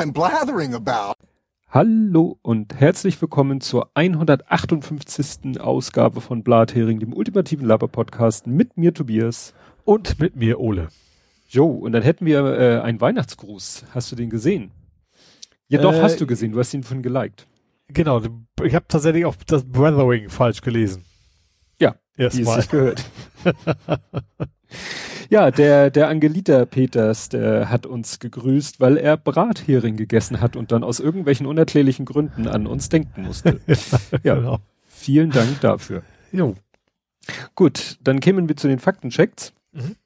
I'm blathering about. Hallo und herzlich willkommen zur 158. Ausgabe von Blathering, dem ultimativen Laber-Podcast mit mir Tobias. Und mit mir Ole. Jo, und dann hätten wir äh, einen Weihnachtsgruß. Hast du den gesehen? Ja, doch, Äh, hast du gesehen. Du hast ihn von geliked. Genau, ich habe tatsächlich auch das Weathering falsch gelesen. Ja, Wie es Erstmal. sich gehört. ja, der, der Angelita Peters, der hat uns gegrüßt, weil er Brathering gegessen hat und dann aus irgendwelchen unerklärlichen Gründen an uns denken musste. Ja, Genau. vielen Dank dafür. Jo. Gut, dann kämen wir zu den Faktenchecks. Mhm.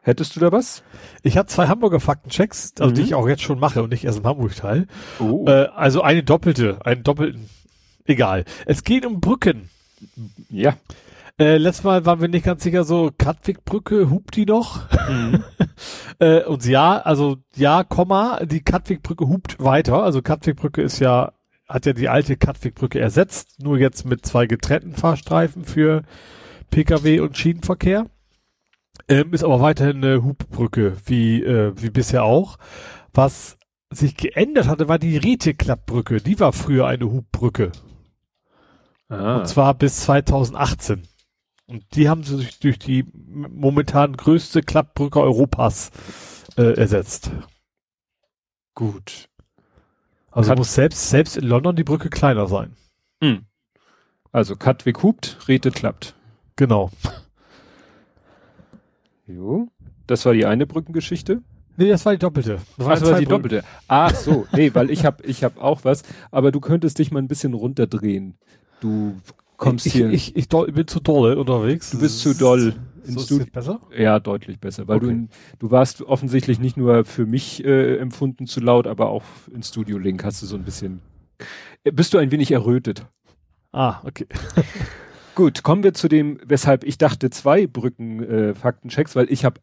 Hättest du da was? Ich habe zwei Hamburger Faktenchecks, also Mhm. die ich auch jetzt schon mache und nicht erst im Hamburg-Teil. Oh. Äh, also eine doppelte, einen doppelten. Egal. Es geht um Brücken. ja. Äh, letztes Mal waren wir nicht ganz sicher, so Katwigbrücke, hupt die noch? Mhm. Äh, und ja, also ja, Komma, die Katwigbrücke hupt weiter. Also Katwigbrücke ist ja, hat ja die alte Katwigbrücke ersetzt, nur jetzt mit zwei getrennten Fahrstreifen für Pkw und Schienenverkehr. Ähm, ist aber weiterhin eine Hubbrücke, wie, äh, wie bisher auch. Was sich geändert hatte, war die Rete-Klappbrücke. Die war früher eine Hubbrücke. Ah. Und zwar bis 2018. Und die haben sie durch, durch die momentan größte Klappbrücke Europas äh, ersetzt. gut. Also Hat- muss selbst, selbst in London die Brücke kleiner sein. Mhm. Also Katwig hupt, Rete klappt. Genau. Jo. Das war die eine Brückengeschichte. Nee, das war die doppelte. Das Ach, das war die Brücken. doppelte. Ach so, nee, weil ich habe ich hab auch was, aber du könntest dich mal ein bisschen runterdrehen. Du kommst ich, hier, Ich, ich, doll- bin zu doll unterwegs. du bist zu doll So ist Studio. jetzt besser? Ja, deutlich besser, weil du, Okay. in, du warst offensichtlich nicht nur für mich äh, empfunden zu laut, aber auch in Studio Link hast du so ein bisschen, äh, bist du ein wenig errötet. Ah, okay. Gut, kommen wir zu dem, weshalb ich dachte zwei Brücken äh, weil ich habe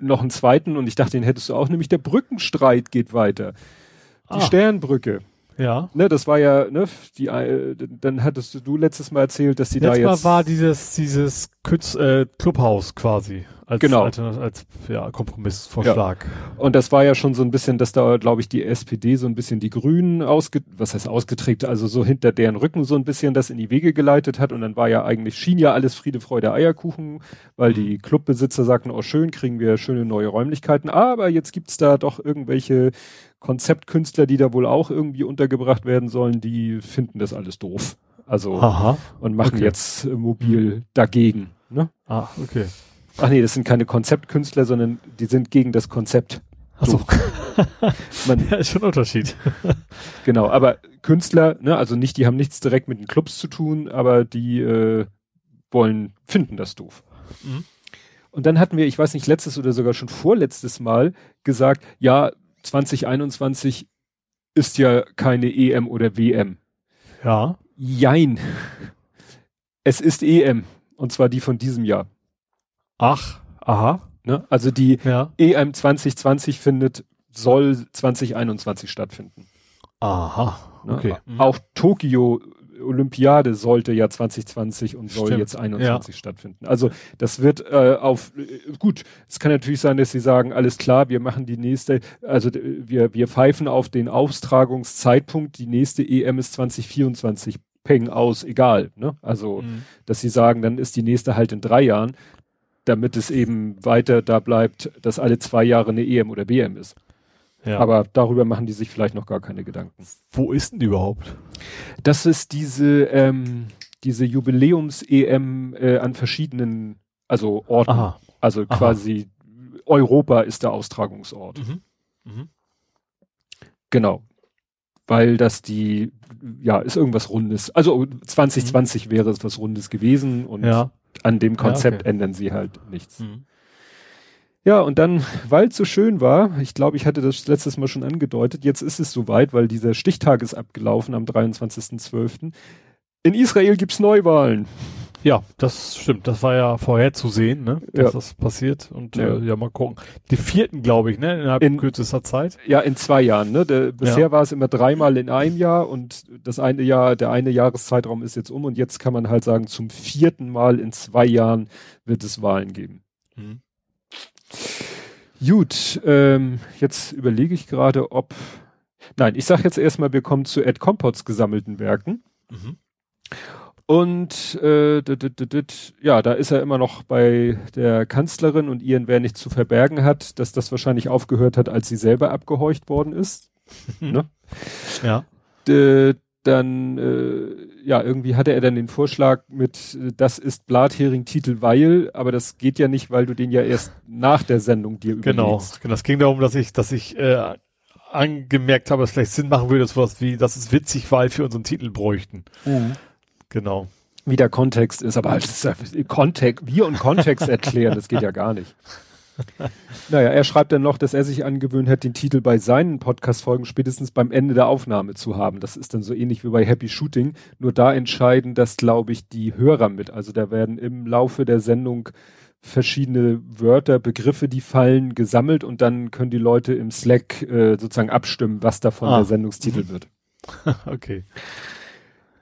noch einen zweiten und ich dachte, den hättest du auch, nämlich der Brückenstreit geht weiter. Die Ah. Sternbrücke, Ja. ne, das war ja, ne, die, äh, dann hattest du letztes Mal erzählt, dass die da Letztes jetzt Mal war dieses, dieses Künz, äh, Clubhaus quasi. Als, Genau. Als, als ja, Kompromissvorschlag. Und das war ja schon so ein bisschen, dass da, glaube ich, die SPD so ein bisschen die Grünen ausge, was heißt ausgeträgt, also so hinter deren Rücken so ein bisschen das in die Wege geleitet hat. Und dann war ja eigentlich, schien ja alles Friede, Freude, Eierkuchen, weil die Clubbesitzer sagten, oh schön, kriegen wir schöne neue Räumlichkeiten. Aber jetzt gibt's da doch irgendwelche Konzeptkünstler, die da wohl auch irgendwie untergebracht werden sollen, die finden das alles doof. Also, Aha. und machen okay. jetzt äh, mobil dagegen. Ne? Ah, okay. Ach nee, das sind keine Konzeptkünstler, sondern die sind gegen das Konzept. Achso. Man, ja, ist schon ein Unterschied. Genau, aber Künstler, ne, also nicht, die haben nichts direkt mit den Clubs zu tun, aber die äh, wollen, finden das doof. Mhm. Und dann hatten wir, ich weiß nicht, letztes oder sogar schon vorletztes Mal gesagt, ja, 2021 ist ja keine EM oder WM. Ja. Jein. Es ist EM. Und zwar die von diesem Jahr. Ach, aha. Ne? Also die Ja. EM 2020 findet, soll 2021 stattfinden. Aha. Ne? Okay. Mhm. Auch Tokio Olympiade sollte ja 2020 und soll Stimmt. jetzt 21 stattfinden. Also das wird äh, auf äh, gut. Es kann natürlich sein, dass sie sagen, alles klar, wir machen die nächste, also wir wir pfeifen auf den Austragungszeitpunkt. Die nächste EM ist 2024. Peng aus, egal. Ne? Also Mhm. dass sie sagen, dann ist die nächste halt in drei Jahren, damit es eben weiter da bleibt, dass alle zwei Jahre eine EM oder WM ist. Ja. Aber darüber machen die sich vielleicht noch gar keine Gedanken. wo ist denn die überhaupt? Das ist diese, ähm, diese Jubiläums-EM äh, an verschiedenen, also Orten. Aha. Also Aha. quasi Europa ist der Austragungsort. Mhm. Mhm. Genau. Weil das die, ja, ist irgendwas Rundes. Also 2020 wäre es was Rundes gewesen und Ja. An dem Konzept okay. ändern sie halt nichts. Mhm. Ja, und dann, weil es so schön war, ich glaube, ich hatte das letztes Mal schon angedeutet, jetzt ist es soweit, weil dieser Stichtag ist abgelaufen am 23.12. In Israel gibt's Neuwahlen. Ja, das stimmt. Das war ja vorherzusehen, ne? dass Ja. das passiert. Und Ja. ja. Äh, ja, mal gucken. Die vierten, glaube ich, ne? Innerhalb In- kürzester Zeit. Ja, in zwei Jahren. Ne? Der, bisher war es immer dreimal in einem Jahr und das eine Jahr, der eine Jahreszeitraum ist jetzt um und jetzt kann man halt sagen, zum vierten Mal in zwei Jahren wird es Wahlen geben. Mhm. Gut, ähm, jetzt überlege ich gerade, ob. Nein, ich sage jetzt erstmal, wir kommen zu Ed Compots gesammelten Werken. Mhm. Und äh, ja, da ist er immer noch bei der Kanzlerin und ihren, wer nichts zu verbergen hat, dass das wahrscheinlich aufgehört hat, als sie selber abgehorcht worden ist. ne? Ja. D dann, äh, ja, irgendwie hatte er dann den Vorschlag mit, das ist Blathering-Titel, weil, aber das geht ja nicht, weil du den ja erst nach der Sendung dir genau, überlegst. Genau, das ging darum, dass ich, dass ich äh, angemerkt habe, dass vielleicht Sinn machen würde, sowas wie, das ist witzig, weil wir unseren Titel bräuchten. Mhm. Genau. Wie der Kontext ist, aber halt, Kontext, wir und Kontext erklären, das geht ja gar nicht. naja, er schreibt dann noch, dass er sich angewöhnt hat, den Titel bei seinen Podcast-Folgen spätestens beim Ende der Aufnahme zu haben. Das ist dann so ähnlich wie bei Happy Shooting. Nur da entscheiden das, glaube ich, die Hörer mit. Also da werden im Laufe der Sendung verschiedene Wörter, Begriffe, die fallen, gesammelt und dann können die Leute im Slack äh, sozusagen abstimmen, was davon ah. der Sendungstitel wird. okay.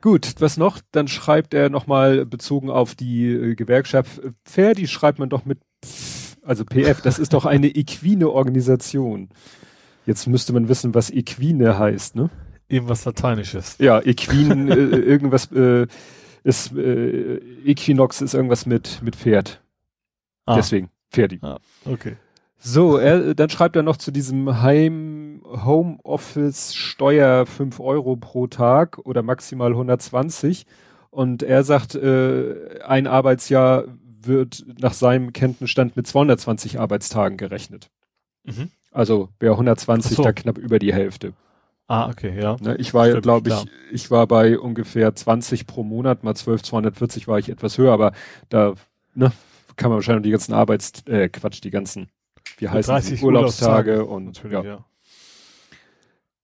Gut, was noch? Dann schreibt er nochmal bezogen auf die äh, Gewerkschaft Pferdi schreibt man doch mit Pf, also PF, das ist doch eine equine Organisation. Jetzt müsste man wissen, was equine heißt, ne? Irgendwas Lateinisches. Ja, equin, äh, irgendwas äh, ist, äh, Equinox ist irgendwas mit, mit Pferd. Ah. Deswegen, Pferdi. Ah, okay. So, er, dann schreibt er noch zu diesem Heim Homeoffice Steuer 5 Euro pro Tag oder maximal 120. Und er sagt, äh, ein Arbeitsjahr wird nach seinem Kenntnisstand mit 220 Arbeitstagen gerechnet. Mhm. Also wäre 120 so. da knapp über die Hälfte. Ah, okay, ja. Ne, ich war, glaube ich, ich war bei ungefähr 20 pro Monat, mal 12, 240 war ich etwas höher, aber da ne, kann man wahrscheinlich die ganzen Arbeits, äh, Quatsch, die ganzen wie heißen 30 Urlaubstage, Urlaubstage und ja. ja.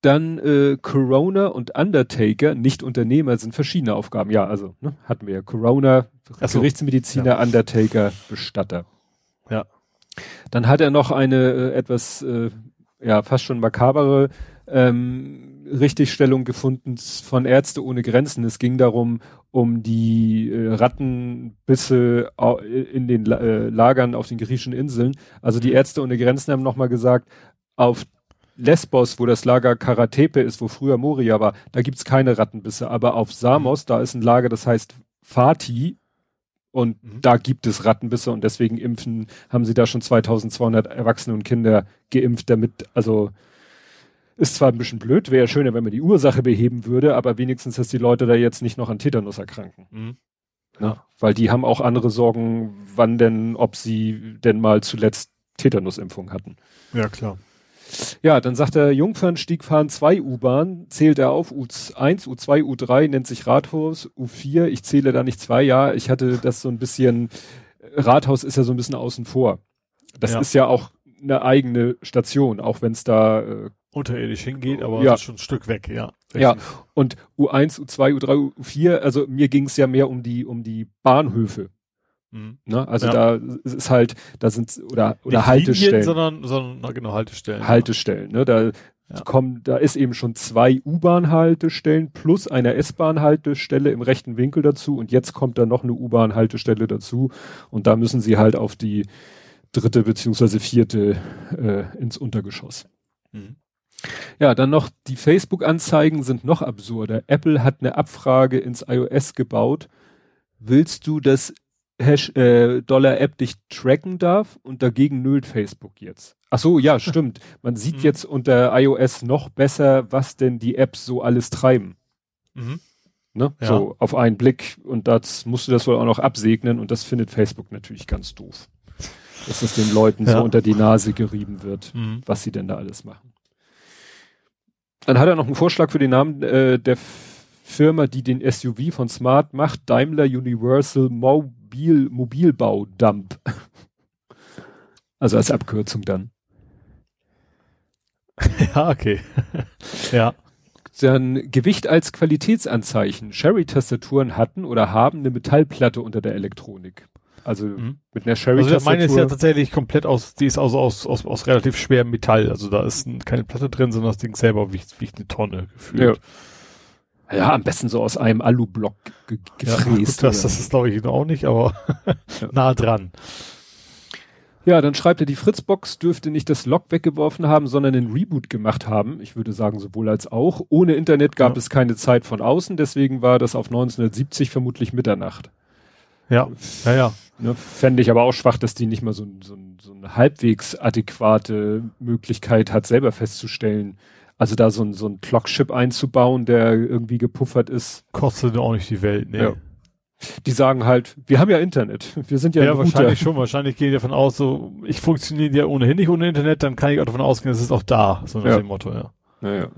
Dann äh, Corona und Undertaker, nicht Unternehmer, sind verschiedene Aufgaben. Ja, also ne, hatten wir ja Corona, so. Gerichtsmediziner, ja. Undertaker, Bestatter. Ja. Dann hat er noch eine äh, etwas, äh, ja, fast schon makabere ähm, Richtigstellung gefunden von Ärzte ohne Grenzen. Es ging darum, um die äh, Rattenbisse in den äh, Lagern auf den griechischen Inseln. Also die Ärzte ohne Grenzen haben nochmal gesagt, auf Lesbos, wo das Lager Karatepe ist, wo früher Moria war, da gibt's keine Rattenbisse. Aber auf Samos, da ist ein Lager, das heißt Fatih, und mhm. da gibt es Rattenbisse und deswegen impfen, haben sie da schon 2200 Erwachsene und Kinder geimpft, damit, also ist zwar ein bisschen blöd, wäre schöner, wenn man die Ursache beheben würde, aber wenigstens, dass die Leute da jetzt nicht noch an Tetanus erkranken. Mhm. Ne? Weil die haben auch andere Sorgen, wann denn, ob sie denn mal zuletzt Tetanusimpfung hatten. Ja, klar. Ja, dann sagt er, Jungfernstieg fahren zwei U-Bahn, zählt er auf, U1, U2, U3, nennt sich Rathaus, U4, ich zähle da nicht zwei, ja, ich hatte das so ein bisschen, Rathaus ist ja so ein bisschen außen vor. Das ja. ist ja auch eine eigene Station, auch wenn es da äh, unterirdisch hingeht, aber ja. schon ein Stück weg, ja. Richtig. Ja, und U1, U2, U3, U4, also mir ging es ja mehr um die, um die Bahnhöfe. Mhm. Ne? Also ja. da ist halt, da sind oder oder Nicht Haltestellen, Linien, sondern sondern genau Haltestellen. Haltestellen, ja. ne? Da ja. kommen, da ist eben schon zwei U-Bahn-Haltestellen plus eine S-Bahn-Haltestelle im rechten Winkel dazu und jetzt kommt da noch eine U-Bahn-Haltestelle dazu und da müssen sie halt auf die dritte beziehungsweise vierte äh, ins Untergeschoss. Mhm. Ja, dann noch die Facebook-Anzeigen sind noch absurder. Apple hat eine Abfrage ins iOS gebaut. Willst du, dass Hash, äh, Dollar App dich tracken darf? Und dagegen nullt Facebook jetzt. Ach so, ja, stimmt. Man sieht mhm. jetzt unter iOS noch besser, was denn die Apps so alles treiben. Mhm. Ne? Ja. So auf einen Blick. Und das musst du das wohl auch noch absegnen. Und das findet Facebook natürlich ganz doof. Dass es den Leuten ja. so unter die Nase gerieben wird, mhm. was sie denn da alles machen. Dann hat er noch einen Vorschlag für den Namen äh, der Firma, die den SUV von Smart macht, Daimler Universal Mobil, Mobilbau Dump. Also als Abkürzung dann. Ja, okay. ja. Dann Gewicht als Qualitätsanzeichen. Sherry-Tastaturen hatten oder haben eine Metallplatte unter der Elektronik. Also mhm. mit einer Sherry Also meine ist ja tatsächlich komplett aus, die ist also aus, aus, aus relativ schwerem Metall. Also da ist keine Platte drin, sondern das Ding selber wiegt, wiegt eine Tonne gefühlt. Ja. ja am besten so aus einem Alublock ge gefräst. Ja, das, das ist glaube ich auch nicht, aber nah dran. Ja, dann schreibt er, die Fritzbox dürfte nicht das Log weggeworfen haben, sondern einen Reboot gemacht haben. Ich würde sagen, sowohl als auch. Ohne Internet gab ja. es keine Zeit von außen, deswegen war das auf 1970 vermutlich Mitternacht. Ja, ja, ja. Ne, Fände ich aber auch schwach, dass die nicht mal so, so, so eine halbwegs adäquate Möglichkeit hat, selber festzustellen. Also da so ein, so ein Clockchip einzubauen, der irgendwie gepuffert ist. Kostet auch nicht die Welt, ne? Ja die sagen halt, wir haben ja Internet. Wir sind ja Ja, wahrscheinlich schon. Wahrscheinlich gehen die davon aus, so, ich funktioniere ja ohnehin nicht ohne Internet, dann kann ich auch davon ausgehen, es ist auch da. So ja. dem Motto, ja. ja, ja.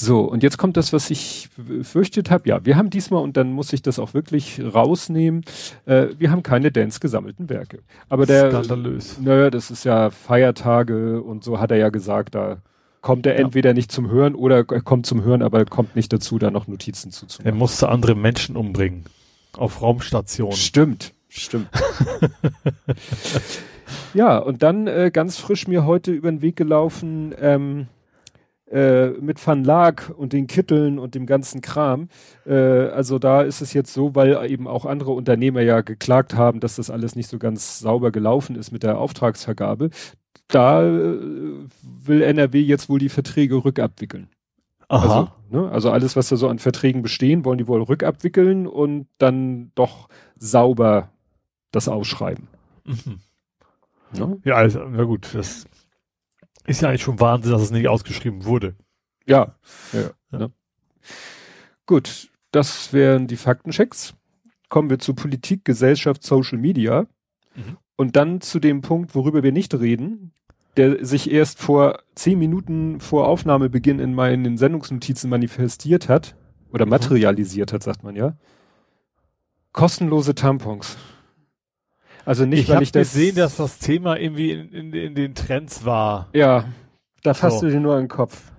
So, und jetzt kommt das, was ich fürchtet habe. Ja, wir haben diesmal, und dann muss ich das auch wirklich rausnehmen, äh, wir haben keine Dance gesammelten Werke. Aber der. Skandalös. Naja, das ist ja Feiertage und so hat er ja gesagt, da kommt er ja. entweder nicht zum Hören oder er kommt zum Hören, aber kommt nicht dazu, da noch Notizen zuzumachen. Er musste andere Menschen umbringen. Auf Raumstationen. Stimmt, stimmt. ja, und dann äh, ganz frisch mir heute über den Weg gelaufen, ähm, äh, mit Van Laak und den Kitteln und dem ganzen Kram. Äh, also da ist es jetzt so, weil eben auch andere Unternehmer ja geklagt haben, dass das alles nicht so ganz sauber gelaufen ist mit der Auftragsvergabe da äh, will NRW jetzt wohl die Verträge rückabwickeln. Aha. Also, ne, also alles, was da so an Verträgen bestehen, wollen die wohl rückabwickeln und dann doch sauber das ausschreiben. Mhm. Ja, ja also, na gut, das ist ja eigentlich schon Wahnsinn, dass es nicht ausgeschrieben wurde. Ja, ja, ja. Ne? Gut, das wären die Faktenchecks. Kommen wir zu Politik, Gesellschaft, Social Media. Mhm. Und dann zu dem Punkt, worüber wir nicht reden, der sich erst vor zehn Minuten vor Aufnahmebeginn in meinen Sendungsnotizen manifestiert hat oder mhm. materialisiert hat, sagt man ja. Kostenlose Tampons. Also nicht, ich weil ich das gesehen, dass das Thema irgendwie in, in, in den Trends war. Ja, da fasst so. du dir nur einen Kopf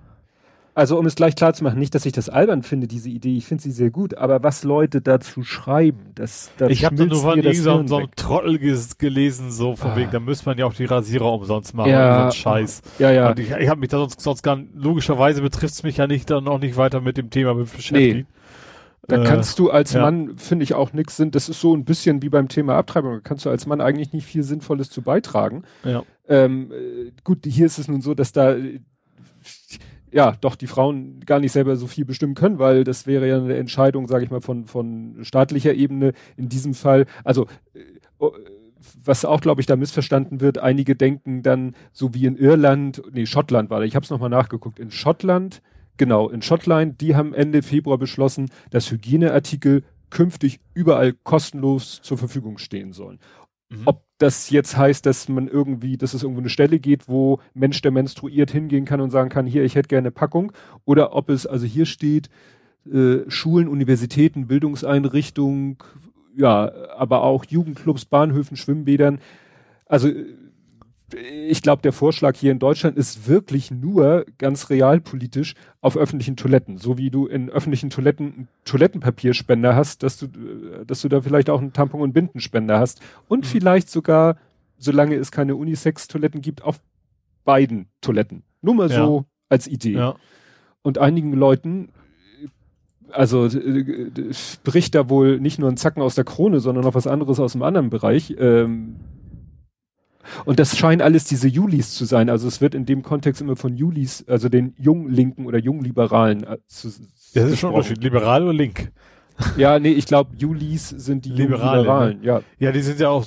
also um es gleich klar zu machen, nicht, dass ich das albern finde, diese Idee, ich finde sie sehr gut, aber was Leute dazu schreiben, das, das Ich habe nur von irgendeinem so, Trottel gelesen, so von ah. wegen, da müsste man ja auch die Rasierer umsonst machen, ja, so Scheiß. Ja, ja. Und ich, ich habe mich da sonst, sonst gar, logischerweise betrifft es mich ja nicht, dann noch nicht weiter mit dem Thema beschäftigt. Nee. Da äh, kannst du als ja. Mann, finde ich, auch nichts sind. Das ist so ein bisschen wie beim Thema Abtreibung. Da kannst du als Mann eigentlich nicht viel Sinnvolles zu beitragen. Ja. Ähm, äh, gut, hier ist es nun so, dass da ja, doch die Frauen gar nicht selber so viel bestimmen können, weil das wäre ja eine Entscheidung, sage ich mal, von, von staatlicher Ebene in diesem Fall. Also äh, oh, was auch, glaube ich, da missverstanden wird, einige denken dann, so wie in Irland, nee, Schottland war da, ich habe es nochmal nachgeguckt, in Schottland, genau, in Schottland, die haben Ende Februar beschlossen, dass Hygieneartikel künftig überall kostenlos zur Verfügung stehen sollen. Mhm. Ob das jetzt heißt, dass man irgendwie, dass es irgendwo eine Stelle geht, wo Mensch, der menstruiert, hingehen kann und sagen kann, hier, ich hätte gerne eine Packung. Oder ob es, also hier steht, äh, Schulen, Universitäten, Bildungseinrichtungen, ja, aber auch Jugendclubs, Bahnhöfen, Schwimmbädern. Also ich glaube, der Vorschlag hier in Deutschland ist wirklich nur ganz realpolitisch auf öffentlichen Toiletten. So wie du in öffentlichen Toiletten einen Toilettenpapierspender hast, dass du, dass du da vielleicht auch einen Tampon- und Bindenspender hast. Und mhm. vielleicht sogar, solange es keine Unisex-Toiletten gibt, auf beiden Toiletten. Nur mal ja. so als Idee. Ja. Und einigen Leuten, also äh, bricht da wohl nicht nur ein Zacken aus der Krone, sondern noch was anderes aus einem anderen Bereich. Ähm, und das scheinen alles diese Julis zu sein. Also es wird in dem Kontext immer von Julis, also den Junglinken oder Jungliberalen äh, zu, Das ist schon ein Unterschied. Liberal oder Link? Ja, nee, ich glaube, Julis sind die Liberalen. Liberalen ne? ja. ja, die sind ja auch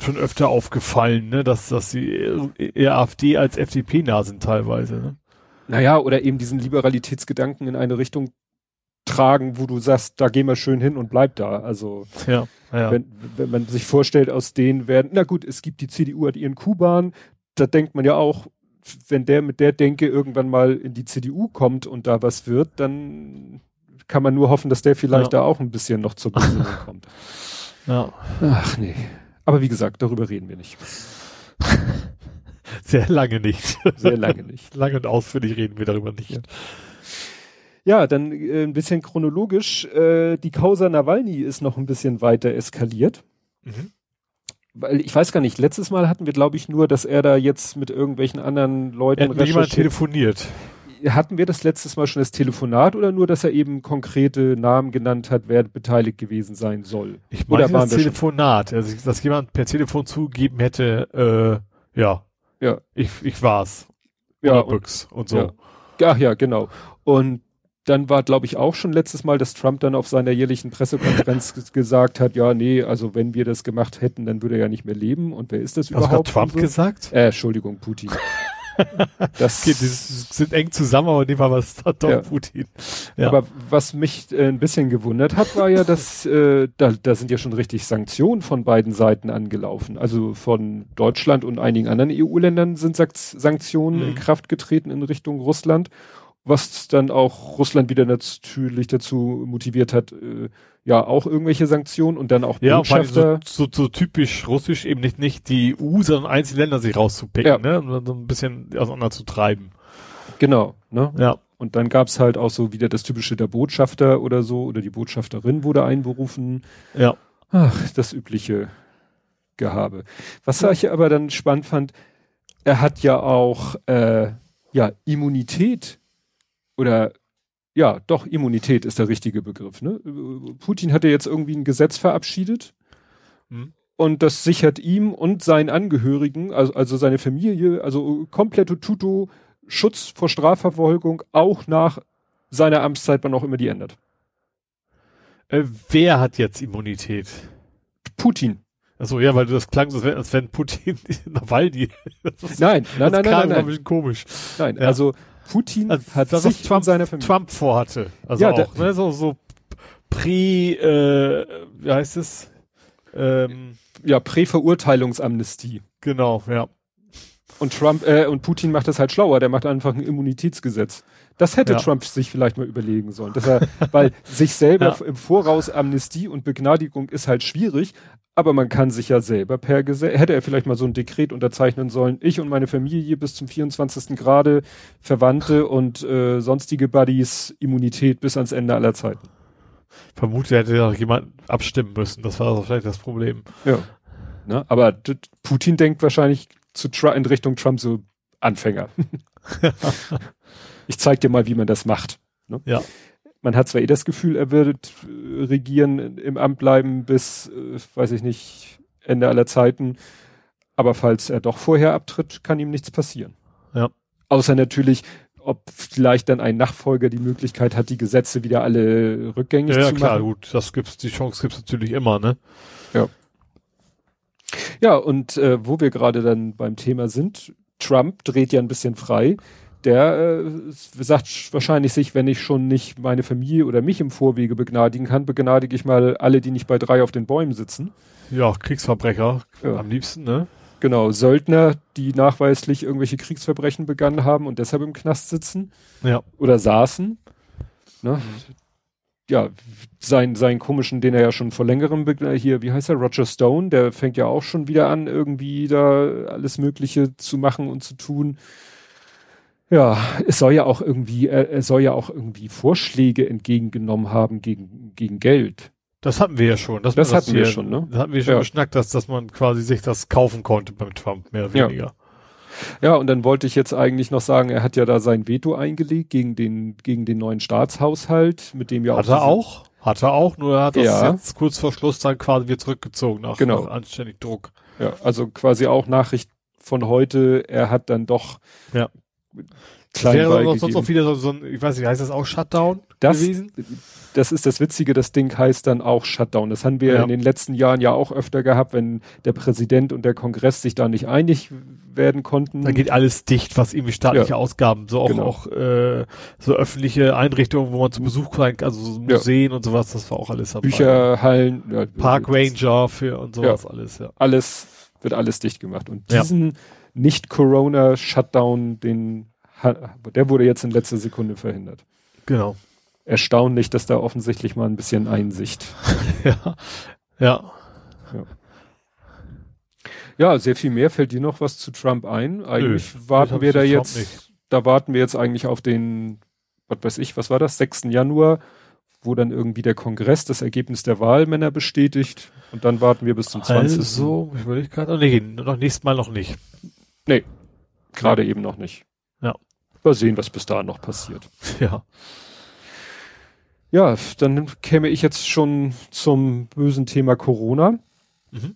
schon öfter aufgefallen, ne, dass, dass sie eher AfD als FDP nah sind teilweise. Ne? Naja, oder eben diesen Liberalitätsgedanken in eine Richtung tragen, wo du sagst, da gehen wir schön hin und bleib da. Also ja, ja. Wenn, wenn man sich vorstellt, aus denen werden, na gut, es gibt die CDU hat ihren Kuban, da denkt man ja auch, wenn der mit der Denke irgendwann mal in die CDU kommt und da was wird, dann kann man nur hoffen, dass der vielleicht ja. da auch ein bisschen noch zur Besinnung kommt. Ja. Ach nee. Aber wie gesagt, darüber reden wir nicht. Sehr lange nicht. Sehr lange nicht. lange und ausführlich reden wir darüber nicht. Ja, dann äh, ein bisschen chronologisch. Äh, die Causa Nawalny ist noch ein bisschen weiter eskaliert. Mhm. Weil ich weiß gar nicht, letztes Mal hatten wir, glaube ich, nur, dass er da jetzt mit irgendwelchen anderen Leuten jemand telefoniert. hatten wir das letztes Mal schon das Telefonat oder nur, dass er eben konkrete Namen genannt hat, wer beteiligt gewesen sein soll? Ich Oder meine waren das wir schon- Telefonat, also dass jemand per Telefon zugegeben hätte, äh, ja, Ja. ich, ich war's. Ja, Oder und, Büchs und so. ja. ach ja, genau. Und dann war, glaube ich, auch schon letztes Mal, dass Trump dann auf seiner jährlichen Pressekonferenz ges- gesagt hat, ja, nee, also wenn wir das gemacht hätten, dann würde er ja nicht mehr leben. Und wer ist das Hast überhaupt? Trump und so? gesagt? Äh, Entschuldigung, Putin. das, Okay, die sind eng zusammen, aber Fall war es doch Ja. Putin. Ja. Aber was mich äh, ein bisschen gewundert hat, war ja, dass äh, da, da sind ja schon richtig Sanktionen von beiden Seiten angelaufen. Also von Deutschland und einigen anderen EU-Ländern sind Sanktionen Mhm. in Kraft getreten in Richtung Russland, was dann auch Russland wieder natürlich dazu motiviert hat, äh, ja auch irgendwelche Sanktionen und dann auch Ja, Botschafter. so, so, so typisch russisch eben nicht, nicht die EU, sondern einzelne Länder sich rauszupicken, Ja. ne? Und dann so ein bisschen auseinander zu treiben. Genau, ne? Ja. Und dann gab's halt auch so wieder das typische der Botschafter oder so oder die Botschafterin wurde einberufen. Ja. Ach, das übliche Gehabe. Was ich aber dann spannend fand, er hat ja auch äh, ja Immunität oder ja, doch Immunität ist der richtige Begriff. Ne? Putin hatte jetzt irgendwie ein Gesetz verabschiedet Hm. und das sichert ihm und seinen Angehörigen, also, also seine Familie, also komplette Tuto Schutz vor Strafverfolgung auch nach seiner Amtszeit, wann auch immer die ändert. Äh, wer hat jetzt Immunität? Putin. Achso, ja, weil du das klang so, als wenn, Putin Nawalny. Nein, nein, das nein, klang nein, so ein nein, bisschen komisch. nein. Ja. Also Putin Also, hat das, sich was Trump, seine Familie. Trump vorhatte. Also Ja, auch, ne, so, so Prä, äh, wie heißt es? Ähm, Ja, Präverurteilungsamnestie. genau, ja. Und Trump äh, und Putin macht das halt schlauer. Der macht einfach ein Immunitätsgesetz. Das hätte Ja. Trump sich vielleicht mal überlegen sollen, dass er, weil sich selber Ja. im Voraus Amnestie und Begnadigung ist halt schwierig, aber man kann sich ja selber per Gesetz, hätte er vielleicht mal so ein Dekret unterzeichnen sollen, ich und meine Familie bis zum 24. Grade, Verwandte und äh, sonstige Buddies, Immunität bis ans Ende aller Zeiten. Vermutlich hätte ja jemand abstimmen müssen. Das war vielleicht das Problem. Ja. Ne? Aber Putin denkt wahrscheinlich zu Tru in Richtung Trump so Anfänger. ich zeig dir mal, wie man das macht. Ne? Ja. Man hat zwar eh das Gefühl, er wird äh, regieren, im Amt bleiben bis, äh, weiß ich nicht, Ende aller Zeiten. Aber falls er doch vorher abtritt, kann ihm nichts passieren. Ja. Außer natürlich, ob vielleicht dann ein Nachfolger die Möglichkeit hat, die Gesetze wieder alle rückgängig Ja, ja zu klar, machen. gut. Das gibt's, die Chance gibt's natürlich immer, ne? Ja, und äh, wo wir gerade dann beim Thema sind, Trump dreht ja ein bisschen frei. Der äh, sagt wahrscheinlich sich, wenn ich schon nicht meine Familie oder mich im Vorwege begnadigen kann, begnadige ich mal alle, die nicht bei drei auf den Bäumen sitzen. Ja, Kriegsverbrecher Ja. am liebsten, ne? Genau, Söldner, die nachweislich irgendwelche Kriegsverbrechen begangen haben und deshalb im Knast sitzen Ja. oder saßen. Ne? Ja, sein, seinen komischen, den er ja schon vor längerem begna- hier, wie heißt er, Roger Stone, der fängt ja auch schon wieder an, irgendwie da alles Mögliche zu machen und zu tun. Ja, es soll ja auch irgendwie, er, er soll ja auch irgendwie Vorschläge entgegengenommen haben gegen, gegen Geld. Das hatten wir ja schon. Das, Das hatten wir hier- schon, ne? Das hatten wir schon Ja. geschnackt, dass, dass man quasi sich das kaufen konnte beim Trump, mehr oder Ja. weniger. Ja, und dann wollte ich jetzt eigentlich noch sagen, er hat ja da sein Veto eingelegt gegen den, gegen den neuen Staatshaushalt, mit dem ja Hat auch. er diese- auch? Hat er auch, nur er hat das Ja. jetzt kurz vor Schluss dann quasi wieder zurückgezogen nach, Genau. nach anständig Druck. Ja, also quasi auch Nachricht von heute, er hat dann doch Ja. Klein Wäre sonst beigegeben. auch wieder so, so ein, ich weiß nicht, heißt das auch Shutdown Das- gewesen? Das ist das Witzige, das Ding heißt dann auch Shutdown. Das haben wir Ja. in den letzten Jahren ja auch öfter gehabt, wenn der Präsident und der Kongress sich da nicht einig werden konnten. Da geht alles dicht, was irgendwie staatliche Ja. Ausgaben, so auch, Genau. auch äh, so öffentliche Einrichtungen, wo man zu Besuch sein kann, also so Ja. Museen und sowas, das war auch alles dabei. Bücherhallen, ja, Park Ranger für und sowas alles, ja. alles, wird alles dicht gemacht. Und Ja. diesen Nicht-Corona-Shutdown, den, der wurde jetzt in letzter Sekunde verhindert. Genau. Erstaunlich, dass da offensichtlich mal ein bisschen Einsicht. ja. Ja. Ja, sehr viel mehr. Fällt dir noch was zu Trump ein? Eigentlich das warten wir da jetzt, nicht. da warten wir jetzt eigentlich auf den, was weiß ich, was war das, 6. Januar, wo dann irgendwie der Kongress das Ergebnis der Wahlmänner bestätigt und dann warten wir bis zum 20. Also, ich überlege gerade, oh, nee, noch nächstes Mal noch nicht. Gerade eben noch nicht. Ja. Mal sehen, was bis dahin noch passiert. Ja. Ja, dann käme ich jetzt schon zum bösen Thema Corona. Mhm.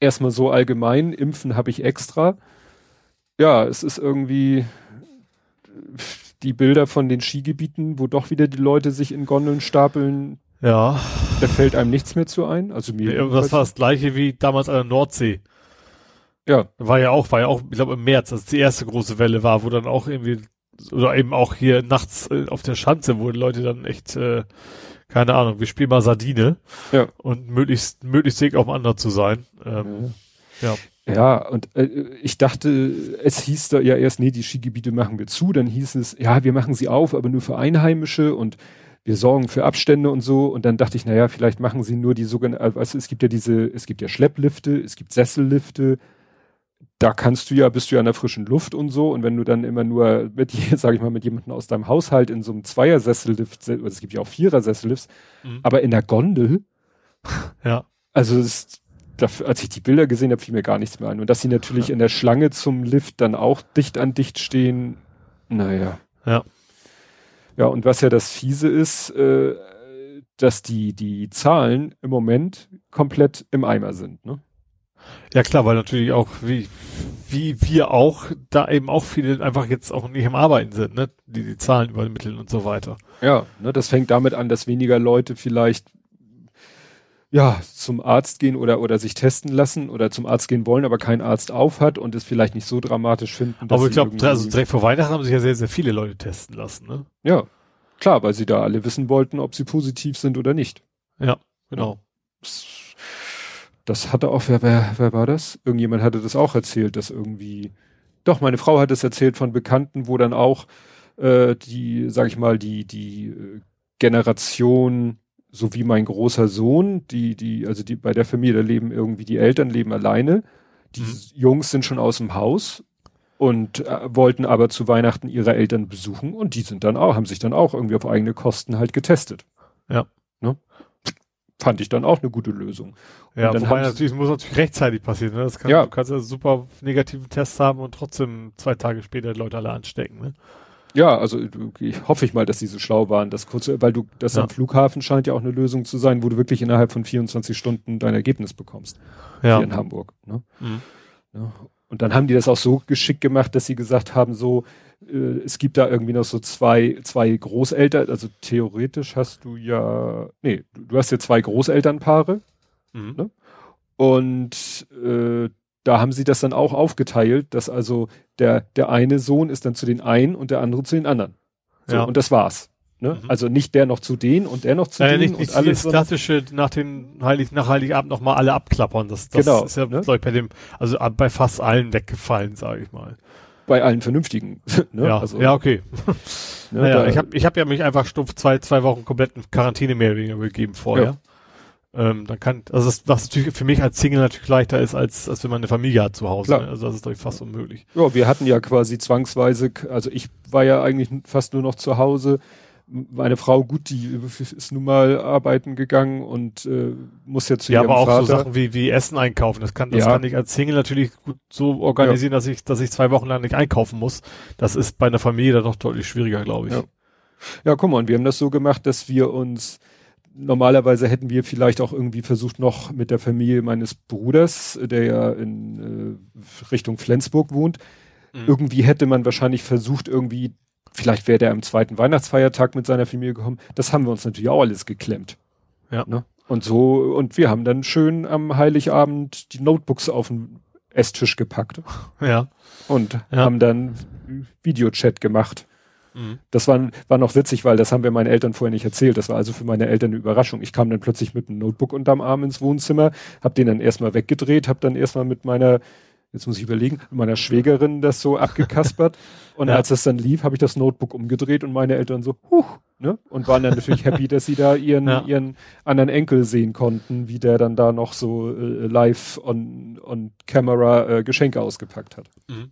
Erstmal so allgemein, impfen habe ich extra. Ja, es ist irgendwie die Bilder von den Skigebieten, wo doch wieder die Leute sich in Gondeln stapeln, Ja. da fällt einem nichts mehr zu ein. Also mir. Ja, Das war das gleiche wie damals an der Nordsee. Ja. War ja auch, war ja auch, ich glaube im März, als die erste große Welle war, wo dann auch irgendwie, oder eben auch hier nachts äh, auf der Schanze, wo die Leute dann echt, äh, keine Ahnung, wir spielen mal Sardine. Ja. Und möglichst, möglichst dick aufeinander zu sein. Ähm, ja. Ja, und äh, ich dachte, es hieß da ja erst, nee, die Skigebiete machen wir zu, dann hieß es, ja, wir machen sie auf, aber nur für Einheimische und wir sorgen für Abstände und so. Und dann dachte ich, naja, vielleicht machen sie nur die sogenannten, du, es gibt ja diese, es gibt ja Schlepplifte, es gibt Sessellifte, da kannst du ja, bist du ja an der frischen Luft und so. Und wenn du dann immer nur mit, sag ich mal, mit jemandem aus deinem Haushalt in so einem Zweiersessellift, also es gibt ja auch Vierer-Sessellifts, Mhm. aber in der Gondel, Ja. also ist, als ich die Bilder gesehen habe, fiel mir gar nichts mehr ein. Und dass sie natürlich in der Schlange zum Lift dann auch dicht an dicht stehen, naja. Ja. Ja, und was ja das Fiese ist, äh, dass die, die Zahlen im Moment komplett im Eimer sind. Ne? Ja klar, weil natürlich auch, wie, wie wir auch, da eben auch viele einfach jetzt auch nicht am Arbeiten sind, ne? Die die Zahlen übermitteln und so weiter. Ja, ne, das fängt damit an, dass weniger Leute vielleicht ja zum Arzt gehen oder oder sich testen lassen oder zum Arzt gehen wollen, aber kein Arzt auf hat und es vielleicht nicht so dramatisch finden. dass Aber ich glaube, also direkt vor Weihnachten haben sich ja sehr, sehr viele Leute testen lassen, ne? ja, klar, weil sie da alle wissen wollten, ob sie positiv sind oder nicht. Ja, genau. Das hatte auch, wer, wer, wer war das? Irgendjemand hatte das auch erzählt, dass irgendwie, doch, meine Frau hat es erzählt von Bekannten, wo dann auch äh, die, sag ich mal, die, die äh, Generation, so wie mein großer Sohn, die, die, also die bei der Familie, da leben irgendwie die Eltern leben alleine. Die Mhm. Jungs sind schon aus dem Haus und äh, wollten aber zu Weihnachten ihre Eltern besuchen und die sind dann auch, haben sich dann auch irgendwie auf eigene Kosten halt getestet. Ja. Ne? Fand ich dann auch eine gute Lösung. Ja, Und dann wobei sie- natürlich, muss natürlich rechtzeitig passieren, ne? Das kann, Ja. Du kannst ja super negativen Tests haben und trotzdem zwei Tage später die Leute alle anstecken, ne? Ja, also ich hoffe ich mal, dass die so schlau waren, das kurze, weil du das Ja. am Flughafen scheint ja auch eine Lösung zu sein, wo du wirklich innerhalb von 24 Stunden dein Ergebnis bekommst. Ja. Hier in Hamburg. Ne? Mhm. Ja. Und dann haben die das auch so geschickt gemacht, dass sie gesagt haben, so, äh, es gibt da irgendwie noch so zwei, zwei Großeltern, also theoretisch hast du ja, nee, du, hast ja zwei Großelternpaare Mhm. Ne? und äh, da haben sie das dann auch aufgeteilt, dass also der, der eine Sohn ist dann zu den einen und der andere zu den anderen. So, Ja. Und das war's. Ne? Mhm. Also nicht der noch zu denen und der noch zu Äh, denen nicht, und nicht alles. dieses sondern- klassische nach den Heilig, nach Heiligabend nochmal alle abklappern. Das, das Genau, ist ja, ne? ich, bei dem, also bei fast allen weggefallen, sage ich mal. Bei allen Vernünftigen. ne? ja, also, ja, okay. ne, naja, da- ich habe ich hab ja mich einfach stumpf zwei, zwei Wochen komplett in Quarantäne mehr oder weniger gegeben vorher. Ähm, dann kann, also das, was natürlich für mich als Single natürlich leichter ist, als, als wenn man eine Familie hat zu Hause. Ne? Also das ist ich fast unmöglich. Ja, wir hatten ja quasi zwangsweise, also ich war ja eigentlich fast nur noch zu Hause. Meine Frau, gut, die ist nun mal arbeiten gegangen und äh, muss jetzt zu Ja, ihrem aber auch Vater. so Sachen wie, wie Essen einkaufen. Das kann, das Ja. kann ich als Single natürlich gut so organisieren, dass ich, dass ich zwei Wochen lang nicht einkaufen muss. Das ist bei einer Familie dann doch deutlich schwieriger, glaube ich. Ja. Ja, guck mal, und wir haben das so gemacht, dass wir uns normalerweise hätten wir vielleicht auch irgendwie versucht, noch mit der Familie meines Bruders, der ja in äh, Richtung Flensburg wohnt, Mhm. irgendwie hätte man wahrscheinlich versucht, irgendwie, vielleicht wäre der am zweiten Weihnachtsfeiertag mit seiner Familie gekommen. Das haben wir uns natürlich auch alles geklemmt. Ja. Ne? Und so, und wir haben dann schön am Heiligabend die Notebooks auf den Esstisch gepackt Ja. und Ja. haben dann Videochat gemacht. Mhm. Das war, war noch witzig, weil das haben wir meinen Eltern vorher nicht erzählt. Das war also für meine Eltern eine Überraschung. Ich kam dann plötzlich mit einem Notebook unterm Arm ins Wohnzimmer, hab den dann erstmal weggedreht, hab dann erstmal mit meiner, jetzt muss ich überlegen, mit meiner Schwägerin das so abgekaspert. Und Ja. als es dann lief, habe ich das Notebook umgedreht und meine Eltern so, huch, ne? Und waren dann natürlich happy, dass sie da ihren, Ja. ihren anderen Enkel sehen konnten, wie der dann da noch so äh, live on, on camera äh, Geschenke ausgepackt hat. Mhm.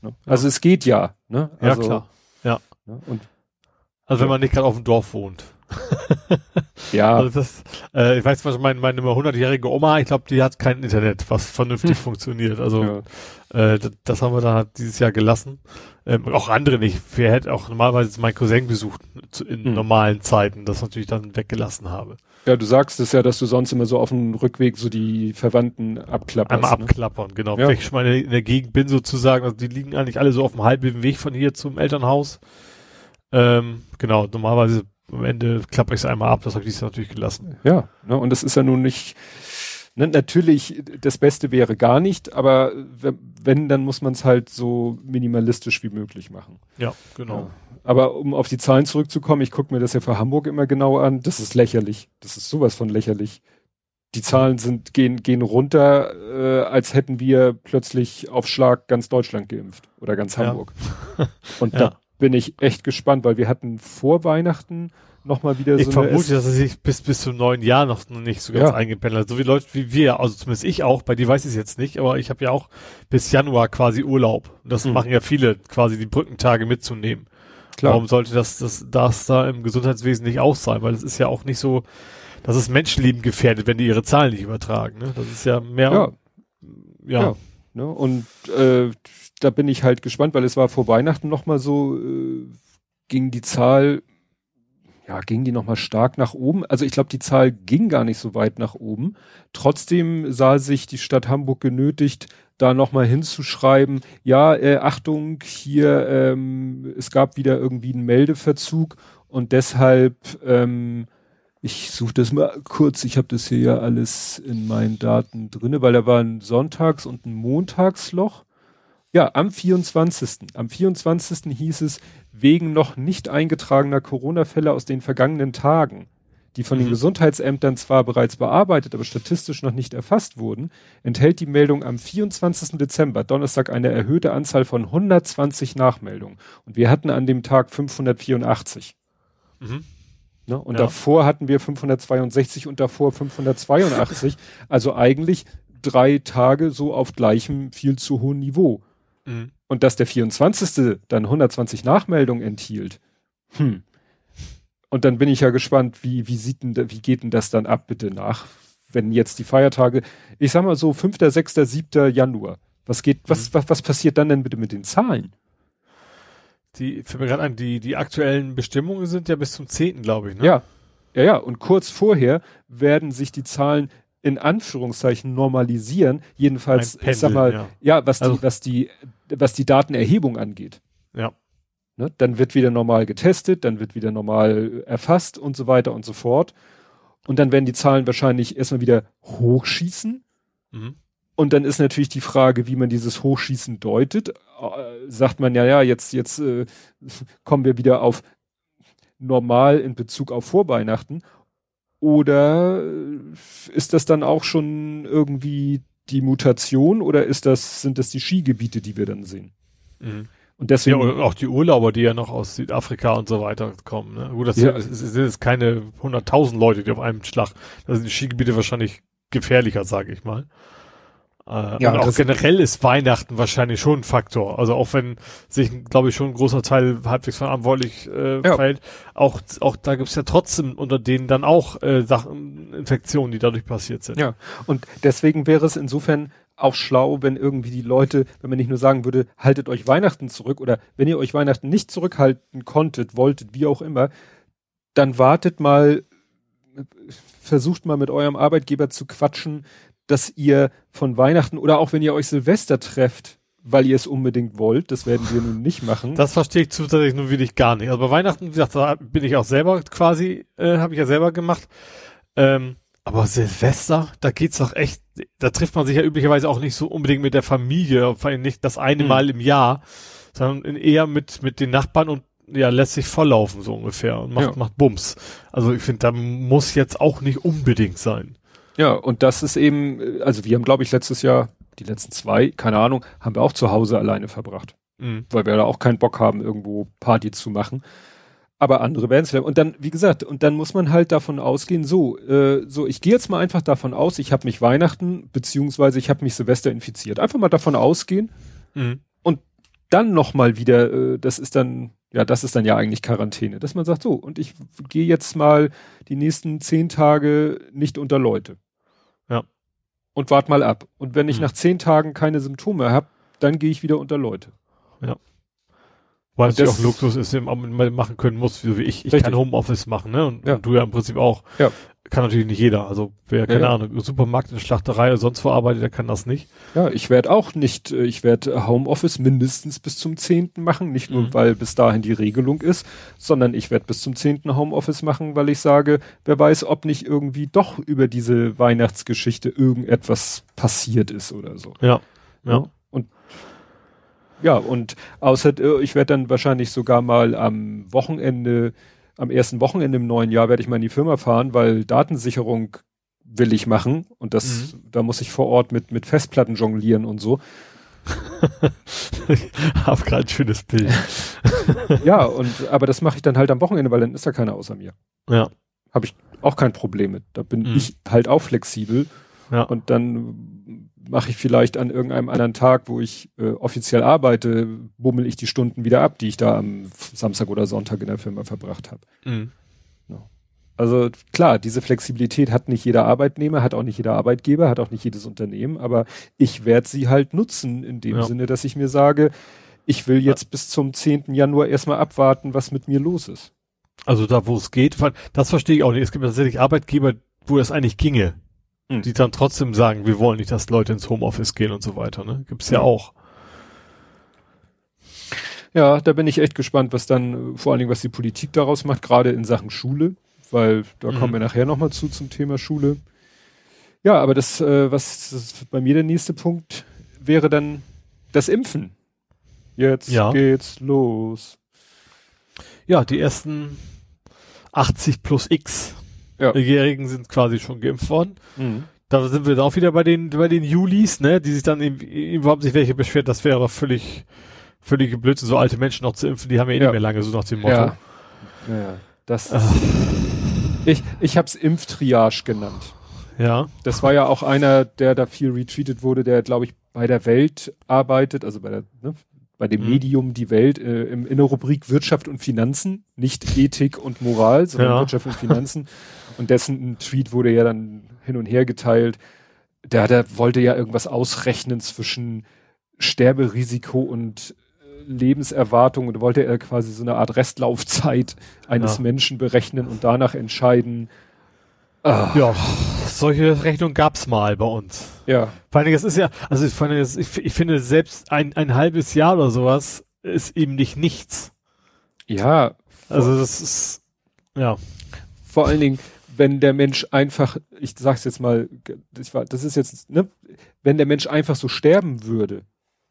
Ne? Also es geht ja, ne? Ja, Also, klar. Ne? Und Also wenn man nicht gerade auf dem Dorf wohnt. ja, Also das, Äh, ich weiß was meine, meine 100-jährige Oma, ich glaube, die hat kein Internet, was vernünftig Hm. funktioniert. Also Ja. äh, das, das haben wir dann halt dieses Jahr gelassen. Ähm, auch andere nicht. Wer hätte auch normalerweise meinen Cousin besucht in Hm. normalen Zeiten, das natürlich dann weggelassen habe. ja, du sagst es ja, dass du sonst immer so auf dem Rückweg so die Verwandten abklapperst. Einmal ne? abklappern, genau. Ja. Wenn ich schon mal in der Gegend bin sozusagen, also die liegen eigentlich alle so auf dem halben Weg von hier zum Elternhaus. Ähm, genau, normalerweise am Ende klappe ich es einmal ab, das habe ich natürlich gelassen. Ja, ne, und das ist ja nun nicht, ne, natürlich, das Beste wäre gar nicht, aber wenn, dann muss man es halt so minimalistisch wie möglich machen. Ja, genau. Ja. Aber um auf die Zahlen zurückzukommen, ich gucke mir das ja für Hamburg immer genau an, das ist lächerlich. Das ist sowas von lächerlich. Die Zahlen sind, gehen, gehen runter, äh, als hätten wir plötzlich auf Schlag ganz Deutschland geimpft oder ganz Ja. Hamburg. Und Ja. da bin ich echt gespannt, weil wir hatten vor Weihnachten nochmal wieder Ich so eine vermute, dass er sich bis, bis zum neuen Jahr noch nicht so ganz Ja. eingependelt hat. So wie Leute wie wir, also zumindest ich auch, bei dir weiß ich es jetzt nicht, aber ich habe ja auch bis Januar quasi Urlaub. Und das Mhm. machen ja viele, quasi die Brückentage mitzunehmen. Klar. Warum sollte das, das, das da im Gesundheitswesen nicht auch sein? Weil es ist ja auch nicht so, dass es Menschenleben gefährdet, wenn die ihre Zahlen nicht übertragen. Ne? Das ist ja mehr, Ja. ja, Ja. Ne? Und äh, da bin ich halt gespannt, weil es war vor Weihnachten nochmal so, äh, ging die Zahl, ja, ging die nochmal stark nach oben. Also ich glaube, die Zahl ging gar nicht so weit nach oben. Trotzdem sah sich die Stadt Hamburg genötigt, da nochmal hinzuschreiben, ja, äh, Achtung, hier, ähm, es gab wieder irgendwie einen Meldeverzug und deshalb, ähm, ich suche das mal kurz, ich habe das hier ja alles in meinen Daten drinne, weil da war ein Sonntags- und ein Montagsloch. Ja, am 24. Am 24. hieß es, wegen noch nicht eingetragener Corona-Fälle aus den vergangenen Tagen, die von den Mhm. Gesundheitsämtern zwar bereits bearbeitet, aber statistisch noch nicht erfasst wurden, enthält die Meldung am 24. Dezember, Donnerstag, eine erhöhte Anzahl von 120 Nachmeldungen. Und wir hatten an dem Tag 584. Mhm. Ne? Und Ja. davor hatten wir 562 und davor 582. also eigentlich drei Tage so auf gleichem viel zu hohen Niveau. Mhm. Und dass der 24. dann 120 Nachmeldungen enthielt. Hm. Und dann bin ich ja gespannt, wie, wie sieht denn, wie geht denn das dann ab bitte nach, wenn jetzt die Feiertage, ich sag mal so 5., 6., 7. Januar. Was geht, was, was, was passiert dann denn bitte mit den Zahlen? Die, fällt mir gerade ein, die, die aktuellen Bestimmungen sind ja bis zum 10. glaube ich, ne? Ja. Ja, ja. Und kurz vorher werden sich die Zahlen in Anführungszeichen normalisieren. Jedenfalls, ich sag mal, ja. ja, was Also- die, was die, was die Datenerhebung angeht. Ja. Ne? Dann wird wieder normal getestet, dann wird wieder normal erfasst und so weiter und so fort. Und dann werden die Zahlen wahrscheinlich erstmal wieder hochschießen. Mhm. Und dann ist natürlich die Frage, wie man dieses Hochschießen deutet. Äh, sagt man ja, ja, jetzt, jetzt äh, kommen wir wieder auf normal in Bezug auf Vorweihnachten. Oder äh, ist das dann auch schon irgendwie die Mutation oder ist das, sind das die Skigebiete, die wir dann sehen? Mhm. Und Ja, deswegen, oder auch die Urlauber, die ja noch aus Südafrika und so weiter kommen. Ne? Gut, das Ja. sind, es sind jetzt keine 100.000 Leute, die auf einem Schlag, da sind die Skigebiete wahrscheinlich gefährlicher, sage ich mal. Äh, Ja, und auch generell ist Weihnachten wahrscheinlich schon ein Faktor. Also auch wenn sich, glaube ich, schon ein großer Teil halbwegs verantwortlich äh, Ja. fällt, auch, auch da gibt's ja trotzdem unter denen dann auch äh, Sachen, Infektionen, die dadurch passiert sind. Ja, und deswegen wäre es insofern auch schlau, wenn irgendwie die Leute, wenn man nicht nur sagen würde, haltet euch Weihnachten zurück oder wenn ihr euch Weihnachten nicht zurückhalten konntet, wolltet, wie auch immer, dann wartet mal, äh, versucht mal mit eurem Arbeitgeber zu quatschen, dass ihr von Weihnachten oder auch wenn ihr euch Silvester trefft, weil ihr es unbedingt wollt, das werden wir nun nicht machen. Das verstehe ich zusätzlich nun wirklich gar nicht. Also bei Weihnachten, wie gesagt, da bin ich auch selber quasi, äh, habe ich ja selber gemacht. Ähm, aber Silvester, da geht's doch echt, da trifft man sich ja üblicherweise auch nicht so unbedingt mit der Familie, vor allem nicht das eine Hm. Mal im Jahr, sondern eher mit, mit den Nachbarn und ja, lässt sich volllaufen so ungefähr und macht, Ja. macht Bums. Also ich finde, da muss jetzt auch nicht unbedingt sein. Ja, und das ist eben, äh, also wir haben, glaube ich, letztes Jahr, die letzten zwei, keine Ahnung, haben wir auch zu Hause alleine verbracht. Mhm. weil wir da auch keinen Bock haben, irgendwo Party zu machen. Aber andere werden es. Und dann, wie gesagt, und dann muss man halt davon ausgehen, so, äh, so, ich gehe jetzt mal einfach davon aus, ich habe mich Weihnachten, beziehungsweise ich habe mich Silvester infiziert. Einfach mal davon ausgehen, Mhm. dann nochmal wieder, äh, das ist dann ja, das ist dann ja eigentlich Quarantäne, dass man sagt, so, und ich gehe jetzt mal die nächsten zehn Tage nicht unter Leute. Ja. Und wart mal ab. Und wenn ich Mhm. nach zehn Tagen keine Symptome habe, dann gehe ich wieder unter Leute. Weil es ja auch Luxus ist, den man machen können muss, so wie ich. Ich Richtig. kann Homeoffice machen, ne? Und, Ja. und du ja im Prinzip auch. Ja. Kann natürlich nicht jeder. Also wer, keine Ja, ja. Ahnung, Supermarkt, in der Schlachterei oder sonst wo arbeitet, der kann das nicht. Ja, ich werde auch nicht, äh, ich werde Homeoffice mindestens bis zum 10. machen, nicht nur Mhm. weil bis dahin die Regelung ist, sondern ich werde bis zum 10. Homeoffice machen, weil ich sage, wer weiß, ob nicht irgendwie doch über diese Weihnachtsgeschichte irgendetwas passiert ist oder so. Ja. Ja. Und ja, und außer äh, ich werde dann wahrscheinlich sogar mal am Wochenende, am ersten Wochenende im neuen Jahr werde ich mal in die Firma fahren, weil Datensicherung will ich machen und das, da muss ich vor Ort mit, mit Festplatten jonglieren und so. Hab gerade ein schönes Bild. Ja, und aber das mache ich dann halt am Wochenende, weil dann ist da keiner außer mir. Ja. Habe ich auch kein Problem mit. Da bin Mhm. ich halt auch flexibel Ja. und dann mache ich vielleicht an irgendeinem anderen Tag, wo ich äh, offiziell arbeite, bummel ich die Stunden wieder ab, die ich da am Samstag oder Sonntag in der Firma verbracht habe. Mhm. Also klar, diese Flexibilität hat nicht jeder Arbeitnehmer, hat auch nicht jeder Arbeitgeber, hat auch nicht jedes Unternehmen, aber ich werde sie halt nutzen in dem Ja. Sinne, dass ich mir sage, ich will jetzt bis zum 10. Januar erstmal abwarten, was mit mir los ist. Also da, wo es geht, das verstehe ich auch nicht. Es gibt tatsächlich Arbeitgeber, wo es eigentlich ginge, Hm. die dann trotzdem sagen, wir wollen nicht, dass Leute ins Homeoffice gehen und so weiter. Ne? Gibt's ja Ja. auch. Ja, da bin ich echt gespannt, was dann, vor allen Dingen, was die Politik daraus macht, gerade in Sachen Schule, weil da Mhm. kommen wir nachher nochmal zu zum Thema Schule. Ja, aber das, äh, was das bei mir der nächste Punkt wäre dann das Impfen. Jetzt Ja. geht's los. Ja, die ersten 80 plus X Ja. Jährigen sind quasi schon geimpft worden. Mhm. Da sind wir dann auch wieder bei den, bei den Julis, ne, die sich dann eben, haben sich welche beschwert, das wäre völlig, völlige Blödsinn, so alte Menschen noch zu impfen, die haben ja eh Ja. nicht mehr lange, so nach dem Motto. Ja. ja. Das Ah. ich, ich habe es Impftriage genannt. Ja. Das war ja auch einer, der da viel retweetet wurde, der, glaube ich, bei der Welt arbeitet, also bei der, ne, bei dem Mhm. Medium Die Welt, äh, im, in der Rubrik Wirtschaft und Finanzen, nicht Ethik und Moral, sondern Ja. Wirtschaft und Finanzen. Und dessen Tweet wurde ja dann hin und her geteilt. Der, der wollte ja irgendwas ausrechnen zwischen Sterberisiko und äh, Lebenserwartung und wollte er quasi so eine Art Restlaufzeit eines Ja. Menschen berechnen und danach entscheiden. Ah, Ja, solche Rechnungen gab's mal bei uns. ja. Vor allen Dingen, es ist ja, also vor allen Dingen, es- ich, ich finde selbst ein, ein halbes Jahr oder sowas ist eben nicht nichts. Ja, Also das ist, ja. vor allen Dingen, wenn der Mensch einfach, ich sag's jetzt mal, ich war, das ist jetzt, ne, wenn der Mensch einfach so sterben würde,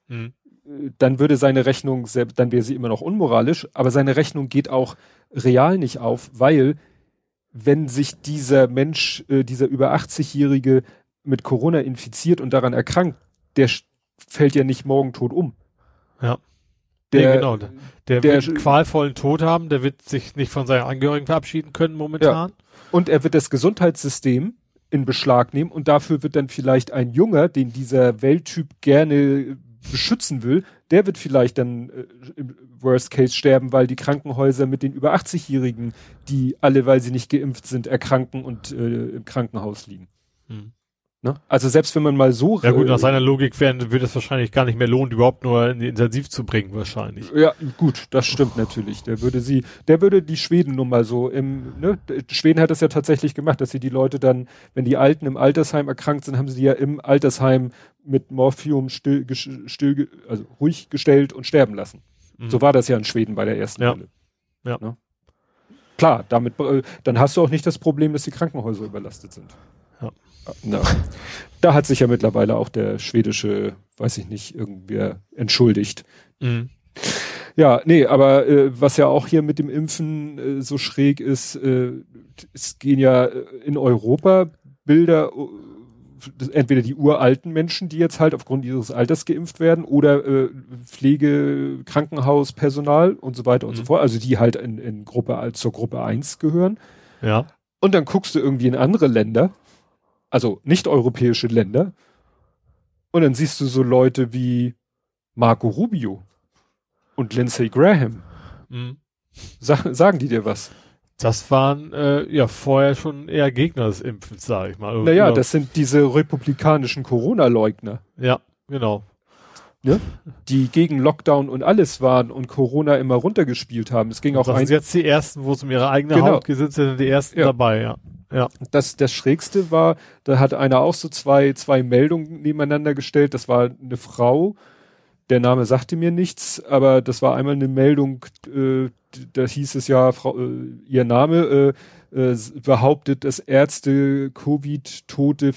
Hm. äh, dann würde seine Rechnung, selbst, dann wäre sie immer noch unmoralisch, aber seine Rechnung geht auch real nicht auf, weil wenn sich dieser Mensch, äh, dieser über 80-Jährige mit Corona infiziert und daran erkrankt, der fällt ja nicht morgen tot um. Ja. Der, Nee, genau. Der, der- wird einen qualvollen Tod haben, der wird sich nicht von seinen Angehörigen verabschieden können momentan. Und er wird das Gesundheitssystem in Beschlag nehmen und dafür wird dann vielleicht ein Junger, den dieser Welttyp gerne beschützen will, der wird vielleicht dann äh, im Worst Case sterben, weil die Krankenhäuser mit den über 80-Jährigen, die alle, weil sie nicht geimpft sind, erkranken und äh, im Krankenhaus liegen. Hm. Ne? Also selbst wenn man mal so Ja gut, äh, nach seiner Logik werden, wird es wahrscheinlich gar nicht mehr lohnen, überhaupt nur in die Intensiv zu bringen, wahrscheinlich. Ja, gut, das stimmt natürlich. Der würde sie, der würde die Schweden nun mal so im, ne, Schweden hat das ja tatsächlich gemacht, dass sie die Leute dann, wenn die Alten im Altersheim erkrankt sind, haben sie die ja im Altersheim mit Morphium still, still also ruhig gestellt und sterben lassen. Mhm. So war das ja in Schweden bei der ersten Ja. Welle. Ja. Ne? Klar, damit, äh, dann hast du auch nicht das Problem, dass die Krankenhäuser überlastet sind. Na, da hat sich ja mittlerweile auch der schwedische, weiß ich nicht, irgendwer entschuldigt. Mhm. Ja, nee, aber äh, was ja auch hier mit dem Impfen äh, so schräg ist, äh, es gehen ja äh, in Europa Bilder, äh, entweder die uralten Menschen, die jetzt halt aufgrund ihres Alters geimpft werden, oder äh, Pflege, Krankenhauspersonal und so weiter und so Mhm. fort, also die halt in, in Gruppe zur Gruppe 1 gehören. Ja. Und dann guckst du irgendwie in andere Länder, also nicht europäische Länder, und dann siehst du so Leute wie Marco Rubio und Lindsey Graham Mhm. Sag, sagen die dir was? Das waren äh, ja vorher schon eher Gegner des Impfens, sage ich mal. Naja, Oder- das sind diese republikanischen Corona-Leugner, Ja, genau. die gegen Lockdown und alles waren und Corona immer runtergespielt haben. Es ging auch das sind jetzt die ersten, wo es um ihre eigene Genau. Haut geht, sind dann die ersten Ja. dabei, ja. Ja. das, das Schrägste war, da hat einer auch so zwei, zwei Meldungen nebeneinander gestellt. Das war eine Frau, der Name sagte mir nichts, aber das war einmal eine Meldung, äh, da hieß es ja, Frau, äh, ihr Name äh, äh, behauptet, dass Ärzte Covid-Tote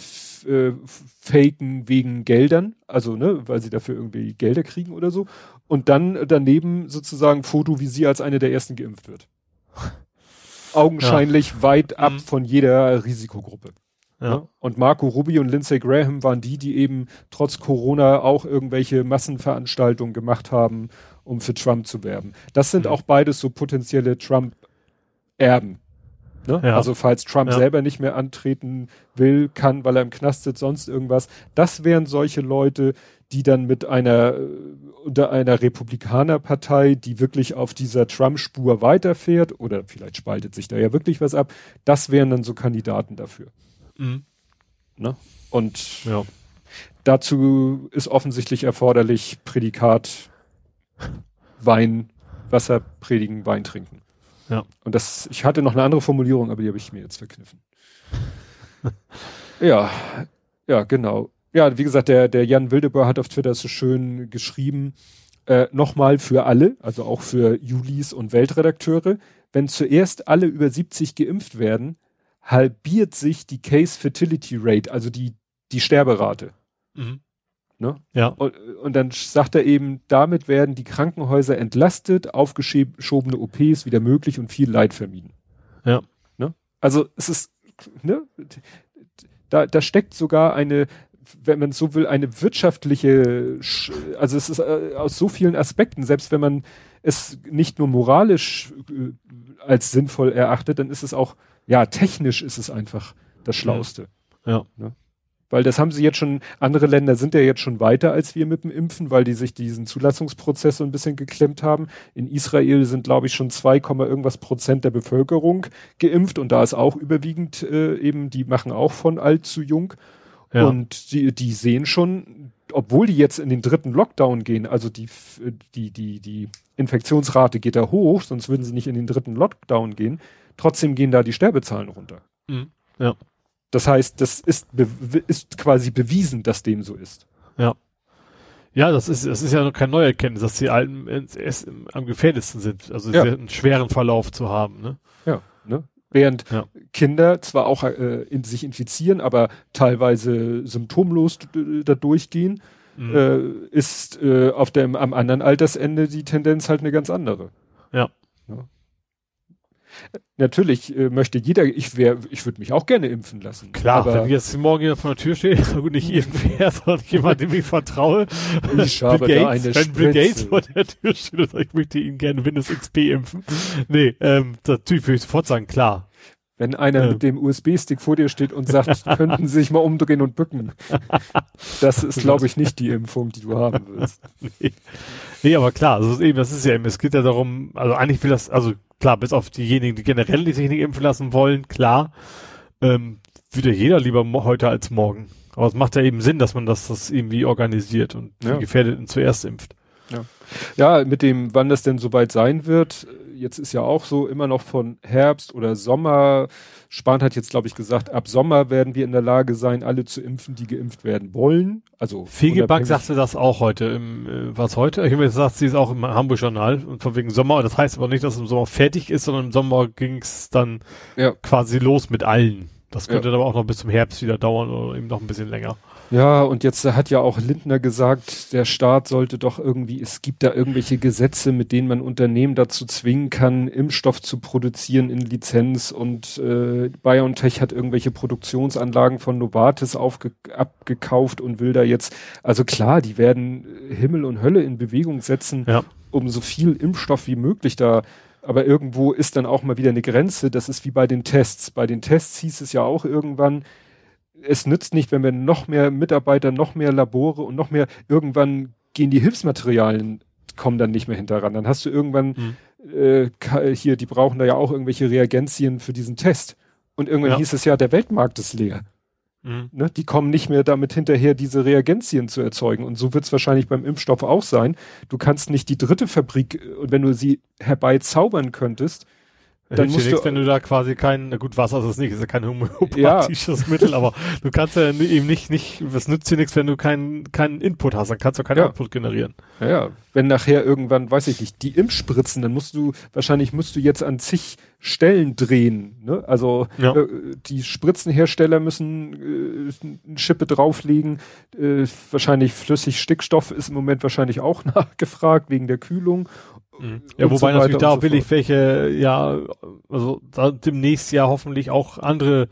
äh, faken wegen Geldern, also ne, weil sie dafür irgendwie Gelder kriegen oder so. Und dann daneben sozusagen Foto, wie sie als eine der ersten geimpft wird. Augenscheinlich weit ab Mhm. von jeder Risikogruppe. Ja. Ne? Und Marco Rubio und Lindsey Graham waren die, die eben trotz Corona auch irgendwelche Massenveranstaltungen gemacht haben, um für Trump zu werben. Das sind Mhm. auch beides so potenzielle Trump-Erben. Ne? Ja. Also falls Trump Ja. selber nicht mehr antreten will, kann, weil er im Knast sitzt, sonst irgendwas. Das wären solche Leute, die dann mit einer äh, unter einer Republikanerpartei, die wirklich auf dieser Trump-Spur weiterfährt, oder vielleicht spaltet sich da ja wirklich was ab, das wären dann so Kandidaten dafür. Mhm. Ne? Und Ja. dazu ist offensichtlich erforderlich Prädikat Wein, Wasser predigen, Wein trinken. Ja. Und das, ich hatte noch eine andere Formulierung, aber die habe ich mir jetzt verkniffen. ja, ja, genau. Ja, wie gesagt, der, der Jan Wildeböhr hat auf Twitter so schön geschrieben, äh, nochmal für alle, also auch für Julis und Weltredakteure, wenn zuerst alle über 70 geimpft werden, halbiert sich die Case Fertility Rate, also die, die Sterberate. Mhm. Ne? Ja. Und, und dann sagt er eben, damit werden die Krankenhäuser entlastet, aufgeschobene OPs wieder möglich und viel Leid vermieden. Ja. Ne? Also es ist, ne? Da, da steckt sogar eine, wenn man so will, eine wirtschaftliche, Sch- also es ist äh, aus so vielen Aspekten, selbst wenn man es nicht nur moralisch äh, als sinnvoll erachtet, dann ist es auch, ja, technisch ist es einfach das Schlauste. Ja. Weil das haben sie jetzt schon, andere Länder sind ja jetzt schon weiter als wir mit dem Impfen, weil die sich diesen Zulassungsprozess so ein bisschen geklemmt haben. In Israel sind, glaube ich, schon 2, Komma irgendwas Prozent der Bevölkerung geimpft und da ist auch überwiegend äh, eben, die machen auch von alt zu jung. Ja. Und die, die sehen schon, obwohl die jetzt in den dritten Lockdown gehen, also die, die, die, die Infektionsrate geht da hoch, sonst würden sie nicht in den dritten Lockdown gehen, trotzdem gehen da die Sterbezahlen runter. Mhm. Ja. Das heißt, das ist, ist quasi bewiesen, dass dem so ist. Ja, das ist, das ist ja noch keine neue Erkenntnis, dass die Alten am gefährdesten sind, also Ja. einen schweren Verlauf zu haben. Ne? Ja. Ne? Während Ja. Kinder zwar auch äh, in sich infizieren, aber teilweise symptomlos da durchgehen, Mhm. äh, ist äh, auf dem am anderen Altersende die Tendenz halt eine ganz andere. Ja. Ja. Natürlich äh, möchte jeder, ich wäre, ich würde mich auch gerne impfen lassen. Klar, aber wenn jetzt morgen jemand vor der Tür steht, gut, nicht irgendwer, sondern jemand, dem ich vertraue. ich habe Bill Gates, eine wenn Bill Gates vor der Tür steht und sagt, ich möchte Ihnen gerne Windows XP impfen. Nee, ähm, natürlich würde ich sofort sagen, klar. Wenn einer Ja. mit dem USB-Stick vor dir steht und sagt, könnten Sie sich mal umdrehen und bücken. Das ist, glaube ich, nicht die Impfung, die du haben willst. Nee, nee aber klar, also eben, das ist ja eben, es geht ja darum, also eigentlich will das, also klar, bis auf diejenigen, die generell die sich nicht impfen lassen wollen, klar, ähm, würde jeder lieber heute als morgen. Aber es macht ja eben Sinn, dass man das, das irgendwie organisiert und Ja. die Gefährdeten zuerst impft. Ja, mit dem, wann das denn soweit sein wird, jetzt ist ja auch so immer noch von Herbst oder Sommer. Spahn hat jetzt, glaube ich, gesagt, ab Sommer werden wir in der Lage sein, alle zu impfen, die geimpft werden wollen. Also Fegebank unabhängig- sagte das auch heute im, äh, was heute? Ich habe gesagt, sie ist auch im Hamburg-Journal und von wegen Sommer. Das heißt aber nicht, dass es im Sommer fertig ist, sondern im Sommer ging es dann Ja. quasi los mit allen. Das könnte Ja. dann aber auch noch bis zum Herbst wieder dauern oder eben noch ein bisschen länger. Ja, und jetzt hat ja auch Lindner gesagt, der Staat sollte doch irgendwie, es gibt da irgendwelche Gesetze, mit denen man Unternehmen dazu zwingen kann, Impfstoff zu produzieren in Lizenz und äh, BioNTech hat irgendwelche Produktionsanlagen von Novartis aufge abgekauft und will da jetzt, also klar, die werden Himmel und Hölle in Bewegung setzen, Ja. um so viel Impfstoff wie möglich da aber irgendwo ist dann auch mal wieder eine Grenze. Das ist wie bei den Tests. Bei den Tests hieß es ja auch irgendwann, es nützt nicht, wenn wir noch mehr Mitarbeiter, noch mehr Labore und noch mehr, irgendwann gehen die Hilfsmaterialien, kommen dann nicht mehr hinterran. Dann hast du irgendwann Mhm. äh, hier, die brauchen da ja auch irgendwelche Reagenzien für diesen Test. Und irgendwann ja. hieß es ja, der Weltmarkt ist leer. Mhm. Ne, die kommen nicht mehr damit hinterher, diese Reagenzien zu erzeugen. Und so wird es wahrscheinlich beim Impfstoff auch sein. Du kannst nicht die dritte Fabrik, und wenn du sie herbeizaubern könntest, dann musst nichts, du, wenn du da quasi kein, na gut, Wasser ist es nicht, ist ja kein homöopathisches ja. Mittel, aber du kannst ja eben nicht, nicht, was nützt dir nichts, wenn du keinen, keinen Input hast, dann kannst du keinen ja. Output generieren. Ja, ja, wenn nachher irgendwann, weiß ich nicht, die Impfspritzen, dann musst du, wahrscheinlich musst du jetzt an zig Stellen drehen, ne? Also, ja. äh, die Spritzenhersteller müssen äh, eine Schippe drauflegen, äh, wahrscheinlich flüssig Stickstoff ist im Moment wahrscheinlich auch nachgefragt wegen der Kühlung Mhm. Ja, wobei so natürlich da so will welche, ja, also da demnächst ja hoffentlich auch andere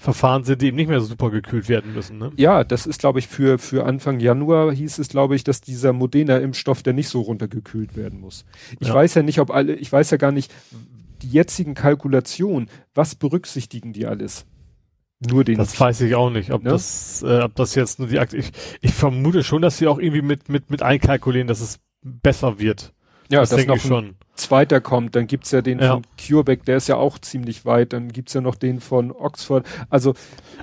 Verfahren sind, die eben nicht mehr so super gekühlt werden müssen. Ne? Ja, das ist, glaube ich, für, für Anfang Januar hieß es, glaube ich, dass dieser Modena-Impfstoff, der nicht so runtergekühlt werden muss. Ich ja. weiß ja nicht, ob alle, ich weiß ja gar nicht, die jetzigen Kalkulationen, was berücksichtigen die alles? Nur den. Das weiß ich auch nicht, ob ne? das, äh, ob das jetzt nur die Akt. Ich, ich vermute schon, dass sie auch irgendwie mit mit mit einkalkulieren, dass es besser wird. Ja, das, das noch schon. zweiter kommt, dann gibt's ja den ja. von CureVac, der ist ja auch ziemlich weit, dann gibt's ja noch den von Oxford. Also,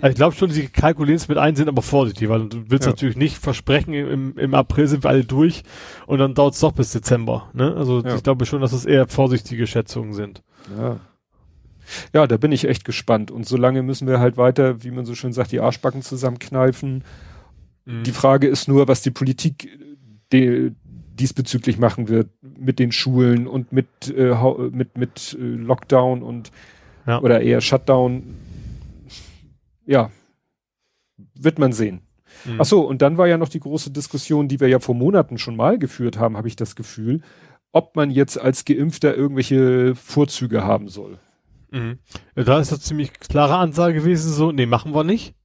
also ich glaube schon, sie kalkulieren es mit ein, sind aber vorsichtig, weil du willst ja. natürlich nicht versprechen, im, im April sind wir alle durch und dann dauert's doch bis Dezember. Ne? Also ja. ich glaube schon, dass es eher vorsichtige Schätzungen sind. Ja. Ja, da bin ich echt gespannt. Und solange müssen wir halt weiter, wie man so schön sagt, die Arschbacken zusammenkneifen. Mhm. Die Frage ist nur, was die Politik de, diesbezüglich machen wird mit den Schulen und mit äh, mit mit äh, Lockdown und ja. oder eher Shutdown. Ja, wird man sehen. Mhm. Ach so, und dann war ja noch die große Diskussion, die wir ja vor Monaten schon mal geführt haben, habe ich das Gefühl, ob man jetzt als Geimpfter irgendwelche Vorzüge haben soll. Mhm. Da ist das ziemlich klare Ansage gewesen, so, nee, machen wir nicht.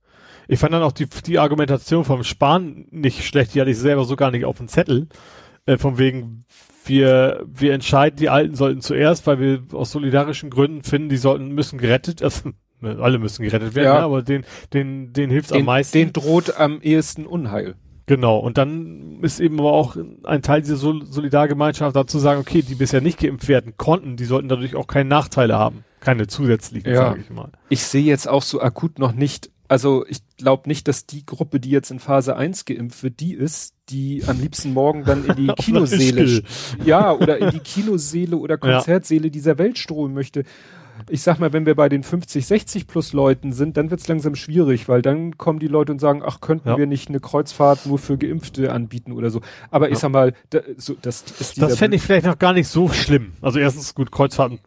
Ich fand dann auch die, die Argumentation vom Spahn nicht schlecht, die hatte ich selber so gar nicht auf dem Zettel äh, von wegen, wir, wir entscheiden, die Alten sollten zuerst, weil wir aus solidarischen Gründen finden, die sollten, müssen gerettet, also, ne, alle müssen gerettet werden, ja. ne, aber den, den, den hilft am meisten. Den droht am ehesten Unheil. Genau, und dann ist eben aber auch ein Teil dieser Sol Solidargemeinschaft dazu sagen, okay, die bisher nicht geimpft werden konnten, die sollten dadurch auch keine Nachteile haben. Keine zusätzlichen, ja. sage ich mal. Ich sehe jetzt auch so akut noch nicht also ich glaube nicht, dass die Gruppe, die jetzt in Phase 1 geimpft wird, die ist, die am liebsten morgen dann in die Kinoseele, ja, oder in die Kinoseele oder Konzertseele ja. dieser Welt stromen möchte ich sag mal, wenn wir bei den 50, 60 plus Leuten sind, dann wird's langsam schwierig, weil dann kommen die Leute und sagen, ach, könnten ja. wir nicht eine Kreuzfahrt nur für Geimpfte anbieten oder so. Aber ja. ich sag mal, da, so, das ist Das fände ich vielleicht noch gar nicht so schlimm. Also erstens gut, Kreuzfahrten,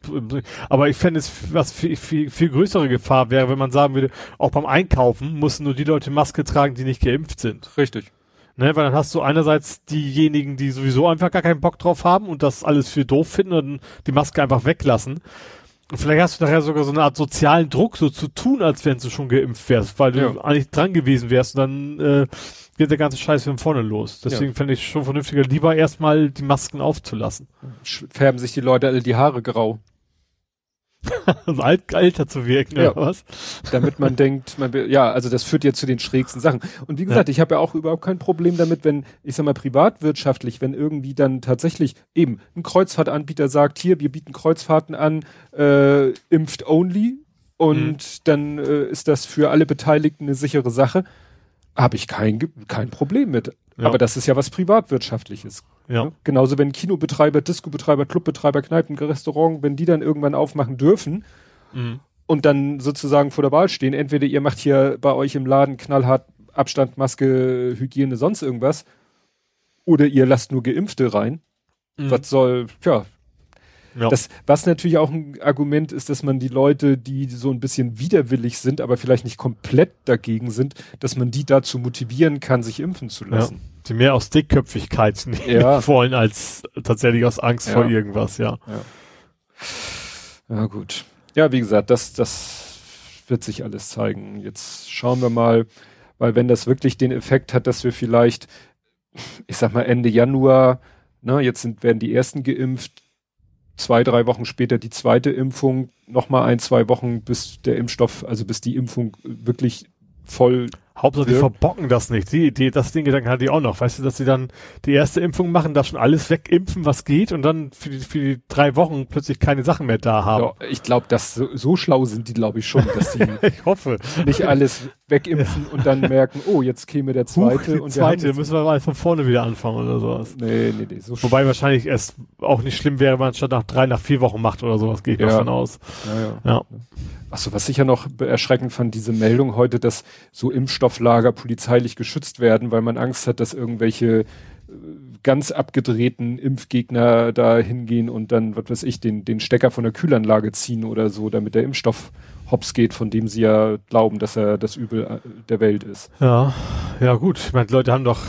aber ich fände es, was viel, viel, viel größere Gefahr wäre, wenn man sagen würde, auch beim Einkaufen müssen nur die Leute Maske tragen, die nicht geimpft sind. Richtig. Ne, weil dann hast du einerseits diejenigen, die sowieso einfach gar keinen Bock drauf haben und das alles für doof finden und die Maske einfach weglassen. Vielleicht hast du nachher sogar so eine Art sozialen Druck, so zu tun, als wenn du schon geimpft wärst, weil du ja. eigentlich dran gewesen wärst und dann äh, geht der ganze Scheiß von vorne los. Deswegen ja. fände ich schon vernünftiger, lieber erstmal die Masken aufzulassen. Färben sich die Leute alle die Haare grau. um alt, alter zu wirken, ja. oder was? Damit man denkt, man ja, also das führt jetzt zu den schrägsten Sachen. Und wie gesagt, ja. ich habe ja auch überhaupt kein Problem damit, wenn, ich sag mal, privatwirtschaftlich, wenn irgendwie dann tatsächlich eben ein Kreuzfahrtanbieter sagt, hier, wir bieten Kreuzfahrten an, äh, impft only und mhm. dann äh, ist das für alle Beteiligten eine sichere Sache, habe ich kein, kein Problem mit. Ja. Aber das ist ja was Privatwirtschaftliches. Ja. Genauso wenn Kinobetreiber, Discobetreiber, Clubbetreiber, Kneipen, Restaurant, wenn die dann irgendwann aufmachen dürfen mhm. und dann sozusagen vor der Wahl stehen, entweder ihr macht hier bei euch im Laden knallhart Abstand, Maske, Hygiene, sonst irgendwas, oder ihr lasst nur Geimpfte rein. Mhm. Was soll, ja, ja. Das, was natürlich auch ein Argument ist, dass man die Leute, die so ein bisschen widerwillig sind, aber vielleicht nicht komplett dagegen sind, dass man die dazu motivieren kann, sich impfen zu lassen. Ja. Die mehr aus Dickköpfigkeit ja. wollen, als tatsächlich aus Angst ja. vor irgendwas, ja. ja. Gut. Ja, wie gesagt, das, das wird sich alles zeigen. Jetzt schauen wir mal, weil wenn das wirklich den Effekt hat, dass wir vielleicht, ich sag mal, Ende Januar, ne, jetzt sind, werden die ersten geimpft, zwei, drei Wochen später die zweite Impfung, nochmal ein, zwei Wochen, bis der Impfstoff, also bis die Impfung wirklich voll Hauptsache, die wirkt. verbocken das nicht. Die, die, das den Gedanken hatte ich auch noch. Weißt du, dass sie dann die erste Impfung machen, da schon alles wegimpfen, was geht und dann für die, für die drei Wochen plötzlich keine Sachen mehr da haben. Ja, ich glaube, dass so, so schlau sind die, glaube ich, schon, dass die Ich hoffe. nicht alles wegimpfen und dann merken, oh, jetzt käme der Huch, zweite die und haben zweite, müssen wir mal von vorne wieder anfangen oder sowas. Nee, nee, nee, so Wobei wahrscheinlich es auch nicht schlimm wäre, wenn man es statt nach drei, nach vier Wochen macht oder sowas, gehe ich Ja. davon aus. ja, ja. Ja. Achso, was ich ja noch erschreckend fand, diese Meldung heute, dass so Impfstofflager polizeilich geschützt werden, weil man Angst hat, dass irgendwelche äh, ganz abgedrehten Impfgegner da hingehen und dann, was weiß ich, den, den Stecker von der Kühlanlage ziehen oder so, damit der Impfstoff hops geht, von dem sie ja glauben, dass er das Übel äh, der Welt ist. Ja, ja gut. Ich meine, die Leute haben doch,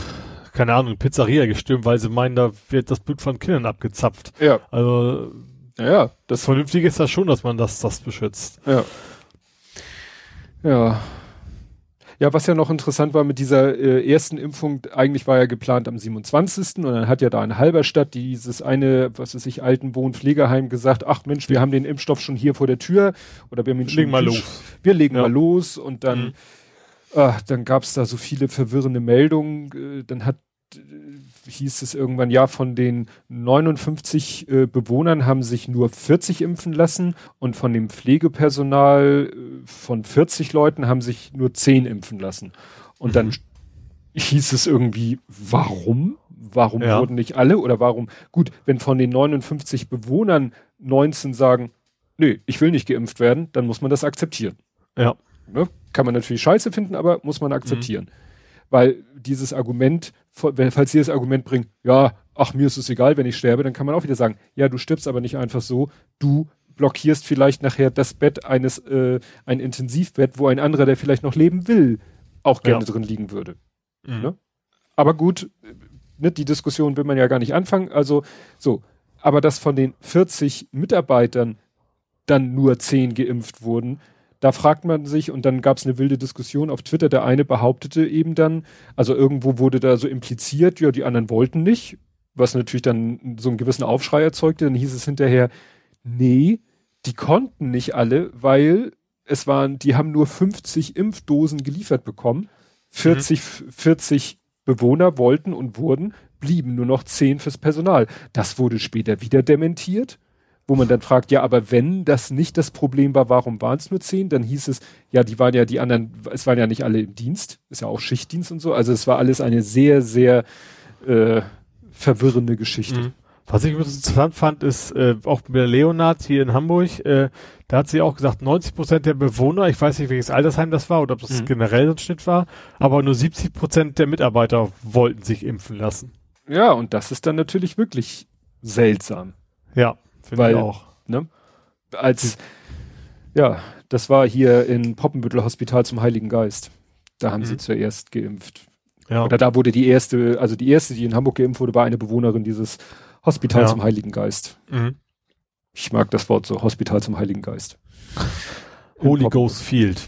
keine Ahnung, Pizzeria gestürmt, weil sie meinen, da wird das Blut von Kindern abgezapft. Ja, Also ja, ja, das Vernünftige ist das schon, dass man das, das beschützt. Ja. Ja. Ja, was ja noch interessant war mit dieser äh, ersten Impfung, eigentlich war ja geplant am 27. und dann hat ja da in Halberstadt dieses eine, was weiß ich, alten Wohn-Pflegeheim gesagt, ach Mensch, wir haben den Impfstoff schon hier vor der Tür oder wir haben ihn schon Legen mal los. Wir legen Ja. mal los und dann, Mhm. ah, dann gab's da so viele verwirrende Meldungen, äh, dann hat hieß es irgendwann, ja, von den 59 äh, Bewohnern haben sich nur 40 impfen lassen und von dem Pflegepersonal äh, von 40 Leuten haben sich nur 10 impfen lassen. Und dann Mhm. hieß es irgendwie, warum? Warum Ja. wurden nicht alle oder warum? Gut, wenn von den 59 Bewohnern 19 sagen, nee, ich will nicht geimpft werden, dann muss man das akzeptieren. Ja. Ne? Kann man natürlich scheiße finden, aber muss man akzeptieren. Weil dieses Argument, falls sie das Argument bringen, ja, ach, mir ist es egal, wenn ich sterbe, dann kann man auch wieder sagen, ja, du stirbst aber nicht einfach so, du blockierst vielleicht nachher das Bett eines, äh, ein Intensivbett, wo ein anderer, der vielleicht noch leben will, auch gerne Ja. drin liegen würde. Mhm. Ne? Aber gut, ne, die Diskussion will man ja gar nicht anfangen. Also so, aber dass von den 40 Mitarbeitern dann nur 10 geimpft wurden, da fragt man sich, und dann gab es eine wilde Diskussion auf Twitter, der eine behauptete eben dann, also irgendwo wurde da so impliziert, ja, die anderen wollten nicht, was natürlich dann so einen gewissen Aufschrei erzeugte, dann hieß es hinterher, nee, die konnten nicht alle, weil es waren, die haben nur 50 Impfdosen geliefert bekommen, 40, 40 Bewohner wollten und wurden, blieben nur noch 10 fürs Personal. Das wurde später wieder dementiert wo man dann fragt, ja, aber wenn das nicht das Problem war, warum waren es nur zehn? Dann hieß es, ja, die waren ja die anderen, es waren ja nicht alle im Dienst, ist ja auch Schichtdienst und so. Also es war alles eine sehr, sehr äh, verwirrende Geschichte. Mhm. Was ich übrigens interessant fand, ist äh, auch bei Leonard hier in Hamburg, äh, da hat sie auch gesagt, 90 Prozent der Bewohner, ich weiß nicht, welches Altersheim das war oder ob das Mhm. generell ein Schnitt war, aber nur 70 Prozent der Mitarbeiter wollten sich impfen lassen. Ja, und das ist dann natürlich wirklich seltsam. Ja, finde Weil- ich auch. Ne? Als, ja, das war hier in Poppenbüttel Hospital zum Heiligen Geist. Da haben Mhm. sie zuerst geimpft. Ja. Oder da wurde die erste, also die erste, die in Hamburg geimpft wurde, war eine Bewohnerin dieses Hospital Ja. zum Heiligen Geist. Mhm. Ich mag das Wort so, Hospital zum Heiligen Geist. Holy Ghost Field.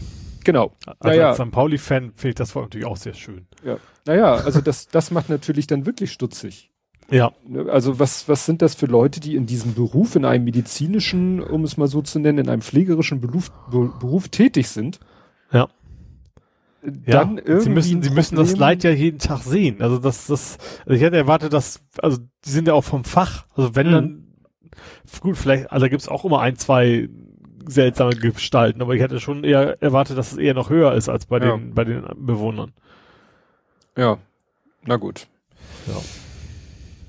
Genau. Also Naja. als St. Pauli-Fan finde ich das Wort natürlich auch sehr schön. Ja. Naja, also das, das macht natürlich dann wirklich stutzig. Ja. Ne, Also was, was sind das für Leute, die in diesem Beruf, in einem medizinischen, um es mal so zu nennen, in einem pflegerischen Beruf, Be- Beruf tätig sind? Ja. Dann ja, irgendwie sie müssen, sie müssen das Leid ja jeden Tag sehen. Also das, das, also ich hätte erwartet, dass, also die sind ja auch vom Fach. Also wenn Mhm. dann, gut, vielleicht, also da gibt's auch immer ein, zwei seltsame Gestalten, aber ich hätte schon eher erwartet, dass es eher noch höher ist als bei Ja. den, bei den Bewohnern. Ja, na gut. Ja.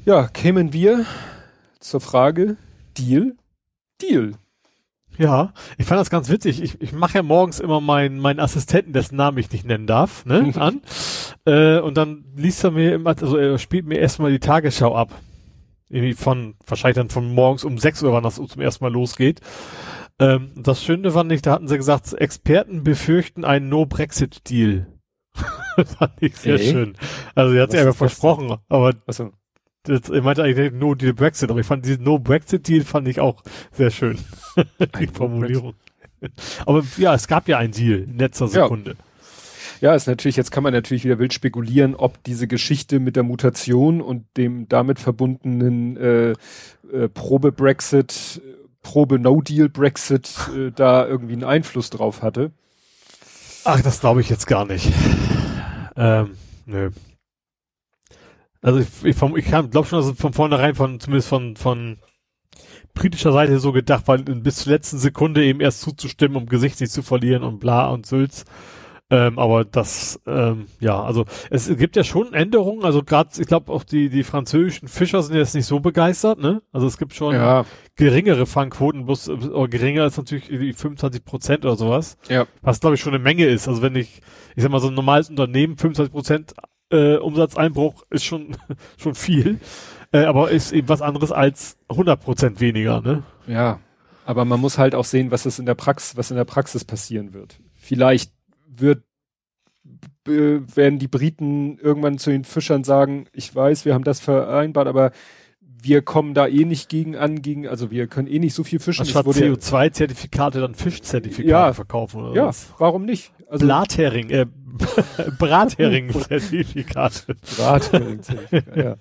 Ja, kämen wir zur Frage Deal? Deal. Ja, ich fand das ganz witzig. Ich, ich mache ja morgens immer meinen meinen Assistenten, dessen Namen ich nicht nennen darf, ne, an. Äh, und dann liest er mir immer, also er spielt mir erstmal die Tagesschau ab. Irgendwie von, wahrscheinlich dann von morgens um 6 Uhr, wann das zum ersten Mal losgeht. Ähm, das Schöne fand ich, da hatten sie gesagt, Experten befürchten einen No-Brexit-Deal. das fand ich sehr Ey? schön. Also, er hat sich einfach ist das versprochen, aber Achso. Das, er meinte eigentlich No Deal Brexit, aber ich fand diesen No Brexit Deal fand ich auch sehr schön. Die Formulierung. Aber ja, es gab ja einen Deal in letzter Ja. Sekunde. Ja, ist natürlich, jetzt kann man natürlich wieder wild spekulieren, ob diese Geschichte mit der Mutation und dem damit verbundenen äh, äh, Probe-Brexit, Probe-No-Deal-Brexit äh, da irgendwie einen Einfluss drauf hatte. Ach, das glaube ich jetzt gar nicht. Ähm, nö. Also ich, ich, ich glaube schon, dass es von vornherein von, zumindest von, von britischer Seite so gedacht, weil bis zur letzten Sekunde eben erst zuzustimmen, um Gesicht nicht zu verlieren und bla und Sülz. Ähm, aber das, ähm, ja, also es gibt ja schon Änderungen. Also gerade, ich glaube auch die die französischen Fischer sind jetzt nicht so begeistert, ne? Also es gibt schon Ja, geringere Fangquoten, bloß oder geringer ist natürlich die 25 Prozent oder sowas. ja, Was glaube ich schon eine Menge ist. Also wenn ich, ich sag mal so ein normales Unternehmen 25 Prozent äh, Umsatzeinbruch ist schon schon viel, äh, aber ist eben was anderes als 100 Prozent weniger, ne? ja. Aber man muss halt auch sehen, was es in der Praxis, was in der Praxis passieren wird. Vielleicht wird äh, werden die Briten irgendwann zu den Fischern sagen, ich weiß, wir haben das vereinbart, aber wir kommen da eh nicht gegen an, gegen, also wir können eh nicht so viel fischen. Anstatt wurde ja- CO2-Zertifikate dann Fischzertifikate Ja. verkaufen oder ja, was? warum nicht? Also Blathering, äh, Brathering-Zertifikate. Brat. ja.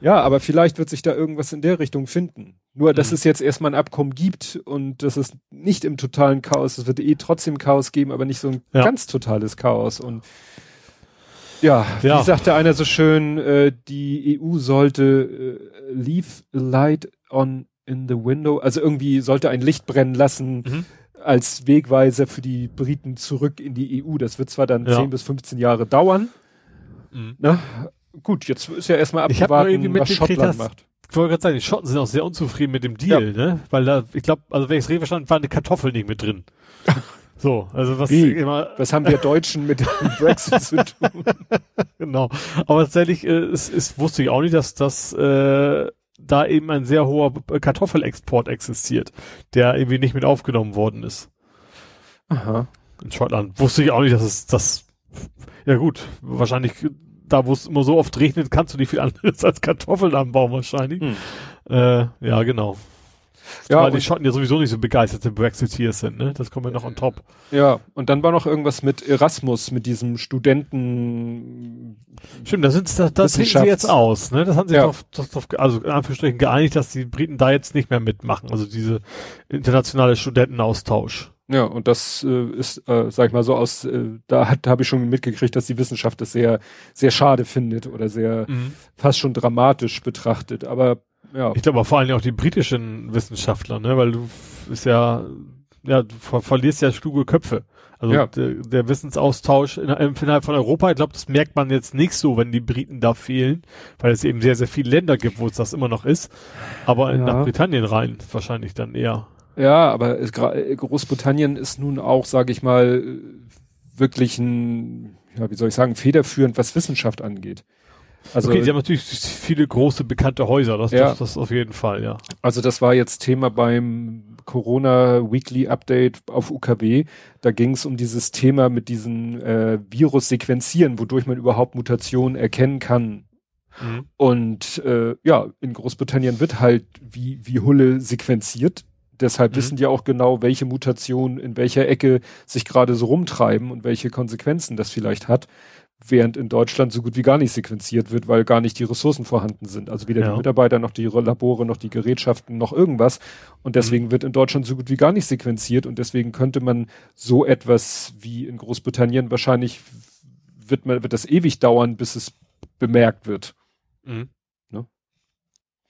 ja, aber vielleicht wird sich da irgendwas in der Richtung finden. Nur, dass Mhm. es jetzt erstmal ein Abkommen gibt und dass es nicht im totalen Chaos, es wird eh trotzdem Chaos geben, aber nicht so ein Ja. ganz totales Chaos. Und ja, Ja. wie sagte einer so schön, äh, die EU sollte äh, leave light on in the window, also irgendwie sollte ein Licht brennen lassen Mhm. Als Wegweiser für die Briten zurück in die EU. Das wird zwar dann Ja. 10 bis 15 Jahre dauern, Mhm. Ne? Gut, jetzt ist ja erstmal abzuwarten, was Schottland dass- macht. Ich wollte gerade sagen, die Schotten sind auch sehr unzufrieden mit dem Deal, ne? Weil da, ich glaube, also wenn ich es richtig verstanden war eine Kartoffel nicht mit drin. So, also was Wie? immer, Was haben wir Deutschen mit dem Brexit zu tun? genau. Aber tatsächlich, äh, es, es wusste ich auch nicht, dass das äh, da eben ein sehr hoher Kartoffelexport existiert, der irgendwie nicht mit aufgenommen worden ist Aha. in Schottland. Wusste ich auch nicht, dass es das, ja gut, wahrscheinlich da, wo es immer so oft regnet, kannst du nicht viel anderes als Kartoffeln anbauen wahrscheinlich. Hm. Äh, ja, genau. Ja, Weil die Schotten ja sowieso nicht so begeisterte Brexiteers sind, ne? Das kommt ja noch on top. ja, und dann war noch irgendwas mit Erasmus, mit diesem Studenten. Stimmt, da sind da, das trinken sie jetzt aus, ne? Das haben sie Ja. doch, doch, doch, also in Anführungsstrichen geeinigt, dass die Briten da jetzt nicht mehr mitmachen. Also diese internationale Studentenaustausch. Ja, und das äh, ist, äh, sag ich mal so aus, äh, da hat habe ich schon mitgekriegt, dass die Wissenschaft das sehr, sehr schade findet oder sehr fast schon dramatisch betrachtet. Aber ja, Ich glaube vor allem auch die britischen Wissenschaftler, ne? Weil du ist ja, ja, du ver verlierst ja kluge Köpfe. Also Ja. der, der Wissensaustausch in, innerhalb von Europa, ich glaube, das merkt man jetzt nicht so, wenn die Briten da fehlen, weil es eben sehr, sehr viele Länder gibt, wo es das immer noch ist. Aber in, Ja. nach Britannien rein wahrscheinlich dann eher. Ja, aber es, Großbritannien ist nun auch, sage ich mal, wirklich ein, ja, wie soll ich sagen, federführend, was Wissenschaft angeht. Also, okay, sie haben natürlich viele große bekannte Häuser, das, Ja. das, das auf jeden Fall, ja. also das war jetzt Thema beim Corona Weekly Update auf UKW. Da ging es um dieses Thema mit diesen äh, Virus sequenzieren, wodurch man überhaupt Mutationen erkennen kann. Mhm. Und äh, ja, in Großbritannien wird halt wie, wie Hulle sequenziert. Deshalb Mhm. wissen die auch genau, welche Mutationen in welcher Ecke sich gerade so rumtreiben und welche Konsequenzen das vielleicht hat. Während in Deutschland so gut wie gar nicht sequenziert wird, weil gar nicht die Ressourcen vorhanden sind. Also weder Ja. die Mitarbeiter noch die Labore noch die Gerätschaften noch irgendwas. Und deswegen wird in Deutschland so gut wie gar nicht sequenziert und deswegen könnte man so etwas wie in Großbritannien wahrscheinlich wird man, wird das ewig dauern, bis es bemerkt wird. Mhm.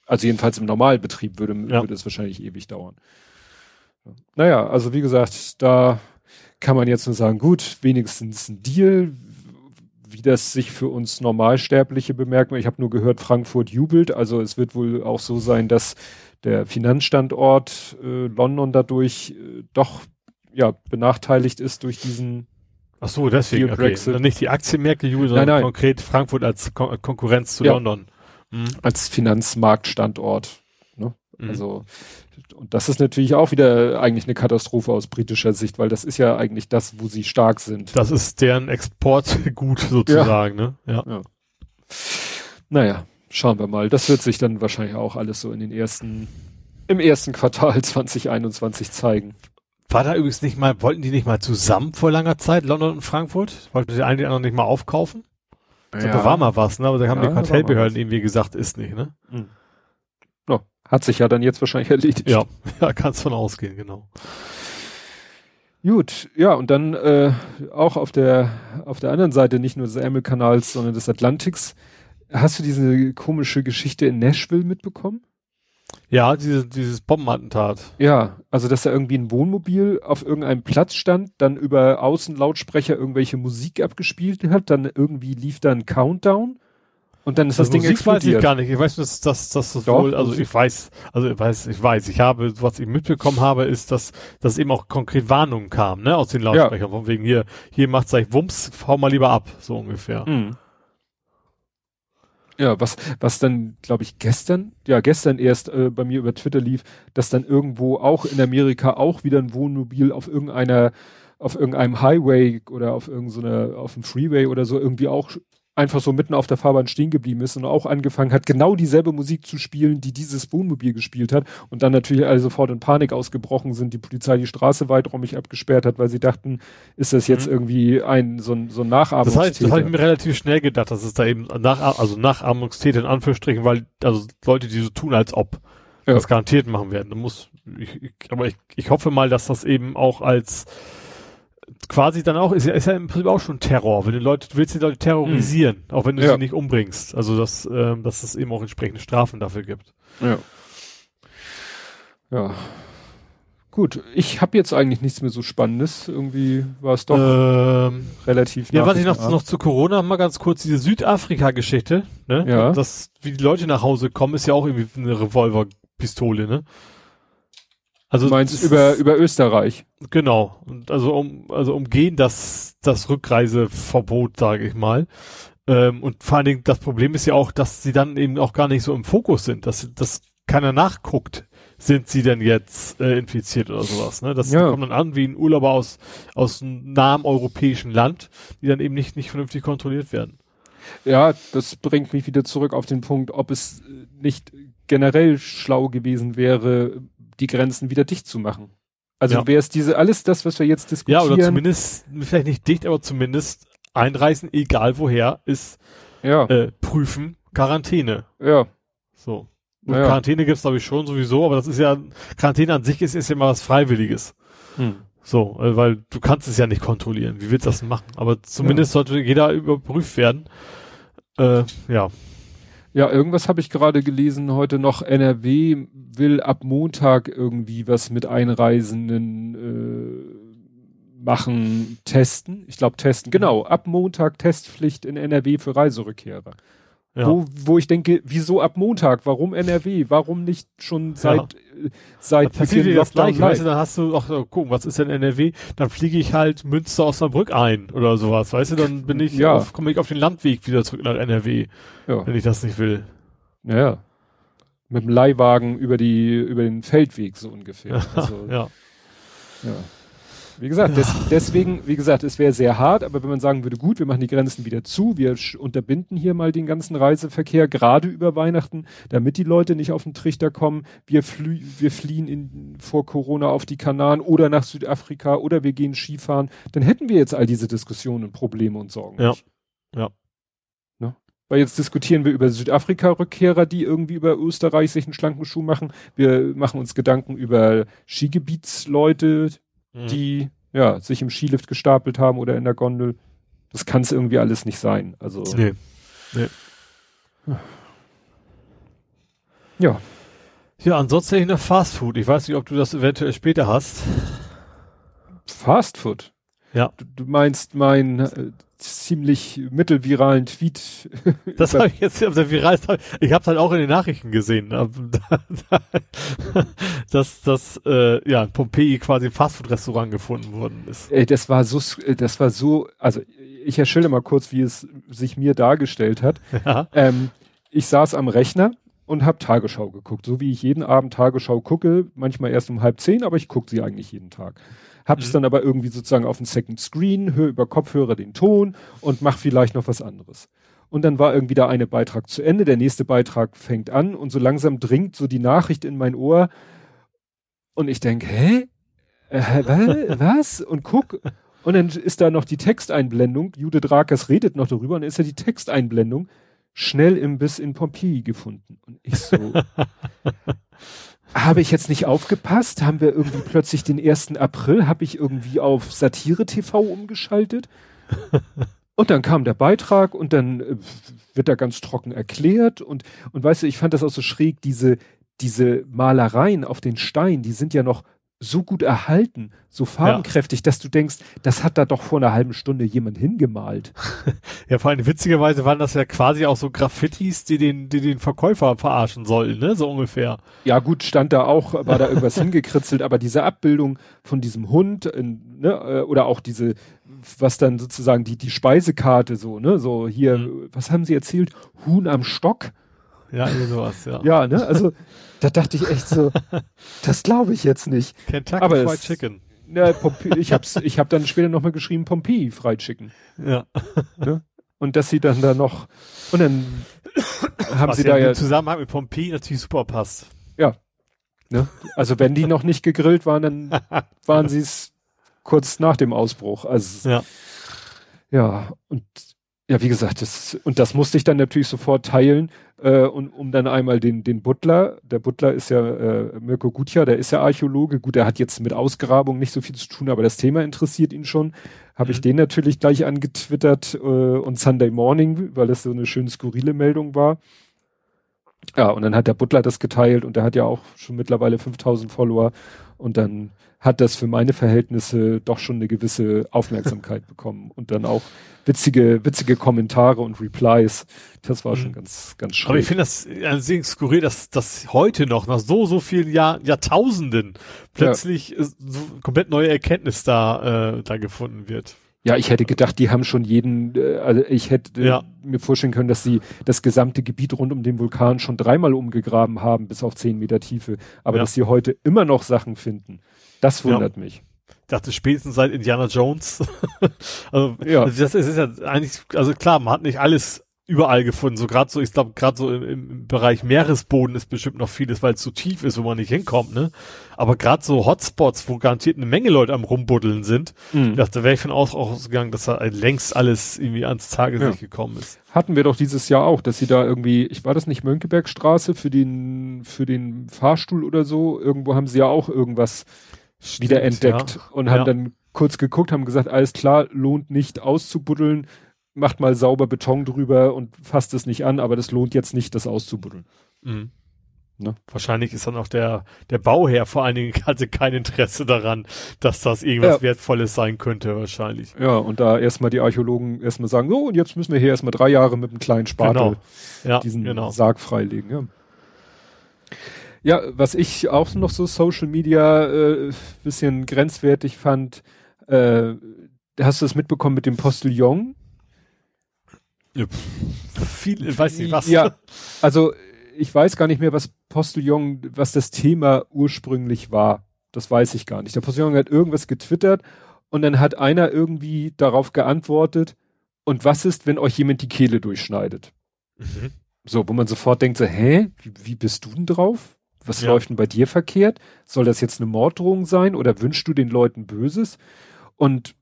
Also jedenfalls im Normalbetrieb würde, Ja. würde es wahrscheinlich ewig dauern. Ja. Naja, also wie gesagt, da kann man jetzt nur sagen, gut, wenigstens ein Deal, wie das sich für uns Normalsterbliche bemerkt. Ich habe nur gehört, Frankfurt jubelt. Also es wird wohl auch so sein, dass der Finanzstandort äh, London dadurch äh, doch ja benachteiligt ist durch diesen Ach so, deswegen, okay. Brexit. Dann nicht die Aktienmärkte jubeln, sondern Nein, nein. konkret Frankfurt als Kon Konkurrenz zu Ja. London. Mhm. als Finanzmarktstandort. Mhm. Also, und das ist natürlich auch wieder eigentlich eine Katastrophe aus britischer Sicht, weil das ist ja eigentlich das, wo sie stark sind. Das ist deren Exportgut sozusagen, ne? Ja. Naja, schauen wir mal. Das wird sich dann wahrscheinlich auch alles so in den ersten, im ersten Quartal 2021 zeigen. War da übrigens nicht mal, wollten die nicht mal zusammen vor langer Zeit, London und Frankfurt? Wollten die einen die anderen nicht mal aufkaufen? Ich glaub, Da war mal was, ne? Aber da haben Ja, die Kartellbehörden irgendwie gesagt, ist nicht, ne? Ja, hat sich ja dann jetzt wahrscheinlich erledigt. Ja, ja, kannst von ausgehen, genau. Gut, ja, und dann äh, auch auf der auf der anderen Seite nicht nur des Ärmelkanals, sondern des Atlantiks. Hast du diese komische Geschichte in Nashville mitbekommen? Ja, diese, dieses Bombenattentat. Ja, also dass da irgendwie ein Wohnmobil auf irgendeinem Platz stand, dann über Außenlautsprecher irgendwelche Musik abgespielt hat, dann irgendwie lief da ein Countdown und dann ist das, Also Ding Musik explodiert. weiß ich gar nicht. Ich weiß, dass dass das Doch, wohl, also Musik. ich weiß, also ich weiß, ich weiß, ich habe, was ich mitbekommen habe, ist, dass, dass eben auch konkret Warnungen kamen, ne, aus den Lautsprechern, von wegen hier, hier macht's gleich Wumms, hau mal lieber ab, so ungefähr. Mhm. Ja, was, was dann, glaube ich, gestern, ja, gestern erst äh, bei mir über Twitter lief, dass dann irgendwo auch in Amerika auch wieder ein Wohnmobil auf irgendeiner, auf irgendeinem Highway oder auf irgendeiner, auf dem Freeway oder so irgendwie auch einfach so mitten auf der Fahrbahn stehen geblieben ist und auch angefangen hat, genau dieselbe Musik zu spielen, die dieses Wohnmobil gespielt hat und dann natürlich alle sofort in Panik ausgebrochen sind, die Polizei die Straße weiträumig abgesperrt hat, weil sie dachten, ist das jetzt Mhm. irgendwie ein, so ein, so ein Das, Nachahmungstäter. heißt, das habe ich mir relativ schnell gedacht, dass es da eben nach, also Nachahmungstäter in Anführungsstrichen, weil, also Leute, die so tun, als ob, Ja. das garantiert machen werden. Da muss, ich, ich, aber ich, ich hoffe mal, dass das eben auch als quasi dann auch, ist ja, ist ja im Prinzip auch schon Terror, wenn du Leute, du willst die Leute terrorisieren, auch wenn du Ja. sie nicht umbringst. Also dass, ähm, dass es eben auch entsprechende Strafen dafür gibt. Ja. Ja. Gut, ich habe jetzt eigentlich nichts mehr so Spannendes. Irgendwie war es doch Ähm, relativ ja, was ich noch, noch zu Corona mal ganz kurz, diese Südafrika-Geschichte, ne? Ja. Das, wie die Leute nach Hause kommen, ist ja auch irgendwie eine Revolverpistole, ne? Also Du meinst über, über Österreich. Genau. Und also um also umgehen das das Rückreiseverbot, sage ich mal. Ähm, und vor allen Dingen das Problem ist ja auch, dass sie dann eben auch gar nicht so im Fokus sind, dass dass keiner nachguckt, sind sie denn jetzt äh, infiziert oder sowas. Ne? Das Ja. kommt dann an wie ein Urlauber aus aus einem nahen europäischen Land, die dann eben nicht nicht vernünftig kontrolliert werden. Ja, das bringt mich wieder zurück auf den Punkt, ob es nicht generell schlau gewesen wäre, die Grenzen wieder dicht zu machen. Also Ja. wäre es diese, alles das, was wir jetzt Ja, diskutieren. oder zumindest vielleicht nicht dicht, aber zumindest einreisen, egal woher, ist ja, äh, prüfen, Quarantäne. ja, So. Und Ja, ja. Quarantäne gibt's glaube ich schon sowieso, aber das ist ja, Quarantäne an sich ist, ist ja mal was Freiwilliges. hm. So, äh, weil du kannst es ja nicht kontrollieren. Wie willst du das machen? Aber zumindest sollte jeder überprüft werden. Äh, ja. Ja, irgendwas habe ich gerade gelesen heute noch. NRW will ab Montag irgendwie was mit Einreisenden äh, machen, testen. Ich glaube testen. Genau, ab Montag Testpflicht in NRW für Reiserückkehrer. Ja. Wo, wo ich denke, wieso ab Montag? Warum NRW? Warum nicht schon seit äh, seit Da passiert dir das gleiche, weißt du, live? dann hast du, ach, so, gucken, was ist denn NRW? Dann fliege ich halt Münster Osnabrück ein oder sowas, weißt du, dann bin ich Ja. auf, komme ich auf den Landweg wieder zurück nach NRW, Ja, wenn ich das nicht will. ja. Mit dem Leihwagen über die über den Feldweg so ungefähr. Also, ja. Ja. Wie gesagt, des, deswegen, wie gesagt, es wäre sehr hart, aber wenn man sagen würde, gut, wir machen die Grenzen wieder zu, wir unterbinden hier mal den ganzen Reiseverkehr, gerade über Weihnachten, damit die Leute nicht auf den Trichter kommen, wir, flü wir fliehen in, vor Corona auf die Kanaren oder nach Südafrika oder wir gehen Skifahren, dann hätten wir jetzt all diese Diskussionen und Probleme und Sorgen. Ja. nicht. Ja. Ne? Weil jetzt diskutieren wir über Südafrika-Rückkehrer, die irgendwie über Österreich sich einen schlanken Schuh machen. Wir machen uns Gedanken über Skigebietsleute, Mhm. die ja sich im Skilift gestapelt haben oder in der Gondel. Das kann es irgendwie alles nicht sein. Also Nee. ja, Ja, ansonsten hätte ich noch Fast Food. Ich weiß nicht, ob du das eventuell später hast. Fast Food. Ja. Du, du meinst meinen äh, ziemlich mittelviralen Tweet. Das habe ich jetzt auf der Viral. Ich habe halt auch in den Nachrichten gesehen, dass das äh, ja in Pompeji quasi ein Fastfood-Restaurant gefunden worden ist. Ey, das war so, das war so, also ich erschilder mal kurz, wie es sich mir dargestellt hat. Ja. Ähm, ich saß am Rechner und habe Tagesschau geguckt, so wie ich jeden Abend Tagesschau gucke, manchmal erst um halb zehn, aber ich gucke sie eigentlich jeden Tag. Hab's Mhm. dann aber irgendwie sozusagen auf dem Second Screen, höre über Kopfhörer den Ton und mach vielleicht noch was anderes. Und dann war irgendwie der eine Beitrag zu Ende, der nächste Beitrag fängt an und so langsam dringt so die Nachricht in mein Ohr und ich denk, hä? Äh, wa- was? Und guck und dann ist da noch die Texteinblendung. Judith Rakers redet noch darüber und dann ist ja die Texteinblendung schnell im Biss in Pompeji gefunden. Und ich so, habe ich jetzt nicht aufgepasst? Haben wir irgendwie plötzlich den 1. April? Habe ich irgendwie auf Satire TV umgeschaltet? Und dann kam der Beitrag und dann äh, wird da ganz trocken erklärt und, und weißt du, ich fand das auch so schräg, diese, diese Malereien auf den Stein, die sind ja noch so gut erhalten, so farbenkräftig, ja. dass du denkst, das hat da doch vor einer halben Stunde jemand hingemalt. ja, vor allem witzigerweise waren das ja quasi auch so Graffitis, die den, die den Verkäufer verarschen sollen, ne, so ungefähr. Ja, gut, stand da auch, war da irgendwas hingekritzelt, aber diese Abbildung von diesem Hund, in, ne, äh, oder auch diese, was dann sozusagen die, die Speisekarte so, ne, so hier, mhm. was haben sie erzählt? Huhn am Stock? Ja, sowas, ja. ja, ne, also, da dachte ich echt so, das glaube ich jetzt nicht. Kentucky Aber Fried es, Chicken. Ja, Pompe ich hab's, ich habe dann später nochmal geschrieben Pompeii Fried Chicken. Ja. Ne? Und dass sie dann da noch, und dann haben Was sie da ja. Zusammenhang mit Pompeii natürlich super passt. Ja. Ne? Also wenn die noch nicht gegrillt waren, dann waren sie es kurz nach dem Ausbruch. Also, ja. Ja, und ja, wie gesagt, das, und das musste ich dann natürlich sofort teilen, äh, und, um dann einmal den, den Butler, der Butler ist ja äh, Mirko Gutja, der ist ja Archäologe, gut, der hat jetzt mit Ausgrabung nicht so viel zu tun, aber das Thema interessiert ihn schon. Habe mhm. ich den natürlich gleich angetwittert äh, und Sunday Morning, weil das so eine schön skurrile Meldung war. Ja, und dann hat der Butler das geteilt und der hat ja auch schon mittlerweile 5000 Follower und dann hat das für meine Verhältnisse doch schon eine gewisse Aufmerksamkeit bekommen und dann auch witzige, witzige Kommentare und Replies. Das war schon mhm. ganz, ganz schön. Aber ich finde das ein sehr skurril, dass das heute noch nach so, so vielen Jahr, Jahrtausenden plötzlich ja. so komplett neue Erkenntnis da, äh, da gefunden wird. Ja, ich hätte gedacht, die haben schon jeden, äh, also ich hätte ja. mir vorstellen können, dass sie das gesamte Gebiet rund um den Vulkan schon dreimal umgegraben haben, bis auf zehn Meter Tiefe. Aber ja. dass sie heute immer noch Sachen finden, das wundert ja. mich. Ich dachte spätestens seit Indiana Jones. also, ja. Also das ist, ist ja eigentlich, also klar, man hat nicht alles überall gefunden. So gerade so, ich glaube, gerade so im, im, Bereich Meeresboden ist bestimmt noch vieles, weil es zu tief ist, wo man nicht hinkommt, ne? Aber gerade so Hotspots, wo garantiert eine Menge Leute am rumbuddeln sind, mhm. dachte, wäre ich von aus ausgegangen, dass da längst alles irgendwie ans Tageslicht ja. gekommen ist. Hatten wir doch dieses Jahr auch, dass sie da irgendwie, ich war das nicht Mönckebergstraße für den für den Fahrstuhl oder so, irgendwo haben sie ja auch irgendwas Stimmt, wieder entdeckt ja. und haben ja. dann kurz geguckt, haben gesagt, alles klar, lohnt nicht auszubuddeln, macht mal sauber Beton drüber und fasst es nicht an, aber das lohnt jetzt nicht, das auszubuddeln. Mhm. Ne? Wahrscheinlich ist dann auch der, der Bauherr vor allen Dingen hatte kein Interesse daran, dass das irgendwas ja. Wertvolles sein könnte, wahrscheinlich. Ja, und da erstmal die Archäologen erstmal sagen, so, und jetzt müssen wir hier erstmal drei Jahre mit einem kleinen Spatel genau. ja, diesen genau. Sarg freilegen. Ja. Ja, was ich auch noch so Social Media äh, bisschen grenzwertig fand, äh, hast du das mitbekommen mit dem Postillon? Ja, viel, ich weiß nicht was. Ja, also ich weiß gar nicht mehr, was Postillon, was das Thema ursprünglich war. Das weiß ich gar nicht. Der Postillon hat irgendwas getwittert und dann hat einer irgendwie darauf geantwortet, und was ist, wenn euch jemand die Kehle durchschneidet? Mhm. So, wo man sofort denkt so, hä, wie, wie bist du denn drauf? Was ja. läuft denn bei dir verkehrt? Soll das jetzt eine Morddrohung sein oder wünschst du den Leuten Böses? Und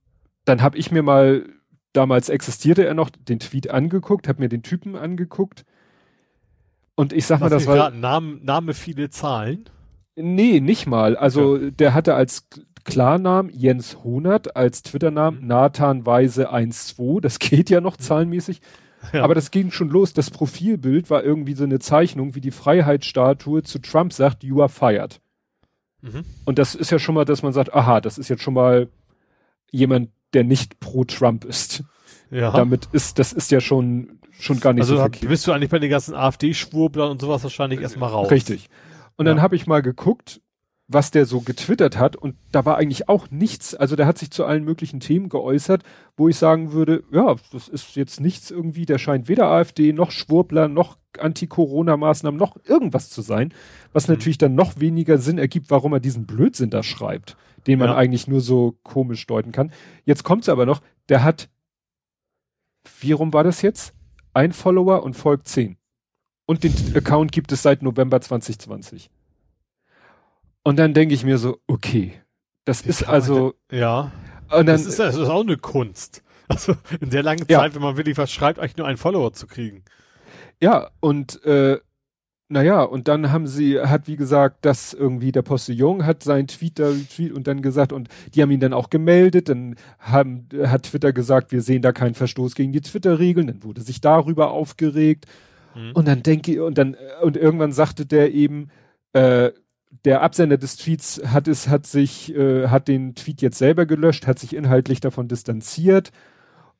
dann habe ich mir mal, damals existierte er noch, den Tweet angeguckt, habe mir den Typen angeguckt. Und ich sag Was mal, das war. Name, Name viele Zahlen? Nee, nicht mal. Also ja. der hatte als Klarnamen Jens Honert, als Twitter-Namen mhm. Nathan Weise 12. Das geht ja noch mhm. zahlenmäßig. Ja. Aber das ging schon los. Das Profilbild war irgendwie so eine Zeichnung, wie die Freiheitsstatue zu Trump sagt, you are fired. Mhm. Und das ist ja schon mal, dass man sagt, aha, das ist jetzt schon mal jemand, der nicht pro Trump ist. Ja. Damit ist, das ist ja schon, schon gar nicht also so verkehrt. bist du eigentlich bei den ganzen AfD-Schwurblern und sowas wahrscheinlich erstmal raus. Richtig. Und ja. dann habe ich mal geguckt, was der so getwittert hat und da war eigentlich auch nichts, also der hat sich zu allen möglichen Themen geäußert, wo ich sagen würde, ja, das ist jetzt nichts irgendwie, der scheint weder AfD noch Schwurbler noch Anti-Corona-Maßnahmen noch irgendwas zu sein, was mhm. natürlich dann noch weniger Sinn ergibt, warum er diesen Blödsinn da schreibt, den man ja. eigentlich nur so komisch deuten kann. Jetzt kommt's aber noch, der hat, wie rum war das jetzt? Ein Follower und folgt zehn. Und den Account gibt es seit November 2020. Und dann denke ich mir so, okay, das ist also. Denn, ja. Und dann, das, ist, das ist auch eine Kunst. Also in der langen Zeit, ja. wenn man wirklich was schreibt, eigentlich nur einen Follower zu kriegen. Ja, und äh, naja, und dann haben sie, hat wie gesagt, dass irgendwie der Postillon hat seinen Tweet da Tweet und dann gesagt, und die haben ihn dann auch gemeldet, dann haben, hat Twitter gesagt, wir sehen da keinen Verstoß gegen die Twitter-Regeln, dann wurde sich darüber aufgeregt. Mhm. Und dann denke ich, und dann, und irgendwann sagte der eben, äh, der Absender des Tweets hat es, hat sich, äh, hat den Tweet jetzt selber gelöscht, hat sich inhaltlich davon distanziert.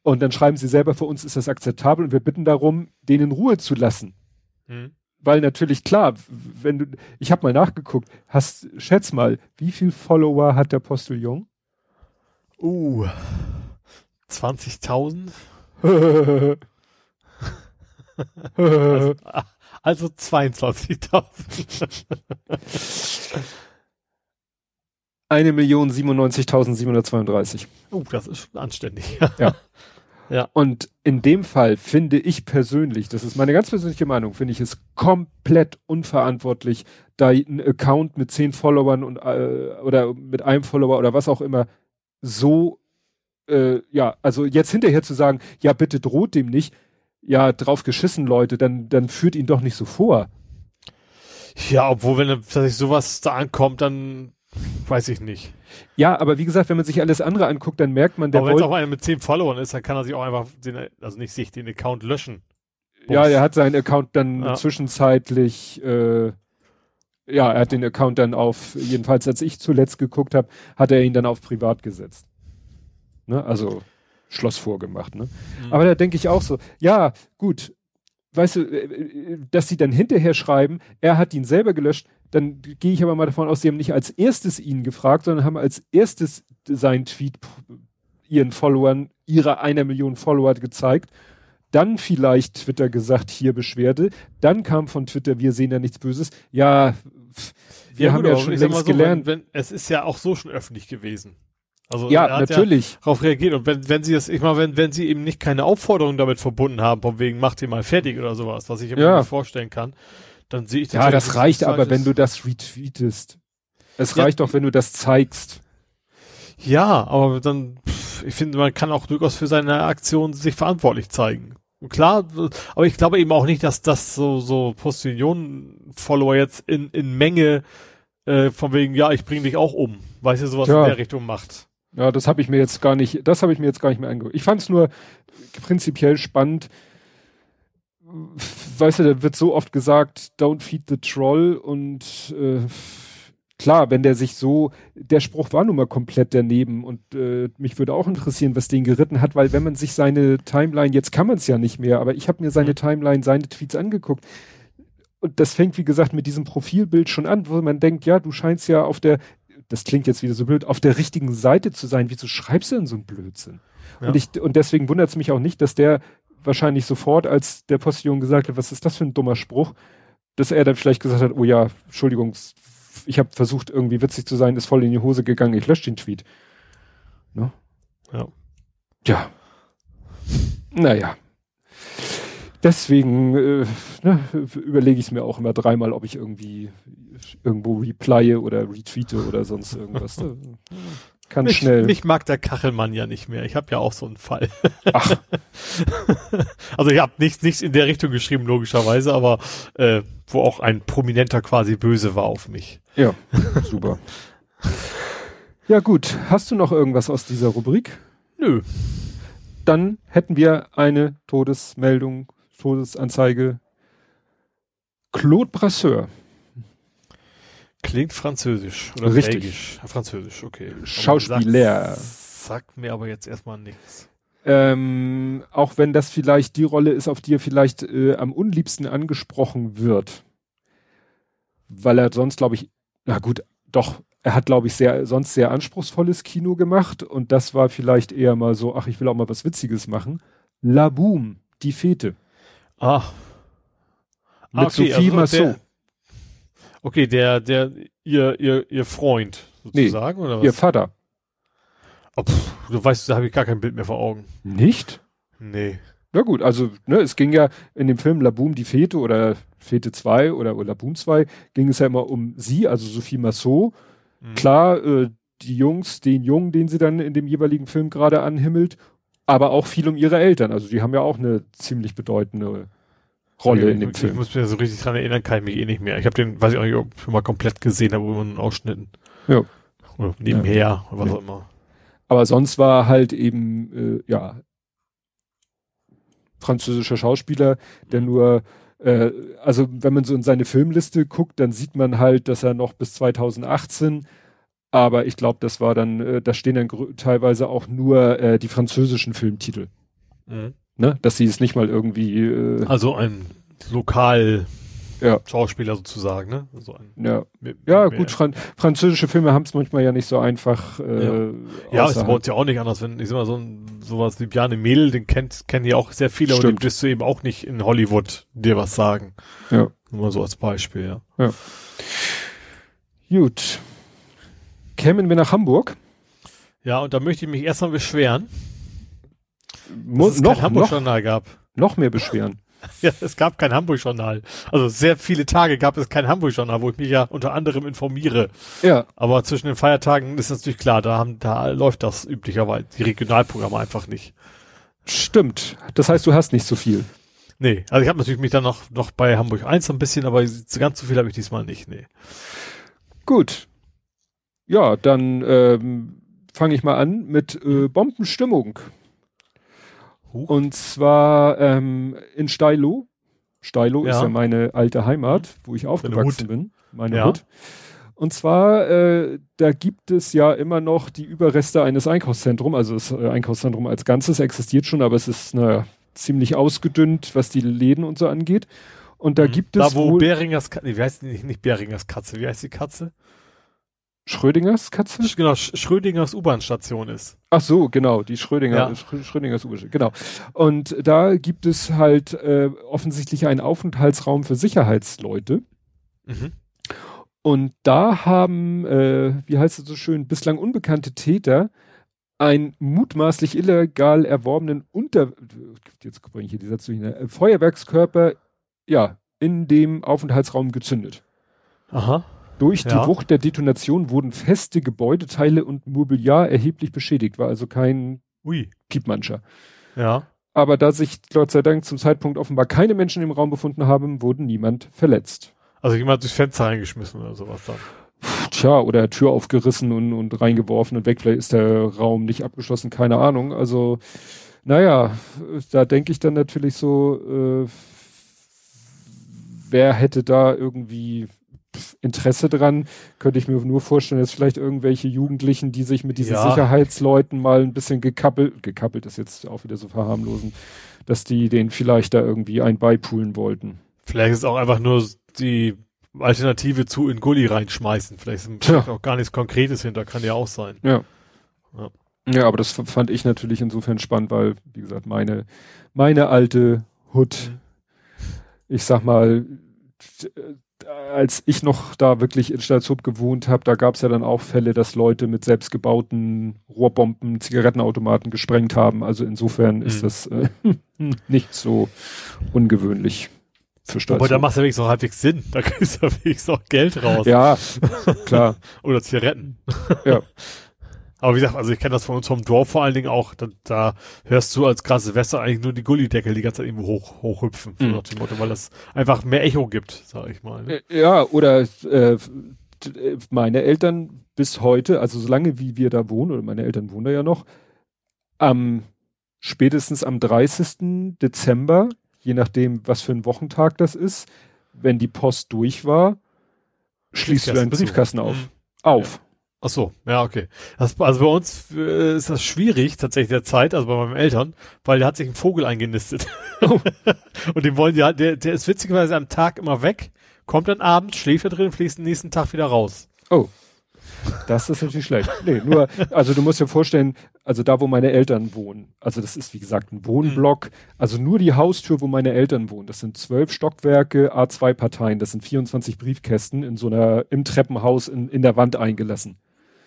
Und dann schreiben sie selber, für uns ist das akzeptabel und wir bitten darum, den in Ruhe zu lassen. Mhm weil natürlich klar, wenn du, ich habe mal nachgeguckt, hast, schätz mal, wie viel Follower hat der Postillon? Uh, 20.000? also, also 22.000. Eine Million 97.732. Uh, das ist anständig. ja. Ja. Und in dem Fall finde ich persönlich, das ist meine ganz persönliche Meinung, finde ich es komplett unverantwortlich, da ein Account mit zehn Followern und äh, oder mit einem Follower oder was auch immer so äh, ja, also jetzt hinterher zu sagen, ja, bitte droht dem nicht, ja, drauf geschissen, Leute, dann, dann führt ihn doch nicht so vor. Ja, obwohl, wenn tatsächlich sowas da ankommt, dann weiß ich nicht. Ja, aber wie gesagt, wenn man sich alles andere anguckt, dann merkt man, der Aber wenn es auch einer mit zehn Followern ist, dann kann er sich auch einfach den, also nicht sich den Account löschen. Bums. Ja, er hat seinen Account dann ja. zwischenzeitlich, äh, ja, er hat den Account dann auf, jedenfalls als ich zuletzt geguckt habe, hat er ihn dann auf privat gesetzt. Ne? Also Schloss vorgemacht. Ne? Mhm. Aber da denke ich auch so, ja, gut, weißt du, äh, äh, dass sie dann hinterher schreiben, er hat ihn selber gelöscht, dann gehe ich aber mal davon aus, sie haben nicht als erstes ihn gefragt, sondern haben als erstes seinen Tweet ihren Followern, ihrer einer Million Follower gezeigt. Dann vielleicht Twitter gesagt, hier Beschwerde. Dann kam von Twitter, wir sehen ja nichts Böses. Ja, wir ja, haben ja schon längst so, gelernt. Wenn, wenn, es ist ja auch so schon öffentlich gewesen. Also ja, natürlich. Ja darauf reagiert. Und wenn, wenn sie das, ich meine, wenn, wenn sie eben nicht keine Aufforderung damit verbunden haben, von wegen, macht ihr mal fertig oder sowas, was ich mir ja. nicht vorstellen kann, dann sehe ich das. Ja, das reicht aber, wenn du das retweetest. Es ja. reicht doch, wenn du das zeigst. Ja, aber dann, pff, ich finde, man kann auch durchaus für seine Aktion sich verantwortlich zeigen. klar, aber ich glaube eben auch nicht, dass das so, so Postillon-Follower jetzt in, in Menge äh, von wegen, ja, ich bringe dich auch um, weil sie sowas ja. in der Richtung macht. Ja, das habe ich mir jetzt gar nicht, das habe ich mir jetzt gar nicht mehr angeguckt. Ich fand es nur prinzipiell spannend. Weißt du, da wird so oft gesagt, don't feed the troll und äh, klar, wenn der sich so, der Spruch war nun mal komplett daneben und äh, mich würde auch interessieren, was den geritten hat, weil wenn man sich seine Timeline, jetzt kann man es ja nicht mehr, aber ich habe mir seine mhm. Timeline, seine Tweets angeguckt und das fängt, wie gesagt, mit diesem Profilbild schon an, wo man denkt, ja, du scheinst ja auf der, das klingt jetzt wieder so blöd, auf der richtigen Seite zu sein. Wieso schreibst du denn so einen Blödsinn? Ja. Und ich, und deswegen wundert es mich auch nicht, dass der wahrscheinlich sofort, als der Postillon gesagt hat, was ist das für ein dummer Spruch, dass er dann vielleicht gesagt hat, oh ja, Entschuldigung, ich habe versucht, irgendwie witzig zu sein, ist voll in die Hose gegangen, ich lösche den Tweet. Ne? Ja. Ja. Naja. Deswegen äh, ne, überlege ich es mir auch immer dreimal, ob ich irgendwie irgendwo replye oder retweete oder sonst irgendwas. Ne? Kann mich, schnell. Mich mag der Kachelmann ja nicht mehr. Ich habe ja auch so einen Fall. Ach. also ich habe nichts, nichts in der Richtung geschrieben, logischerweise, aber äh, wo auch ein Prominenter quasi böse war auf mich. Ja, super. ja gut, hast du noch irgendwas aus dieser Rubrik? Nö. Dann hätten wir eine Todesmeldung, Todesanzeige. Claude Brasseur Klingt französisch oder Richtig. Belgisch. Französisch, okay. Schauspieler. Sagt, sagt mir aber jetzt erstmal nichts. Ähm, auch wenn das vielleicht die Rolle ist, auf die er vielleicht äh, am unliebsten angesprochen wird. Weil er sonst, glaube ich, na gut, doch, er hat, glaube ich, sehr, sonst sehr anspruchsvolles Kino gemacht und das war vielleicht eher mal so, ach, ich will auch mal was Witziges machen. La Boom, die Fete. Ah. Mit ah, okay, Sophie also Massot. Okay, der, der, ihr, ihr, ihr Freund sozusagen, nee, oder was? Ihr Vater. Oh, pff, du weißt, da habe ich gar kein Bild mehr vor Augen. Nicht? Nee. Na gut, also, ne, es ging ja in dem Film Laboom die Fete oder Fete 2 oder, oder Laboom 2, ging es ja immer um sie, also Sophie Massot. Mhm. Klar, äh, die Jungs, den Jungen, den sie dann in dem jeweiligen Film gerade anhimmelt, aber auch viel um ihre Eltern. Also die haben ja auch eine ziemlich bedeutende Rolle ich, in dem Film. Ich muss mich so richtig dran erinnern, kann ich mich eh nicht mehr. Ich habe den, weiß ich auch nicht, ob ich schon mal komplett gesehen habe, über einen Ausschnitten. Ja. Oder nebenher, Ja. was Ja. auch immer. Aber sonst war halt eben, äh, ja, französischer Schauspieler, der nur, äh, also wenn man so in seine Filmliste guckt, dann sieht man halt, dass er noch bis 2018, aber ich glaube, das war dann, äh, da stehen dann teilweise auch nur äh, die französischen Filmtitel, Mhm. Ne? Dass sie es nicht mal irgendwie, äh, Also ein lokal Ja. Schauspieler sozusagen, ne? So ein, ja, mit- ja gut, Fran französische Filme haben es manchmal ja nicht so einfach. Äh, Ja, ist bei uns ja auch nicht anders, wenn ich sag mal so ein, sowas wie Bjarne Mädel, den kennt, kennen ja auch sehr viele, aber den Stimmt. wirst du eben auch nicht in Hollywood dir was sagen. Ja. Nur mal so als Beispiel, ja. Gut. Kämen wir nach Hamburg? Ja, und da möchte ich mich erstmal beschweren, dass es noch, Hamburg-Journal gab. noch mehr beschweren. Ja, es gab kein Hamburg-Journal. Also sehr viele Tage gab es kein Hamburg-Journal, wo ich mich ja unter anderem informiere. Ja, Aber zwischen den Feiertagen ist natürlich klar, da haben, da läuft das üblicherweise, die Regionalprogramme einfach nicht. stimmt. Das heißt, du hast nicht so viel. Nee, also ich habe natürlich mich dann noch, noch bei Hamburg 1 ein bisschen, aber ganz so viel habe ich diesmal nicht, nee. Gut. Ja, dann ähm, fange ich mal an mit äh, Bombenstimmung. Huch. Und zwar ähm, in Steilo. Steilo ist Ja. ja meine alte Heimat, wo ich aufgewachsen bin. Meine Ja. Hut. Und zwar, äh, da gibt es ja immer noch die Überreste eines Einkaufszentrums. Also das äh, Einkaufszentrum als Ganzes existiert schon, aber es ist naja, ziemlich ausgedünnt, was die Läden und so angeht. Und da gibt es Mhm. Da wo wohl Beringers Katze, nee, wie heißt die nicht Beringers Katze, wie heißt die Katze? Schrödingers Katze? Genau, Sch Schrödingers U-Bahn-Station ist. Ach so, genau, die Schrödinger, Ja. Schrö- Schrödingers Ursche, genau. Und da gibt es halt äh, offensichtlich einen Aufenthaltsraum für Sicherheitsleute. Mhm. Und da haben, äh, wie heißt es so schön, bislang unbekannte Täter einen mutmaßlich illegal erworbenen Unter, jetzt bringe ich hier die Sätze durcheinander, äh, Feuerwerkskörper, ja, in dem Aufenthaltsraum gezündet. Aha. Durch Ja. die Wucht der Detonation wurden feste Gebäudeteile und Mobiliar erheblich beschädigt, war also kein Ui. Piepmanscher. Ja. Aber da sich Gott sei Dank zum Zeitpunkt offenbar keine Menschen im Raum befunden haben, wurde niemand verletzt. Also jemand durchs Fenster reingeschmissen oder sowas dann. Tja, oder Tür aufgerissen und, und reingeworfen und weg. Vielleicht ist der Raum nicht abgeschlossen, keine Ahnung. Also, naja, da denke ich dann natürlich so, äh, wer hätte da irgendwie Interesse dran, könnte ich mir nur vorstellen, dass vielleicht irgendwelche Jugendlichen, die sich mit diesen Ja. Sicherheitsleuten mal ein bisschen gekappelt, gekappelt ist jetzt auch wieder so verharmlosen, dass die den vielleicht da irgendwie ein beipulen wollten. Vielleicht ist es auch einfach nur die Alternative zu in Gully reinschmeißen. Vielleicht ist Tja. auch gar nichts Konkretes hinter, kann ja auch sein. Ja. Ja. Ja, aber das fand ich natürlich insofern spannend, weil, wie gesagt, meine, meine alte Hut, Mhm. ich sag mal, als ich noch da wirklich in Stalzhoop gewohnt habe, da gab es ja dann auch Fälle, dass Leute mit selbstgebauten Rohrbomben Zigarettenautomaten gesprengt haben. Also insofern ist Mhm. das äh, nicht so ungewöhnlich für Wobei, da Stalzhoop. macht es ja wenigstens auch halbwegs Sinn. Da kriegst du ja wenigstens auch Geld raus. Ja, klar. Oder Zigaretten. Ja. Aber wie gesagt, also ich kenne das von uns vom Dorf vor allen Dingen auch. Da, da hörst du als krasse Silvester eigentlich nur die Gullideckel die ganze Zeit irgendwo hoch, hochhüpfen. Mhm. nach dem Motto, weil das einfach mehr Echo gibt, sag ich mal. ne? Ja, oder äh, äh, meine Eltern bis heute, also solange wie wir da wohnen, oder meine Eltern wohnen da ja noch, am spätestens am 30. Dezember, je nachdem, was für ein Wochentag das ist, wenn die Post durch war, schließt du deinen Briefkasten Briefkasten zu. auf. Mhm. Ach so, ja, okay. Das, also bei uns äh, ist das schwierig, tatsächlich der Zeit, also bei meinen Eltern, weil da hat sich ein Vogel eingenistet. Oh. und den wollen die halt, der, der ist witzigerweise am Tag immer weg, kommt dann abends, schläft da drin, fließt den nächsten Tag wieder raus. Oh. Das ist natürlich schlecht. Nee, nur, also du musst dir vorstellen, also da, wo meine Eltern wohnen, also das ist wie gesagt ein Wohnblock, also nur die Haustür, wo meine Eltern wohnen, das sind zwölf Stockwerke, A2-Parteien, das sind 24 Briefkästen in so einer, im Treppenhaus in, in der Wand eingelassen.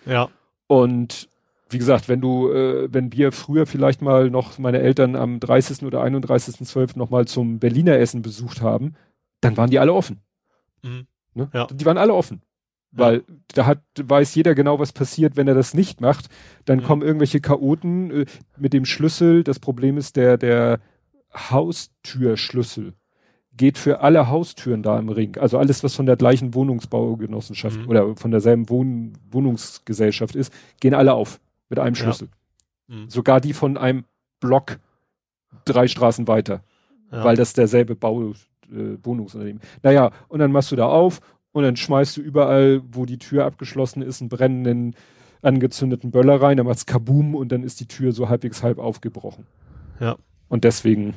Ja. Und wie gesagt, wenn du, äh, wenn wir früher vielleicht mal noch meine Eltern am 30. oder 31.12. noch mal zum Berliner Essen besucht haben, dann waren die alle offen. Mhm. Ne? Ja. Die waren alle offen. Ja. Weil da hat, weiß jeder genau, was passiert, wenn er das nicht macht. Dann Mhm. kommen irgendwelche Chaoten äh, mit dem Schlüssel. Das Problem ist, der, der Haustürschlüssel geht für alle Haustüren da im Ring. Also alles, was von der gleichen Wohnungsbaugenossenschaft Mhm. oder von derselben Wohn Wohnungsgesellschaft ist, gehen alle auf mit einem Ja. Schlüssel. Mhm. Sogar die von einem Block drei Straßen weiter, Ja. weil das derselbe Bau, äh, Wohnungsunternehmen. Naja, und dann machst du da auf und dann schmeißt du überall, wo die Tür abgeschlossen ist, einen brennenden, angezündeten Böller rein, dann macht's Kaboom und dann ist die Tür so halbwegs halb aufgebrochen. Ja. Und deswegen,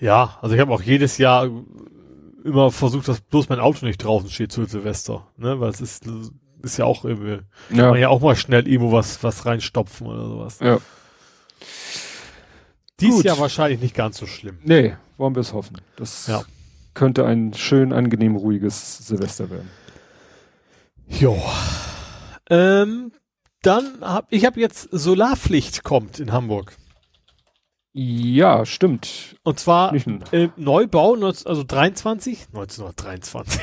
Ja, also ich habe auch jedes Jahr immer versucht, dass bloß mein Auto nicht draußen steht zu Silvester, ne, weil es ist, ist ja auch irgendwie, kann ja, man ja auch mal schnell irgendwo was, was reinstopfen oder sowas. ja. Dies Gut. Jahr wahrscheinlich nicht ganz so schlimm. Nee, wollen wir es hoffen. Das Ja. könnte ein schön, angenehm, ruhiges Silvester werden. Jo. Ähm, dann hab ich habe jetzt Solarpflicht kommt in Hamburg. Ja, stimmt. Und zwar äh, Neubau, 19 also 23, 1923.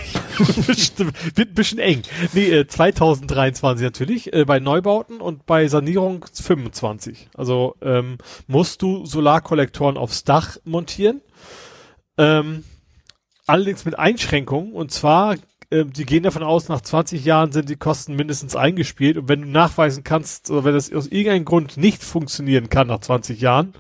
Bestimmt- Wird ein bisschen eng. Nee, äh, 2023 natürlich, äh, bei Neubauten und bei Sanierung 25. Also ähm, musst du Solarkollektoren aufs Dach montieren. Ähm, allerdings mit Einschränkungen. Und zwar, ähm, die gehen davon aus, nach 20 Jahren sind die Kosten mindestens eingespielt. Und wenn du nachweisen kannst, oder wenn das aus irgendeinem Grund nicht funktionieren kann nach 20 Jahren,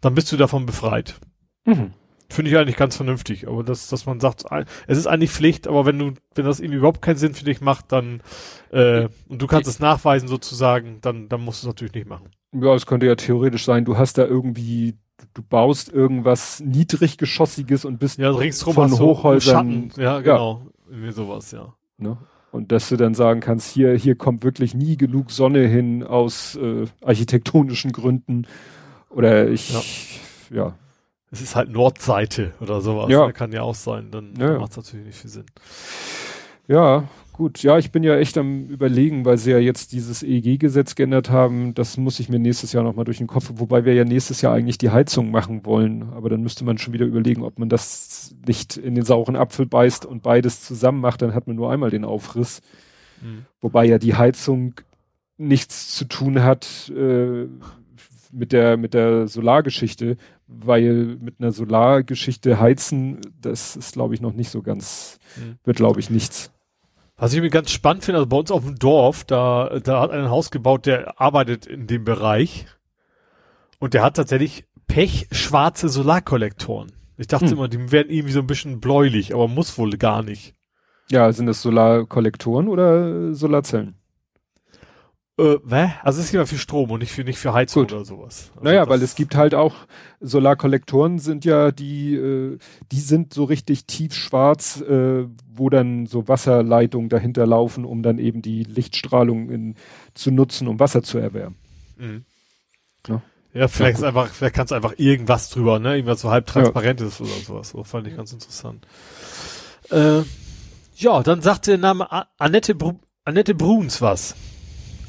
dann bist du davon befreit. Mhm. Finde ich eigentlich ganz vernünftig. Aber das, dass man sagt, es ist eigentlich Pflicht, aber wenn du, wenn das irgendwie überhaupt keinen Sinn für dich macht, dann äh, und du kannst es nachweisen sozusagen, dann, dann musst du es natürlich nicht machen. Ja, es könnte ja theoretisch sein, du hast da irgendwie, du baust irgendwas niedriggeschossiges und bist Ja, ringsrum von Hochhäusern. Schatten. Ja, genau. Irgendwie sowas, ja. Ne? Und dass du dann sagen kannst, hier, hier kommt wirklich nie genug Sonne hin aus äh, architektonischen Gründen. Oder ich, ja. Es ist halt Nordseite oder sowas. Ja. Ne? Kann ja auch sein. Dann, Ja, dann ja. macht es natürlich nicht viel Sinn. Ja, gut. Ja, ich bin ja echt am überlegen, weil sie ja jetzt dieses EEG-Gesetz geändert haben. Das muss ich mir nächstes Jahr nochmal durch den Kopf, wobei wir ja nächstes Jahr eigentlich die Heizung machen wollen. Aber dann müsste man schon wieder überlegen, ob man das nicht in den sauren Apfel beißt und beides zusammen macht. Dann hat man nur einmal den Aufriss. Mhm. Wobei ja die Heizung nichts zu tun hat äh, mit der mit der Solargeschichte, weil mit einer Solargeschichte heizen, das ist glaube ich noch nicht so ganz, Mhm. wird glaube ich nichts. Was ich irgendwie ganz spannend finde, also bei uns auf dem Dorf, da, da hat ein Haus gebaut, der arbeitet in dem Bereich und der hat tatsächlich pechschwarze Solarkollektoren. Ich dachte Hm. immer, die werden irgendwie so ein bisschen bläulich, aber muss wohl gar nicht. Ja, sind das Solarkollektoren oder Solarzellen? Äh, wä? Also es ist immer für Strom und nicht für, nicht für Heizung Gut. oder sowas. Also naja, weil es gibt halt auch Solarkollektoren sind ja die, äh, die sind so richtig tiefschwarz, äh, wo dann so Wasserleitungen dahinter laufen, um dann eben die Lichtstrahlung in, zu nutzen, um Wasser zu erwärmen. Mhm. Ja. Ja, vielleicht gut. ist einfach, vielleicht kannst du einfach irgendwas drüber, ne? Irgendwas so halb transparentes oder sowas. So fand ich ganz interessant. Äh, ja, dann sagte der Name Annette, Bru Annette Bruns was.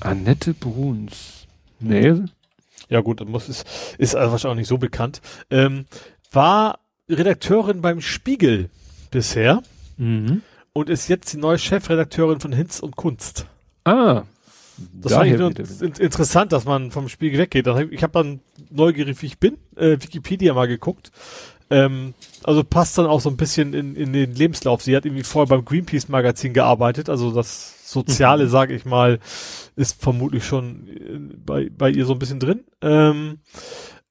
Annette Bruns. Nee. Ja gut, das muss, ist, ist also wahrscheinlich auch nicht so bekannt. Ähm, war Redakteurin beim Spiegel bisher Mhm. und ist jetzt die neue Chefredakteurin von Hinz und Kunst. Ah. Das in, interessant, dass man vom Spiegel weggeht. Ich habe dann neugierig, wie ich bin, äh, Wikipedia mal geguckt. Ähm, also passt dann auch so ein bisschen in, in den Lebenslauf. Sie hat irgendwie vorher beim Greenpeace Magazin gearbeitet, also das Soziale, Mhm. sage ich mal, ist vermutlich schon äh, bei, bei ihr so ein bisschen drin. Ähm,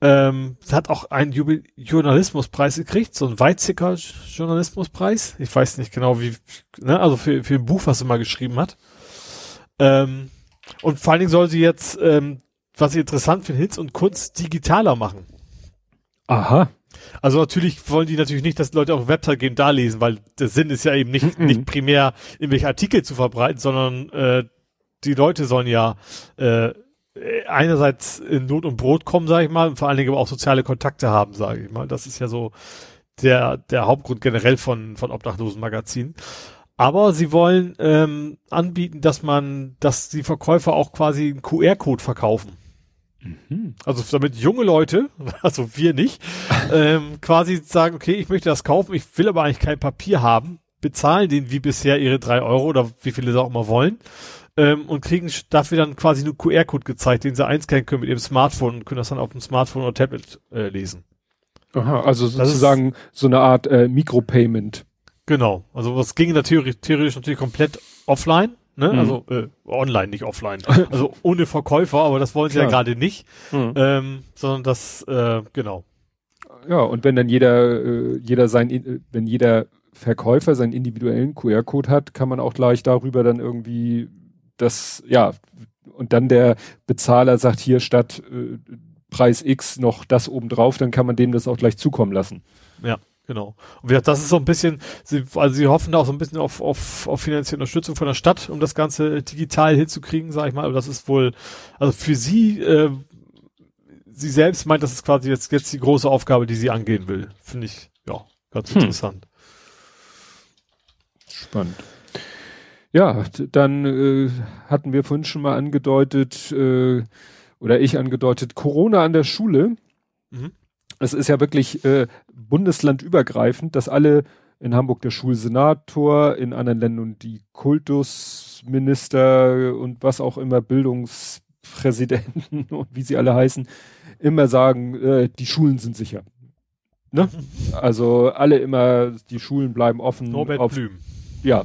ähm, sie hat auch einen Jubil Journalismuspreis gekriegt, so einen Weizsäcker Journalismuspreis. Ich weiß nicht genau wie, ne, also für, für ein Buch, was sie mal geschrieben hat. Ähm, und vor allen Dingen soll sie jetzt, ähm, was ich interessant finde, Hits und Kunst digitaler machen. Aha. Also natürlich wollen die natürlich nicht, dass Leute auf Website gehen, da lesen, weil der Sinn ist ja eben nicht, Mhm. nicht primär irgendwelche Artikel zu verbreiten, sondern äh, die Leute sollen ja äh, einerseits in Not und Brot kommen, sage ich mal, und vor allen Dingen aber auch soziale Kontakte haben, sage ich mal. Das ist ja so der, der Hauptgrund generell von, von Obdachlosenmagazinen. Aber sie wollen ähm, anbieten, dass man, dass die Verkäufer auch quasi einen QR-Code verkaufen. Mhm. Also damit junge Leute, also wir nicht, ähm, quasi sagen, okay, ich möchte das kaufen, ich will aber eigentlich kein Papier haben, bezahlen denen wie bisher ihre drei Euro oder wie viele sie auch immer wollen ähm, und kriegen dafür dann quasi einen QR-Code gezeigt, den sie einscannen können mit ihrem Smartphone und können das dann auf dem Smartphone oder Tablet äh, lesen. Aha, also sozusagen so eine Art äh, Micropayment. Genau. Also was ging natürlich theoretisch natürlich komplett offline. Ne? Mhm. Also äh, online, nicht offline. Also ohne Verkäufer, aber das wollen sie ja Klar. gerade nicht. Mhm. Ähm, sondern das, äh, genau. Ja, und wenn dann jeder, äh, jeder sein, äh, wenn jeder Verkäufer seinen individuellen QR-Code hat, kann man auch gleich darüber dann irgendwie das, ja, und dann der Bezahler sagt hier statt äh, Preis X noch das obendrauf, dann kann man dem das auch gleich zukommen lassen. Ja, genau. Und wie gesagt, das ist so ein bisschen, sie, also sie hoffen da auch so ein bisschen auf, auf, auf finanzielle Unterstützung von der Stadt, um das Ganze digital hinzukriegen, sag ich mal. Aber das ist wohl, also für sie, äh, sie selbst meint, das ist quasi jetzt, jetzt die große Aufgabe, die sie angehen will. Finde ich, ja, ganz Hm. interessant. Spannend. Ja, dann äh, hatten wir vorhin schon mal angedeutet, äh, oder ich angedeutet, Corona an der Schule. Mhm. Es ist ja wirklich äh, bundeslandübergreifend, dass alle in Hamburg der Schulsenator, in anderen Ländern die Kultusminister und was auch immer, Bildungspräsidenten und wie sie alle heißen, immer sagen, äh, die Schulen sind sicher. Ne? Also alle immer, die Schulen bleiben offen. Norbert auf, Blüm. Ja,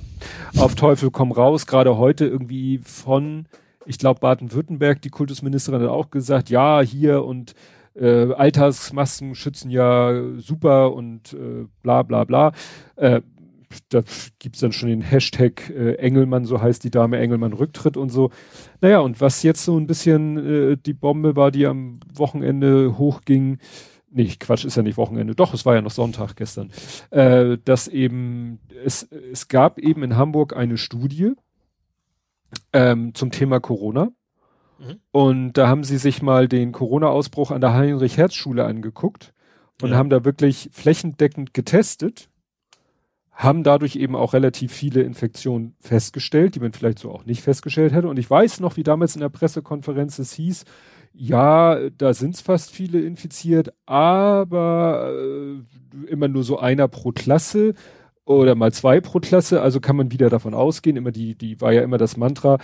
auf Teufel komm raus. Gerade heute irgendwie von, ich glaube, Baden-Württemberg, die Kultusministerin hat auch gesagt, ja, hier und äh, Alltagsmasken schützen ja super und äh, bla bla bla. Äh, da gibt's dann schon den Hashtag äh, Engelmann, so heißt die Dame Engelmann Rücktritt und so. Naja, und was jetzt so ein bisschen äh, die Bombe war, die am Wochenende hochging, nee, Quatsch, ist ja nicht Wochenende, doch, es war ja noch Sonntag gestern, äh, dass eben, es, es gab eben in Hamburg eine Studie ähm, zum Thema Corona. Mhm. Und da haben sie sich mal den Corona-Ausbruch an der Heinrich-Herz-Schule angeguckt und Ja. haben da wirklich flächendeckend getestet, haben dadurch eben auch relativ viele Infektionen festgestellt, die man vielleicht so auch nicht festgestellt hätte. Und ich weiß noch, wie damals in der Pressekonferenz es hieß, ja, da sind fast viele infiziert, aber äh, immer nur so einer pro Klasse oder mal zwei pro Klasse, also kann man wieder davon ausgehen, immer die, die war ja immer das Mantra,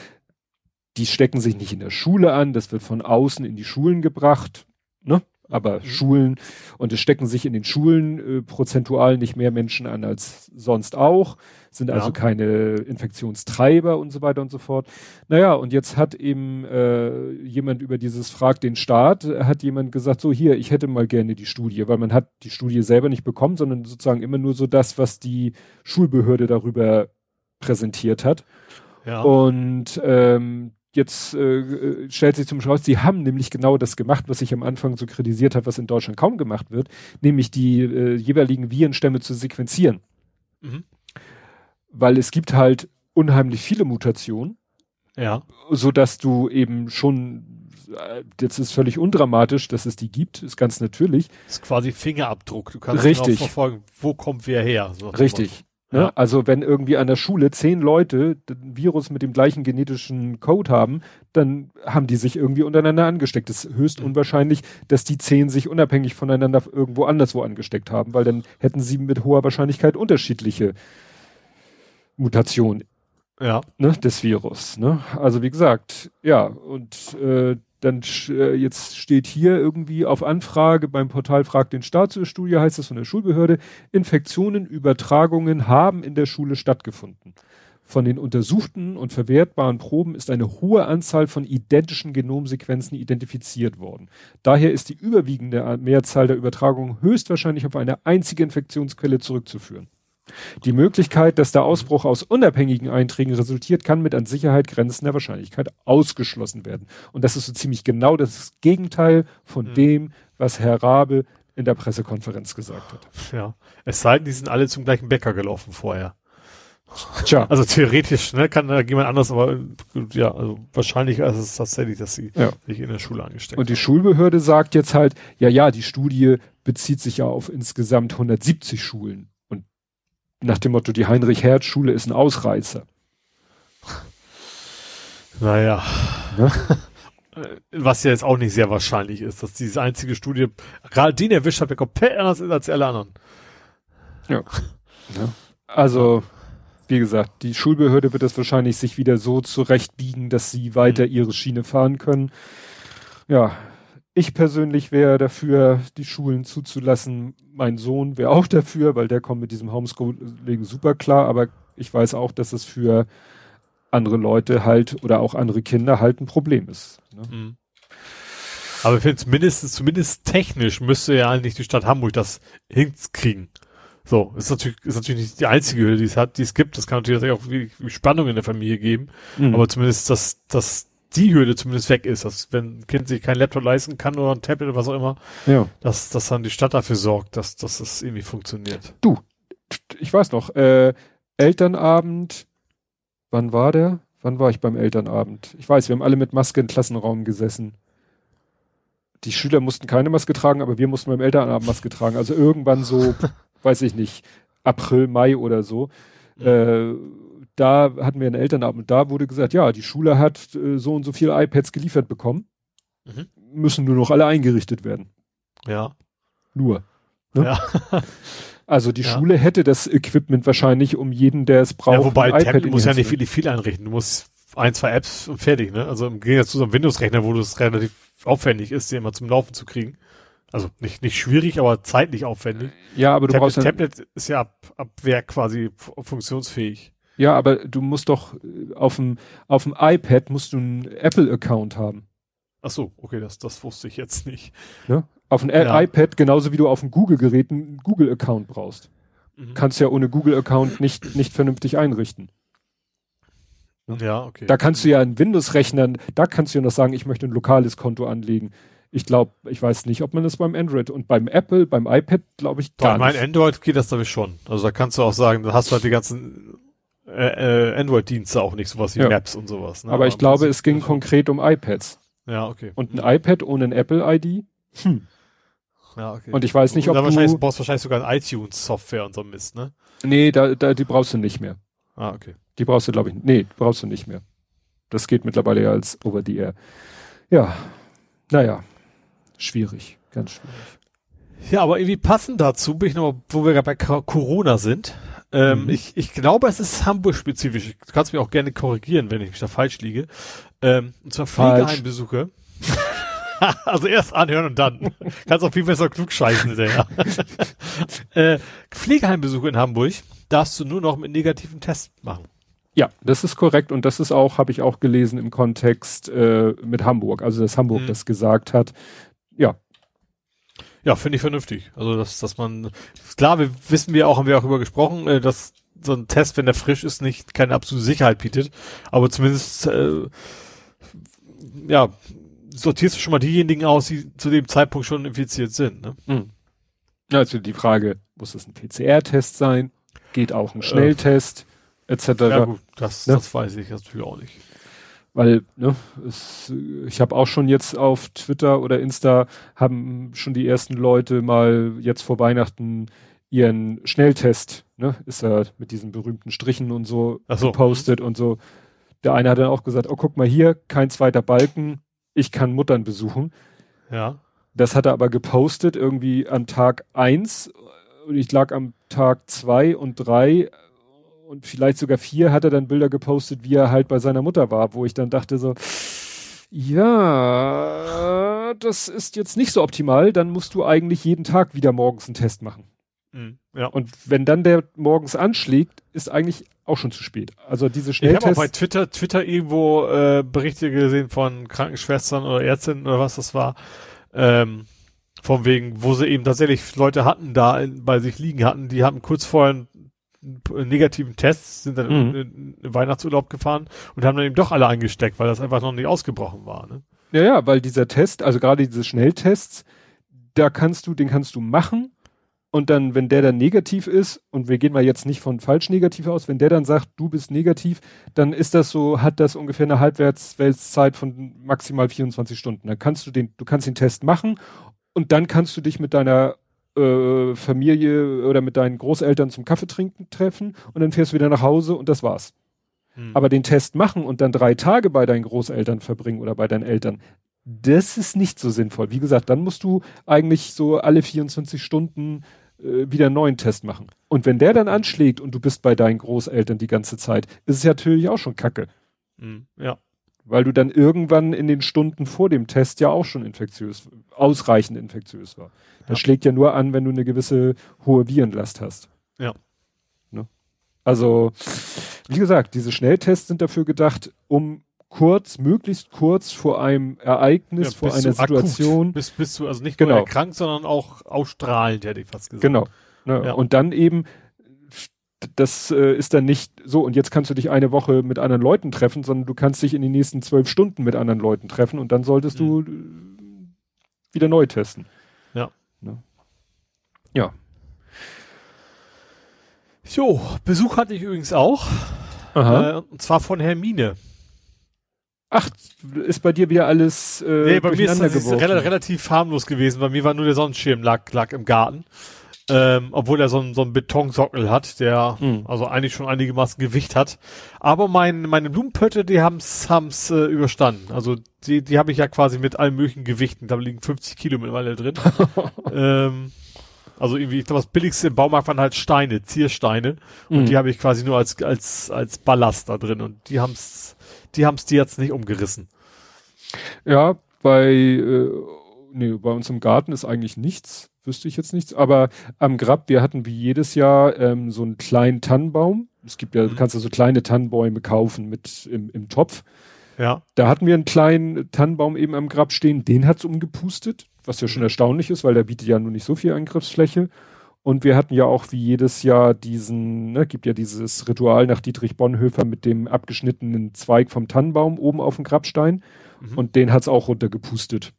die stecken sich nicht in der Schule an, das wird von außen in die Schulen gebracht, ne? Aber Mhm. Schulen und es stecken sich in den Schulen äh, prozentual nicht mehr Menschen an als sonst auch, sind Ja. also keine Infektionstreiber und so weiter und so fort. Naja, und jetzt hat eben äh, jemand über dieses Frag den Staat, hat jemand gesagt, so hier, ich hätte mal gerne die Studie, weil man hat die Studie selber nicht bekommen, sondern sozusagen immer nur so das, was die Schulbehörde darüber präsentiert hat. Ja. Und ähm, jetzt äh, äh, stellt sich zum Schluss, sie haben nämlich genau das gemacht, was ich am Anfang so kritisiert habe, was in Deutschland kaum gemacht wird, nämlich die äh, jeweiligen Virenstämme zu sequenzieren. Mhm. Weil es gibt halt unheimlich viele Mutationen, Ja. so dass du eben schon, äh, das ist völlig undramatisch, dass es die gibt, ist ganz natürlich. Das ist quasi Fingerabdruck. Du kannst Richtig. genau verfolgen, wo kommt wer her. So. Richtig. Ne? Ja. Also wenn irgendwie an der Schule zehn Leute den Virus mit dem gleichen genetischen Code haben, dann haben die sich irgendwie untereinander angesteckt. Es ist höchst Mhm. unwahrscheinlich, dass die zehn sich unabhängig voneinander irgendwo anderswo angesteckt haben, weil dann hätten sie mit hoher Wahrscheinlichkeit unterschiedliche Mutationen Ja. ne, des Virus. Ne? Also wie gesagt, ja, und äh, dann äh, jetzt steht hier irgendwie auf Anfrage beim Portal Frag den Staat zur Studie, heißt es von der Schulbehörde, Infektionen, Übertragungen haben in der Schule stattgefunden. Von den untersuchten und verwertbaren Proben ist eine hohe Anzahl von identischen Genomsequenzen identifiziert worden. Daher ist die überwiegende Mehrzahl der Übertragungen höchstwahrscheinlich auf eine einzige Infektionsquelle zurückzuführen. Die Möglichkeit, dass der Ausbruch aus unabhängigen Einträgen resultiert, kann mit an Sicherheit grenzender Wahrscheinlichkeit ausgeschlossen werden. Und das ist so ziemlich genau das Gegenteil von Mhm. dem, was Herr Rabe in der Pressekonferenz gesagt hat. Ja. Es sei denn, die sind alle zum gleichen Bäcker gelaufen vorher. Tja, Also theoretisch, ne, kann da jemand anders, aber ja, also wahrscheinlich ist es tatsächlich, dass sie Ja. sich in der Schule angesteckt und die Schulbehörde sagt jetzt halt, ja, ja, die Studie bezieht sich ja auf insgesamt 170 Schulen. Nach dem Motto, die Heinrich-Herz-Schule ist ein Ausreißer. Naja. Ne? Äh, Was ja jetzt auch nicht sehr wahrscheinlich ist, dass diese einzige Studie, gerade den erwischt hat, der komplett anders ist als alle anderen. Also, wie gesagt, die Schulbehörde wird das wahrscheinlich sich wieder so zurechtbiegen, dass sie weiter ihre Schiene fahren können. Ja, Ich persönlich wäre dafür, die Schulen zuzulassen. Mein Sohn wäre auch dafür, weil der kommt mit diesem Homeschooling super klar. Aber ich weiß auch, dass es für andere Leute halt oder auch andere Kinder halt ein Problem ist. Ne? Mhm. Aber ich finde mindestens, zumindest technisch müsste ja eigentlich die Stadt Hamburg das hinkriegen. So, ist natürlich, ist natürlich nicht die einzige Hürde, die es hat, die es gibt. Das kann natürlich auch Spannung in der Familie geben. Mhm. Aber zumindest, dass, dass die Hürde zumindest weg ist, dass wenn ein Kind sich kein Laptop leisten kann oder ein Tablet oder was auch immer, ja. dass, dass dann die Stadt dafür sorgt, dass, dass das irgendwie funktioniert. Du, ich weiß noch, äh, Elternabend, wann war der? Wann war ich beim Elternabend? Ich weiß, wir haben alle mit Maske im Klassenraum gesessen. Die Schüler mussten keine Maske tragen, aber wir mussten beim Elternabend Maske tragen. Also irgendwann so, weiß ich nicht, April, Mai oder so. Mhm. Äh, da hatten wir einen Elternabend und da wurde gesagt, ja, die Schule hat äh, so und so viele iPads geliefert bekommen, mhm. müssen nur noch alle eingerichtet werden. Ja. Nur. Ne? Ja. also die ja. Schule hätte das Equipment wahrscheinlich um jeden, der es braucht. Ja, wobei Tablet muss ja nicht viel, viel einrichten. Du musst ein, zwei Apps und fertig, ne? Also im Gegensatz zu so einem Windows-Rechner, wo das relativ aufwendig ist, den immer zum Laufen zu kriegen. Also nicht, nicht schwierig, aber zeitlich aufwendig. Ja, aber du Tablet, brauchst ein Tablet ist ja ab, ab Werk quasi funktionsfähig. Ja, aber du musst doch äh, auf dem, auf dem iPad musst du einen Apple-Account haben. Ach so, okay, das, das wusste ich jetzt nicht. Ja? Auf dem ja. iPad genauso wie du auf dem Google-Gerät einen Google-Account brauchst. Mhm. Kannst ja ohne Google-Account nicht, nicht vernünftig einrichten. Ja, okay. Da kannst du ja einen Windows-Rechner, da kannst du ja noch sagen, ich möchte ein lokales Konto anlegen. Ich glaube, ich weiß nicht, ob man das beim Android und beim Apple, beim iPad, glaube ich, gar Bei. Bei Android geht das glaube ich schon. Also da kannst du auch sagen, da hast du halt die ganzen äh, äh, Android-Dienste auch nicht, sowas wie ja. Maps und sowas. Ne? Aber, Aber ich glaube, es ging konkret um iPads. Ja, okay. Und ein iPad ohne ein Apple-ID? Hm. Ja, okay. Und ich weiß nicht, ob du... Wahrscheinlich, brauchst wahrscheinlich sogar ein iTunes-Software und so Mist, ne? Nee, da, da, die brauchst du nicht mehr. Ah, okay. Die brauchst du, glaube ich, nee, brauchst du nicht mehr. Das geht mittlerweile ja als over the air. Ja, naja, schwierig, ganz schwierig. Ja, aber irgendwie passend dazu bin ich noch, wo wir gerade bei Corona sind. Ähm, mhm. ich, ich glaube, es ist Hamburg-spezifisch. Du kannst mich auch gerne korrigieren, wenn ich mich da falsch liege. Ähm, und zwar Pflegeheimbesuche. also erst anhören und dann. kannst auch viel besser klug scheißen hinterher. äh, Pflegeheimbesuche in Hamburg darfst du nur noch mit negativen Tests machen. Ja, das ist korrekt und das ist auch, habe ich auch gelesen im Kontext äh, mit Hamburg, also dass Hamburg mhm. das gesagt hat. Ja, ja, finde ich vernünftig. Also, dass, dass man, klar, wir wissen wir auch, haben wir auch über gesprochen, äh, dass so ein Test, wenn der frisch ist, nicht keine absolute Sicherheit bietet. Aber zumindest, äh, ja, sortierst du schon mal diejenigen aus, die zu dem Zeitpunkt schon infiziert sind. Ne? Mhm. Ja, also die Frage, muss es ein PCR-Test sein? Geht auch ein Schnelltest? Äh, etc. Ja gut, das, ne? das weiß ich natürlich auch nicht. Weil, ne, es, ich habe auch schon jetzt auf Twitter oder Insta haben schon die ersten Leute mal jetzt vor Weihnachten ihren Schnelltest, ne, ist er mit diesen berühmten Strichen und so, so. gepostet und so. Der eine hat dann auch gesagt, oh guck mal hier, kein zweiter Balken, ich kann Muttern besuchen. Ja. Das hat er aber gepostet irgendwie an Tag eins und ich lag am Tag zwei und drei und vielleicht sogar vier hat er dann Bilder gepostet, wie er halt bei seiner Mutter war, wo ich dann dachte so, ja, das ist jetzt nicht so optimal, dann musst du eigentlich jeden Tag wieder morgens einen Test machen. Mhm, ja. Und wenn dann der morgens anschlägt, ist eigentlich auch schon zu spät. Also diese Schnelltests. Ich habe auch bei Twitter, Twitter irgendwo äh, Berichte gesehen von Krankenschwestern oder Ärztinnen oder was das war. Ähm, von wegen, wo sie eben tatsächlich Leute hatten, da in, bei sich liegen hatten, die haben kurz vorher negativen Tests, sind dann mhm. in, in Weihnachtsurlaub gefahren und haben dann eben doch alle angesteckt, weil das einfach noch nicht ausgebrochen war. Ne? Ja, ja, weil dieser Test, also gerade diese Schnelltests, da kannst du, den kannst du machen und dann, wenn der dann negativ ist, und wir gehen mal jetzt nicht von falsch negativ aus, wenn der dann sagt, du bist negativ, dann ist das so, hat das ungefähr eine Halbwertsweltzeit von maximal 24 Stunden. Dann kannst du den, du kannst den Test machen und dann kannst du dich mit deiner äh, Familie oder mit deinen Großeltern zum Kaffee trinken treffen und dann fährst du wieder nach Hause und das war's. Hm. Aber den Test machen und dann drei Tage bei deinen Großeltern verbringen oder bei deinen Eltern, das ist nicht so sinnvoll. Wie gesagt, dann musst du eigentlich so alle 24 Stunden äh, wieder einen neuen Test machen. Und wenn der dann anschlägt und du bist bei deinen Großeltern die ganze Zeit, ist es ja natürlich auch schon kacke. Hm. Ja. Weil du dann irgendwann in den Stunden vor dem Test ja auch schon infektiös, ausreichend infektiös war. Das Ja. schlägt ja nur an, wenn du eine gewisse hohe Virenlast hast. Ja. Ne? Also, wie gesagt, diese Schnelltests sind dafür gedacht, um kurz, möglichst kurz vor einem Ereignis, Ja, vor einer du akut. Situation, Bist, bist du also nicht Genau. nur erkrankt, sondern auch ausstrahlend, hätte ich fast gesagt. Genau. Ne? Ja. Und dann eben, das äh, ist dann nicht so, und jetzt kannst du dich eine Woche mit anderen Leuten treffen, sondern du kannst dich in den nächsten zwölf Stunden mit anderen Leuten treffen und dann solltest du äh, wieder neu testen. Ja. Ne? Ja. Jo, Besuch hatte ich übrigens auch. Äh, und zwar von Hermine. Ach, ist bei dir wieder alles äh, nee, bei mir ist das ist relativ harmlos gewesen. Bei mir war nur der Sonnenschirm lag, lag im Garten. Ähm, obwohl er so einen, so einen Betonsockel hat, der Hm. also eigentlich schon einigermaßen Gewicht hat. Aber mein, meine Blumenpötte, die haben's, haben's äh, überstanden. Also die, die habe ich ja quasi mit allen möglichen Gewichten. Da liegen 50 Kilo mittlerweile drin. ähm, also irgendwie, ich glaube, das billigste im Baumarkt waren halt Steine, Ziersteine. Und Mhm. die habe ich quasi nur als, als, als Ballast da drin. Und die haben's, die haben's die jetzt nicht umgerissen. Ja, bei, äh, nee, bei uns im Garten ist eigentlich nichts, wüsste ich jetzt nichts, aber am Grab, wir hatten wie jedes Jahr ähm, so einen kleinen Tannenbaum. Es gibt ja, du Mhm. kannst ja so kleine Tannenbäume kaufen mit im, im Topf. Ja. Da hatten wir einen kleinen Tannenbaum eben am Grab stehen, den hat's umgepustet, was ja schon erstaunlich ist, weil der bietet ja nur nicht so viel Angriffsfläche. Und wir hatten ja auch wie jedes Jahr diesen, ne, gibt ja dieses Ritual nach Dietrich Bonhoeffer mit dem abgeschnittenen Zweig vom Tannenbaum oben auf dem Grabstein. Mhm. Und den hat's auch runtergepustet.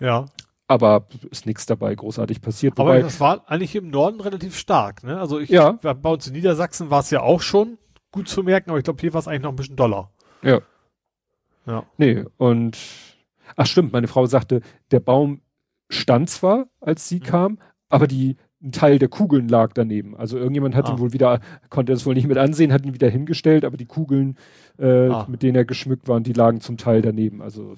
Ja. Aber ist nichts dabei großartig passiert. Aber Wobei, das war eigentlich im Norden relativ stark, ne? Also ich, Ja. bei uns in Niedersachsen war es ja auch schon gut zu merken, aber ich glaube, hier war es eigentlich noch ein bisschen doller. ja, Ja. nee, und ach stimmt, meine Frau sagte, der Baum stand zwar, als sie Mhm. kam, aber die ein Teil der Kugeln lag daneben. Also irgendjemand hat Ah. ihn wohl wieder, konnte das wohl nicht mit ansehen, hat ihn wieder hingestellt, aber die Kugeln, äh, Ah. mit denen er geschmückt waren, die lagen zum Teil daneben. Also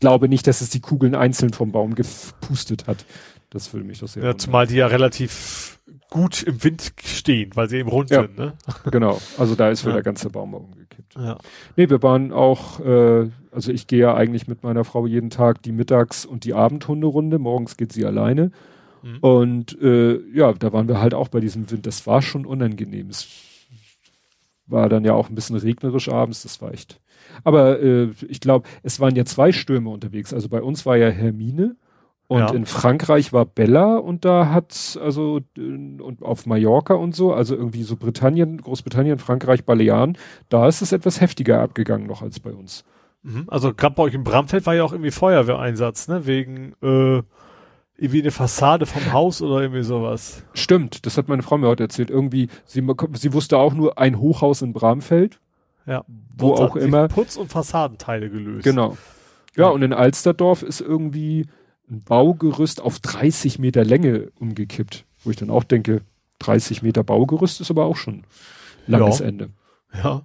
glaube nicht, dass es die Kugeln einzeln vom Baum gepustet hat. Das würde mich doch sehr Ja, zumal die ja relativ gut im Wind stehen, weil sie eben rund Ja. sind, ne? Genau, also da ist wohl Ja. der ganze Baum umgekippt. Ja. Nee, wir waren auch, äh, also ich gehe ja eigentlich mit meiner Frau jeden Tag die Mittags- und die Abendhunderunde. Morgens geht sie alleine. Mhm. Und äh, ja, da waren wir halt auch bei diesem Wind. Das war schon unangenehm. Es war dann ja auch ein bisschen regnerisch abends. Das war echt. Aber äh, ich glaube, es waren ja zwei Stürme unterwegs. Also bei uns war ja Hermine. Und Ja. in Frankreich war Bella und da hat also äh, und auf Mallorca und so, also irgendwie so Britannien, Großbritannien, Frankreich, Balearen, da ist es etwas heftiger abgegangen noch als bei uns. Mhm. Also gerade bei euch im Bramfeld war ja auch irgendwie Feuerwehreinsatz, ne? Wegen äh, irgendwie eine Fassade vom Haus oder irgendwie sowas. Stimmt, das hat meine Frau mir heute erzählt. Irgendwie, sie, sie wusste auch nur ein Hochhaus in Bramfeld, Ja. wo auch immer. Putz- und Fassadenteile gelöst. Genau. Ja, Ja. und in Alsterdorf ist irgendwie ein Baugerüst auf 30 Meter Länge umgekippt, wo ich dann auch denke, 30 Meter Baugerüst ist aber auch schon langes Ja. Ende. Ja.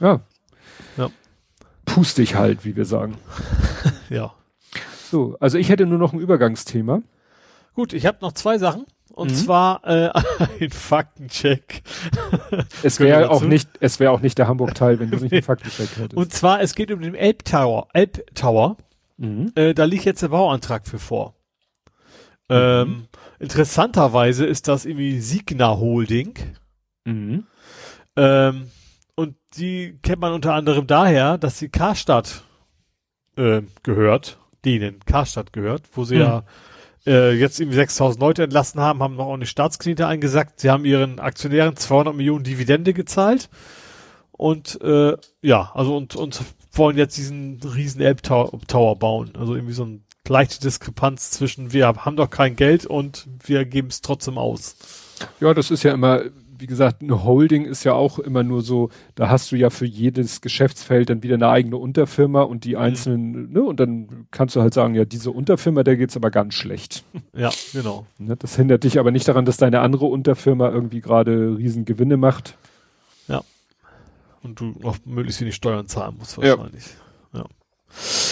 Ja. Ja. Pustig halt, wie wir sagen. Ja. So, also ich hätte nur noch ein Übergangsthema. Gut, ich habe noch zwei Sachen. Und Mhm. zwar äh, ein Faktencheck. Es wäre auch nicht, es wäre auch nicht der Hamburg-Teil, wenn du nicht einen Faktencheck hättest. Und zwar, es geht um den Elb Tower. Elb Tower. mhm. Äh, da liegt jetzt der Bauantrag für vor. Ähm, interessanterweise ist das irgendwie Signa Holding. Mhm. Ähm, und die kennt man unter anderem daher, dass sie Karstadt äh, gehört, denen Karstadt gehört, wo sie ja äh, jetzt irgendwie 6000 Leute entlassen haben, haben noch eine Staatskredite eingesackt. Sie haben ihren Aktionären 200 Millionen Dividende gezahlt. Und äh, ja, also und, und wollen jetzt diesen riesen Elbtower bauen. Also irgendwie so eine leichte Diskrepanz zwischen wir haben doch kein Geld und wir geben es trotzdem aus. Ja, das ist ja immer, wie gesagt, eine Holding ist ja auch immer nur so, da hast du ja für jedes Geschäftsfeld dann wieder eine eigene Unterfirma und die einzelnen, ne, und dann kannst du halt sagen, ja, diese Unterfirma, der geht's aber ganz schlecht. Ja, genau. Ne? Das hindert dich aber nicht daran, dass deine andere Unterfirma irgendwie gerade riesen Gewinne macht. Und du noch möglichst wenig Steuern zahlen musst Ja. wahrscheinlich. Ja.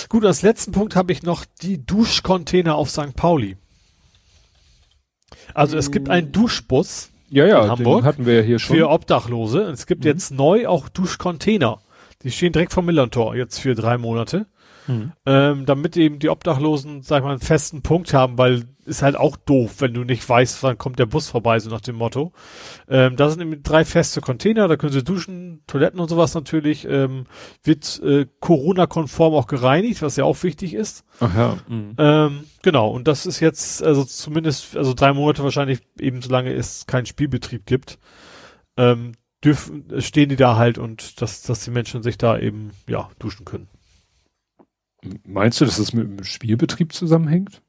Gut, als letzten Punkt habe ich noch die Duschcontainer auf St. Pauli. Also es gibt einen Duschbus Ja, ja, In Hamburg? hatten wir ja hier schon. für Obdachlose. Es gibt Mhm. jetzt neu auch Duschcontainer. Die stehen direkt vom Millantor jetzt für drei Monate. Mhm. Ähm, damit eben die Obdachlosen, sag ich mal, einen festen Punkt haben, weil ist halt auch doof, wenn du nicht weißt, wann kommt der Bus vorbei, so nach dem Motto. Ähm, da sind eben drei feste Container, da können sie duschen, Toiletten und sowas natürlich. Ähm, wird äh, Corona-konform auch gereinigt, was ja auch wichtig ist. Ach ja. Mhm. Ähm, genau, und das ist jetzt, also zumindest, also drei Monate wahrscheinlich eben solange es keinen Spielbetrieb gibt. Ähm, dürfen, stehen die da halt und dass, dass die Menschen sich da eben, ja, duschen können. Meinst du, dass es mit dem Spielbetrieb zusammenhängt?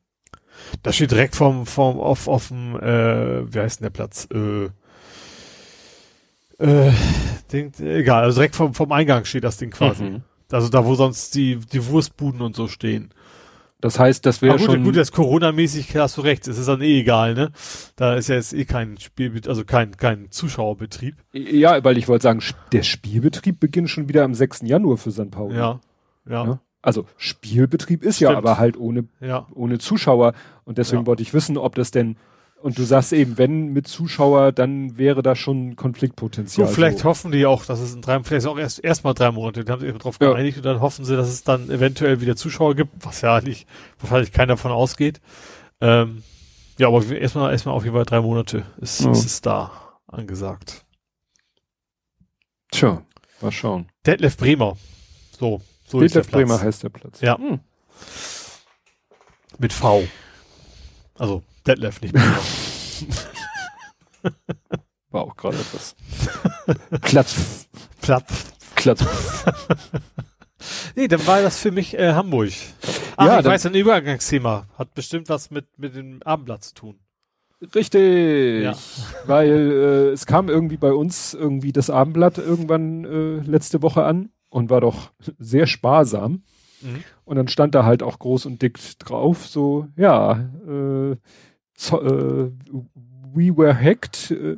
Das steht direkt vom, vom, auf, auf dem, äh, wie heißt denn der Platz? Äh, äh, Ding, egal, also direkt vom, vom Eingang steht das Ding quasi. Mhm. Also da, wo sonst die, die Wurstbuden und so stehen. Das heißt, das wäre schon. Gut, jetzt Corona-mäßig hast du recht, es ist dann eh egal, ne? Da ist ja jetzt eh kein Spiel, also kein, kein Zuschauerbetrieb. Ja, weil ich wollte sagen, der Spielbetrieb beginnt schon wieder am 6. Januar für St. Pauli. Ja. Ja. ja? Also Spielbetrieb ist Stimmt. ja aber halt ohne, ja. ohne Zuschauer. Und deswegen ja. wollte ich wissen, ob das denn, und du sagst eben, wenn mit Zuschauer, dann wäre da schon Konfliktpotenzial. So, vielleicht so. hoffen die auch, dass es in drei, vielleicht auch erst erstmal drei Monate, die haben sich darauf ja. geeinigt und dann hoffen sie, dass es dann eventuell wieder Zuschauer gibt, was ja nicht, wahrscheinlich keiner davon ausgeht. Ähm, ja, aber erstmal, erstmal auf jeden Fall drei Monate ist, ja. ist es da angesagt. Tja, mal schauen. Detlef Bremer. So, so Detlef Bremer heißt der Platz. Ja. Hm. Mit V. Also Detlef, nicht Bremer. War auch gerade etwas. Platz. Platz. Platz. nee, dann war das für mich äh, Hamburg. Ach, ja, ich weiß, ein Übergangsthema. Hat bestimmt was mit, mit dem Abendblatt zu tun. Richtig, ja. weil äh, es kam irgendwie bei uns irgendwie das Abendblatt irgendwann äh, letzte Woche an und war doch sehr sparsam. Mhm. Und dann stand da halt auch groß und dick drauf, so, ja, äh, so, äh, we were hacked. Äh,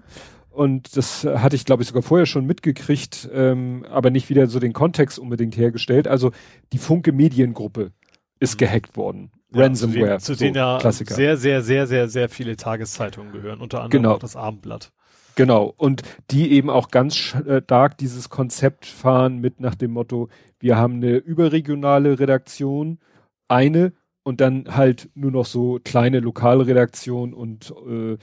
und das hatte ich, glaube ich, sogar vorher schon mitgekriegt, ähm, aber nicht wieder so den Kontext unbedingt hergestellt. Also die Funke Mediengruppe ist mhm. gehackt worden. Ja, Ransomware. Zu denen, zu denen ja Klassiker. sehr, sehr, sehr, sehr, sehr viele Tageszeitungen gehören, unter anderem genau. auch das Abendblatt. Genau. Und die eben auch ganz stark dieses Konzept fahren mit nach dem Motto, wir haben eine überregionale Redaktion, eine und dann halt nur noch so kleine lokale Redaktion und äh,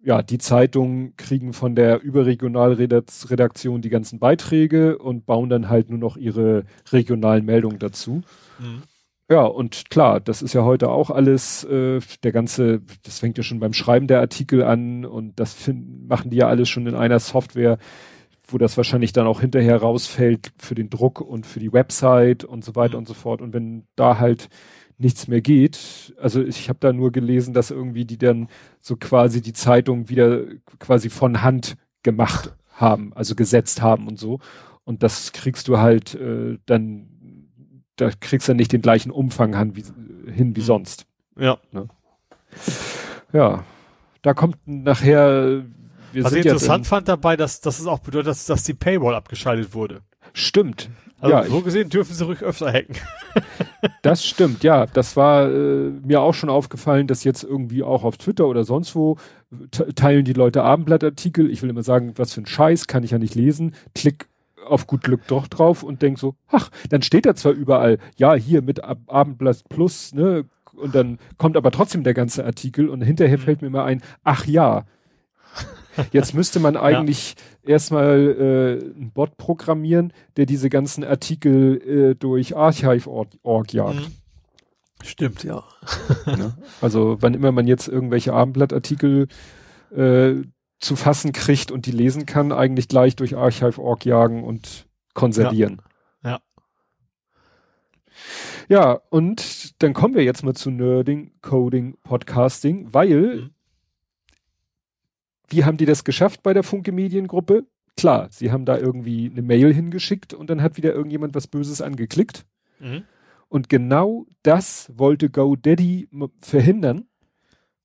ja, die Zeitungen kriegen von der Überregionalredaktion die ganzen Beiträge und bauen dann halt nur noch ihre regionalen Meldungen dazu. Mhm. Ja, und klar, das ist ja heute auch alles, äh, der ganze, das fängt ja schon beim Schreiben der Artikel an und das find, machen die ja alles schon in einer Software, wo das wahrscheinlich dann auch hinterher rausfällt für den Druck und für die Website und so weiter mhm. und so fort. Und wenn da halt nichts mehr geht, also ich habe da nur gelesen, dass irgendwie die dann so quasi die Zeitung wieder quasi von Hand gemacht haben, also gesetzt haben und so. Und das kriegst du halt äh, dann da kriegst du nicht den gleichen Umfang hin wie, hin wie mhm. sonst. Ja. Ne? Ja. Da kommt nachher, wir Was ich interessant fand dabei, dass, dass es auch bedeutet, dass, dass die Paywall abgeschaltet wurde. Stimmt. Also ja, so gesehen dürfen sie ruhig öfter hacken. das stimmt, ja. Das war äh, mir auch schon aufgefallen, dass jetzt irgendwie auch auf Twitter oder sonst wo teilen die Leute Abendblattartikel. Ich will immer sagen, was für ein Scheiß, kann ich ja nicht lesen. Klick auf gut Glück doch drauf und denk so, ach, dann steht da zwar überall, ja, hier mit Ab Abendblatt Plus, ne, und dann kommt aber trotzdem der ganze Artikel und hinterher mhm. fällt mir mal ein, ach ja, jetzt müsste man eigentlich ja. erstmal äh, einen Bot programmieren, der diese ganzen Artikel äh, durch Archive.org jagt. Mhm. Stimmt, ja. Ne? Also wann immer man jetzt irgendwelche Abendblattartikel äh, zu fassen kriegt und die lesen kann, eigentlich gleich durch Archive.org jagen und konservieren. Ja. ja. Ja, und dann kommen wir jetzt mal zu Nerding, Coding, Podcasting, weil mhm. wie haben die das geschafft bei der Funke Mediengruppe? Klar, sie haben da irgendwie eine Mail hingeschickt und dann hat wieder irgendjemand was Böses angeklickt. Mhm. Und genau das wollte GoDaddy verhindern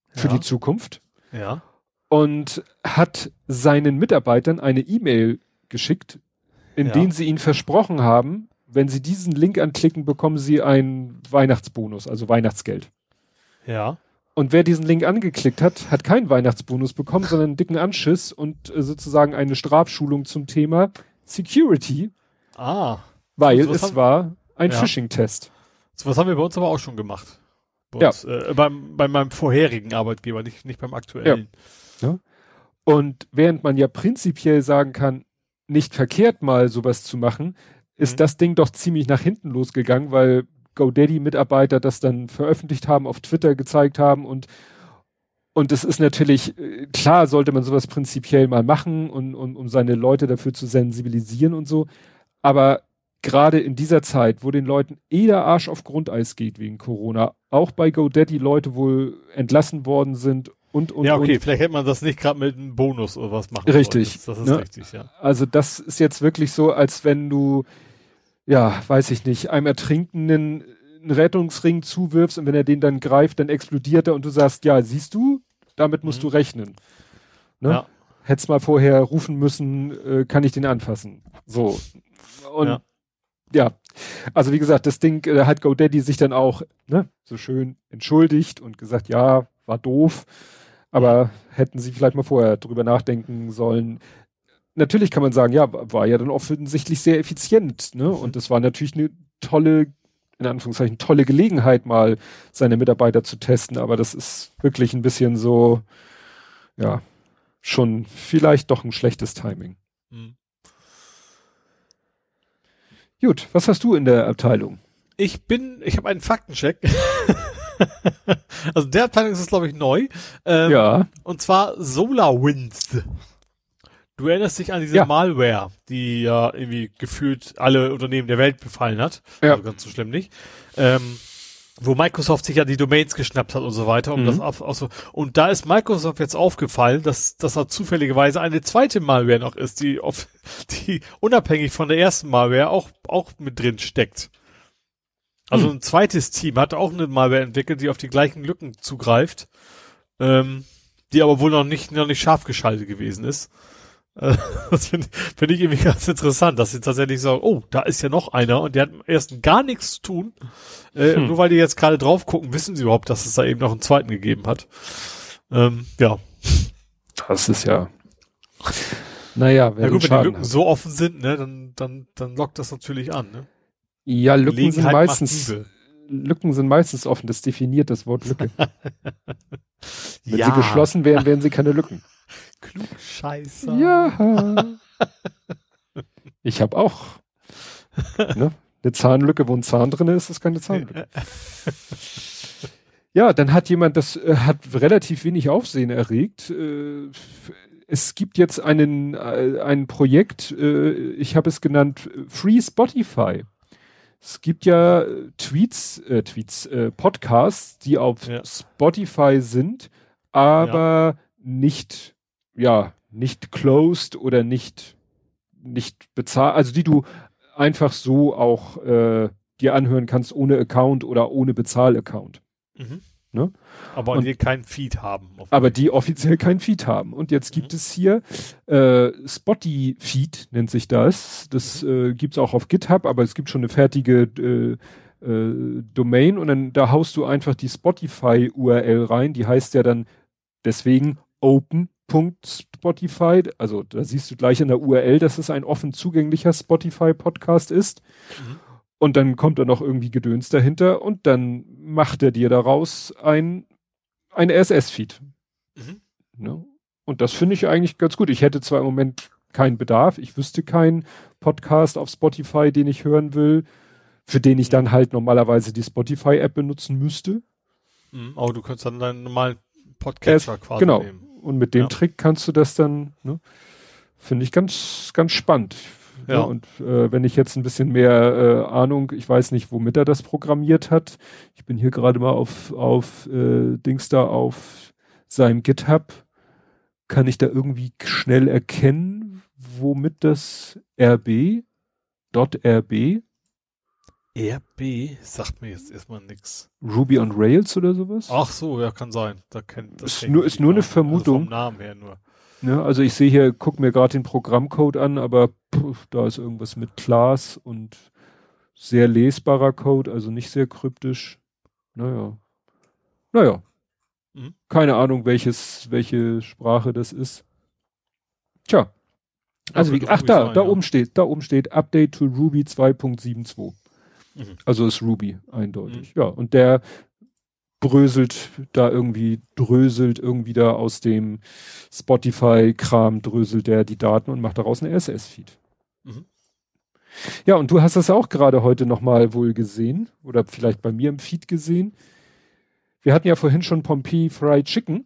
für ja. die Zukunft. Ja und hat seinen Mitarbeitern eine E-Mail geschickt, in ja. denen sie ihnen versprochen haben, wenn sie diesen Link anklicken, bekommen sie einen Weihnachtsbonus, also Weihnachtsgeld. Ja. Und wer diesen Link angeklickt hat, hat keinen Weihnachtsbonus bekommen, sondern einen dicken Anschiss und äh, sozusagen eine Strafschulung zum Thema Security. Ah. Weil Also es haben- war ein Ja. Phishing-Test. So was haben wir bei uns aber auch schon gemacht. Bei, Ja. uns, äh, beim, bei meinem vorherigen Arbeitgeber, nicht, nicht beim aktuellen. Und während man ja prinzipiell sagen kann, nicht verkehrt mal sowas zu machen, ist Mhm. das Ding doch ziemlich nach hinten losgegangen, weil GoDaddy-Mitarbeiter das dann veröffentlicht haben, auf Twitter gezeigt haben und und es ist natürlich, äh, klar sollte man sowas prinzipiell mal machen, und, und, um seine Leute dafür zu sensibilisieren und so. Aber gerade in dieser Zeit, wo den Leuten eh der Arsch auf Grundeis geht wegen Corona, auch bei GoDaddy Leute wohl entlassen worden sind und, und, ja, okay, und. vielleicht hätte man das nicht gerade mit einem Bonus oder was machen Richtig. Das, das ist ne? richtig, ja. Also das ist jetzt wirklich so, als wenn du, ja, weiß ich nicht, einem Ertrinkenden einen Rettungsring zuwirfst und wenn er den dann greift, dann explodiert er und du sagst, ja, siehst du, damit musst Mhm. du rechnen. Ne? Ja. Hättest mal vorher rufen müssen, äh, kann ich den anfassen. So. Und Ja. ja. also wie gesagt, das Ding äh, hat GoDaddy sich dann auch ne, so schön entschuldigt und gesagt, ja, war doof, aber hätten sie vielleicht mal vorher drüber nachdenken sollen. Natürlich kann man sagen, ja, war ja dann offensichtlich sehr effizient, ne? Und das war natürlich eine tolle, in Anführungszeichen, tolle Gelegenheit, mal seine Mitarbeiter zu testen, aber das ist wirklich ein bisschen so, ja, schon vielleicht doch ein schlechtes Timing. Mhm. Gut, was hast du in der Abteilung? Ich bin, ich habe einen Faktencheck. also der Abteilung ist es, glaube ich, neu. Ähm, ja, Und zwar SolarWinds. Du erinnerst dich an diese Ja. Malware, die ja irgendwie gefühlt alle Unternehmen der Welt befallen hat. Ja. Also ganz so schlimm nicht. Ähm, wo Microsoft sich ja die Domains geschnappt hat und so weiter, um Mhm. das auf, auf so. Und da ist Microsoft jetzt aufgefallen, dass, dass da zufälligerweise eine zweite Malware noch ist, die auf, die unabhängig von der ersten Malware auch, auch mit drin steckt. Also Hm. ein zweites Team hat auch eine Malware entwickelt, die auf die gleichen Lücken zugreift, ähm, die aber wohl noch nicht, noch nicht scharf geschaltet gewesen ist. Äh, Das finde find ich irgendwie ganz interessant, dass sie tatsächlich sagen, oh, da ist ja noch einer und der hat im ersten gar nichts zu tun. Äh, Hm. Nur weil die jetzt gerade drauf gucken, wissen sie überhaupt, dass es da eben noch einen zweiten gegeben hat. Ähm, ja. das ist ja, naja, wer Ja gut, wenn die Lücken hat. so offen sind, ne, dann, dann, dann lockt das natürlich an, ne? Ja, Lücken sind macht meistens. Lücken sind meistens offen, das definiert das Wort Lücke. Wenn ja, sie geschlossen wären, wären sie keine Lücken. klug Scheiße. Ja. Ich habe auch ne? eine Zahnlücke, wo ein Zahn drin ist, ist keine Zahnlücke. Ja, dann hat jemand, das äh, hat relativ wenig Aufsehen erregt. Äh, es gibt jetzt einen, äh, ein Projekt, ich habe es genannt Free Spotify. Es gibt ja äh, Tweets, äh, Tweets, äh, Podcasts, die auf Ja. Spotify sind, aber nicht, ja, nicht closed oder nicht, nicht bezahlt, also die du einfach so auch äh, dir anhören kannst ohne Account oder ohne Bezahlaccount. Mhm. Ne? Aber Und- die keinen Feed haben. Aber die offiziell kein Feed haben. Und jetzt gibt Mhm. es hier äh, Spotty Feed nennt sich das. Das äh, gibt's auch auf GitHub, aber es gibt schon eine fertige äh, äh, Domain und dann da haust du einfach die Spotify URL rein. Die heißt ja dann deswegen open.spotify. Also da siehst du gleich in der URL, dass es ein offen zugänglicher Spotify Podcast ist. Mhm. Und dann kommt da noch irgendwie Gedöns dahinter und dann macht er dir daraus ein, ein RSS-Feed. Mhm. Ne? Und das finde ich eigentlich ganz gut. Ich hätte zwar im Moment keinen Bedarf, ich wüsste keinen Podcast auf Spotify, den ich hören will, für den ich dann halt normalerweise die Spotify-App benutzen müsste. Mhm. Aber du könntest dann deinen normalen Podcatcher quasi genau. nehmen. Und mit dem Ja. Trick kannst du das dann, ne? finde ich ganz, ganz spannend. Ja. Ja. und äh, wenn ich jetzt ein bisschen mehr äh, Ahnung, ich weiß nicht, womit er das programmiert hat. Ich bin hier gerade mal auf, auf äh, Dings da auf seinem GitHub. Kann ich da irgendwie schnell erkennen, womit das RB, .rb, RB sagt mir jetzt erstmal nix. Ruby on Rails oder sowas? Ach so, ja, kann sein. Da kennt, das Ist nur- ist nur eine nicht. Vermutung. Also vom Namen her nur. Ja, also ich sehe hier, guck mir gerade den Programmcode an, aber pff, da ist irgendwas mit Class und sehr lesbarer Code, also nicht sehr kryptisch. Naja. Naja. Mhm. Keine Ahnung, welches, welche Sprache das ist. Tja. Also, wie, ach da, sein, da ja. oben steht, da oben steht Update to Ruby 2.72. Mhm. Also ist Ruby eindeutig. Mhm. Ja, und der bröselt da irgendwie, dröselt irgendwie da aus dem Spotify-Kram, dröselt der die Daten und macht daraus einen RSS-Feed. Mhm. Ja, und du hast das auch gerade heute nochmal wohl gesehen oder vielleicht bei mir im Feed gesehen. Wir hatten ja vorhin schon Pompeii Fried Chicken.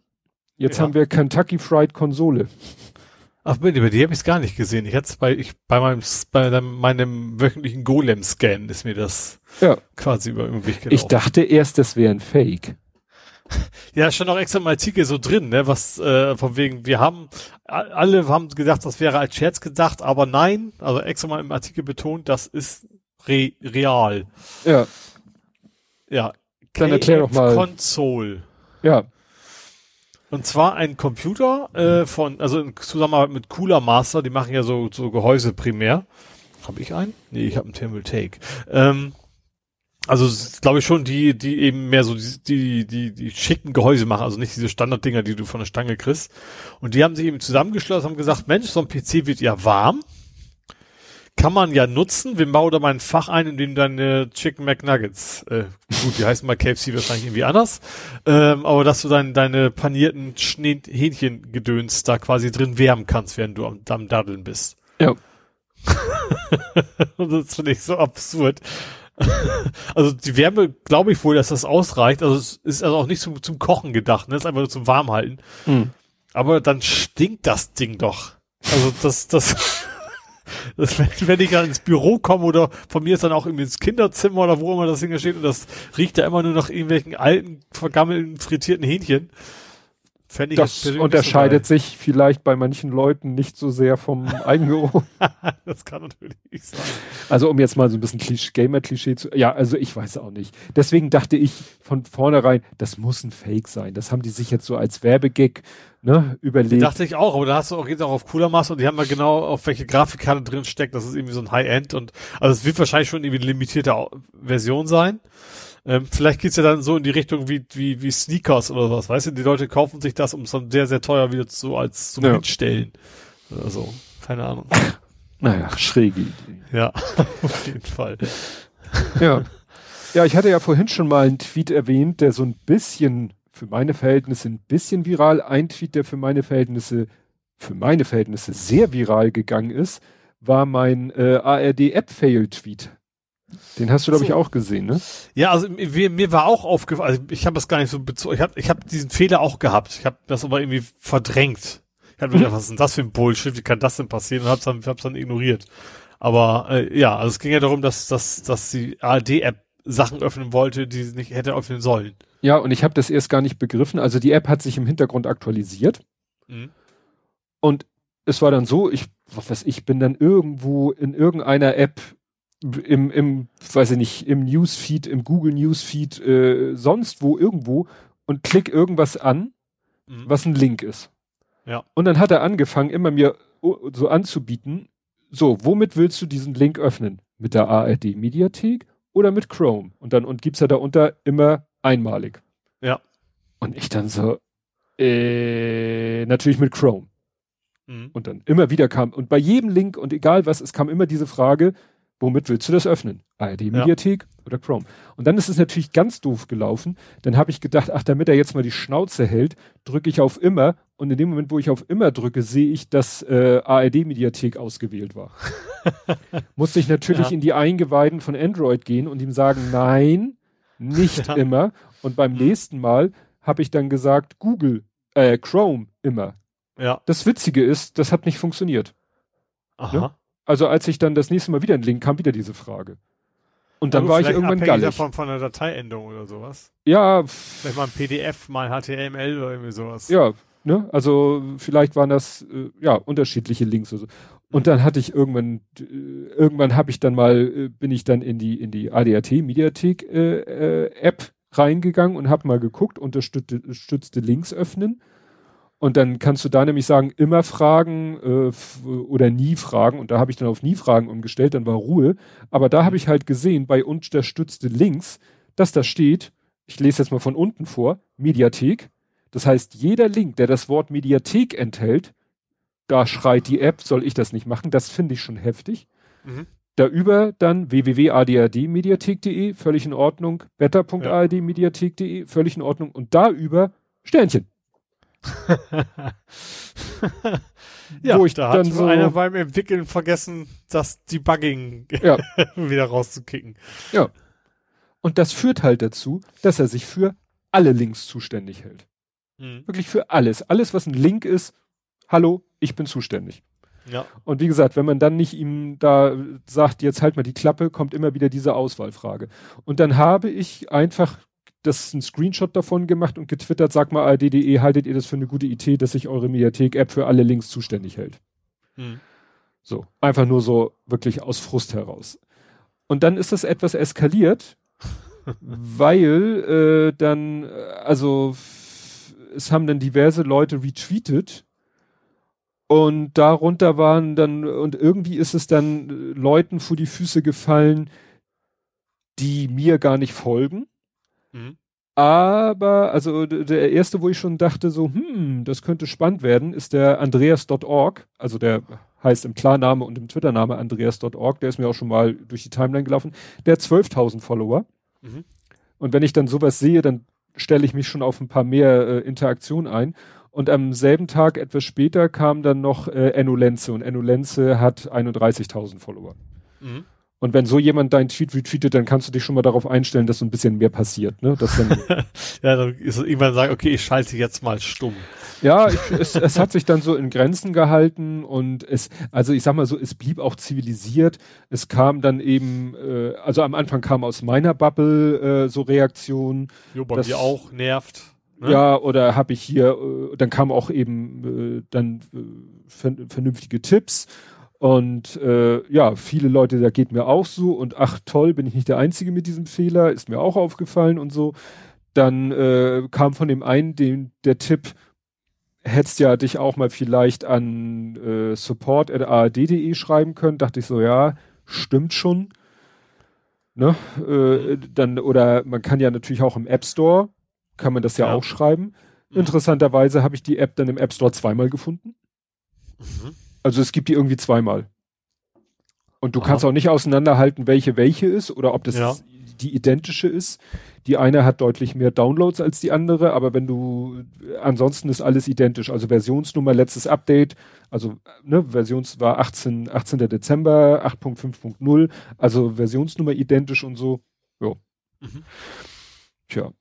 Jetzt ja. haben wir Kentucky Fried Konsole. Ach bitte, die habe ich gar nicht gesehen. Ich hatte bei ich bei meinem bei meinem wöchentlichen Golem-Scan ist mir das ja. quasi über den Weg gelaufen. Ich dachte erst, das wäre ein Fake. Ja, schon noch extra im Artikel so drin, ne, was äh, von wegen, wir haben, alle haben gedacht, das wäre als Scherz gedacht, aber nein, also extra mal im Artikel betont, das ist re real. Ja. Ja. Dann erklär doch mal. Console. Ja. Und zwar ein Computer äh, von, also in Zusammenarbeit mit Cooler Master, die machen ja so, so Gehäuse primär. Habe ich einen? Nee, ich habe einen Thermal Take. Ähm, also glaube ich schon, die, die eben mehr so die, die, die, die schicken Gehäuse machen, also nicht diese Standarddinger, die du von der Stange kriegst. Und die haben sich eben zusammengeschlossen, haben gesagt, Mensch, so ein PC wird ja warm kann man ja nutzen. Wir bauen da mal ein Fach ein, in dem deine Chicken McNuggets, äh, gut, die heißen mal KFC wahrscheinlich irgendwie anders, ähm, aber dass du dann deine panierten Hähnchengedöns da quasi drin wärmen kannst, während du am, am Daddeln bist. Ja. das finde ich so absurd. also die Wärme, glaube ich wohl, dass das ausreicht. Also es ist also auch nicht zum, zum Kochen gedacht, ne? Es ist einfach nur zum Warmhalten. Mhm. Aber dann stinkt das Ding doch. Also das, das das, wenn, wenn ich dann ins Büro komme oder von mir ist dann auch irgendwie ins Kinderzimmer oder wo immer das Ding steht und das riecht ja immer nur nach irgendwelchen alten, vergammelten, frittierten Hähnchen. Fände ich das unterscheidet so sich vielleicht bei manchen Leuten nicht so sehr vom Eigengeruch. das kann natürlich sein. Also um jetzt mal so ein bisschen Gamer-Klischee zu, ja, also ich weiß auch nicht. Deswegen dachte ich von vornherein, das muss ein Fake sein. Das haben die sich jetzt so als Werbegag ne, überlegt. Dachte ich auch, aber da hast du auch jetzt auch auf cooler Masse und die haben ja genau auf welche Grafikkarte drin steckt. Das ist irgendwie so ein High-End und also es wird wahrscheinlich schon irgendwie eine limitierte Version sein. Ähm, vielleicht geht's ja dann so in die Richtung wie, wie, wie Sneakers oder was, weißt du? Die Leute kaufen sich das, um es dann sehr, sehr teuer wieder so als zum ja. Hinstellen. Oder so. Keine Ahnung. Naja, schräge Idee. Ja, auf jeden Fall. Ja. Ja, ich hatte ja vorhin schon mal einen Tweet erwähnt, der so ein bisschen, für meine Verhältnisse ein bisschen viral, ein Tweet, der für meine Verhältnisse, für meine Verhältnisse sehr viral gegangen ist, war mein äh, ARD-App-Fail-Tweet. Den hast du, glaube so. ich, auch gesehen, ne? Ja, also mir, mir war auch aufgefallen, also ich habe das gar nicht so bezogen, ich habe ich hab diesen Fehler auch gehabt. Ich habe das aber irgendwie verdrängt. Ich habe mir gedacht, was ist denn das für ein Bullshit, wie kann das denn passieren? Und hab's dann, hab's dann ignoriert. Aber äh, ja, also es ging ja darum, dass, dass, dass die ARD-App Sachen öffnen wollte, die sie nicht hätte öffnen sollen. Ja, und ich habe das erst gar nicht begriffen. Also die App hat sich im Hintergrund aktualisiert. Mhm. Und es war dann so, ich, was weiß ich, bin dann irgendwo in irgendeiner App im, im, weiß ich nicht, im Newsfeed, im Google Newsfeed, äh, sonst wo, irgendwo und klick irgendwas an, mhm. was ein Link ist. Ja. Und dann hat er angefangen, immer mir so anzubieten, so, womit willst du diesen Link öffnen? Mit der ARD Mediathek oder mit Chrome? Und dann, und gibt's ja darunter immer einmalig. Ja. Und ich dann so, äh, natürlich mit Chrome. Mhm. Und dann immer wieder kam, und bei jedem Link und egal was, es kam immer diese Frage, Womit willst du das öffnen? ARD-Mediathek ja. oder Chrome? Und dann ist es natürlich ganz doof gelaufen. Dann habe ich gedacht, ach, damit er jetzt mal die Schnauze hält, drücke ich auf immer. Und in dem Moment, wo ich auf immer drücke, sehe ich, dass äh, ARD-Mediathek ausgewählt war. Musste ich natürlich ja. in die Eingeweiden von Android gehen und ihm sagen, nein, nicht ja. immer. Und beim mhm. nächsten Mal habe ich dann gesagt, Google, äh, Chrome immer. Ja. Das Witzige ist, das hat nicht funktioniert. Aha. Ne? Also als ich dann das nächste Mal wieder ein Link kam wieder diese Frage. Und dann ja, war ich irgendwann gallig. davon von der Dateiendung oder sowas. Ja. Vielleicht mal ein PDF, mal ein HTML oder irgendwie sowas. Ja, ne? Also vielleicht waren das äh, ja unterschiedliche Links oder so. Und dann hatte ich irgendwann, äh, irgendwann habe ich dann mal, äh, bin ich dann in die in die ADAT Mediathek äh, App reingegangen und habe mal geguckt, unterstützte Links öffnen und dann kannst du da nämlich sagen, immer fragen äh, oder nie fragen. Und da habe ich dann auf nie fragen umgestellt, dann war Ruhe. Aber da habe ich halt gesehen, bei unterstützte Links, dass da steht, ich lese jetzt mal von unten vor, Mediathek. Das heißt, jeder Link, der das Wort Mediathek enthält, da schreit die App, soll ich das nicht machen? Das finde ich schon heftig. Mhm. Da über dann www.adrdmediathek.de, völlig in Ordnung, better.ardmediathek.de, völlig in Ordnung und da über Sternchen. ja, Wo ich da dann hat so- einer beim Entwickeln vergessen, das Debugging Ja. wieder rauszukicken. Und das führt halt dazu, dass er sich für alle Links zuständig hält. Mhm. Wirklich für alles. Alles, was ein Link ist, hallo, ich bin zuständig. Ja. Und wie gesagt, wenn man dann nicht ihm da sagt, jetzt halt mal die Klappe, kommt immer wieder diese Auswahlfrage. Und dann habe ich einfach das ein Screenshot davon gemacht und getwittert, sag mal ARD.de, haltet ihr das für eine gute Idee, dass sich eure Mediathek-App für alle Links zuständig hält? Mhm. So, einfach nur so wirklich aus Frust heraus. Und dann ist das etwas eskaliert, weil äh, dann, also es haben dann diverse Leute retweetet und darunter waren dann, und irgendwie ist es dann Leuten vor die Füße gefallen, die mir gar nicht folgen. Mhm. Aber, also der erste, wo ich schon dachte, so, hm, das könnte spannend werden, ist der Andreas.org. Also der heißt im Klarname und im Twittername Andreas.org. Der ist mir auch schon mal durch die Timeline gelaufen. Der hat 12.000 Follower. Mhm. Und wenn ich dann sowas sehe, dann stelle ich mich schon auf ein paar mehr äh, Interaktionen ein. Und am selben Tag, etwas später, kam dann noch äh, Enno Lenze. Und Enno Lenze hat 31.000 Follower. Mhm. Und wenn so jemand deinen Tweet retweetet, dann kannst du dich schon mal darauf einstellen, dass so ein bisschen mehr passiert. Ne? Dass dann Ja, dann ist irgendwann sagen, okay, ich schalte jetzt mal stumm. Ja, ich, es, es hat sich dann so in Grenzen gehalten und es, also ich sag mal so, es blieb auch zivilisiert. Es kam dann eben, äh, also am Anfang kam aus meiner Bubble äh, so Reaktionen, Jo, bei mir auch nervt. Ne? ja, oder habe ich hier, äh, dann kamen auch eben äh, dann äh, ver vernünftige Tipps und äh, ja, viele Leute, da geht mir auch so und ach toll, bin ich nicht der Einzige mit diesem Fehler, ist mir auch aufgefallen und so. Dann äh, kam von dem einen den, der Tipp, hättest ja dich auch mal vielleicht an äh, support.ard.de schreiben können. Dachte ich so, ja, stimmt schon. Ne? Äh, dann, oder man kann ja natürlich auch im App Store, kann man das ja, Ja. auch schreiben. Mhm. Interessanterweise habe ich die App dann im App Store zweimal gefunden. Mhm. Also es gibt die irgendwie zweimal. Und du Aha. kannst auch nicht auseinanderhalten, welche welche ist oder ob das Ja. die identische ist. Die eine hat deutlich mehr Downloads als die andere, aber wenn du ansonsten ist alles identisch. Also Versionsnummer, letztes Update, also ne, Versions war 18, 18. Dezember, 8.5.0, also Versionsnummer identisch und so. Ja. Mhm. Tja.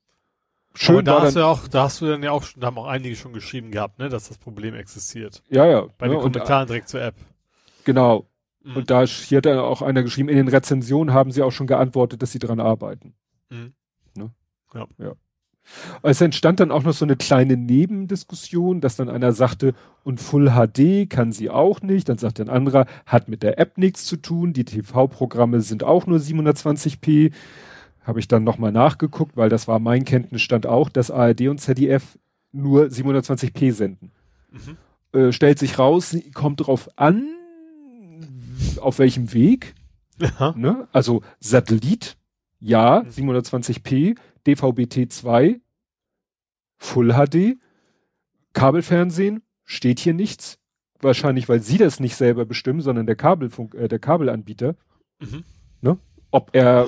Schön Aber da war hast dann, du ja auch, da hast du dann ja auch, schon- da haben auch einige schon geschrieben gehabt, ne, dass das Problem existiert. ja, ja. Bei ne, den und, Kommentaren direkt zur App. genau. Mhm. Und da hier hat dann auch einer geschrieben, in den Rezensionen haben sie auch schon geantwortet, dass sie dran arbeiten. Mhm. Es entstand dann auch noch so eine kleine Nebendiskussion, dass dann einer sagte, und Full HD kann sie auch nicht. Dann sagt ein anderer, hat mit der App nichts zu tun. Die TV-Programme sind auch nur 720p. Habe ich dann nochmal nachgeguckt, weil das war mein Kenntnisstand auch, dass ARD und ZDF nur 720p senden. Mhm. Äh, stellt sich raus, kommt drauf an, auf welchem Weg. Ne? Also Satellit, ja, Mhm. 720p, DVB-T2, Full HD, Kabelfernsehen, steht hier nichts. Wahrscheinlich, weil sie das nicht selber bestimmen, sondern der Kabelfunk, äh, der Kabelanbieter. Mhm. Ob er,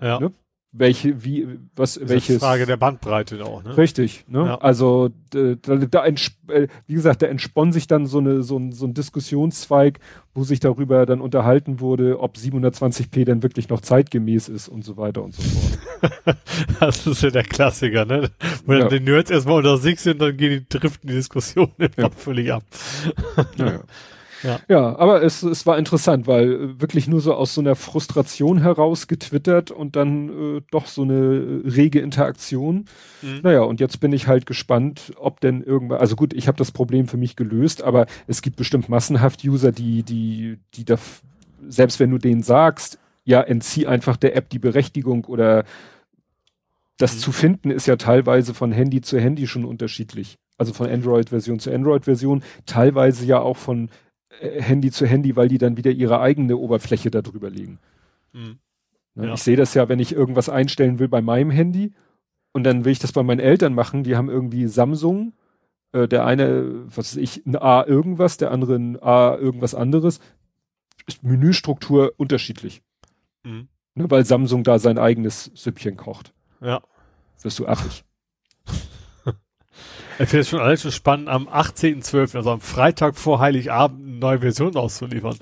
Ja. Ne? Welche, wie, was, Ist welches. Frage der Bandbreite auch, ne? Richtig, ne? Ja. Also da, da äh, wie gesagt, da entspann sich dann so eine so ein, so ein Diskussionszweig, wo sich darüber dann unterhalten wurde, ob 720p denn wirklich noch zeitgemäß ist und so weiter und so fort. Das ist ja der Klassiker, ne? Wo Ja. dann die Nerds erstmal unter sich sind, dann gehen die, driften die Diskussion immer Ja. völlig ab. Ja, Ja. ja aber es, es war interessant, weil äh, wirklich nur so aus so einer Frustration heraus getwittert und dann äh, doch so eine äh, rege Interaktion. Mhm. Naja, und jetzt bin ich halt gespannt, ob denn irgendwann, also gut, ich habe das Problem für mich gelöst, aber es gibt bestimmt massenhaft User, die, die, die da, selbst wenn du denen sagst, ja, entzieh einfach der App die Berechtigung oder das Mhm. zu finden ist ja teilweise von Handy zu Handy schon unterschiedlich. Also von Android-Version zu Android-Version, teilweise ja auch von Handy zu Handy, weil die dann wieder ihre eigene Oberfläche da drüber legen. Mhm. Ne? Ja. Ich sehe das ja, wenn ich irgendwas einstellen will bei meinem Handy und dann will ich das bei meinen Eltern machen, die haben irgendwie Samsung, äh, der eine, was weiß ich, ein A irgendwas, der andere ein A irgendwas anderes. Ist Menüstruktur unterschiedlich. Mhm. Ne, weil Samsung da sein eigenes Süppchen kocht. Ja. Wirst du affig. Ich finde es schon alles schon spannend, am 18.12., also am Freitag vor Heiligabend, eine neue Version auszuliefern.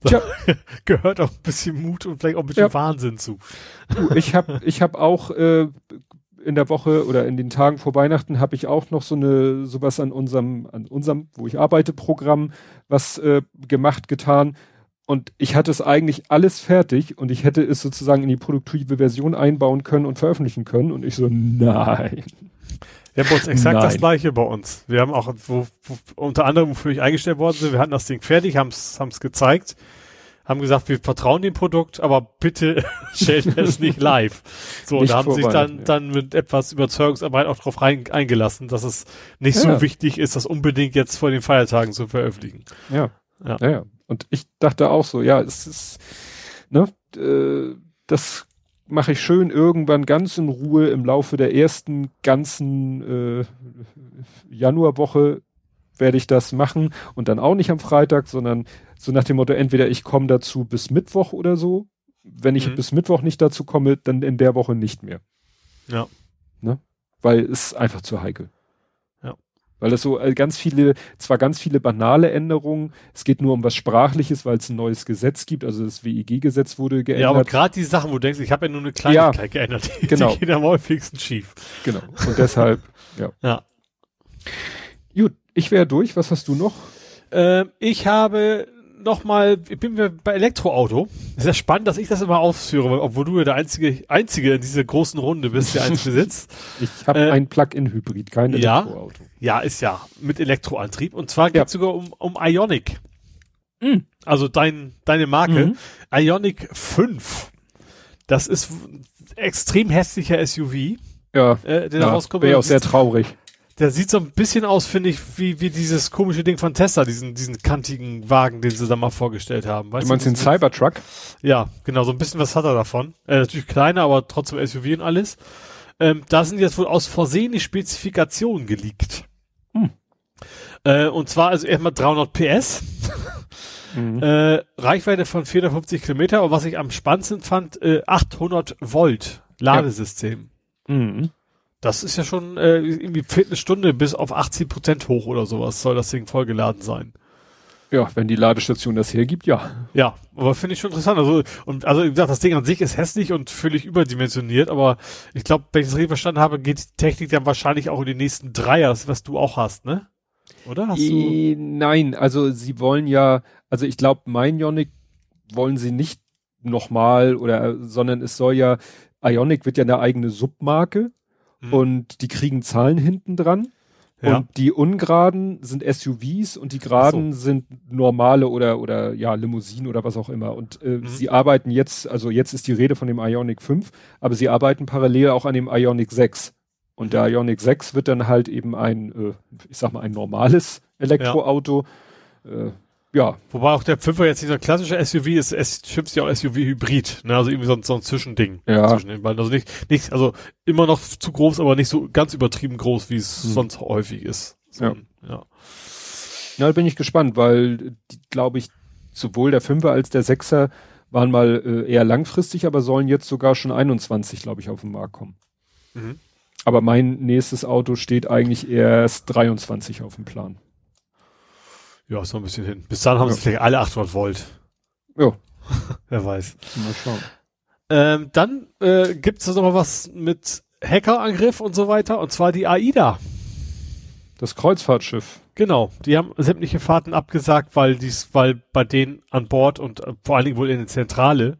Da gehört auch ein bisschen Mut und vielleicht auch ein bisschen Ja. Wahnsinn zu. Du, ich habe ich hab auch äh, in der Woche oder in den Tagen vor Weihnachten habe ich auch noch so eine sowas an unserem an unserem wo ich arbeite Programm was äh, gemacht getan und ich hatte es eigentlich alles fertig und ich hätte es sozusagen in die produktive Version einbauen können und veröffentlichen können und ich so nein Ja, bei uns exakt das Nein. gleiche bei uns. Wir haben auch, wo, wo, unter anderem, wofür ich eingestellt worden sind, wir hatten das Ding fertig, haben es gezeigt, haben gesagt, wir vertrauen dem Produkt, aber bitte stellen wir es nicht live. So, und Nicht da haben sich dann, ja. dann mit etwas Überzeugungsarbeit auch drauf rein, eingelassen, dass es nicht Ja. so wichtig ist, das unbedingt jetzt vor den Feiertagen zu veröffentlichen. ja Ja. ja, ja. und ich dachte auch so ja es ist ne äh, das mache ich schön irgendwann ganz in Ruhe im Laufe der ersten ganzen äh, Januarwoche werde ich das machen und dann auch nicht am Freitag, sondern so nach dem Motto, entweder ich komme dazu bis Mittwoch oder so. Wenn ich Mhm. bis Mittwoch nicht dazu komme, dann in der Woche nicht mehr. Ja. Ne? Weil es ist einfach zu heikel. Weil das so äh, ganz viele, zwar ganz viele banale Änderungen, es geht nur um was Sprachliches, weil es ein neues Gesetz gibt, also das WIG-Gesetz wurde geändert. Ja, aber gerade die Sachen, wo du denkst, ich habe ja nur eine Kleinigkeit Ja. geändert, die, Genau. die gehen am häufigsten schief. Genau. Und deshalb, ja. Ja. Gut, ich wäre durch. Was hast du noch? Ähm, ich habe nochmal, ich bin wir bei Elektroauto. Ist ja spannend, dass ich das immer ausführe, obwohl du ja der einzige, einzige in dieser großen Runde bist, der eins besitzt. Ich habe Äh, ein Plug-in-Hybrid, kein. Elektroauto. Ja, ist ja mit Elektroantrieb. Und zwar Ja. geht's sogar um, um Ionic. Mhm. Also dein, deine Marke. Mhm. Ionic 5. Das ist w- extrem hässlicher SUV, Ja, äh, der da ja rauskommt. wäre auch sehr traurig. Der sieht so ein bisschen aus, finde ich, wie, wie dieses komische Ding von Tesla, diesen, diesen kantigen Wagen, den sie da mal vorgestellt haben. Weißt Du meinst den das- Cybertruck? Ja, genau, so ein bisschen was hat er davon. Äh, natürlich kleiner, aber trotzdem SUV und alles. Ähm, da sind jetzt wohl aus Versehen die Spezifikationen geleakt. Hm. Äh, und zwar also erstmal 300 PS, Mhm. äh, Reichweite von 450 Kilometer, aber was ich am spannendsten fand, äh, 800 Volt Ladesystem. Mhm. Das ist ja schon äh, irgendwie Viertelstunde bis auf 80 Prozent hoch oder sowas soll das Ding vollgeladen sein. Ja, wenn die Ladestation das hergibt, ja. Ja, aber finde ich schon interessant. Also, und also wie gesagt, das Ding an sich ist hässlich und völlig überdimensioniert, aber ich glaube, wenn ich es richtig verstanden habe, geht die Technik dann wahrscheinlich auch in die nächsten drei Jahre, das, was du auch hast, ne? Oder? Hast du? Eh, Nein, also sie wollen ja, also ich glaube, mein Ionic wollen sie nicht nochmal oder, sondern es soll ja, Ionic wird ja eine eigene Submarke Hm. und die kriegen Zahlen hinten dran. Ja. Und die ungeraden sind SUVs und die geraden sind normale oder oder ja Limousinen oder was auch immer. Und äh, Mhm. sie arbeiten jetzt, also jetzt ist die Rede von dem Ionic 5, aber sie arbeiten parallel auch an dem Ionic 6. Und der Ionic 6 wird dann halt eben ein, äh, ich sag mal, ein normales Elektroauto. Äh, ja, Wobei auch der Fünfer jetzt dieser klassische SUV ist, es schimpft ja auch SUV-Hybrid, ne? Also irgendwie so, ein- so ein Zwischending. Ja. Zwischen den beiden. Also nicht, nicht, also immer noch zu groß, aber nicht so ganz übertrieben groß, wie es Hm. sonst häufig ist. So, Ja. ja. na, da bin ich gespannt, weil glaube ich, sowohl der 5er als der 6er waren mal äh, eher langfristig, aber sollen jetzt sogar schon 21, glaube ich, auf den Markt kommen. Mhm. Aber mein nächstes Auto steht eigentlich erst 23 auf dem Plan. Ja, ist noch ein bisschen hin. Bis dann haben Ja. sie vielleicht alle 800 Volt. Ja, Wer weiß. mal schauen. Ähm, dann äh, gibt es noch was mit Hackerangriff und so weiter, und zwar die AIDA. Das Kreuzfahrtschiff. Genau, die haben sämtliche Fahrten abgesagt, weil dies, weil bei denen an Bord und äh, vor allen Dingen wohl in der Zentrale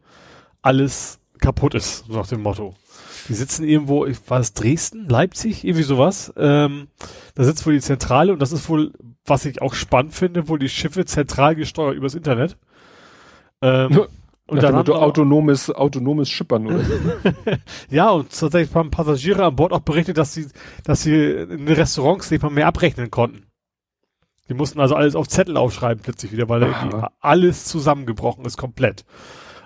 alles kaputt ist, so nach dem Motto. Die sitzen irgendwo, ich war es Dresden, Leipzig, irgendwie sowas. Ähm, da sitzt wohl die Zentrale und das ist wohl, was ich auch spannend finde, wohl die Schiffe zentral gesteuert übers Internet. Ähm, und dann Motto autonomes, autonomes Schippern oder so. Ja, und tatsächlich haben Passagiere an Bord auch berichtet, dass sie, dass sie in den Restaurants nicht mal mehr abrechnen konnten. Die mussten also alles auf Zettel aufschreiben plötzlich wieder, weil irgendwie alles zusammengebrochen ist, komplett.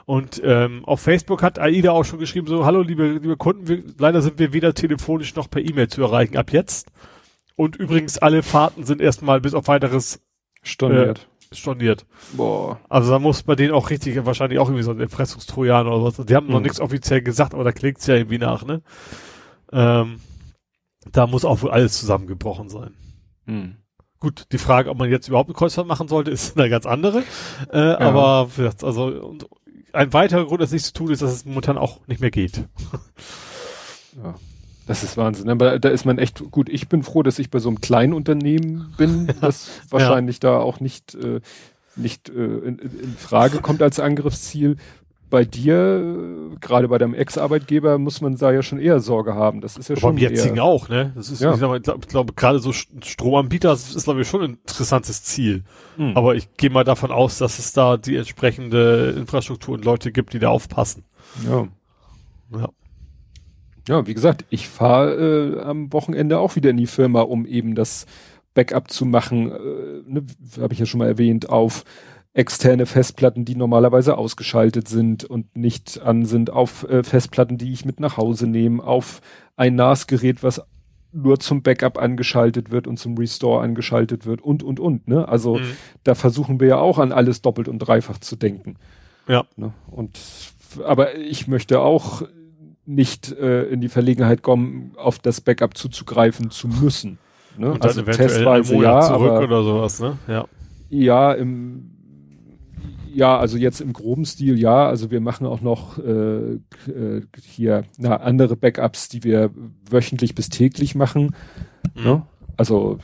Und ähm, auf Facebook hat AIDA auch schon geschrieben, so, hallo liebe, liebe Kunden, wir, leider sind wir weder telefonisch noch per E-Mail zu erreichen ab jetzt. Und übrigens, alle Fahrten sind erstmal bis auf weiteres Storniert. äh, storniert. Boah. Also da muss bei denen auch richtig, wahrscheinlich auch irgendwie so ein Erpressungstrojaner oder was. Die haben noch Hm. nichts offiziell gesagt, aber da klingt's ja irgendwie nach, ne? Ähm, da muss auch wohl alles zusammengebrochen sein. Hm. Gut, die Frage, ob man jetzt überhaupt eine Kreuzfahrt machen sollte, ist eine ganz andere. Äh, Aber wie gesagt, also und ein weiterer Grund, das nicht zu tun, ist, dass es momentan auch nicht mehr geht. Ja. Das ist Wahnsinn. Aber da ist man echt gut. Ich bin froh, dass ich bei so einem kleinen Unternehmen bin, das wahrscheinlich da auch nicht, äh, nicht äh, in, in Frage kommt als Angriffsziel. Bei dir, äh, gerade bei deinem Ex-Arbeitgeber, muss man da ja schon eher Sorge haben. Das ist ja Aber schon beim jetzigen eher, auch, ne? Das ist, Ja. ich glaube, ich glaube, glaub, gerade so St- Stromanbieter das ist, glaube ich, schon ein interessantes Ziel. Hm. Aber ich gehe mal davon aus, dass es da die entsprechende Infrastruktur und Leute gibt, die da aufpassen. ja. Ja. Ja, wie gesagt, ich fahre äh, am Wochenende auch wieder in die Firma, um eben das Backup zu machen, äh, ne, habe ich ja schon mal erwähnt, auf externe Festplatten, die normalerweise ausgeschaltet sind und nicht an sind, auf äh, Festplatten, die ich mit nach Hause nehme, auf ein NAS-Gerät, was nur zum Backup angeschaltet wird und zum Restore angeschaltet wird und, und, und. Ne? Also Mhm. da versuchen wir ja auch an alles doppelt und dreifach zu denken. Ja. Ne? Und aber ich möchte auch nicht äh, in die Verlegenheit kommen, auf das Backup zuzugreifen zu müssen. Ne? Und also testweise ja, zurück aber oder sowas, ne? Ja. ja im ja, also jetzt im groben Stil ja. Also wir machen auch noch äh, äh, hier na, andere Backups, die wir wöchentlich bis täglich machen. Mhm. Ne? Also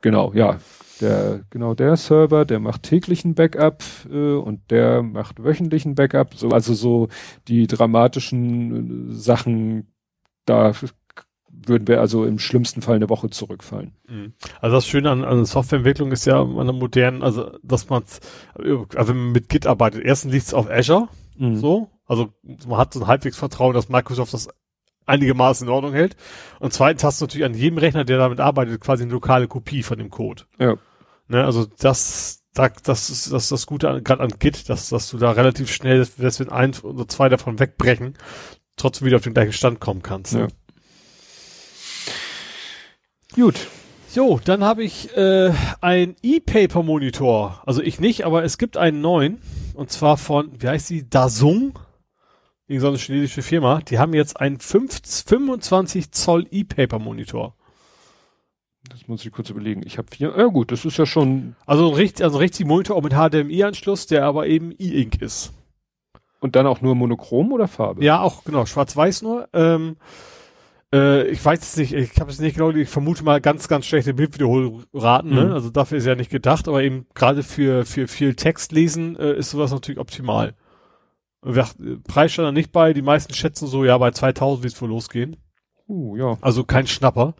genau, ja. Der, genau der Server, der macht täglichen Backup äh, und der macht wöchentlichen Backup. So, also so die dramatischen äh, Sachen, da würden wir also im schlimmsten Fall eine Woche zurückfallen. Mhm. Also das Schöne an, an Softwareentwicklung ist ja an der modernen, also dass man also wenn man mit Git arbeitet, erstens liegt es auf Azure, Mhm. so, also man hat so ein halbwegs Vertrauen, dass Microsoft das einigermaßen in Ordnung hält. Und zweitens hast du natürlich an jedem Rechner, der damit arbeitet, quasi eine lokale Kopie von dem Code. Ja. Ne, also das, da, das ist das, ist das Gute gerade an Git, dass, dass du da relativ schnell, dass, wenn eins oder zwei davon wegbrechen, trotzdem wieder auf den gleichen Stand kommen kannst. ne? Ja. Gut. Jo, dann habe ich äh, ein E-Paper-Monitor. Also ich nicht, aber es gibt einen neuen. Und zwar von, wie heißt die? Dasung. Irgend so eine chinesische Firma. Die haben jetzt einen 5, 25 Zoll E-Paper-Monitor. Das muss ich kurz überlegen. Ich habe vier. Ja gut, das ist ja schon. Also ein richtig, also richtig Monitor auch mit HDMI-Anschluss, der aber eben E-Ink ist. Und dann auch nur monochrom oder Farbe? Ja, auch genau, schwarz-weiß nur. Ähm, äh, ich weiß es nicht, ich habe es nicht genau, ich vermute mal ganz, ganz schlechte Bildwiederholraten, Mhm. ne? Also dafür ist ja nicht gedacht, aber eben gerade für, für viel Text lesen äh, ist sowas natürlich optimal. Äh, Preis stand da nicht bei, die meisten schätzen so, ja, bei 2000 wird es wohl losgehen. Uh, ja. Also kein Schnapper.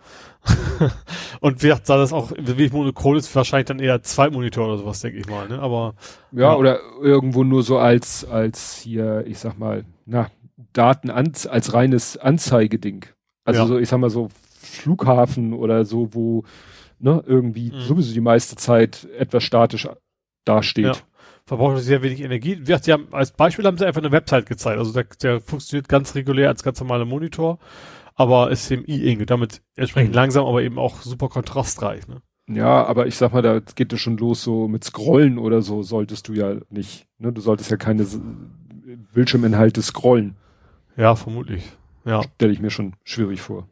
Und wer da das auch wirklich monochrom ist, wahrscheinlich dann eher zwei Monitore oder sowas, denke ich mal, ne? Aber Ja, Ja. oder irgendwo nur so als, als hier, ich sag mal, na, Daten als reines Anzeigeding. Also Ja. so, ich sag mal so Flughafen oder so, wo ne, irgendwie Mhm. sowieso die meiste Zeit etwas statisch dasteht. Ja. Verbraucht sehr wenig Energie. Wie gesagt, Sie haben, als Beispiel haben sie einfach eine Website gezeigt. Also der, der funktioniert ganz regulär als ganz normaler Monitor, aber ist eben E-Ink damit entsprechend Mhm. langsam, aber eben auch super kontrastreich. Ne? Ja, aber ich sag mal, da geht es schon los, so mit Scrollen oder so solltest du ja nicht. Ne? Du solltest ja keine Bildschirminhalte scrollen. Ja, vermutlich. Ja. Stelle ich mir schon schwierig vor.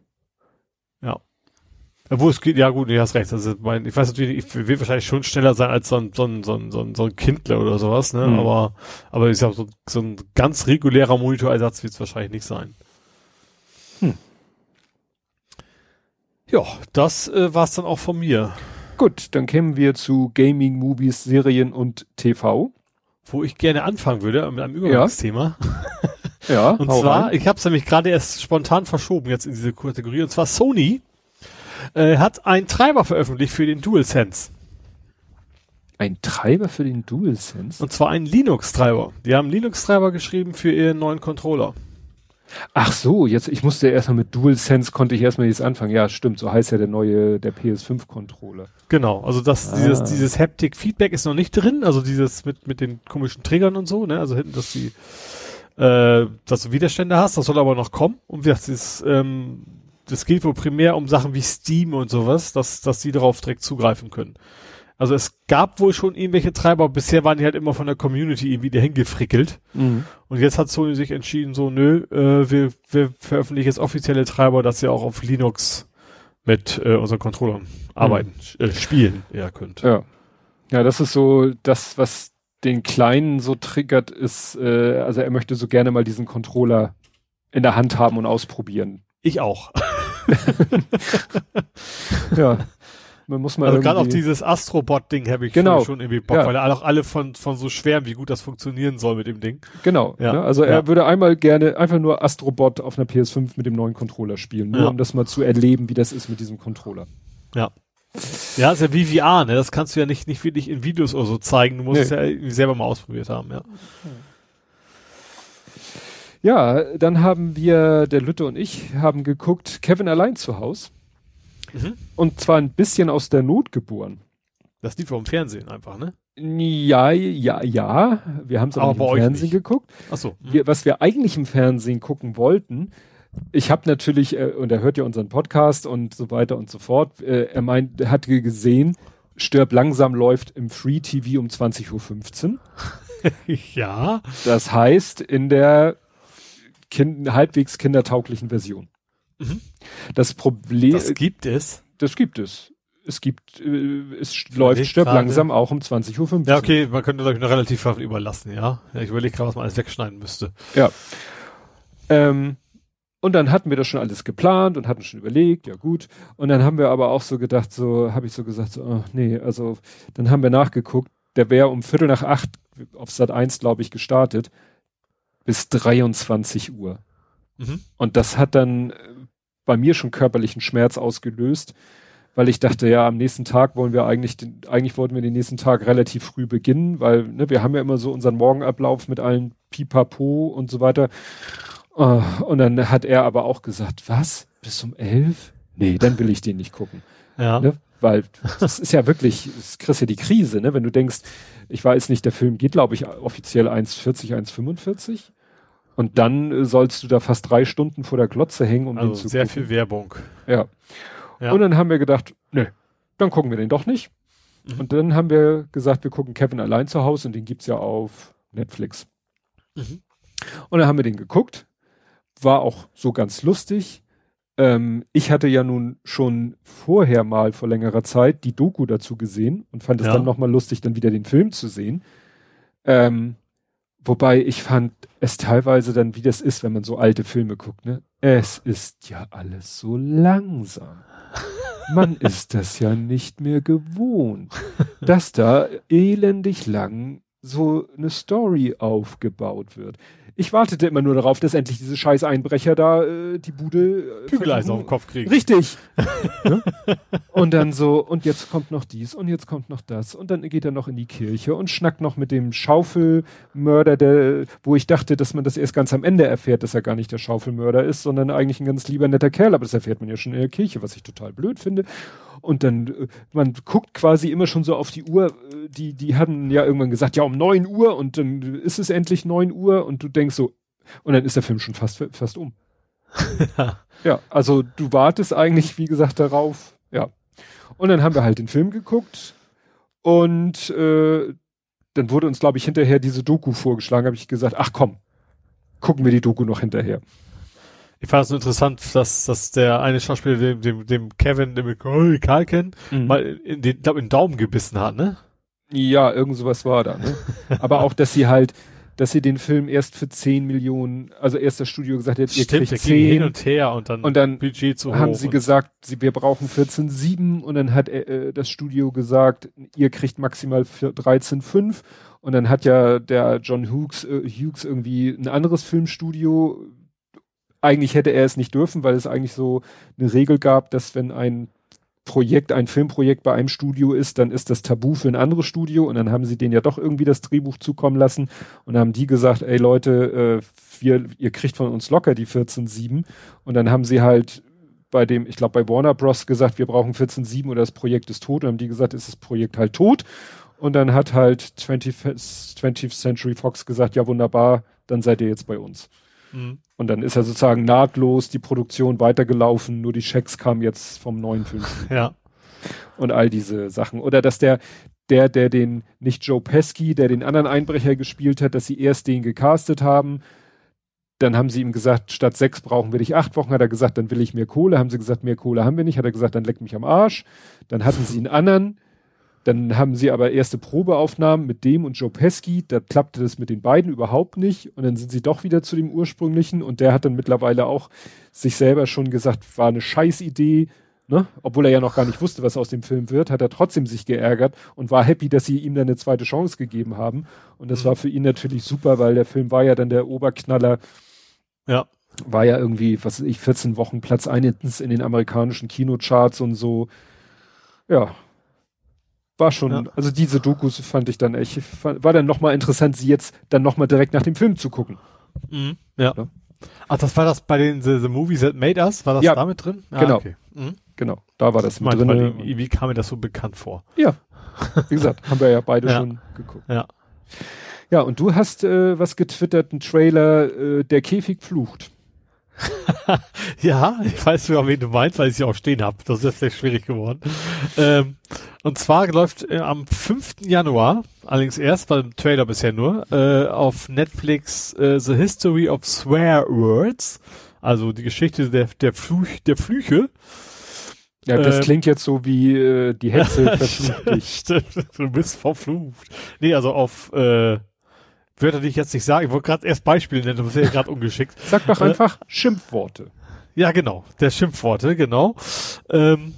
Obwohl es geht, ja gut, du hast recht. Also mein, ich weiß natürlich, ich will wahrscheinlich schon schneller sein als so ein, so ein, so ein, so ein, so ein Kindle oder sowas, ne? Mhm. Aber, aber ich sag, so, so ein ganz regulärer Monitorersatz wird es wahrscheinlich nicht sein. Hm. Ja, das äh, war's dann auch von mir. Gut, dann kämen wir zu Gaming, Movies, Serien und TV. Wo ich gerne anfangen würde, mit einem Übergangsthema. Ja, Und hau zwar, rein. ich habe es nämlich gerade erst spontan verschoben jetzt in diese Kategorie. Und zwar Sony äh, hat einen Treiber veröffentlicht für den DualSense. ein Treiber für den DualSense. Und zwar einen Linux-Treiber. Die haben einen Linux-Treiber geschrieben für ihren neuen Controller. Ach so, jetzt, ich musste erstmal mit DualSense, konnte ich erstmal jetzt anfangen. Ja, stimmt, so heißt ja der neue, der PS5-Controller. Genau, also das, Ah. dieses, dieses Haptic-Feedback ist noch nicht drin, also dieses mit, mit den komischen Triggern und so, ne, also hinten, dass die, äh, dass du Widerstände hast, das soll aber noch kommen. Und wie gesagt, dieses, ähm, das geht wohl primär um Sachen wie Steam und sowas, dass, dass die darauf direkt zugreifen können. Also es gab wohl schon irgendwelche Treiber, bisher waren die halt immer von der Community irgendwie dahin gefrickelt. Mhm. Und jetzt hat Sony sich entschieden, so, nö, äh, wir, wir veröffentlichen jetzt offizielle Treiber, dass ihr auch auf Linux mit äh, unseren Controllern arbeiten, äh, spielen eher könnt. Ja. Ja, das ist so das, was den Kleinen so triggert, ist, äh, also er möchte so gerne mal diesen Controller in der Hand haben und ausprobieren. Ich auch. Ja. Man muss mal Also gerade auf dieses Astrobot-Ding habe ich Genau. schon irgendwie Bock, Ja. weil auch alle von, von so schwärmen, wie gut das funktionieren soll mit dem Ding. Genau. Ja. Ne? Also er Ja. würde einmal gerne einfach nur Astrobot auf einer PS5 mit dem neuen Controller spielen, nur Ja. um das mal zu erleben, wie das ist mit diesem Controller. Ja. Ja, ist ja wie VR, ne? Das kannst du ja nicht, nicht wirklich in Videos oder so zeigen. Du musst Nee. es ja selber mal ausprobiert haben, ja. Ja, dann haben wir, der Lütte und ich, haben geguckt, Kevin allein zu Haus. Mhm. Und zwar ein bisschen aus der Not geboren. Das lief vom Fernsehen einfach, ne? Ja, ja, ja. Wir haben es aber, Aber im Fernsehen nicht. geguckt. Ach so. Mhm. Wir, was wir eigentlich im Fernsehen gucken wollten, ich habe natürlich, äh, und er hört ja unseren Podcast und so weiter und so fort, äh, er meint, er hat gesehen, Stirb langsam läuft im Free TV um 20.15 Uhr. ja. Das heißt, in der kind, halbwegs kindertauglichen Version. Mhm. Das Problem, Das das, gibt es. gibt es. Es gibt, äh, es läuft überleg Stirb gerade. langsam auch um 20.15 Uhr. Ja, okay, man könnte, glaube ich, noch relativ viel überlassen, ja. ja ich überlege gerade, was man alles wegschneiden müsste. Ja. Ähm, und dann hatten wir das schon alles geplant und hatten schon überlegt, ja gut. Und dann haben wir aber auch so gedacht, so habe ich so gesagt, so, oh, nee, also dann haben wir nachgeguckt, der wäre um Viertel nach acht auf Sat 1, glaube ich, gestartet, bis 23 Uhr. Mhm. Und das hat dann äh, bei mir schon körperlichen Schmerz ausgelöst, weil ich dachte, ja, am nächsten Tag wollen wir eigentlich, den, eigentlich wollten wir den nächsten Tag relativ früh beginnen, weil ne, wir haben ja immer so unseren Morgenablauf mit allen Pipapo und so weiter. Äh, und dann hat er aber auch gesagt, was? Bis um elf? Nee, dann will ich den nicht gucken. Ja. Ne? Weil das ist ja wirklich, das kriegst ja die Krise, ne? Wenn du denkst, ich weiß nicht, der Film geht, glaube ich, offiziell 1,40, 1,45. Und dann äh, sollst du da fast drei Stunden vor der Glotze hängen, um den Also zu sehr gucken. viel Werbung. Ja. Ja. Und dann haben wir gedacht, nö, dann gucken wir den doch nicht. Mhm. Und dann haben wir gesagt, wir gucken Kevin allein zu Hause und den gibt's ja auf Netflix. Mhm. Und dann haben wir den geguckt. War auch so ganz lustig. Ähm, ich hatte ja nun schon vorher mal vor längerer Zeit die Doku dazu gesehen und fand es Ja. dann nochmal lustig, dann wieder den Film zu sehen. Ähm, wobei ich fand es teilweise dann, wie das ist, wenn man so alte Filme guckt, ne? Es ist ja alles so langsam. Man ist das ja nicht mehr gewohnt, dass da elendig lang so eine Story aufgebaut wird. Ich wartete immer nur darauf, dass endlich diese scheiß Einbrecher da äh, die Bude äh, Bügeleisen auf den Kopf kriegen. Richtig. ne? Und dann so, und jetzt kommt noch dies und jetzt kommt noch das. Und dann geht er noch in die Kirche und schnackt noch mit dem Schaufelmörder, der, wo ich dachte, dass man das erst ganz am Ende erfährt, dass er gar nicht der Schaufelmörder ist, sondern eigentlich ein ganz lieber netter Kerl. Aber das erfährt man ja schon in der Kirche, was ich total blöd finde. Und dann, äh, man guckt quasi immer schon so auf die Uhr, äh, die, die hatten ja irgendwann gesagt, ja, um neun Uhr und dann ist es endlich neun Uhr und du denkst so, und dann ist der Film schon fast, fast um. Ja, also du wartest eigentlich, wie gesagt, darauf. Ja. Und dann haben wir halt den Film geguckt und äh, dann wurde uns, glaube ich, hinterher diese Doku vorgeschlagen. Habe ich gesagt, ach komm, gucken wir die Doku noch hinterher. Ich fand es so interessant, dass, dass der eine Schauspieler dem, dem, dem Kevin, dem oh, Karl kennt, mal in den, glaub, in den Daumen gebissen hat, ne? Ja, irgend sowas war da. Ne? Aber auch, dass sie halt, dass sie den Film erst für 10 Millionen, also erst das Studio gesagt hat, ihr Stimmt, kriegt der ging hin 10 und her und dann, und dann Budget zu haben sie gesagt, sie, wir brauchen 14,7 und dann hat äh, das Studio gesagt, ihr kriegt maximal für 13,5 und dann hat ja der John Hughes, äh, Hughes irgendwie ein anderes Filmstudio, eigentlich hätte er es nicht dürfen, weil es eigentlich so eine Regel gab, dass wenn ein Projekt, ein Filmprojekt bei einem Studio ist, dann ist das Tabu für ein anderes Studio und dann haben sie denen ja doch irgendwie das Drehbuch zukommen lassen und haben die gesagt, ey Leute, äh, wir, ihr kriegt von uns locker die 14,7 und dann haben sie halt bei dem, ich glaube bei Warner Bros. gesagt, wir brauchen 14,7 oder das Projekt ist tot und haben die gesagt, ist das Projekt halt tot und dann hat halt 20th, 20th Century Fox gesagt, ja wunderbar, dann seid ihr jetzt bei uns. Mhm. Und dann ist er sozusagen nahtlos die Produktion weitergelaufen, nur die Schecks kamen jetzt vom neuen Film. Ja. Und all diese Sachen. Oder dass der, der, der den, nicht Joe Pesky, der den anderen Einbrecher gespielt hat, dass sie erst den gecastet haben. Dann haben sie ihm gesagt, statt sechs brauchen wir dich acht Wochen. Hat er gesagt, dann will ich mehr Kohle. Haben sie gesagt, mehr Kohle haben wir nicht. Hat er gesagt, dann leck mich am Arsch. Dann hatten sie einen anderen. Dann haben sie aber erste Probeaufnahmen mit dem und Joe Pesky. Da klappte das mit den beiden überhaupt nicht. Und dann sind sie doch wieder zu dem ursprünglichen. Und der hat dann mittlerweile auch sich selber schon gesagt, war eine Scheißidee ne, obwohl er ja noch gar nicht wusste, was aus dem Film wird, hat er trotzdem sich geärgert und war happy, dass sie ihm dann eine zweite Chance gegeben haben. Und das mhm. war für ihn natürlich super, weil der Film war ja dann der Oberknaller. Ja. War ja irgendwie, was weiß ich, 14 Wochen Platz 1 in den amerikanischen Kinocharts und so. Ja. War schon, ja. also diese Dokus fand ich dann echt, war dann nochmal interessant, sie jetzt dann nochmal direkt nach dem Film zu gucken. Mhm. Ja. ja. Ach, das war das bei den The, the Movies That Made Us? War das ja, damit drin? Ah, genau. Okay. Mhm. Genau, da war das, das mit drin. Wie kam mir das so bekannt vor? Ja, wie gesagt, haben wir ja beide ja. schon geguckt. Ja. Ja, und du hast äh, was getwittert, ein Trailer, äh, der Käfig flucht. ja, ich weiß sogar, wen du meinst, weil ich sie auch stehen habe. Das ist sehr schwierig geworden. Ähm, und zwar läuft äh, am 5. Januar, allerdings erst beim Trailer bisher nur, äh, auf Netflix äh, The History of Swear Words, also die Geschichte der, der, Fluch, der Flüche. Ja, das ähm, klingt jetzt so wie äh, die Hexe verflucht dich. du bist verflucht. Nee, also auf äh, Wörter, die ich jetzt nicht sage. Ich wollte gerade erst Beispiele nennen, das ist ja gerade ungeschickt. Sag doch äh, einfach Schimpfworte. Ja, genau. Der Schimpfworte, genau. Ähm,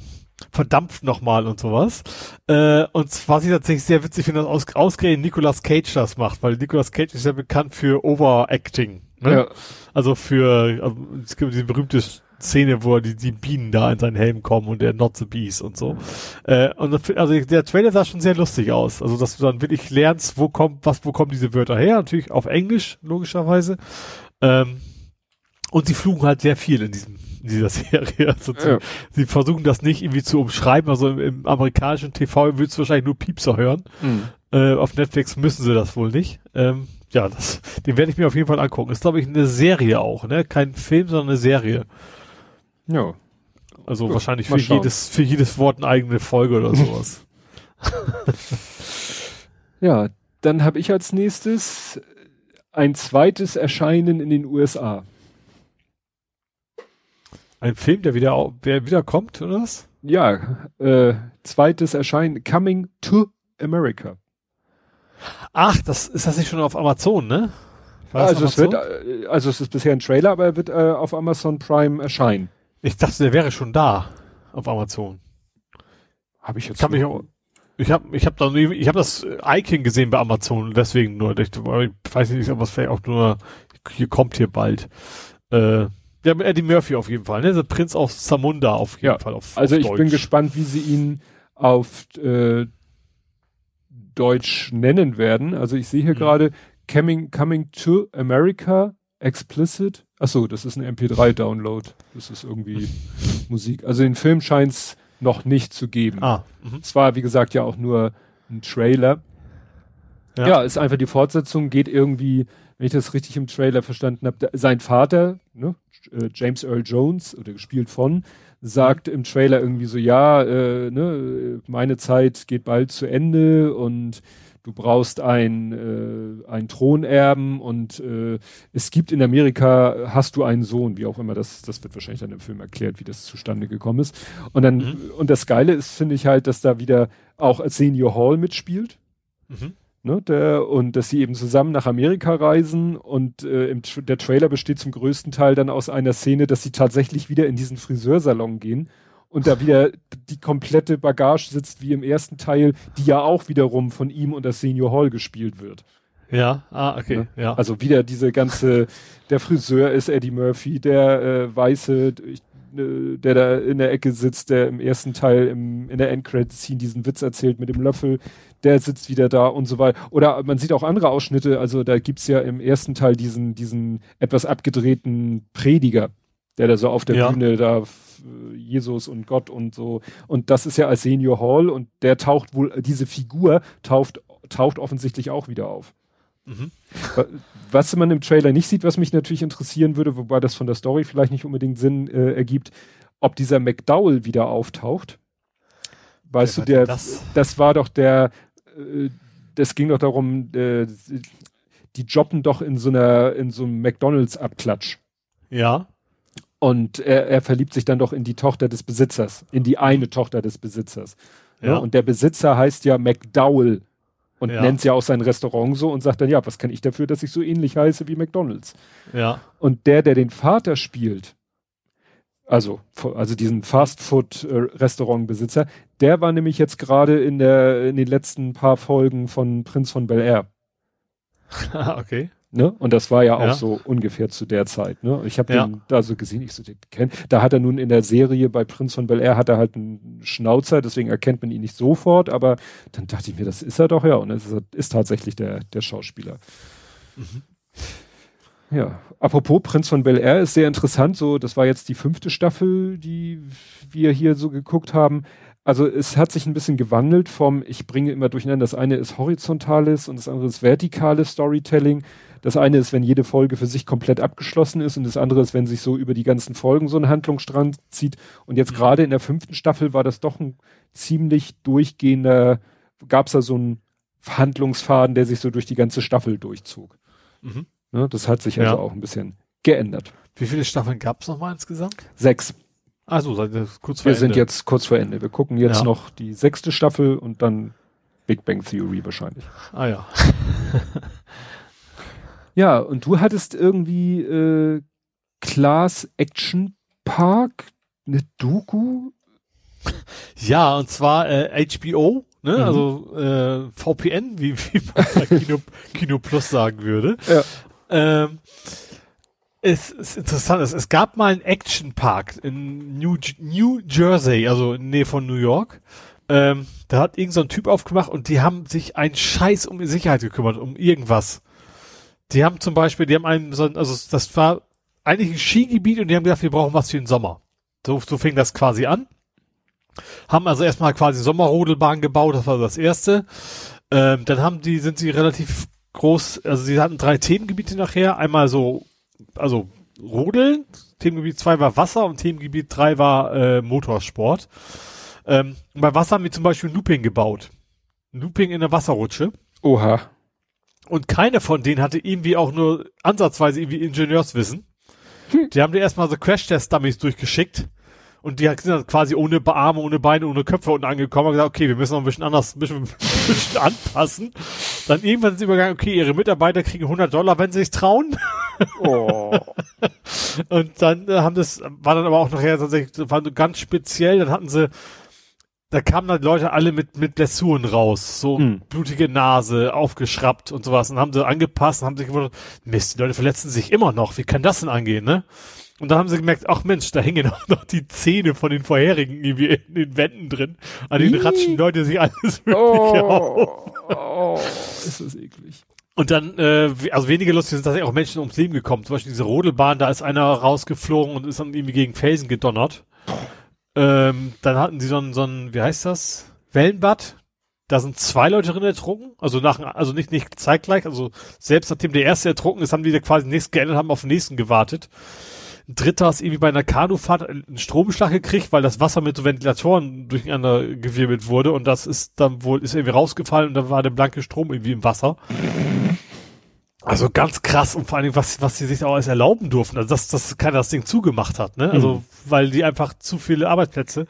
verdampft nochmal und sowas. Äh, und was ich tatsächlich sehr witzig finde, dass aus, ausgerechnet Nicolas Cage das macht, weil Nicolas Cage ist ja bekannt für Overacting. Ne? Ja. Also für, also, es gibt diese berühmte Szene, wo die, die Bienen da in seinen Helm kommen und der Not the Bees und so. Äh, und also der Trailer sah schon sehr lustig aus. Also dass du dann wirklich lernst, wo kommt, was, wo kommen diese Wörter her? Natürlich auf Englisch, logischerweise. Ähm, und sie fluchen halt sehr viel in diesem in dieser Serie. Also ja. sie versuchen das nicht irgendwie zu umschreiben. Also im, im amerikanischen TV willst du wahrscheinlich nur Piepser hören. Mhm. Äh, auf Netflix müssen sie das wohl nicht. Ähm, ja, das, den werde ich mir auf jeden Fall angucken. Ist, glaube ich, eine Serie auch, ne? Kein Film, sondern eine Serie. Ja. Also Gut, wahrscheinlich für jedes, für jedes Wort eine eigene Folge oder sowas. ja, dann habe ich als nächstes ein zweites Erscheinen in den USA. Ein Film, der wieder, der wieder kommt, oder was? Ja, äh, zweites Erscheinen, Coming to America. Ach, das ist das nicht schon auf Amazon, ne? also es wird, äh, also es ist bisher ein Trailer, aber er wird äh, auf Amazon Prime erscheinen. Ich dachte, der wäre schon da auf Amazon. Habe ich jetzt. Kann mich auch, ich habe ich habe da ich habe das Icon gesehen bei Amazon, deswegen nur. Ich, ich weiß nicht, ob es vielleicht auch nur hier kommt hier bald. Äh, ja, mit Eddie Murphy auf jeden Fall, ne? Der Prinz aus Zamunda auf jeden ja, Fall. Auf, also auf ich Deutsch. bin gespannt, wie sie ihn auf äh, Deutsch nennen werden. Also ich sehe hier mhm. gerade Coming, Coming to America Explicit Achso, das ist ein MP3-Download. Das ist irgendwie Musik. Also den Film scheint es noch nicht zu geben. Ah, mh. Zwar, wie gesagt, ja auch nur ein Trailer. Ja. ja. ist einfach die Fortsetzung, geht irgendwie, wenn ich das richtig im Trailer verstanden habe, sein Vater, ne, äh, James Earl Jones, oder gespielt von, sagt mhm. im Trailer irgendwie so, ja, äh, ne, meine Zeit geht bald zu Ende und du brauchst ein, äh, einen Thronerben und äh, es gibt in Amerika, hast du einen Sohn, wie auch immer, das, das wird wahrscheinlich dann im Film erklärt, wie das zustande gekommen ist. Und dann, mhm. und das Geile ist, finde ich halt, dass da wieder auch Senior Hall mitspielt. Mhm. Ne, der, und dass sie eben zusammen nach Amerika reisen und äh, im, der Trailer besteht zum größten Teil dann aus einer Szene, dass sie tatsächlich wieder in diesen Friseursalon gehen und da wieder die komplette Bagage sitzt wie im ersten Teil, die ja auch wiederum von ihm und der Senior Hall gespielt wird. Ja, ah, okay, ne? ja. Also wieder diese ganze, der Friseur ist Eddie Murphy, der äh, Weiße, äh, der da in der Ecke sitzt, der im ersten Teil im, in der Endcredit-Scene diesen Witz erzählt mit dem Löffel, der sitzt wieder da und so weiter. Oder man sieht auch andere Ausschnitte, also da gibt's ja im ersten Teil diesen, diesen etwas abgedrehten Prediger, der da so auf der ja. Bühne da Jesus und Gott und so. Und das ist ja als Senior Hall und der taucht wohl, diese Figur taucht, taucht offensichtlich auch wieder auf. Mhm. Was man im Trailer nicht sieht, was mich natürlich interessieren würde, wobei das von der Story vielleicht nicht unbedingt Sinn äh, ergibt, ob dieser McDowell wieder auftaucht. Weißt Wer du, der, das? das war doch der, äh, das ging doch darum, äh, die jobben doch in so einer, in so einem McDonalds-Abklatsch. Ja. Und er, er verliebt sich dann doch in die Tochter des Besitzers, in die eine Tochter des Besitzers. Ja. ja und der Besitzer heißt ja McDowell und ja. nennt ja auch sein Restaurant so und sagt dann, ja, was kann ich dafür, dass ich so ähnlich heiße wie McDonalds? Ja. Und der, der den Vater spielt, also, also diesen Fastfood-Restaurantbesitzer, der war nämlich jetzt gerade in der, in den letzten paar Folgen von Prinz von Bel Air. okay. Ne? Und das war ja auch ja. so ungefähr zu der Zeit. Ne? Ich habe ja. den da so gesehen, ich so den kenn. Da hat er nun in der Serie bei Prinz von Bel Air hat er halt einen Schnauzer, deswegen erkennt man ihn nicht sofort. Aber dann dachte ich mir, das ist er doch ja. Und es ist, ist tatsächlich der der Schauspieler. Mhm. Ja, apropos Prinz von Bel Air ist sehr interessant. So, das war jetzt die fünfte Staffel, die wir hier so geguckt haben. Also es hat sich ein bisschen gewandelt vom, ich bringe immer durcheinander, das eine ist horizontales und das andere ist vertikales Storytelling. Das eine ist, wenn jede Folge für sich komplett abgeschlossen ist und das andere ist, wenn sich so über die ganzen Folgen so ein Handlungsstrang zieht. Und jetzt mhm. gerade in der fünften Staffel war das doch ein ziemlich durchgehender, gab es da so einen Handlungsfaden, der sich so durch die ganze Staffel durchzog. Mhm. Ne, das hat sich also ja. auch ein bisschen geändert. Wie viele Staffeln gab es nochmal insgesamt? Sechs. Also kurz vor Wir Ende. sind jetzt kurz vor Ende. Wir gucken jetzt ja. noch die sechste Staffel und dann Big Bang Theory wahrscheinlich. Ah ja. ja, und du hattest irgendwie äh, Class Action Park, eine Doku? Ja, und zwar äh, HBO, ne? Mhm. also äh, VPN, wie, wie man bei Kino, Kino Plus sagen würde. Ja. Ähm, es ist interessant, es, es gab mal einen Action Park in New, New Jersey, also in Nähe von New York. Ähm, da hat irgend so ein Typ aufgemacht und die haben sich einen Scheiß um Sicherheit gekümmert, um irgendwas. Die haben zum Beispiel, die haben einen, so, also das war eigentlich ein Skigebiet und die haben gedacht, wir brauchen was für den Sommer. So, so fing das quasi an. Haben also erstmal quasi Sommerrodelbahn gebaut, das war das erste. Ähm, dann haben die, sind sie relativ groß, also sie hatten drei Themengebiete nachher. Einmal so, also Rodeln, Themengebiet zwei war Wasser und Themengebiet drei war äh, Motorsport. Ähm, bei Wasser haben wir zum Beispiel Looping gebaut. Looping in der Wasserrutsche. Oha. Und keine von denen hatte irgendwie auch nur ansatzweise irgendwie Ingenieurswissen. Hm. Die haben dir erstmal so Crash-Test-Dummies durchgeschickt und die sind dann quasi ohne Arme, ohne Beine, ohne Köpfe unten angekommen und gesagt, okay, wir müssen noch ein bisschen anders, ein bisschen, ein bisschen anpassen. Dann irgendwann sind sie übergegangen, okay, ihre Mitarbeiter kriegen 100 Dollar, wenn sie sich trauen. Oh. und dann äh, haben das, war dann aber auch nachher tatsächlich, war ganz speziell, dann hatten sie, da kamen dann Leute alle mit, mit Blessuren raus, so hm. blutige Nase, aufgeschraubt und sowas und haben sie angepasst und haben sich gewundert, Mist, die Leute verletzen sich immer noch, wie kann das denn angehen, ne? Und dann haben sie gemerkt, ach Mensch, da hängen auch noch die Zähne von den vorherigen irgendwie in den Wänden drin. An den ratschen Leute sich alles mögliche oh, auf. Oh, ist das eklig. Und dann, äh, also wenige lustig sind tatsächlich auch Menschen ums Leben gekommen. Zum Beispiel diese Rodelbahn, da ist einer rausgeflogen und ist dann irgendwie gegen Felsen gedonnert. Ähm, dann hatten sie so ein, so ein, wie heißt das? Wellenbad. Da sind zwei Leute drin ertrunken, also nach, also nicht, nicht zeitgleich, also selbst nachdem der erste ertrunken ist, haben die da quasi nichts geändert, haben auf den nächsten gewartet. Ein dritter ist irgendwie bei einer Kanufahrt einen Stromschlag gekriegt, weil das Wasser mit so Ventilatoren durcheinander gewirbelt wurde und das ist dann wohl, ist irgendwie rausgefallen und dann war der blanke Strom irgendwie im Wasser. Also ganz krass und vor allen Dingen, was, was sie sich auch alles erlauben durften. Also dass, dass keiner das Ding zugemacht hat, ne? Also, mhm. weil die einfach zu viele Arbeitsplätze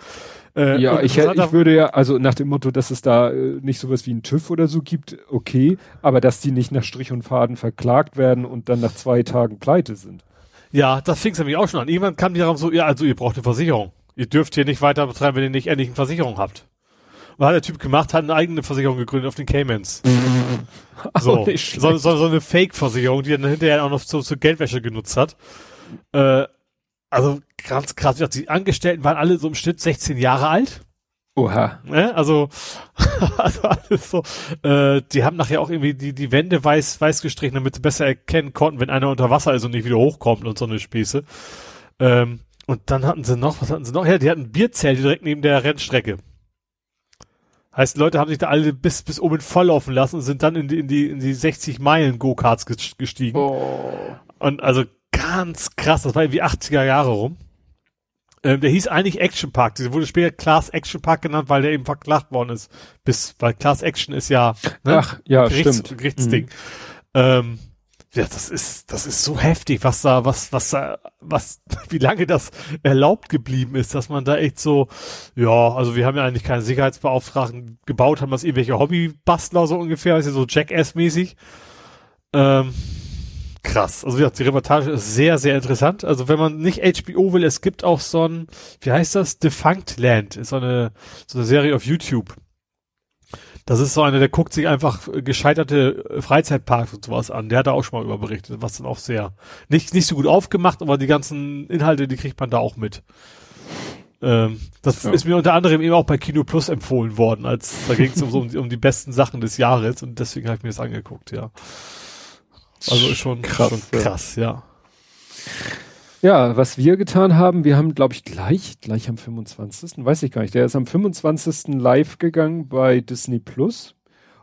äh, ja, ich, ich würde ja, also nach dem Motto, dass es da äh, nicht sowas wie ein TÜV oder so gibt, okay, aber dass die nicht nach Strich und Faden verklagt werden und dann nach zwei Tagen pleite sind. Ja, das fing es nämlich auch schon an. Irgendwann kam die darauf so, ja, also ihr braucht eine Versicherung. Ihr dürft hier nicht weiter betreiben, wenn ihr nicht endlich eine Versicherung habt. Was hat der Typ gemacht? Hat eine eigene Versicherung gegründet auf den Caymans. so, so, so, so, eine Fake-Versicherung, die dann hinterher auch noch zur so Geldwäsche genutzt hat. Äh, also ganz krass. Die Angestellten waren alle so im Schnitt 16 Jahre alt. Oha. Ne? Also, also alles so. Äh, die haben nachher auch irgendwie die, die Wände weiß, weiß gestrichen, damit sie besser erkennen konnten, wenn einer unter Wasser ist und nicht wieder hochkommt und so eine Spieße. Ähm, und dann hatten sie noch, was hatten sie noch? Ja, die hatten ein Bierzelt direkt neben der Rennstrecke. Heißt, Leute haben sich da alle bis, bis oben volllaufen lassen und sind dann in die, in die, in die 60 Meilen Go-Karts gestiegen. Oh. Und also ganz krass, das war irgendwie 80er Jahre rum. Ähm, der hieß eigentlich Action Park. Der wurde später Class Action Park genannt, weil der eben verklagt worden ist. Bis, weil Class Action ist ja, ne? Ach, ja, Gerichts, stimmt. Gerichtsding. Mhm. Ähm, ja, das ist, das ist so heftig, was da, was, was da, was, wie lange das erlaubt geblieben ist, dass man da echt so, ja, also wir haben ja eigentlich keine Sicherheitsbeauftragten gebaut, haben das irgendwelche Hobbybastler so ungefähr, also so Jackass-mäßig. Ähm, krass. Also ja, die Reportage ist sehr, sehr interessant. Also wenn man nicht HBO will, es gibt auch so ein, wie heißt das? Defunct Land, ist so eine, so eine Serie auf YouTube. Das ist so einer, der guckt sich einfach gescheiterte Freizeitparks und sowas an. Der hat da auch schon mal über berichtet, was dann auch sehr, nicht, nicht so gut aufgemacht, aber die ganzen Inhalte, die kriegt man da auch mit. Ähm, das ja. ist mir unter anderem eben auch bei Kino Plus empfohlen worden, als da ging es um, um, um die besten Sachen des Jahres und deswegen habe ich mir das angeguckt, ja. Also ist schon krass, schon krass ja. Ja, was wir getan haben, wir haben, glaube ich, gleich, gleich am 25., weiß ich gar nicht, der ist am 25. live gegangen bei Disney Plus.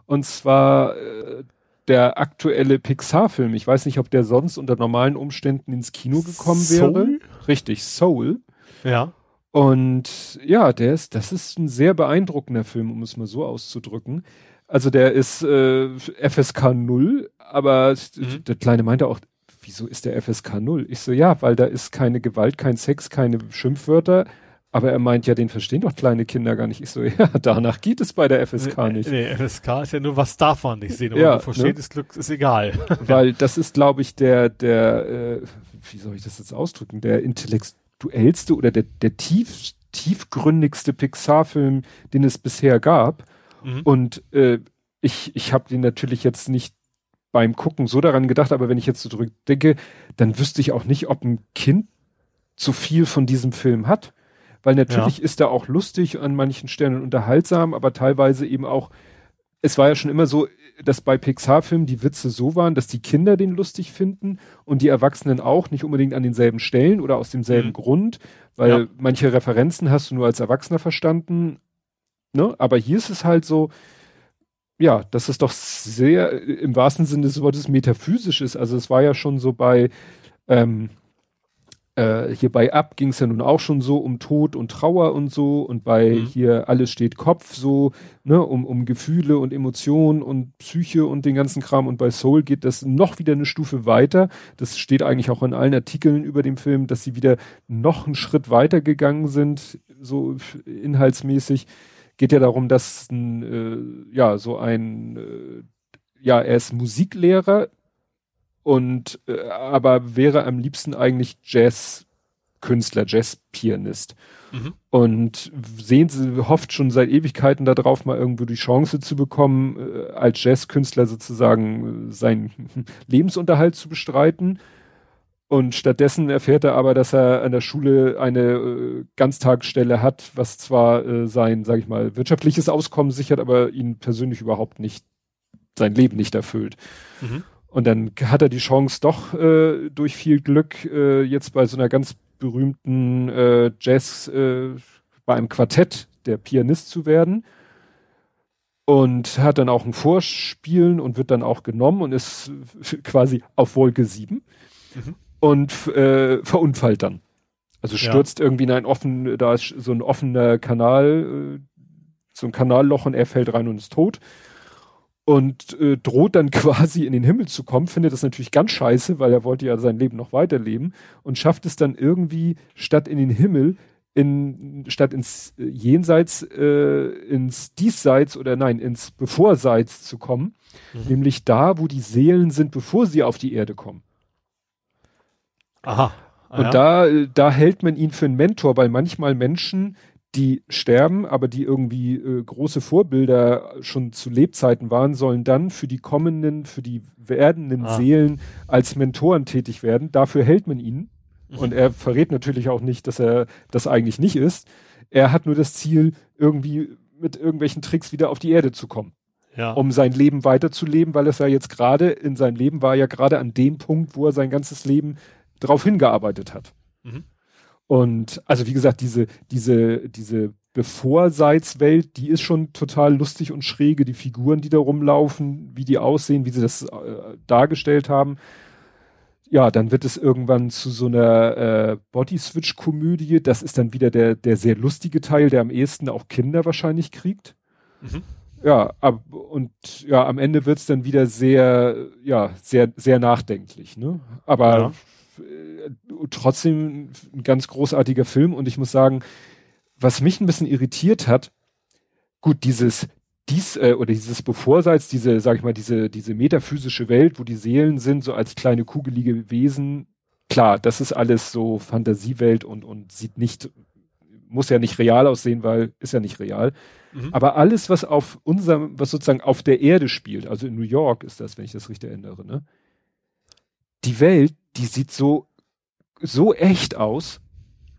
Und zwar äh, der aktuelle Pixar-Film. Ich weiß nicht, ob der sonst unter normalen Umständen ins Kino gekommen wäre. Soul? Richtig, Soul. Ja. Und ja, der ist, das ist ein sehr beeindruckender Film, um es mal so auszudrücken. Also der ist äh, FSK 0, aber mhm. der Kleine meinte auch, wieso ist der FSK 0? Ich so, ja, weil da ist keine Gewalt, kein Sex, keine Schimpfwörter. Aber er meint ja, den verstehen doch kleine Kinder gar nicht. Ich so, ja, danach geht es bei der FSK nee, nicht. Nee, FSK ist ja nur, was darf man nicht sehen. Aber ja, versteht, ne? ist, ist egal. Weil das ist, glaube ich, der, der, äh, wie soll ich das jetzt ausdrücken, der intellektuellste oder der, der tief, tiefgründigste Pixar-Film, den es bisher gab. Mhm. Und äh, ich, ich habe den natürlich jetzt nicht beim Gucken so daran gedacht, aber wenn ich jetzt so zurückdenke, dann wüsste ich auch nicht, ob ein Kind zu viel von diesem Film hat. Weil natürlich ja. ist er auch lustig an manchen Stellen unterhaltsam, aber teilweise eben auch, es war ja schon immer so, dass bei Pixar-Filmen die Witze so waren, dass die Kinder den lustig finden und die Erwachsenen auch, nicht unbedingt an denselben Stellen oder aus demselben mhm. Grund, weil ja. manche Referenzen hast du nur als Erwachsener verstanden. Ne? Aber hier ist es halt so, ja, das ist doch sehr im wahrsten Sinne des Wortes metaphysisch ist. Also es war ja schon so bei ähm, äh, hier bei Ab ging es ja nun auch schon so um Tod und Trauer und so und bei mhm. hier alles steht Kopf so, ne, um, um Gefühle und Emotionen und Psyche und den ganzen Kram und bei Soul geht das noch wieder eine Stufe weiter. Das steht eigentlich auch in allen Artikeln über den Film, dass sie wieder noch einen Schritt weiter gegangen sind, so inhaltsmäßig geht ja darum, dass ein, äh, ja so ein äh, ja er ist Musiklehrer und äh, aber wäre am liebsten eigentlich Jazzkünstler, Jazzpianist. Mhm. Und sehen Sie, hofft schon seit Ewigkeiten darauf, mal irgendwo die Chance zu bekommen, äh, als Jazzkünstler sozusagen äh, seinen Lebensunterhalt zu bestreiten und stattdessen erfährt er aber, dass er an der Schule eine äh, Ganztagsstelle hat, was zwar äh, sein, sag ich mal, wirtschaftliches Auskommen sichert, aber ihn persönlich überhaupt nicht, sein Leben nicht erfüllt. Mhm. Und dann hat er die Chance doch äh, durch viel Glück äh, jetzt bei so einer ganz berühmten äh, Jazz, äh, bei einem Quartett der Pianist zu werden. Und hat dann auch ein Vorspielen und wird dann auch genommen und ist quasi auf Wolke 7. Mhm und äh, verunfallt dann. Also stürzt ja. irgendwie in ein offen, da ist so ein offener Kanal, äh, so ein Kanalloch und er fällt rein und ist tot. Und äh, droht dann quasi in den Himmel zu kommen, findet das natürlich ganz scheiße, weil er wollte ja sein Leben noch weiterleben und schafft es dann irgendwie statt in den Himmel, in, statt ins äh, Jenseits, äh, ins Diesseits oder nein, ins Bevorseits zu kommen, mhm. nämlich da, wo die Seelen sind, bevor sie auf die Erde kommen. Aha. Ah, und ja. da, da hält man ihn für einen Mentor, weil manchmal Menschen, die sterben, aber die irgendwie äh, große Vorbilder schon zu Lebzeiten waren, sollen dann für die kommenden, für die werdenden ah. Seelen als Mentoren tätig werden. Dafür hält man ihn. Mhm. Und er verrät natürlich auch nicht, dass er das eigentlich nicht ist. Er hat nur das Ziel, irgendwie mit irgendwelchen Tricks wieder auf die Erde zu kommen. Ja. Um sein Leben weiterzuleben, weil es ja jetzt gerade in seinem Leben war ja gerade an dem Punkt, wo er sein ganzes Leben darauf hingearbeitet hat. Mhm. Und also wie gesagt, diese, diese, diese Bevorseitswelt, die ist schon total lustig und schräge, die Figuren, die da rumlaufen, wie die aussehen, wie sie das äh, dargestellt haben. Ja, dann wird es irgendwann zu so einer äh, Body-Switch-Komödie. Das ist dann wieder der, der sehr lustige Teil, der am ehesten auch Kinder wahrscheinlich kriegt. Mhm. Ja, ab, und ja, am Ende wird's dann wieder sehr, ja, sehr, sehr nachdenklich, ne? Aber ja. Äh, trotzdem ein ganz großartiger Film und ich muss sagen, was mich ein bisschen irritiert hat, gut, dieses dies äh, oder dieses Bevorseits, diese, sag ich mal, diese diese metaphysische Welt, wo die Seelen sind, so als kleine kugelige Wesen, klar, das ist alles so Fantasiewelt und und sieht nicht muss ja nicht real aussehen, weil ist ja nicht real. Mhm. Aber alles, was auf unserem, was sozusagen auf der Erde spielt, also in New York ist das, wenn ich das richtig erinnere, ne? Die Welt, die sieht so so echt aus.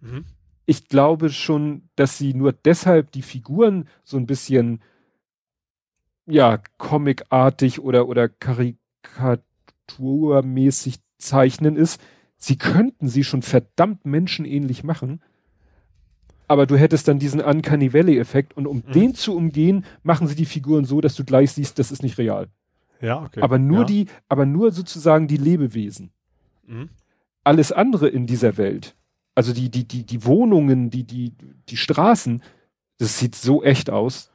Mhm ich glaube schon, dass sie nur deshalb die Figuren so ein bisschen ja comicartig oder oder karikaturmäßig zeichnen ist. Sie könnten sie schon verdammt menschenähnlich machen. Aber du hättest dann diesen Uncanny Valley Effekt und um mhm. den zu umgehen, machen sie die Figuren so, dass du gleich siehst, das ist nicht real. Ja, okay. Aber nur ja. die, aber nur sozusagen die Lebewesen. Mhm. Alles andere in dieser Welt also die, die, die, die Wohnungen, die, die, die Straßen, das sieht so echt aus.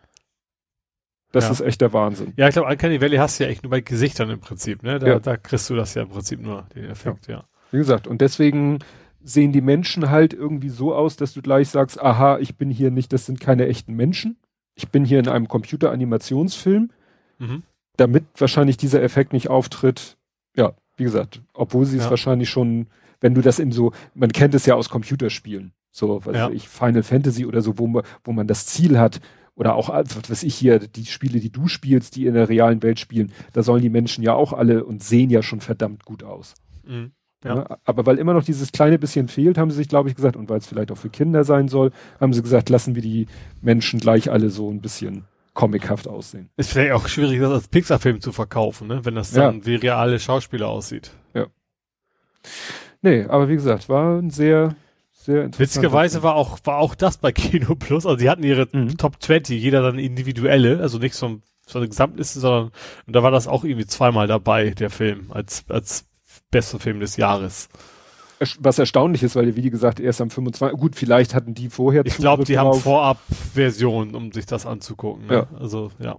Das ja. ist echt der Wahnsinn. Ja, ich glaube, Uncanny Valley hast du ja echt nur bei Gesichtern im Prinzip, ne? Da, ja. da kriegst du das ja im Prinzip nur, den Effekt, ja. ja. Wie gesagt, und deswegen sehen die Menschen halt irgendwie so aus, dass du gleich sagst, aha, ich bin hier nicht, das sind keine echten Menschen. Ich bin hier in einem Computeranimationsfilm. Mhm. Damit wahrscheinlich dieser Effekt nicht auftritt. Ja, wie gesagt, obwohl sie es wahrscheinlich schon wenn du das in so, man kennt es ja aus Computerspielen, so, was ja. ich, Final Fantasy oder so, wo man, wo man das Ziel hat, oder auch, was weiß ich hier, die Spiele, die du spielst, die in der realen Welt spielen, da sollen die Menschen ja auch alle und sehen ja schon verdammt gut aus. Mhm. Ja. Ja, aber weil immer noch dieses kleine bisschen fehlt, haben sie sich, glaube ich, gesagt, und weil es vielleicht auch für Kinder sein soll, haben sie gesagt, lassen wir die Menschen gleich alle so ein bisschen comichaft aussehen. Ist vielleicht auch schwierig, das als Pixar-Film zu verkaufen, ne? wenn das dann ja. wie reale Schauspieler aussieht. Ja. Nee, aber wie gesagt, war ein sehr, sehr interessant. Witzigerweise war auch, war auch das bei Kino Plus. Also sie hatten ihre mhm. Top 20, jeder dann individuelle, also nichts vom, von der Gesamtliste, sondern, und da war das auch irgendwie zweimal dabei, der Film, als, als bester Film des Jahres. Was erstaunlich ist, weil, wie gesagt, erst am 25. Gut, vielleicht hatten die vorher. Ich glaube, die haben Vorab-Versionen, um sich das anzugucken. Ne? Ja. Also, ja.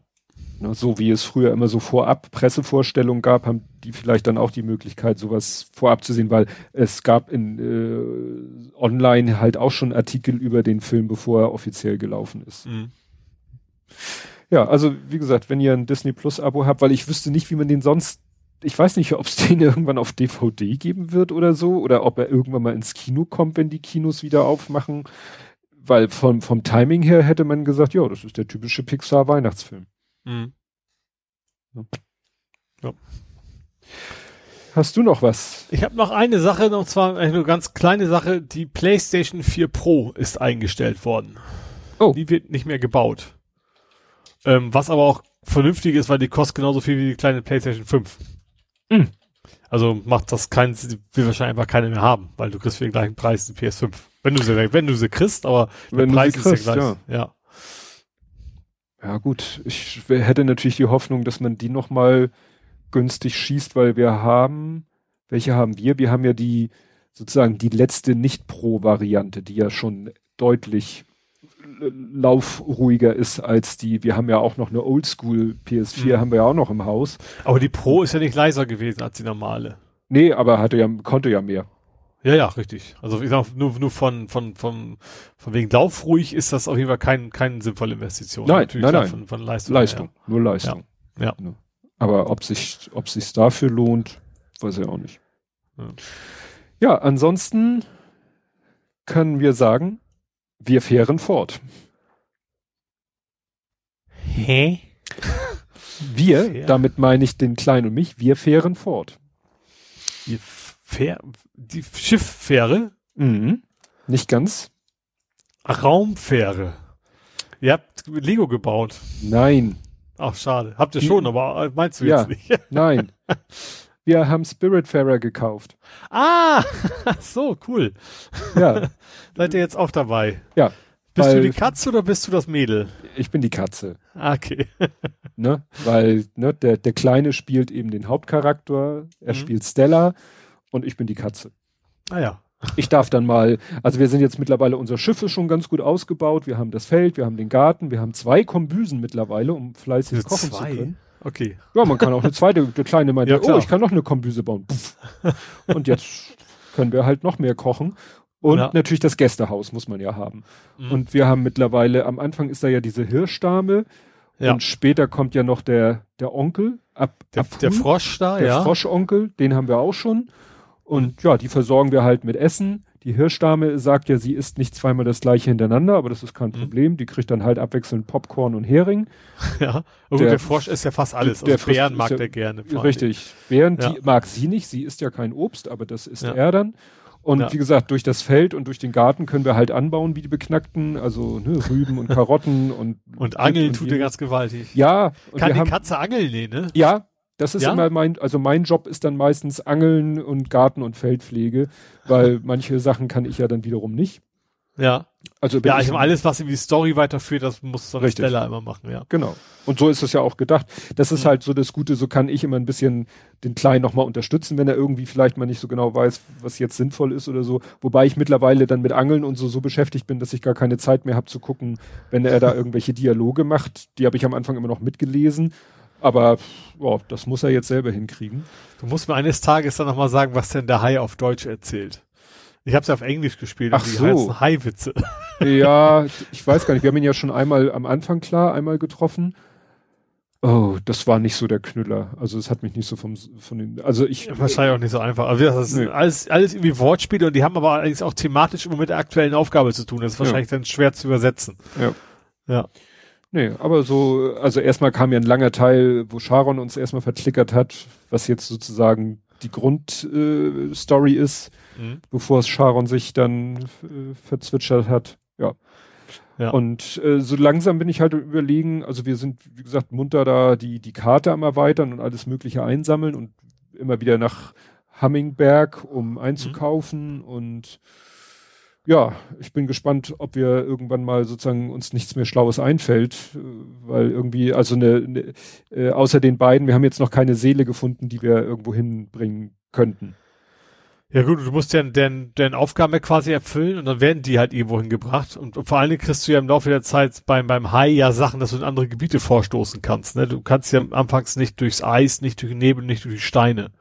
So wie es früher immer so vorab Pressevorstellungen gab, haben die vielleicht dann auch die Möglichkeit, sowas vorab zu sehen, weil es gab in äh, online halt auch schon Artikel über den Film, bevor er offiziell gelaufen ist. Mhm. Ja, also wie gesagt, wenn ihr ein Disney Plus Abo habt, weil ich wüsste nicht, wie man den sonst, ich weiß nicht, ob es den irgendwann auf DVD geben wird oder so, oder ob er irgendwann mal ins Kino kommt, wenn die Kinos wieder aufmachen, weil vom, vom Timing her hätte man gesagt, ja, das ist der typische Pixar Weihnachtsfilm. Mhm. Ja. Hast du noch was? Ich habe noch eine Sache, und zwar eine ganz kleine Sache. Die PlayStation 4 Pro ist eingestellt worden. Oh. Die wird nicht mehr gebaut. Ähm, was aber auch vernünftig ist, weil die kostet genauso viel wie die kleine PlayStation 5. Mhm. Also macht das keinen, will wahrscheinlich einfach keine mehr haben, weil du kriegst für den gleichen Preis die PS5. Wenn du sie, wenn du sie kriegst, aber wenn der Preis ist kriegst, der gleich. Ja. ja. Ja gut, ich hätte natürlich die Hoffnung, dass man die nochmal günstig schießt, weil wir haben, welche haben wir? Wir haben ja die sozusagen die letzte Nicht-Pro-Variante, die ja schon deutlich laufruhiger ist als die, wir haben ja auch noch eine Oldschool PS4, mhm. haben wir ja auch noch im Haus. Aber die Pro ist ja nicht leiser gewesen als die normale. Nee, aber hatte ja, konnte ja mehr. Ja, ja, richtig. Also ich sag, nur, nur von, von, von, von wegen laufruhig ist das auf jeden Fall kein, keine sinnvolle Investition. Nein, Natürlich nein, nein. Von, von Leistung. Leistung, her. nur Leistung. Ja. ja. Aber ob sich, ob sich's dafür lohnt, weiß ich auch nicht. Ja. ja, ansonsten können wir sagen, wir fahren fort. Hä? Wir, ja. damit meine ich den Kleinen und mich, wir fahren fort. Wir Fähr die Schifffähre? Mhm. Nicht ganz. Raumfähre. Ihr habt Lego gebaut. Nein. Ach, schade. Habt ihr schon, aber meinst du ja, jetzt nicht? nein. Wir haben Spiritfarer gekauft. Ah, so, cool. Ja. Seid ihr jetzt auch dabei? Ja. Bist du die Katze oder bist du das Mädel? Ich bin die Katze. Ah, Okay. Ne? Weil ne, der, der Kleine spielt eben den Hauptcharakter, er Mhm. spielt Stella und ich bin die Katze. Ah ja. Ich darf dann mal, also wir sind jetzt mittlerweile, unser Schiff ist schon ganz gut ausgebaut, wir haben das Feld, wir haben den Garten, wir haben zwei Kombüsen mittlerweile, um fleißig Diese kochen zwei? zu können. Okay. Ja, man kann auch eine zweite, der Kleine meinte, Ja, oh, ich kann noch eine Kombüse bauen. Puff. Und jetzt können wir halt noch mehr kochen. Und Ja. natürlich das Gästehaus muss man ja haben. Mhm. Und wir haben mittlerweile, am Anfang ist da ja diese Hirschdame Ja. und später kommt ja noch der, der Onkel, ab, Der, ab der Frosch da, der ja. Froschonkel, den haben wir auch schon. Und ja, die versorgen wir halt mit Essen. Die Hirschdame sagt ja, sie isst nicht zweimal das gleiche hintereinander, aber das ist kein Mhm. Problem. Die kriegt dann halt abwechselnd Popcorn und Hering. ja. Und Der- der, Frosch ist ja fast alles. der Also Bären mag ja- der gerne. Richtig. Während Ja. die mag sie nicht, sie isst ja kein Obst, aber das isst Ja. er dann. Und Ja. wie gesagt, durch das Feld und durch den Garten können wir halt anbauen wie die Beknackten, also ne, Rüben und Karotten und. Und Angeln und tut er ganz gewaltig. Ja, Kann die haben, Katze angeln? Nee, ne? ja, das ist Ja? immer mein, also mein Job ist dann meistens Angeln und Garten und Feldpflege, weil manche Sachen kann ich ja dann wiederum nicht. Ja. Also Ja, ich, ich meine, alles, was irgendwie die Story weiterführt, das muss so Richtig. Stella immer machen, ja. Genau. Und so ist es ja auch gedacht. Das ist Mhm. halt so das Gute, so kann ich immer ein bisschen den Kleinen nochmal unterstützen, wenn er irgendwie vielleicht mal nicht so genau weiß, was jetzt sinnvoll ist oder so. Wobei ich mittlerweile dann mit Angeln und so so beschäftigt bin, dass ich gar keine Zeit mehr habe zu gucken, wenn er da irgendwelche Dialoge macht. Die habe ich am Anfang immer noch mitgelesen. Aber boah, das muss er jetzt selber hinkriegen. Du musst mir eines Tages dann nochmal sagen, was denn der Hai auf Deutsch erzählt. Ich habe es ja auf Englisch gespielt Ach und die so. heißen Haiwitze. Ja, ich weiß gar nicht. Wir haben ihn ja schon einmal am Anfang klar, einmal getroffen. Oh, das war nicht so der Knüller. Also es hat mich nicht so vom von den. Also ich Wahrscheinlich auch nicht so einfach. Also das ist Nö. alles, alles irgendwie Wortspiele und die haben aber allerdings auch thematisch immer mit der aktuellen Aufgabe zu tun. Das ist Ja. wahrscheinlich dann schwer zu übersetzen. Ja. Ja. Nee, aber so, also erstmal kam ja ein langer Teil, wo Sharon uns erstmal verklickert hat, was jetzt sozusagen die Grundstory äh, ist, Mhm. bevor es Sharon sich dann äh, verzwitschert hat. Ja. Ja. Und äh, so langsam bin ich halt überlegen, also wir sind, wie gesagt, munter da die, die Karte am erweitern und alles Mögliche einsammeln und immer wieder nach Hummingberg, um einzukaufen und ja, ich bin gespannt, ob wir irgendwann mal sozusagen uns nichts mehr Schlaues einfällt, weil irgendwie, also eine, eine äh, außer den beiden, wir haben jetzt noch keine Seele gefunden, die wir irgendwo hinbringen könnten. Ja gut, du musst ja deren, deren Aufgaben ja quasi erfüllen und dann werden die halt irgendwo hingebracht. Und, und vor allen Dingen kriegst du ja im Laufe der Zeit beim, beim Hai ja Sachen, dass du in andere Gebiete vorstoßen kannst. Ne? Du kannst ja anfangs nicht durchs Eis, nicht durch den Nebel, nicht durch die Steine.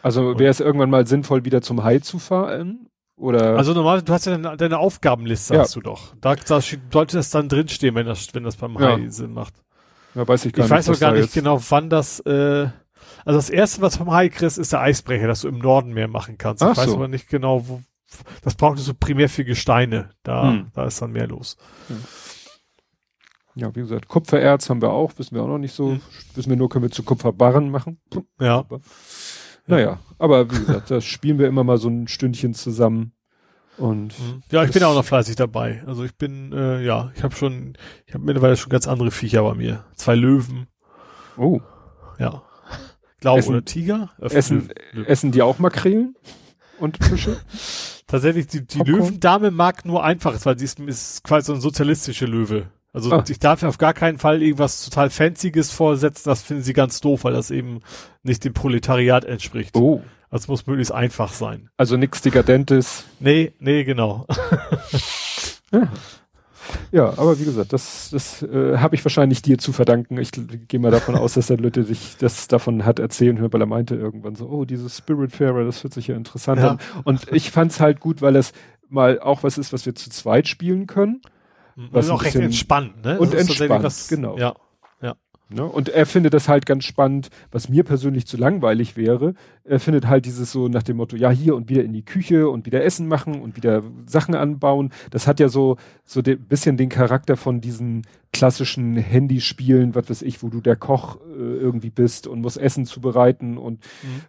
Also wäre es irgendwann mal sinnvoll, wieder zum Hai zu fahren? Oder? Also normal, du hast ja deine, deine Aufgabenliste, Ja. hast du doch. Da, da sollte das dann drinstehen, wenn das, wenn das beim Ja. Hai Sinn macht. ja, weiß ich gar Ich nicht. weiß auch gar nicht jetzt- genau, wann das, äh, also das erste, was vom Hai kriegst, ist der Eisbrecher, dass du im Norden mehr machen kannst. Ach ich weiß so. aber nicht genau, wo, das braucht so primär für Gesteine. Da, Hm. da ist dann mehr los. Ja, wie gesagt, Kupfererz haben wir auch, wissen wir auch noch nicht so. Hm. Wissen wir nur, können wir zu Kupferbarren machen. Ja. Naja, aber wie gesagt, das spielen wir immer mal so ein Stündchen zusammen. Und Mhm. Ja, ich bin auch noch fleißig dabei. Also ich bin, äh, ja, ich habe schon, ich habe mittlerweile schon ganz andere Viecher bei mir. Zwei Löwen, oh, ja. Glaube Essen- oder Tiger? Äh, essen, Löwen. essen die auch Makrelen und Fische? Tatsächlich, die, die Popcorn? Löwendame mag nur einfaches, weil sie ist, ist quasi so ein sozialistische Löwe. Also Ah. ich darf auf gar keinen Fall irgendwas total Fancyes vorsetzen, das finden sie ganz doof, weil das eben nicht dem Proletariat entspricht. Oh, Also es muss möglichst einfach sein. also nix Dekadentes. Nee, nee, genau. Ja, aber wie gesagt, das, das äh, habe ich wahrscheinlich dir zu verdanken. Ich gehe mal davon aus, dass der Lütte sich das davon hat erzählen hören, weil er meinte irgendwann so, oh, dieses Spiritfarer, das hört sich ja interessant Ja. an. Und ich fand's halt gut, weil das mal auch was ist, was wir zu zweit spielen können. Was Was ist auch recht entspannt, ne? und Das entspannt, genau. Ja. Ne? Und er findet das halt ganz spannend, was mir persönlich zu langweilig wäre. Er findet halt dieses so nach dem Motto, ja, hier und wieder in die Küche und wieder Essen machen und wieder Sachen anbauen. Das hat ja so, so ein bisschen den Charakter von diesen klassischen Handyspielen, was weiß ich, wo du der Koch äh, irgendwie bist und musst Essen zubereiten und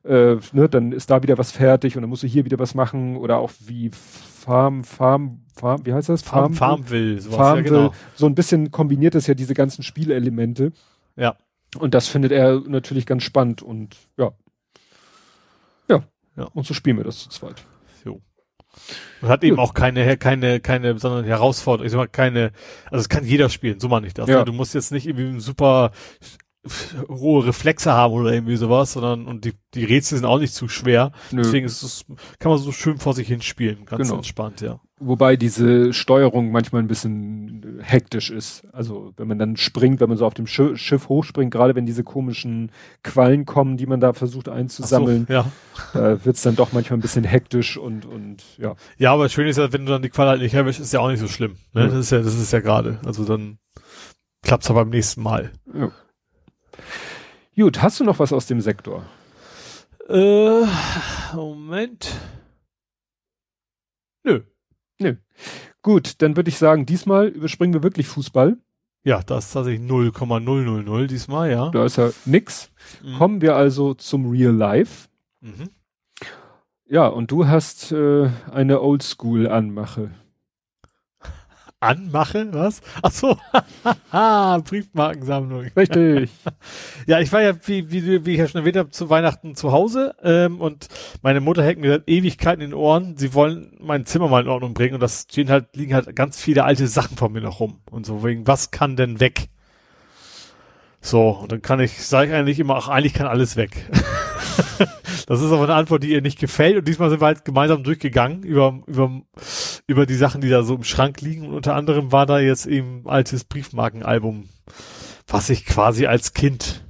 Mhm. äh, ne, dann ist da wieder was fertig und dann musst du hier wieder was machen oder auch wie Farm, Farm, Farm, wie heißt das? Farm, Farmville, sowas, Farmville. ja genau. So ein bisschen kombiniert es ja diese ganzen Spielelemente. Ja. Und das findet er natürlich ganz spannend und ja. Ja. Ja. Und so spielen wir das zu zweit. So. Und hat eben auch keine, keine, keine besonderen Herausforderungen, ich sag mal, keine, also es kann jeder spielen, so meine ich das. Ja. Ne? Du musst jetzt nicht irgendwie super hohe Reflexe haben oder irgendwie sowas, sondern, und die, die Rätsel sind auch nicht zu schwer. Nö. Deswegen ist es, kann man so schön vor sich hin spielen, ganz Genau. entspannt, ja. Wobei diese Steuerung manchmal ein bisschen hektisch ist. Also wenn man dann springt, wenn man so auf dem Schi- Schiff hochspringt, gerade wenn diese komischen Quallen kommen, die man da versucht einzusammeln, so, ja. da wird's dann doch manchmal ein bisschen hektisch und, und ja. Ja, aber schön ist ja, wenn du dann die Qual halt nicht erwischst, ist ja auch nicht so schlimm. Ne? Ja. Das ist ja, das ist ja gerade. Also dann klappt's ja beim nächsten Mal. ja. Gut, hast du noch was aus dem Sektor? Äh, Moment. Nö. Gut, dann würde ich sagen, diesmal überspringen wir wirklich Fußball. Ja, das ist tatsächlich 0,000 diesmal, ja. Da ist ja nix. Mhm. Kommen wir also zum Real Life. Mhm. Ja, und du hast äh, eine Oldschool-Anmache. Anmache, was? Ach so. Briefmarkensammlung. Richtig. Ja, ich war ja, wie, wie, wie ich ja schon erwähnt habe, zu Weihnachten zu Hause ähm, und meine Mutter hängt mir seit Ewigkeiten in den Ohren, sie wollen mein Zimmer mal in Ordnung bringen und das stehen halt, liegen halt ganz viele alte Sachen von mir noch rum und so wegen, was kann denn weg? So, und dann kann ich, sage ich eigentlich immer, ach, eigentlich kann alles weg. das ist aber eine Antwort, die ihr nicht gefällt und diesmal sind wir halt gemeinsam durchgegangen über, über, über die Sachen, die da so im Schrank liegen und unter anderem war da jetzt eben altes Briefmarkenalbum, was ich quasi als Kind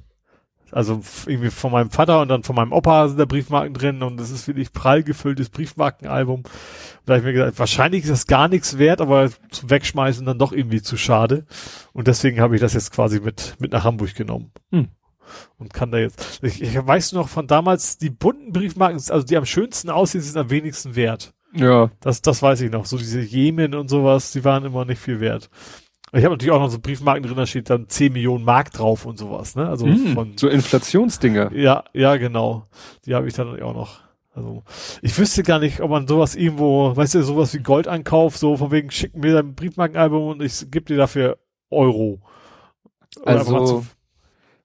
also irgendwie von meinem Vater und dann von meinem Opa sind da Briefmarken drin und das ist wirklich prall gefülltes Briefmarkenalbum. Und da habe ich mir gesagt, wahrscheinlich ist das gar nichts wert, aber zum Wegschmeißen dann doch irgendwie zu schade. Und deswegen habe ich das jetzt quasi mit, mit nach Hamburg genommen. Hm. Und kann da jetzt, ich, ich weiß noch von damals, die bunten Briefmarken, also die am schönsten aussehen, sind am wenigsten wert. Ja, Das, das weiß ich noch. So diese Jemen und sowas, die waren immer nicht viel wert. Ich habe natürlich auch noch so Briefmarken drin, da steht dann 10 Millionen Mark drauf und sowas, ne? Also Hm, von so Inflationsdinger. ja, ja, genau. Die habe ich dann auch noch. Also, ich wüsste gar nicht, ob man sowas irgendwo, weißt du, sowas wie Goldankauf, so von wegen, schick mir dein Briefmarkenalbum und ich gebe dir dafür Euro. Oder Also,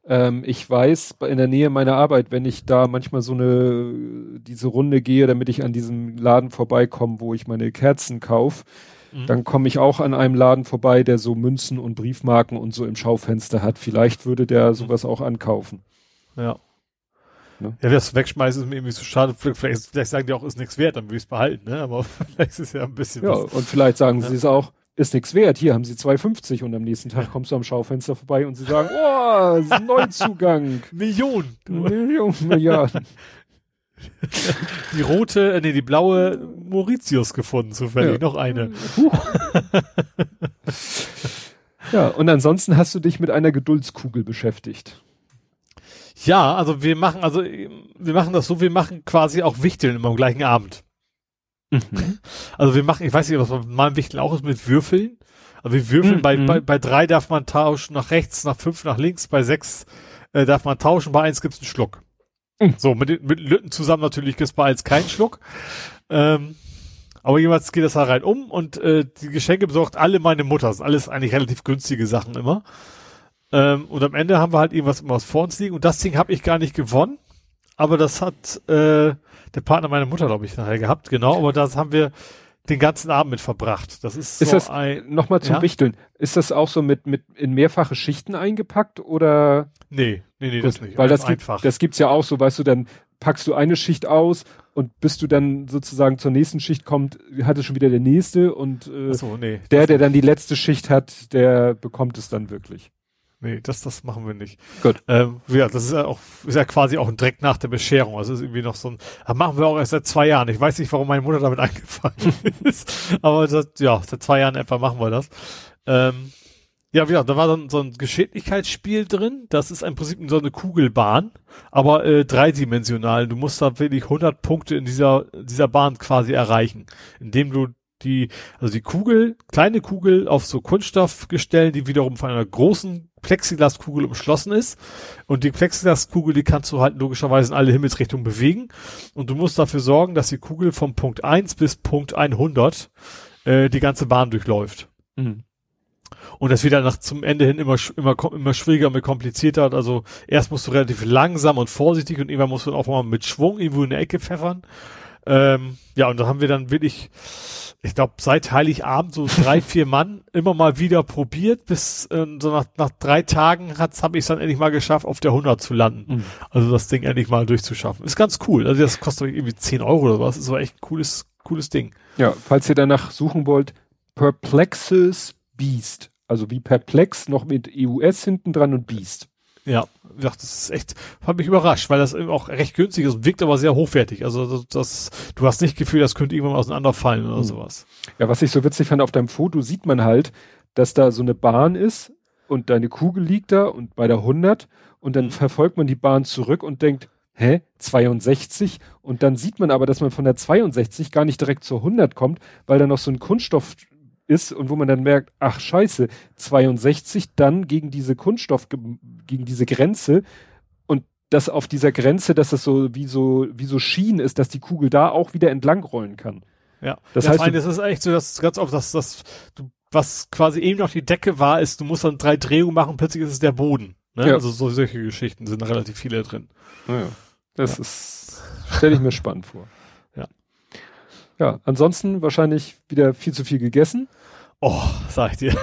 ähm, ich weiß, in der Nähe meiner Arbeit, wenn ich da manchmal so eine, diese Runde gehe, damit ich an diesem Laden vorbeikomme, wo ich meine Kerzen kaufe, Mhm. dann komme ich auch an einem Laden vorbei, der so Münzen und Briefmarken und so im Schaufenster hat. Vielleicht würde der sowas auch ankaufen. ja. Ne? Ja, das Wegschmeißen ist mir irgendwie so schade. Vielleicht, vielleicht, sagen die auch, ist nichts wert, dann will ich es behalten, ne? Aber vielleicht ist es ja ein bisschen Ja, was. und vielleicht sagen Ja. sie es auch, ist nichts wert. Hier haben sie 2,50 und am nächsten Tag kommst du am Schaufenster vorbei und sie sagen, oh, Neuzugang. Millionen. Millionen, Milliarden. Die rote, äh, nee, die blaue Mauritius gefunden, zufällig. Ja. Noch eine. Ja, und ansonsten hast du dich mit einer Geduldskugel beschäftigt. Ja, also wir machen, also wir machen das so, wir machen quasi auch Wichteln immer am gleichen Abend. Also wir machen, ich weiß nicht, was bei meinem Wichteln auch ist mit Würfeln. Also wir würfeln, Mhm. bei, bei, bei drei darf man tauschen nach rechts, nach fünf nach links, bei sechs äh, darf man tauschen, bei eins gibt's einen Schluck. Mhm. So, mit, mit Lütten zusammen natürlich gibt's bei eins keinen Schluck. Ähm, aber jeweils geht das da rein um und äh, die Geschenke besorgt alle meine Mutter. Das sind alles eigentlich relativ günstige Sachen immer. Ähm, und am Ende haben wir halt irgendwas immer was vor uns liegen. Und das Ding habe ich gar nicht gewonnen. Aber das hat äh, der Partner meiner Mutter, glaube ich, nachher gehabt. Genau. Aber das haben wir den ganzen Abend mit verbracht. Das ist, Ist so das ein... nochmal zum Ja? Wichteln? Ist das auch so mit, mit in mehrfache Schichten eingepackt oder? Nee, nee, nee, das nicht. weil das gibt, einfach. das gibt's ja auch so, weißt du, dann packst du eine Schicht aus und bis du dann sozusagen zur nächsten Schicht kommt, hat es schon wieder der nächste und äh, so, nee. der, der dann die letzte Schicht hat, der bekommt es dann wirklich. Nee, das, das machen wir nicht. Gut. Ähm, ja, das ist ja auch, ist ja quasi auch direkt nach der Bescherung. Also ist irgendwie noch so ein, das machen wir auch erst seit zwei Jahren. Ich weiß nicht, warum meine Mutter damit angefangen ist. Aber das, ja, seit zwei Jahren etwa machen wir das. Ähm, ja, wie gesagt, da war dann so ein Geschicklichkeitsspiel drin. Das ist im Prinzip so eine Kugelbahn, aber äh, dreidimensional. Du musst da wirklich 100 Punkte in dieser, dieser Bahn quasi erreichen, indem du die, also die Kugel, kleine Kugel auf so Kunststoffgestellen, die wiederum von einer großen Plexiglaskugel umschlossen ist. Und die Plexiglaskugel, die kannst du halt logischerweise in alle Himmelsrichtungen bewegen. Und du musst dafür sorgen, dass die Kugel vom Punkt 1 bis Punkt 100 äh, die ganze Bahn durchläuft. Und das wird dann nach zum Ende hin immer, immer, immer schwieriger, immer komplizierter. Also erst musst du relativ langsam und vorsichtig und irgendwann musst du auch mal mit Schwung irgendwo in eine Ecke pfeffern. Ähm, ja, und da haben wir dann wirklich, ich glaube, seit Heiligabend so drei, vier Mann immer mal wieder probiert, bis äh, so nach, nach drei Tagen hat's habe ich es dann endlich mal geschafft, auf der 100 zu landen. Mhm. Also das Ding endlich mal durchzuschaffen. Ist ganz cool. Also das kostet irgendwie 10 Euro oder was. Ist aber echt ein cooles, cooles Ding. Ja, falls ihr danach suchen wollt, Perplexes Beast. Also wie Perplex noch mit EUS hinten dran und Beast. Ja, ich dachte, das ist echt, hat mich überrascht, weil das eben auch recht günstig ist, wirkt aber sehr hochwertig. Also das, das du hast nicht Gefühl, das könnte irgendwann mal auseinanderfallen oder Hm. sowas. Ja, was ich so witzig fand, auf deinem Foto sieht man halt, dass da so eine Bahn ist und deine Kugel liegt da und bei der 100 und dann verfolgt man die Bahn zurück und denkt, hä, 62? Und dann sieht man aber, dass man von der 62 gar nicht direkt zur 100 kommt, weil da noch so ein Kunststoff ist und wo man dann merkt, ach scheiße, 62 dann gegen diese Kunststoff, gegen diese Grenze und das auf dieser Grenze, dass das so wie so, wie so Schienen ist, dass die Kugel da auch wieder entlang rollen kann. Ja, Das das heißt, du- das ist echt so, dass ganz oft, dass das, du, was quasi eben noch die Decke war, ist, du musst dann drei Drehungen machen, plötzlich ist es der Boden. Ne? Ja. Also so, solche Geschichten sind relativ viele drin. Naja, das ist, stelle ich mir spannend vor. Ja. Ja, ansonsten wahrscheinlich wieder viel zu viel gegessen. Oh, sag ich dir.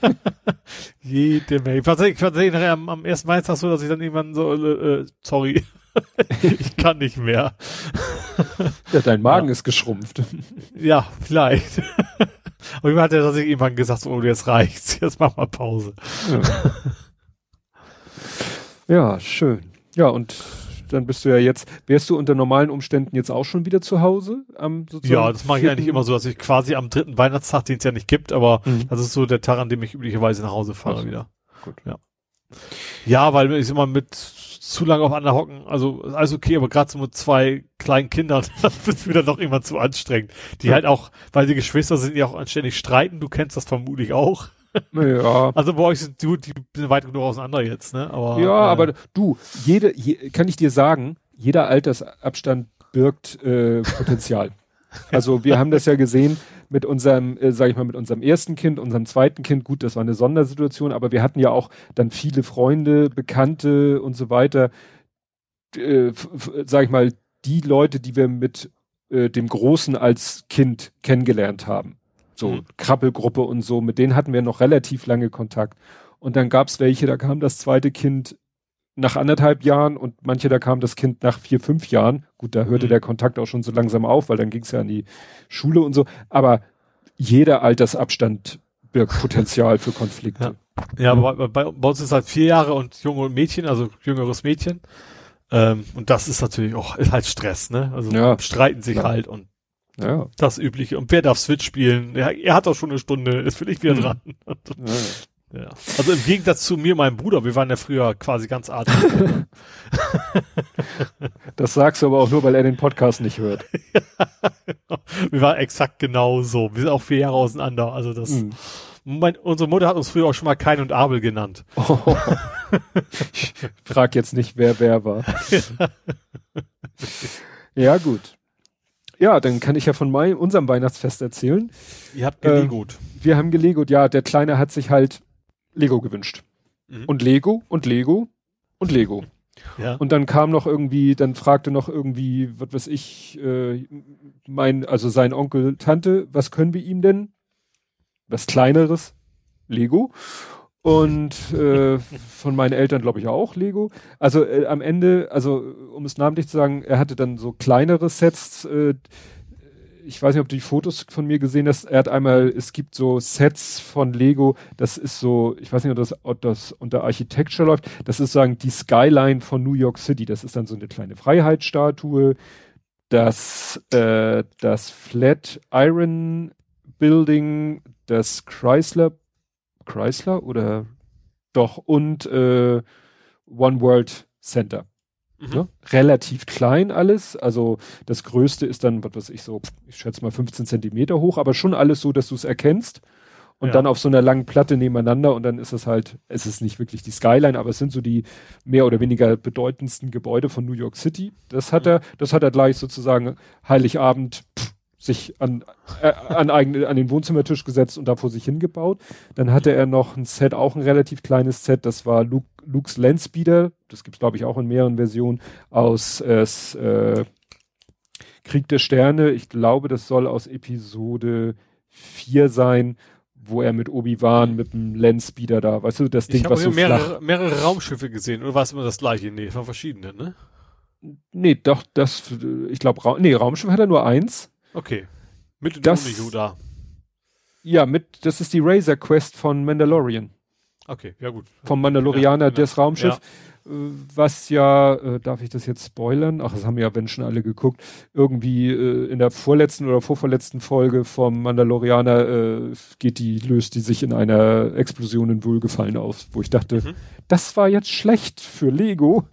Jede Menge. Tatsächlich, tatsächlich nachher am, am ersten Weihnachtstag so, dass ich dann irgendwann so, äh, äh, sorry, ich kann nicht mehr. Ja, dein Magen ist geschrumpft. Ja, vielleicht. Und mir hat er tatsächlich irgendwann gesagt, so, oh, jetzt reicht's, jetzt mach mal Pause. Ja, schön. Ja, und dann bist du ja jetzt, wärst du unter normalen Umständen jetzt auch schon wieder zu Hause? Am sozusagen Ja, das mache ich eigentlich immer so, dass ich quasi am dritten Weihnachtstag, den es ja nicht gibt, aber Mhm. das ist so der Tag, an dem ich üblicherweise nach Hause fahre Ach so. wieder. Gut. Ja. Ja, weil ich immer mit zu lange aufeinander hocken, also alles okay, aber gerade so mit zwei kleinen Kindern, das wird mir dann doch irgendwann zu anstrengend. Die Ja. halt auch, weil die Geschwister sind ja auch anständig streiten, du kennst das vermutlich auch. Ja. Also bei euch sind die, die sind weit genug auseinander jetzt, ne? Aber, Ja, äh, aber du, jede, je, kann ich dir sagen, jeder Altersabstand birgt äh, Potenzial. also wir haben das ja gesehen mit unserem, äh, sag ich mal, mit unserem ersten Kind, unserem zweiten Kind. Gut, das war eine Sondersituation, aber wir hatten ja auch dann viele Freunde, Bekannte und so weiter. Äh, sag ich mal, die Leute, die wir mit äh, dem Großen als Kind kennengelernt haben. So Mhm. Krabbelgruppe und so, mit denen hatten wir noch relativ lange Kontakt. Und dann gab's welche, da kam das zweite Kind nach anderthalb Jahren und manche, da kam das Kind nach vier, fünf Jahren. Gut, da hörte Mhm. der Kontakt auch schon so langsam auf, weil dann ging's ja an die Schule und so. Aber jeder Altersabstand birgt Potenzial für Konflikte. Ja, aber bei, bei, uns ist halt vier Jahre und Junge Mädchen, also jüngeres Mädchen. Ähm, und das ist natürlich auch, ist halt Stress, ne? Also Ja. streiten sich Klar. halt und Ja. das Übliche. Und wer darf Switch spielen? Ja, er hat auch schon eine Stunde, ist will ich wieder Mhm. dran. ja. ja. Also im Gegensatz zu mir, meinem Bruder, wir waren ja früher quasi ganz artig. Das sagst du aber auch nur, weil er den Podcast nicht hört. wir waren exakt genau so. Wir sind auch vier Jahre auseinander. Also das, Mhm. mein, unsere Mutter hat uns früher auch schon mal Kain und Abel genannt. Oh. Ich frag jetzt nicht, wer wer war. ja, gut. Ja, dann kann ich ja von mein, unserem Weihnachtsfest erzählen. Ihr habt gelegot. Wir haben gelegot, ja, der Kleine hat sich halt Lego gewünscht. Mhm. Und Lego und Lego und Lego. ja. Und dann kam noch irgendwie, dann fragte noch irgendwie, was weiß ich, äh, mein, also sein Onkel, Tante, was können wir ihm denn? Was kleineres? Lego. Und äh, von meinen Eltern glaube ich auch Lego. Also äh, am Ende, also um es namentlich zu sagen, er hatte dann so kleinere Sets. Äh, ich weiß nicht, ob du die Fotos von mir gesehen hast. Er hat einmal, es gibt so Sets von Lego. Das ist so, ich weiß nicht, ob das, ob das unter Architecture läuft. Das ist sagen die Skyline von New York City. Das ist dann so eine kleine Freiheitsstatue. Das, äh, das Flat Iron Building, das Chrysler, Chrysler oder doch und äh, One World Center. Mhm. Ne? Relativ klein alles. Also das Größte ist dann, was weiß ich, so, ich schätze mal 15 Zentimeter hoch, aber schon alles so, dass du es erkennst. Und Ja. dann auf so einer langen Platte nebeneinander und dann ist es halt, es ist nicht wirklich die Skyline, aber es sind so die mehr oder weniger bedeutendsten Gebäude von New York City. Das hat Mhm. er, das hat er gleich sozusagen Heiligabend pff, sich an, äh, an, eigene, an den Wohnzimmertisch gesetzt und da vor sich hingebaut. Dann hatte er noch ein Set, auch ein relativ kleines Set, das war Luke, Luke's Landspeeder, das gibt's glaube ich auch in mehreren Versionen, aus äh, äh, Krieg der Sterne, ich glaube, das soll aus Episode 4 sein, wo er mit Obi-Wan mit dem Landspeeder da, weißt du, das Ding, ich was so mehrere, flach. mehrere Raumschiffe gesehen, oder war es immer das gleiche? Nee, es waren verschiedene, ne? Nee, doch, das, ich glaube, Ra nee, Raumschiff hat er nur eins. Okay. Mit Das- ohne Yoda. Ja, mit, das ist die Razor Quest von Mandalorian. Okay, ja gut. Vom Mandalorianer, Ja, das Raumschiff, äh, was ja, äh, darf ich das jetzt spoilern? Ach, das haben ja, wenn schon alle geguckt, irgendwie äh, in der vorletzten oder vorvorletzten Folge vom Mandalorianer äh, geht die, löst die sich in einer Explosion in Wohlgefallen aus, wo ich dachte, Mhm. Das war jetzt schlecht für Lego.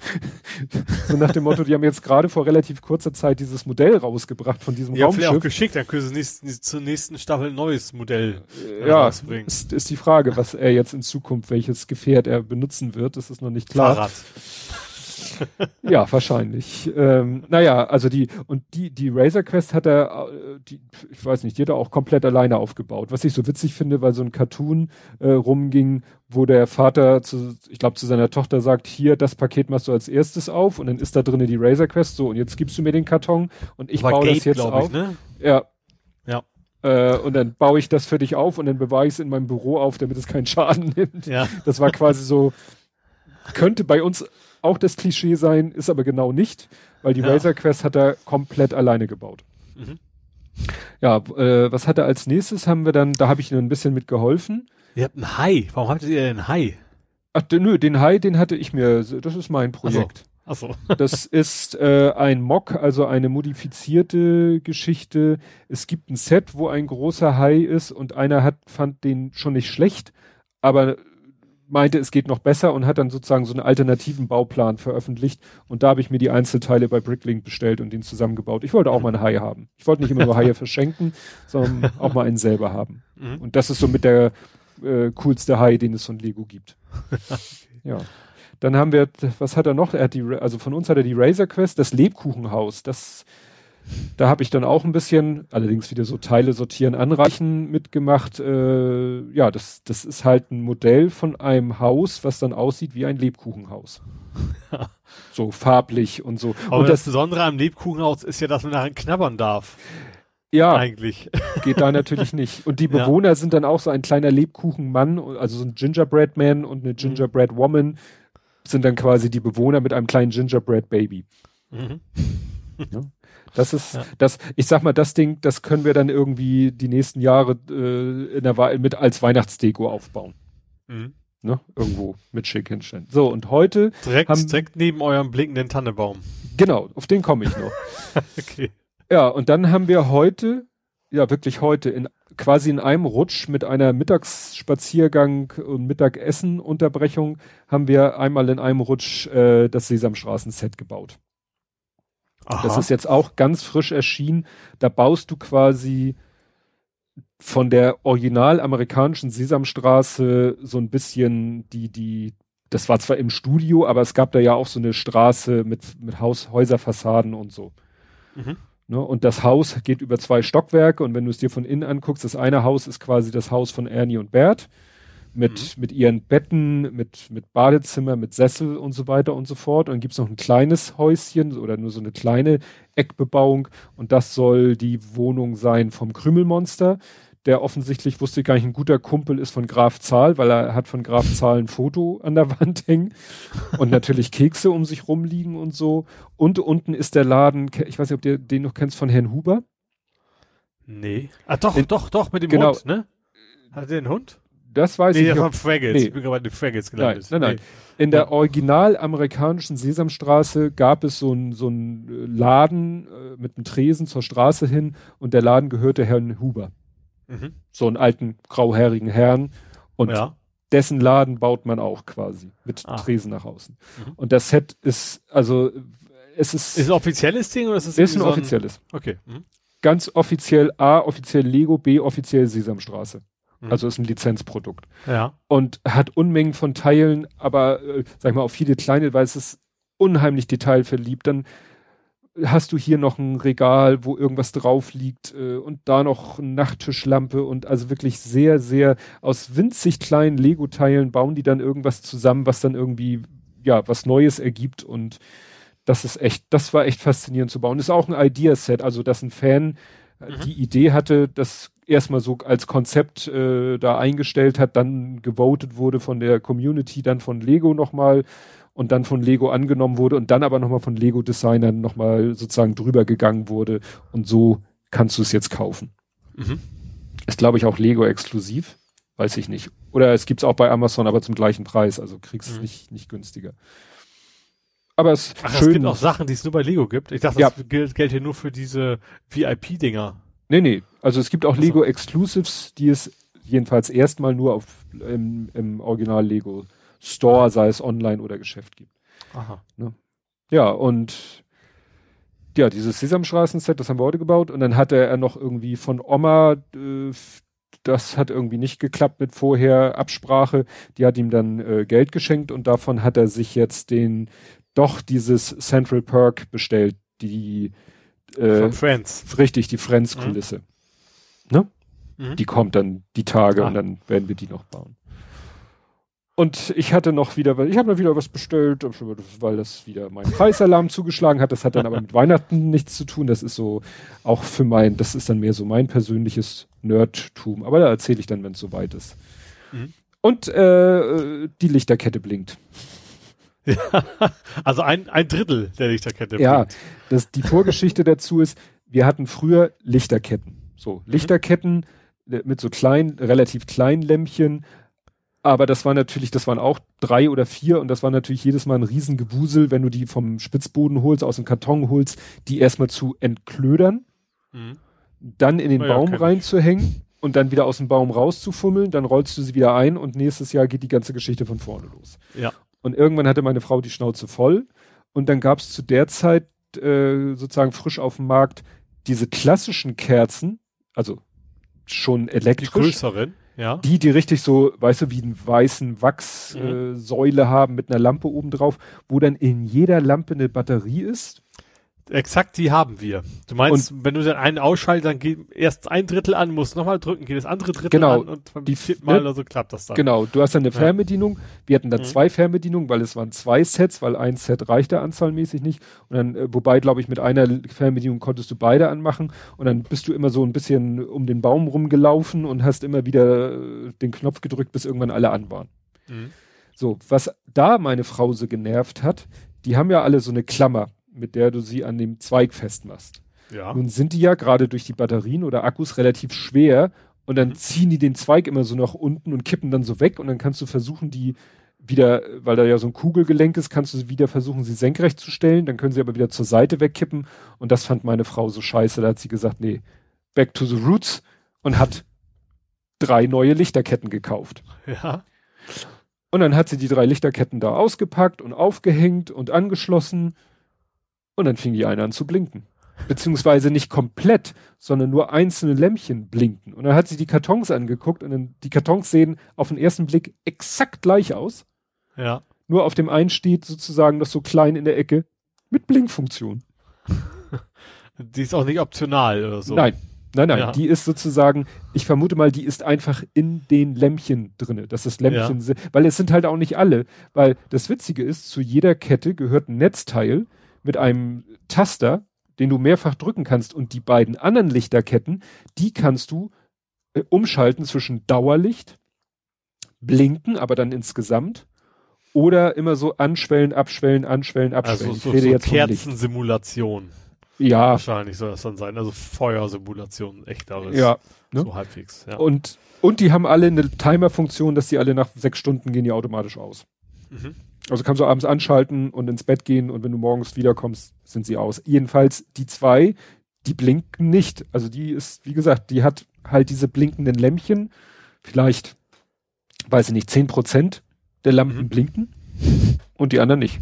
so nach dem Motto, die haben jetzt gerade vor relativ kurzer Zeit dieses Modell rausgebracht von diesem Ja, vielleicht auch Raumschiff. geschickt, dann können sie nächsten, zur nächsten Staffel ein neues Modell äh, Ja, rausbringen. ist, ist die Frage, was er jetzt in Zukunft, welches Gefährt er benutzen wird, das ist noch nicht klar. Fahrrad. Ja, wahrscheinlich. Ähm, naja, also die, und die, die Razor Quest hat er, äh, die, ich weiß nicht, die hat er auch komplett alleine aufgebaut. Was ich so witzig finde, weil so ein Cartoon äh, rumging, wo der Vater zu, ich glaube, zu seiner Tochter sagt, hier, das Paket machst du als erstes auf und dann ist da drinnen die Razor Quest, so, und jetzt gibst du mir den Karton und ich War baue Gate, das jetzt auf. Ich, ne? Ja. Ja. Äh, und dann baue ich das für dich auf und dann bewahre ich es in meinem Büro auf, damit es keinen Schaden nimmt. Ja. Das war quasi so, könnte bei uns auch das Klischee sein, ist aber genau nicht, weil die Ja. Razor Quest hat er komplett alleine gebaut. Mhm. Ja, äh, was hat er als nächstes? Haben wir dann, da habe ich ihm ein bisschen mitgeholfen. Ihr habt einen Hai. Warum habt ihr einen Hai? Ach, nö, den Hai, den hatte ich mir, das ist mein Projekt. Achso. Das ist äh, ein Mock, also eine modifizierte Geschichte. Es gibt ein Set, wo ein großer Hai ist und einer hat, fand den schon nicht schlecht, aber meinte, es geht noch besser und hat dann sozusagen so einen alternativen Bauplan veröffentlicht. Und da habe ich mir die Einzelteile bei Bricklink bestellt und den zusammengebaut. Ich wollte auch mal einen Hai haben. Ich wollte nicht immer nur Haie verschenken, sondern auch mal einen selber haben. Mhm. Und das ist so mit der äh, coolste Hai, den es von Lego gibt. ja. Dann haben wir, was hat er noch? Er hat die, also von uns hat er die Razor Quest, das Lebkuchenhaus. Das, da habe ich dann auch ein bisschen, allerdings wieder so Teile sortieren, anreichen mitgemacht. Äh, ja, das, das ist halt ein Modell von einem Haus, was dann aussieht wie ein Lebkuchenhaus. so farblich und so. Aber und das, das, Besondere am Lebkuchenhaus ist ja, dass man daran knabbern darf. ja, Eigentlich. geht da natürlich nicht. Und die Ja. Bewohner sind dann auch so ein kleiner Lebkuchenmann, also so ein Gingerbread Man und Mhm. eine Gingerbread Woman sind dann quasi die Bewohner mit einem kleinen Gingerbread Baby. Mhm. Das ist, Ja. das, ich sag mal, das Ding, das können wir dann irgendwie die nächsten Jahre äh, in der Wahl mit als Weihnachtsdeko aufbauen. Mhm. Ne? Irgendwo mit schick hinstellen. So, und heute, Direkt, Haben- direkt neben eurem blinkenden Tannebaum. genau, auf den komme ich noch. Okay. Ja, und dann haben wir heute, ja wirklich heute, in quasi in einem Rutsch mit einer Mittagsspaziergang und Mittagessen-Unterbrechung haben wir einmal in einem Rutsch äh, das Sesamstraßen-Set gebaut. Aha. Das ist jetzt auch ganz frisch erschienen. Da baust du quasi von der original amerikanischen Sesamstraße so ein bisschen die, die, das war zwar im Studio, aber es gab da ja auch so eine Straße mit, mit Haus, Häuserfassaden und so. Mhm. Ne? Und das Haus geht über zwei Stockwerke und wenn du es dir von innen anguckst, das eine Haus ist quasi das Haus von Ernie und Bert mit, mit ihren Betten, mit, mit Badezimmer, mit Sessel und so weiter und so fort. Und dann gibt's noch ein kleines Häuschen oder nur so eine kleine Eckbebauung und das soll die Wohnung sein vom Krümelmonster. Der offensichtlich wusste ich gar nicht ein guter Kumpel ist von Graf Zahl, weil er hat von Graf Zahl ein Foto an der Wand hängen und natürlich Kekse um sich rumliegen und so. Und unten ist der Laden, ich weiß nicht, ob du den noch kennst von Herrn Huber. Nee. Ah, doch, Den- doch, doch, mit dem Genau. Hund, ne? Hat der einen Hund? Das weiß Nee, ich der nicht. von Fraggles. nee. Ich bin gerade den Fraggles Nein, gelandet. nein, nein. In der original amerikanischen Sesamstraße gab es so einen so einen äh, Laden äh, mit einem Tresen zur Straße hin und der Laden gehörte Herrn Huber. Nee. Mhm. So einen alten grauhaarigen Herrn. Und ja. dessen Laden baut man auch quasi mit Ah. Tresen nach außen. Mhm. Und das Set ist, also es ist, Ist es ein offizielles Ding oder ist es ist ein so offizielles. Okay. Mhm. Ganz offiziell A, offiziell Lego, B, offiziell Sesamstraße. Mhm. Also ist ein Lizenzprodukt. Ja. und hat Unmengen von Teilen, aber äh, sag ich mal, auf viele kleine, weil es ist unheimlich detailverliebt. Dann hast du hier noch ein Regal, wo irgendwas drauf liegt äh, und da noch eine Nachttischlampe und also wirklich sehr, sehr aus winzig kleinen Lego-Teilen bauen die dann irgendwas zusammen, was dann irgendwie ja was Neues ergibt und das ist echt, das war echt faszinierend zu bauen. Ist auch ein Idea-Set, also dass ein Fan äh, Mhm. die Idee hatte, das erstmal so als Konzept äh, da eingestellt hat, dann gewotet wurde von der Community, dann von Lego nochmal und dann von Lego angenommen wurde und dann aber nochmal von Lego-Designern nochmal sozusagen drüber gegangen wurde und so kannst du es jetzt kaufen. Mhm. Ist, glaube ich, auch Lego exklusiv. Weiß ich nicht. Oder es gibt's auch bei Amazon, aber zum gleichen Preis. Also kriegst es Mhm. nicht, nicht günstiger. Aber es Ach, es schön. gibt auch Sachen, die es nur bei Lego gibt. Ich dachte, Ja. das gilt, gilt hier nur für diese VIP-Dinger. nee, nee. Also es gibt auch. Lego Exclusives, die es jedenfalls erstmal nur auf, im, im Original Lego Store, sei es online oder Geschäft gibt. Aha. Ja, und ja, dieses Sesamstraßen-Set, das haben wir heute gebaut. Und dann hatte er noch irgendwie von Oma, äh, das hat irgendwie nicht geklappt mit vorher Absprache. Die hat ihm dann äh, Geld geschenkt und davon hat er sich jetzt den, doch dieses Central Perk bestellt, die, äh, Von Friends. richtig, die Friends-Kulisse. Ne? Mhm. Die kommt dann die Tage Ah. und dann werden wir die noch bauen. Und ich hatte noch wieder, ich habe noch wieder was bestellt, weil das wieder mein Preisalarm zugeschlagen hat. Das hat dann aber mit Weihnachten nichts zu tun. Das ist so auch für mein, das ist dann mehr so mein persönliches Nerdtum. Aber da erzähle ich dann, wenn es soweit ist. Mhm. Und äh, die Lichterkette blinkt. Also ein, ein Drittel der Lichterkette. Ja, blinkt. das, die Vorgeschichte dazu ist, wir hatten früher Lichterketten. So, Lichterketten äh, mit so kleinen, relativ kleinen Lämpchen. Aber das war natürlich, das waren auch drei oder vier und das war natürlich jedes Mal ein Riesengewusel, wenn du die vom Spitzboden holst, aus dem Karton holst, die erstmal zu entklödern, Mhm. dann in den Na ja, Baum reinzuhängen und dann wieder aus dem Baum rauszufummeln, dann rollst du sie wieder ein und nächstes Jahr geht die ganze Geschichte von vorne los. Ja. Und irgendwann hatte meine Frau die Schnauze voll. Und dann gab es zu der Zeit äh, sozusagen frisch auf dem Markt diese klassischen Kerzen, also schon Die elektrisch, größeren, ja. die, die richtig so, weißt du, wie einen weißen Wachssäule Mhm. äh, Säule haben mit einer Lampe oben drauf, wo dann in jeder Lampe eine Batterie ist. Exakt, die haben wir. Du meinst, wenn du dann einen ausschaltest, dann geht erst ein Drittel an, musst nochmal drücken, geht das andere Drittel Genau. an und beim Die- vierten Mal ne? oder so klappt das dann. Genau, du hast dann eine Ja. Fernbedienung. Wir hatten dann Mhm. zwei Fernbedienungen, weil es waren zwei Sets, weil ein Set reichte anzahlmäßig nicht. Und dann, äh, wobei, glaube ich, mit einer Fernbedienung konntest du beide anmachen. Und dann bist du immer so ein bisschen um den Baum rumgelaufen und hast immer wieder äh, den Knopf gedrückt, bis irgendwann alle an waren. Mhm. So, was da meine Frau so genervt hat, die haben ja alle so eine Klammer, mit der du sie an dem Zweig festmachst. Ja. Nun sind die ja gerade durch die Batterien oder Akkus relativ schwer und dann Mhm. ziehen die den Zweig immer so nach unten und kippen dann so weg und dann kannst du versuchen, die wieder, weil da ja so ein Kugelgelenk ist, kannst du wieder versuchen, sie senkrecht zu stellen, dann können sie aber wieder zur Seite wegkippen und das fand meine Frau so scheiße, da hat sie gesagt, nee, back to the roots und hat drei neue Lichterketten gekauft. Ja. Und dann hat sie die drei Lichterketten da ausgepackt und aufgehängt und angeschlossen. Und dann fing die eine an zu blinken. Beziehungsweise nicht komplett, sondern nur einzelne Lämpchen blinken. Und dann hat sie die Kartons angeguckt und dann, die Kartons sehen auf den ersten Blick exakt gleich aus. Ja. Nur auf dem einen steht sozusagen das so klein in der Ecke mit Blinkfunktion. Die ist auch nicht optional oder so. Nein, nein, nein. Ja. Die ist sozusagen, ich vermute mal, die ist einfach in den Lämpchen drinne. dass das Lämpchen, si- weil es sind halt auch nicht alle. Weil das Witzige ist, zu jeder Kette gehört ein Netzteil mit einem Taster, den du mehrfach drücken kannst. Und die beiden anderen Lichterketten, die kannst du äh, umschalten zwischen Dauerlicht, blinken, aber dann insgesamt. Oder immer so anschwellen, abschwellen, anschwellen, abschwellen. Also so, ich rede so jetzt. Kerzensimulation. Ja, Wahrscheinlich soll das dann sein. Also Feuersimulation, echteres. ja. ne? So halbwegs. Ja. Und, und die haben alle eine Timer-Funktion, dass die alle nach sechs Stunden gehen die automatisch aus. Mhm. Also kannst du abends anschalten und ins Bett gehen und wenn du morgens wiederkommst, sind sie aus. Jedenfalls die zwei, die blinken nicht. Also die ist, wie gesagt, die hat halt diese blinkenden Lämpchen. Vielleicht, weiß ich nicht, zehn Prozent der Lampen Mhm. blinken und die anderen nicht.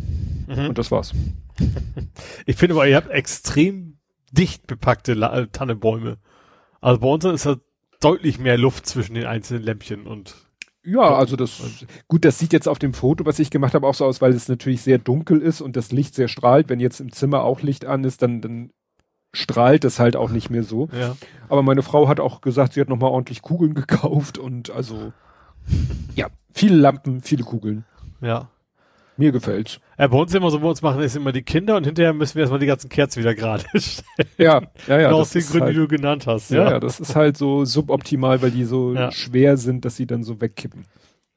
Mhm. Und das war's. Ich finde aber, ihr habt extrem dicht bepackte La äh, Tannenbäume. Also bei uns ist da deutlich mehr Luft zwischen den einzelnen Lämpchen und Ja, also das, gut, das sieht jetzt auf dem Foto, was ich gemacht habe, auch so aus, weil es natürlich sehr dunkel ist und das Licht sehr strahlt. Wenn jetzt im Zimmer auch Licht an ist, dann, dann strahlt es halt auch nicht mehr so. ja. Aber meine Frau hat auch gesagt, sie hat nochmal ordentlich Kugeln gekauft und also, ja, viele Lampen, viele Kugeln. Ja. Mir gefällt's. Ja, bei uns immer so, bei uns machen es immer die Kinder und hinterher müssen wir erstmal die ganzen Kerzen wieder gerade stellen. Ja, ja, ja. Genau aus den ist Gründen, halt, die du genannt hast. ja, ja, das ist halt so suboptimal, weil die so Ja. schwer sind, dass sie dann so wegkippen.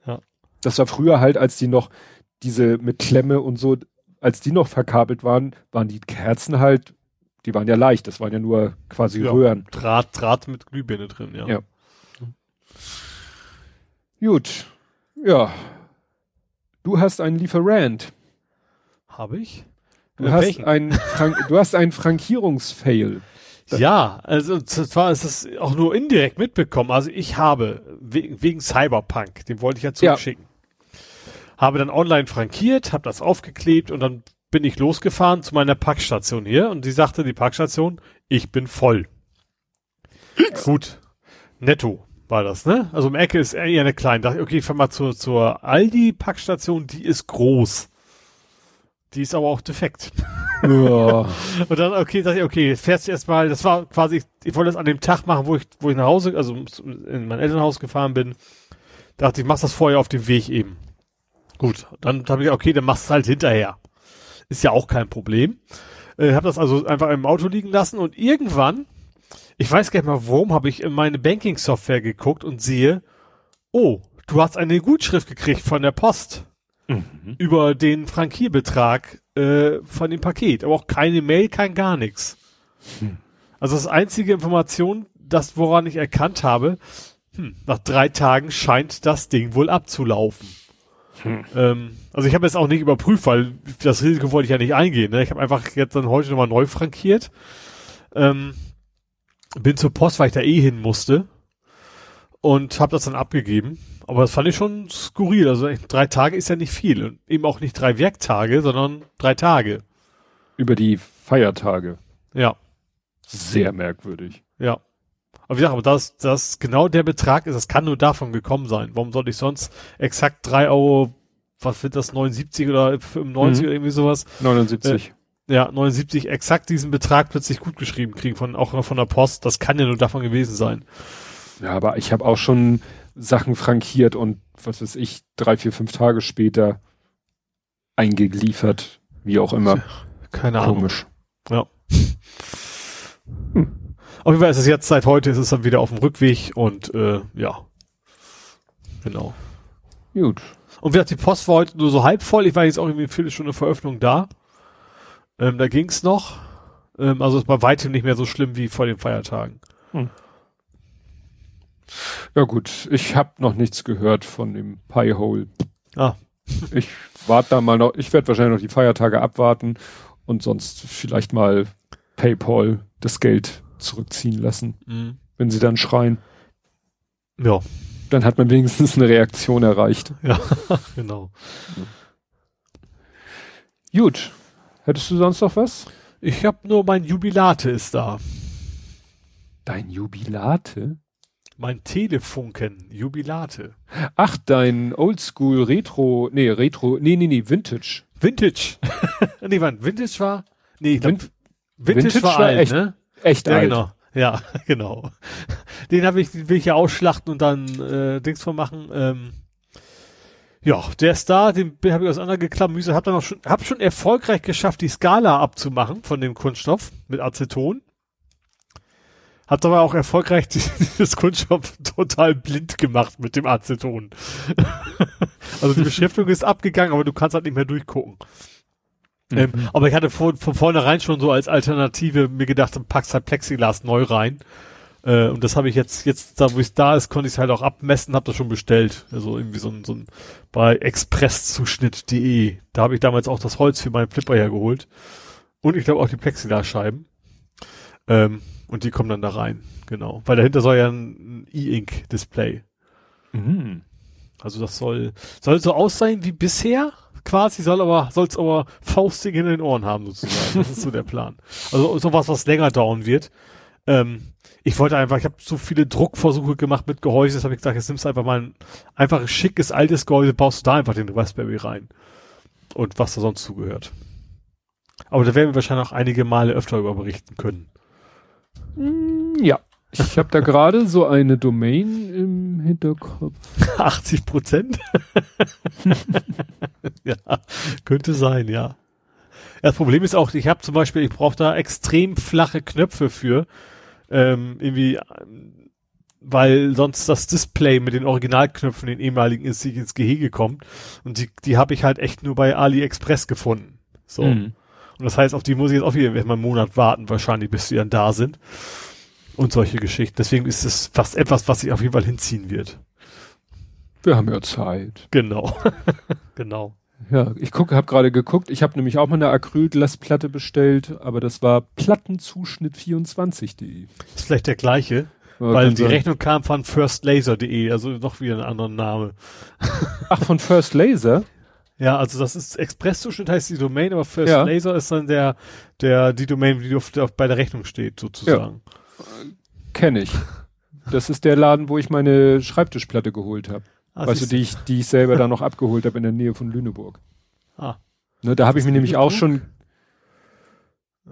Ja. Das war früher halt, als die noch diese mit Klemme und so, als die noch verkabelt waren, waren die Kerzen halt, die waren ja leicht, das waren ja nur quasi Ja. Röhren. Draht, Draht mit Glühbirne drin, ja. Ja. Gut. Ja. Du hast einen Lieferant. Habe ich? Du hast einen Frank du hast einen Frankierungsfail. Ja, also zwar ist es auch nur indirekt mitbekommen. Also ich habe we wegen Cyberpunk, den wollte ich ja zurückschicken, habe dann online frankiert, habe das aufgeklebt und dann bin ich losgefahren zu meiner Packstation hier und die sagte die Packstation, ich bin voll. Gut, netto war das, ne? Also um Ecke ist eher eine kleine. Dachte ich, okay, ich fahr mal zur, zur Aldi-Packstation, die ist groß. Die ist aber auch defekt. Ja. Und dann, okay, sag ich, okay, jetzt fährst du erstmal, das war quasi, ich wollte das an dem Tag machen, wo ich, wo ich nach Hause, also in mein Elternhaus gefahren bin. Dachte ich, machst das vorher auf dem Weg eben. Gut, dann habe ich, okay, dann machst du es halt hinterher. Ist ja auch kein Problem. Äh, habe das also einfach im Auto liegen lassen und irgendwann, ich weiß gar nicht mal warum, habe ich in meine Banking-Software geguckt und sehe, oh, du hast eine Gutschrift gekriegt von der Post über den Frankierbetrag äh, von dem Paket. Aber auch keine Mail, kein gar nichts. Also das einzige Information, das woran ich erkannt habe, hm, nach drei Tagen scheint das Ding wohl abzulaufen. Ähm, also ich habe jetzt auch nicht überprüft, weil das Risiko wollte ich ja nicht eingehen. Ne? Ich habe einfach jetzt dann heute nochmal neu frankiert. Ähm, bin zur Post, weil ich da eh hin musste und habe das dann abgegeben. Aber das fand ich schon skurril. Also drei Tage ist ja nicht viel. Und eben auch nicht drei Werktage, sondern drei Tage. Über die Feiertage. Ja, Sehr merkwürdig. ja. Aber wie gesagt, aber das, das genau der Betrag ist, das kann nur davon gekommen sein. Warum sollte ich sonst exakt drei Euro, was wird das, 79 oder 95 Mhm. oder irgendwie sowas? 79. Ja, 79 exakt diesen Betrag plötzlich gut geschrieben kriegen von, auch noch von der Post. Das kann ja nur davon gewesen sein. Ja, aber ich habe auch schon Sachen frankiert und was weiß ich, drei, vier, fünf Tage später eingeliefert. Wie auch immer. Keine Ahnung. Komisch. Ja. Auf jeden Fall ist es jetzt, seit heute ist es dann wieder auf dem Rückweg und äh, ja. Genau. Gut. Und wie gesagt, die Post war heute nur so halb voll. Ich war jetzt auch irgendwie eine Viertelstunde vor Öffnung da. Ähm, da ging's noch. Ähm, also es war weitem nicht mehr so schlimm wie vor den Feiertagen. Ja gut, ich habe noch nichts gehört von dem Piehole. Ah. Ich warte da mal noch, ich werde wahrscheinlich noch die Feiertage abwarten und sonst vielleicht mal PayPal das Geld zurückziehen lassen, Mhm. wenn sie dann schreien. Ja, Dann hat man wenigstens eine Reaktion erreicht. ja, genau. Gut. Hättest du sonst noch was? Ich habe nur mein Jubilate ist da. Dein Jubilate? Mein Telefunken Jubilate. Ach, dein Oldschool Retro, nee, Retro, nee, nee, nee, Vintage. Vintage. nee, wann? Vintage war? Nee, ich glaub, Vin- Vintage, Vintage war, war alt, echt ne? Echt Ja, alt. genau. Ja, genau. Den habe ich, den will ich ja ausschlachten und dann äh, Dings von machen. Ähm, ja, der ist da, den habe ich auseinandergeklammert, hab dann auch schon, hab schon erfolgreich geschafft, die Skala abzumachen von dem Kunststoff mit Aceton. Hat aber auch erfolgreich dieses Kunststoff total blind gemacht mit dem Aceton. also die Beschriftung ist abgegangen, aber du kannst halt nicht mehr durchgucken. Ähm, aber ich hatte vor, von vornherein schon so als Alternative mir gedacht, dann packst halt Plexiglas neu rein. Äh, und das habe ich jetzt, jetzt da wo es da ist, konnte ich es halt auch abmessen, habe das schon bestellt. Also irgendwie so ein, so ein bei expresszuschnitt.de. Da habe ich damals auch das Holz für meinen Flipper hergeholt. Und ich glaube auch die Plexiglasscheiben. Ähm, und die kommen dann da rein. Genau. Weil dahinter soll ja ein E-Ink-Display. Mhm. Also das soll, soll so aussehen wie bisher, quasi, soll aber, soll's aber faustig in den Ohren haben, sozusagen. Das ist so der Plan. Also sowas, was länger dauern wird. Ähm, ich wollte einfach, ich habe so viele Druckversuche gemacht mit Gehäuse, das habe ich gesagt, jetzt nimmst du einfach mal ein einfaches, schickes, altes Gehäuse, baust du da einfach den Raspberry rein. Und was da sonst zugehört. Aber da werden wir wahrscheinlich auch einige Male öfter über berichten können. Mm, Ja. Ich habe da gerade so eine Domain im Hinterkopf. 80 Prozent? ja, könnte sein, ja. Das Problem ist auch, ich habe zum Beispiel, ich brauche da extrem flache Knöpfe für, ähm, irgendwie, weil sonst das Display mit den Originalknöpfen, den ehemaligen, ist sich ins Gehege kommt. Und die, die habe ich halt echt nur bei AliExpress gefunden. So. Mhm. Und das heißt, auf die muss ich jetzt auch wieder erstmal einen Monat warten, wahrscheinlich, bis die dann da sind. Und solche Geschichten. Deswegen ist es fast etwas, was sich auf jeden Fall hinziehen wird. Wir haben ja Zeit. Genau. genau. Ja, ich gucke, habe gerade geguckt. Ich habe nämlich auch mal eine Acrylglasplatte bestellt, aber das war Plattenzuschnitt24.de. Ist vielleicht der gleiche, ja, weil die sein. Rechnung kam von firstlaser.de, also noch wieder ein anderer Name. Ach, von First Laser? Ja, also das ist Expresszuschnitt heißt die Domain, aber First ja. Laser ist dann der, der, die Domain, die auf, auf, bei der Rechnung steht, sozusagen. Ja. Kenne ich. Das ist der Laden, wo ich meine Schreibtischplatte geholt habe. Ah, weißt du, die ich, die ich selber da noch abgeholt habe in der Nähe von Lüneburg. Ah. Ne, da habe ich mir nämlich auch schon. Äh,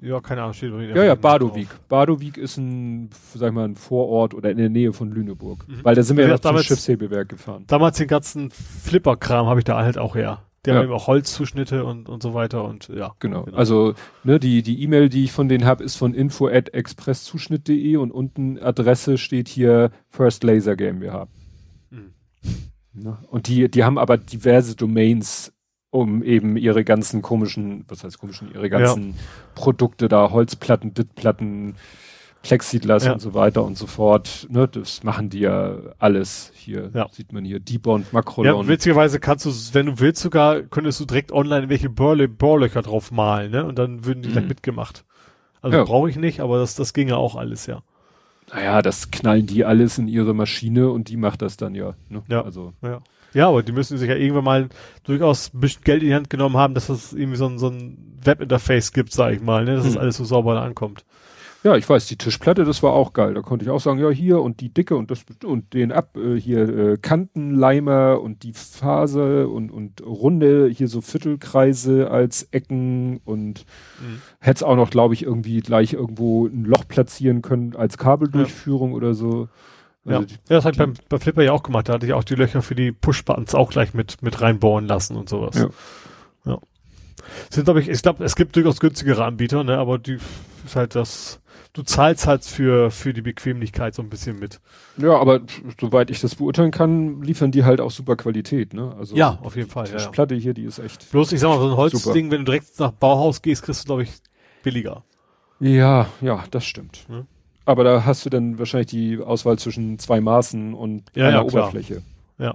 ja, keine Ahnung, steht Ja, ja, Badowik. Badowik ist ein, sag ich mal, ein Vorort oder in der Nähe von Lüneburg. Mhm. Weil da sind wir ja, ja zum Schiffshebewerk gefahren. Damals den ganzen Flipper-Kram habe ich da halt auch her. Die ja. haben eben auch Holzzuschnitte und, und so weiter und ja. Genau. genau. Also ne, die die E-Mail, die ich von denen habe, ist von info at expresszuschnitt.de und unten Adresse steht hier First Laser GmbH. Mhm. Ne? Und die die haben aber diverse Domains, um eben ihre ganzen komischen, was heißt komischen, ihre ganzen ja. Produkte da, Holzplatten, Bitplatten, Plexiglas ja. und so weiter und so fort. Ne, das machen die ja alles hier. Ja. Sieht man hier Debond, Makrolon. Ja, witzigerweise kannst du, wenn du willst sogar, könntest du direkt online welche Bohrle Bohrlöcher drauf malen, ne? Und dann würden die mhm. dann mitgemacht. Also ja. brauche ich nicht, aber das, das ginge auch alles, ja. Naja, das knallen die alles in ihre Maschine und die macht das dann ja. Ne? Ja. Also. Ja. Ja, aber die müssen sich ja irgendwann mal durchaus ein bisschen Geld in die Hand genommen haben, dass es irgendwie so ein, so ein Webinterface gibt, sag ich mal, ne? dass es mhm. alles so sauber ankommt. Ja, ich weiß, die Tischplatte, das war auch geil. Da konnte ich auch sagen, ja, hier und die Dicke und das und den ab, äh, hier äh, Kantenleimer und die Phase und, und Runde, hier so Viertelkreise als Ecken und mhm. hätte es auch noch, glaube ich, irgendwie gleich irgendwo ein Loch platzieren können als Kabeldurchführung ja. oder so. Also ja. Die, ja, das hat ich beim, bei Flipper ja auch gemacht. Da hatte ich auch die Löcher für die Push-Buttons auch gleich mit, mit reinbohren lassen und sowas. Ja. ja. Sind, glaube ich, ich glaube, es gibt durchaus günstigere Anbieter, ne, aber die ist halt das, du zahlst halt für, für die Bequemlichkeit so ein bisschen mit. Ja, aber soweit ich das beurteilen kann, liefern die halt auch super Qualität, ne? Also ja, auf jeden Fall. Die ja, Platte hier, die ist echt. Bloß, ich sag mal, so ein Holzding, wenn du direkt nach Bauhaus gehst, kriegst du, glaube ich, billiger. Ja, ja, das stimmt. Hm? Aber da hast du dann wahrscheinlich die Auswahl zwischen zwei Maßen und ja, einer ja, Oberfläche. Ja.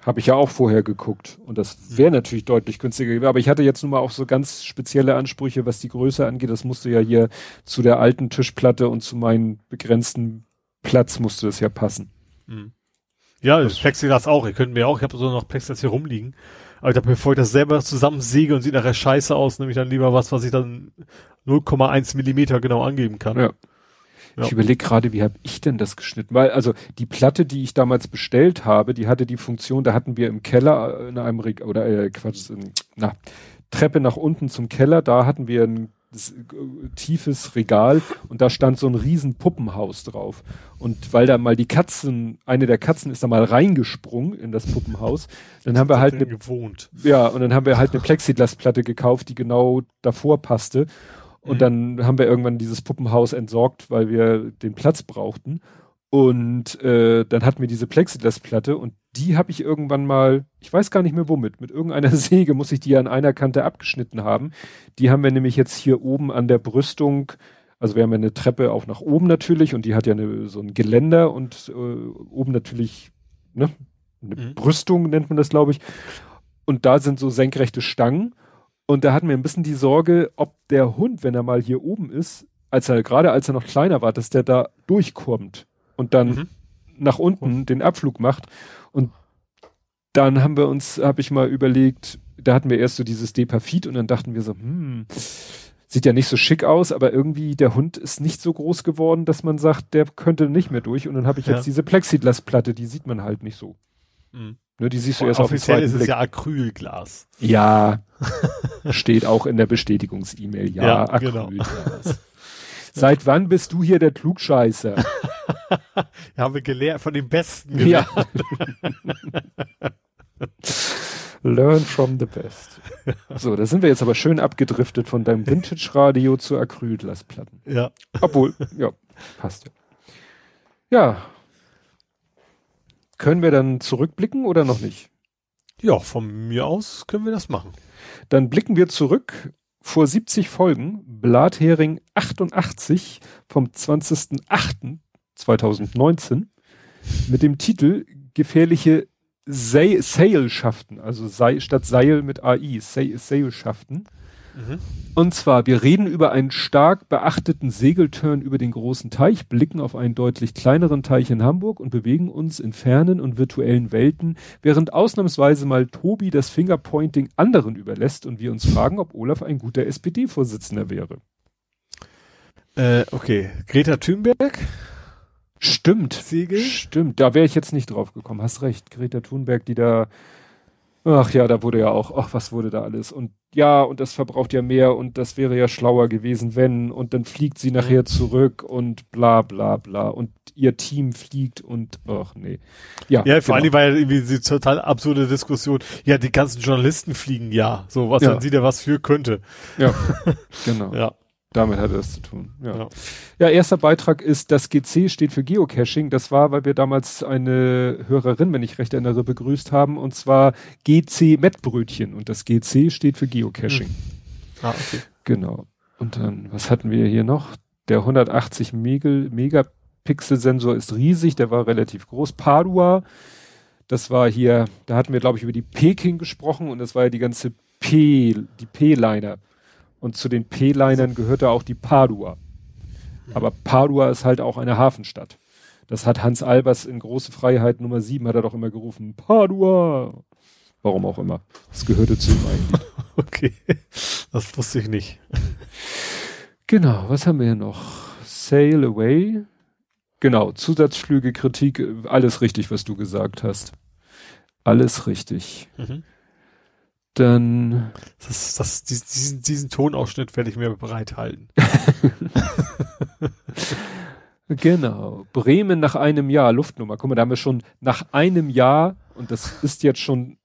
Habe ich ja auch vorher geguckt. Und das wäre natürlich deutlich günstiger gewesen. Aber ich hatte jetzt nun mal auch so ganz spezielle Ansprüche, was die Größe angeht. Das musste ja hier zu der alten Tischplatte und zu meinem begrenzten Platz musste das ja passen. Mhm. Ja, das Plexiglas auch. Ihr könnt mir auch, ich habe so noch Plexiglas hier rumliegen. Aber ich dachte, bevor ich das selber zusammensäge und sieht nachher scheiße aus, nehme ich dann lieber was, was ich dann 0,1 Millimeter genau angeben kann. Ja. Ja. Ich überlege gerade, wie habe ich denn das geschnitten? Weil, also die Platte, die ich damals bestellt habe, die hatte die Funktion, da hatten wir im Keller in einem Reg oder äh, Quatsch, in, na, Treppe nach unten zum Keller, da hatten wir ein äh, tiefes Regal und da stand so ein riesen Puppenhaus drauf. Und weil da mal die Katzen, eine der Katzen ist da mal reingesprungen in das Puppenhaus, dann haben wir halt eine, gewohnt. Ja, und dann haben wir halt eine Plexiglasplatte gekauft, die genau davor passte. Und mhm. dann haben wir irgendwann dieses Puppenhaus entsorgt, weil wir den Platz brauchten. Und äh, dann hatten wir diese Plexiglasplatte und die habe ich irgendwann mal, ich weiß gar nicht mehr womit, mit irgendeiner Säge muss ich die an einer Kante abgeschnitten haben. Die haben wir nämlich jetzt hier oben an der Brüstung, also wir haben ja eine Treppe auch nach oben natürlich und die hat ja eine, so ein Geländer und äh, oben natürlich ne, eine mhm. Brüstung nennt man das, glaube ich. Und da sind so senkrechte Stangen und da hatten wir ein bisschen die Sorge, ob der Hund, wenn er mal hier oben ist, als er, gerade als er noch kleiner war, dass der da durchkommt und dann mhm. nach unten den Abflug macht. Und dann haben wir uns, habe ich mal überlegt, da hatten wir erst so dieses Depafit und dann dachten wir so, hm, sieht ja nicht so schick aus, aber irgendwie der Hund ist nicht so groß geworden, dass man sagt, der könnte nicht mehr durch. Und dann habe ich ja. jetzt diese Plexiglasplatte, die sieht man halt nicht so. Mhm. Ne, die siehst du erst Offiziell auf den ist es ja Acrylglas. Ja, steht auch in der Bestätigungs-E-Mail. Ja, ja genau. Acrylglas. Seit wann bist du hier der Klugscheißer? ja, haben wir gelernt, von den Besten Ja. Learn from the best. So, da sind wir jetzt aber schön abgedriftet von deinem Vintage-Radio zu Acrylglasplatten. Ja. Obwohl, ja, passt ja. Ja. Können wir dann zurückblicken oder noch nicht? Ja, von mir aus können wir das machen. Dann blicken wir zurück vor 70 Folgen, Blathering 88 vom 20.08.2019 mit dem Titel Gefährliche Se Seilschaften, also Sei statt Seil mit AI, Se Und zwar, wir reden über einen stark beachteten Segelturn über den großen Teich, blicken auf einen deutlich kleineren Teich in Hamburg und bewegen uns in fernen und virtuellen Welten, während ausnahmsweise mal Tobi das Fingerpointing anderen überlässt und wir uns fragen, ob Olaf ein guter SPD-Vorsitzender wäre. Äh, okay. Greta Thunberg? Stimmt. Segel? Stimmt. Da wäre ich jetzt nicht drauf gekommen. Hast recht. Greta Thunberg, die da, ach ja, da wurde ja auch, ach, was wurde da alles? Und ja, und das verbraucht ja mehr und das wäre ja schlauer gewesen, wenn, und dann fliegt sie nachher zurück und bla, bla, bla. Und ihr Team fliegt und, ach nee. Ja, Ja, vor genau. allem war ja irgendwie die total absurde Diskussion. Ja, die ganzen Journalisten fliegen ja. So, was Ja. dann sie da was für könnte. Ja, genau. Ja. Damit hat er es zu tun. Ja. Ja. ja, erster Beitrag ist, das GC steht für Geocaching. Das war, weil wir damals eine Hörerin, wenn ich recht erinnere, begrüßt haben, und zwar GC Mettbrötchen. Und das GC steht für Geocaching. Ah, okay. Genau. Und dann, was hatten wir hier noch? Der 180 Megel, Megapixel-Sensor ist riesig, der war relativ groß. Padua, das war hier, da hatten wir, glaube ich, über die Peking gesprochen und das war ja die ganze P, die P-Liner. Und zu den P-Linern gehörte auch die Padua. Aber Padua ist halt auch eine Hafenstadt. Das hat Hans Albers in Große Freiheit Nummer 7 hat er doch immer gerufen, Padua. Warum auch immer. Das gehörte zu ihm eigentlich. Okay. Das wusste ich nicht. Genau, was haben wir hier noch? Sail Away. Genau, Zusatzflüge, Kritik, alles richtig, was du gesagt hast. Alles richtig. Mhm. Dann, Das, das, dies- diesen, diesen Tonausschnitt werde ich mir bereithalten. genau, Bremen nach einem Jahr, Luftnummer. Guck mal, da haben wir schon nach einem Jahr, und das ist jetzt schon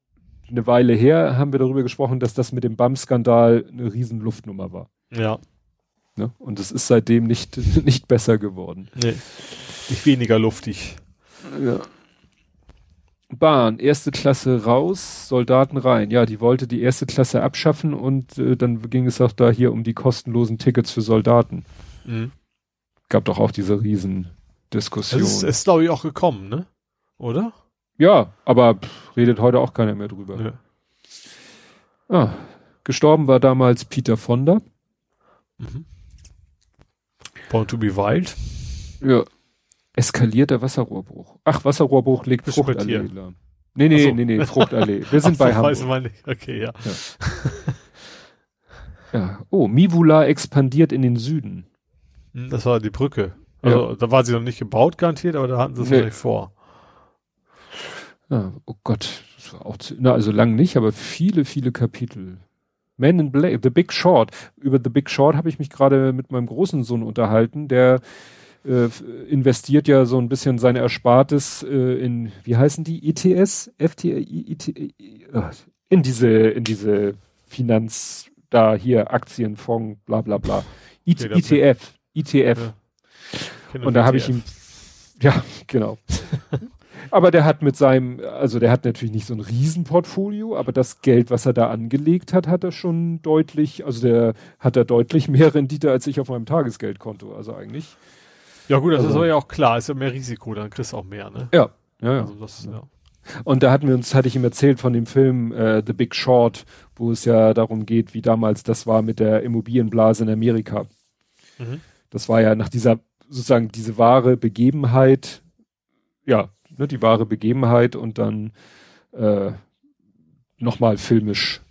eine Weile her, haben wir darüber gesprochen, dass das mit dem BAM-Skandal eine riesen Luftnummer war. Ja. Ne? Und es ist seitdem nicht, nicht besser geworden. Nee. Nicht weniger luftig. Ja. Bahn, erste Klasse raus, Soldaten rein. Ja, die wollte die erste Klasse abschaffen und äh, dann ging es auch da hier um die kostenlosen Tickets für Soldaten. Mhm. Gab doch auch diese Es Riesendiskussion. ist, ist glaube ich, auch gekommen, ne? Oder? ja, aber pff, redet heute auch keiner mehr drüber. Ja. Ah, gestorben war damals Peter Fonda. Mhm. Born to be wild. Ja. Eskalierter Wasserrohrbruch. Ach, Wasserrohrbruch legt Fruchtallee lahm. Nee, nee, so. nee, nee, Fruchtallee. Wir sind Ach so, bei weiß Hamburg. man nicht. Okay, ja. Ja. Oh, Mivula expandiert in den Süden. Hm, Das war die Brücke. Also, da war sie noch nicht gebaut, garantiert, aber da hatten sie es Nee. vielleicht vor. Ja, oh Gott, das war auch zu, na, also lang nicht, aber viele, viele Kapitel. Man in Black, The Big Short. Über The Big Short habe ich mich gerade mit meinem großen Sohn unterhalten, der äh, investiert ja so ein bisschen seine Erspartes äh, in, wie heißen die, ETS, FT, äh, in diese, in diese Finanz, da hier Aktienfonds, bla bla bla. IT, ETF, ETF. Ja. Und da habe ich ETF. ihm, ja, genau. aber der hat mit seinem, also der hat natürlich nicht so ein Riesenportfolio, aber das Geld, was er da angelegt hat, hat er schon deutlich, also der hat er deutlich mehr Rendite als ich auf meinem Tagesgeldkonto. Also eigentlich. Ja gut, das ist Also- aber ja auch klar, ist ja mehr Risiko, dann kriegst du auch mehr, ne? Ja. Ja, ja. Also das, ja. Und da hatten wir uns, hatte ich ihm erzählt von dem Film äh, The Big Short, wo es ja darum geht, wie damals das war mit der Immobilienblase in Amerika. Mhm. Das war ja nach dieser, sozusagen diese wahre Begebenheit, ja, ne, die wahre Begebenheit und dann äh, nochmal filmisch,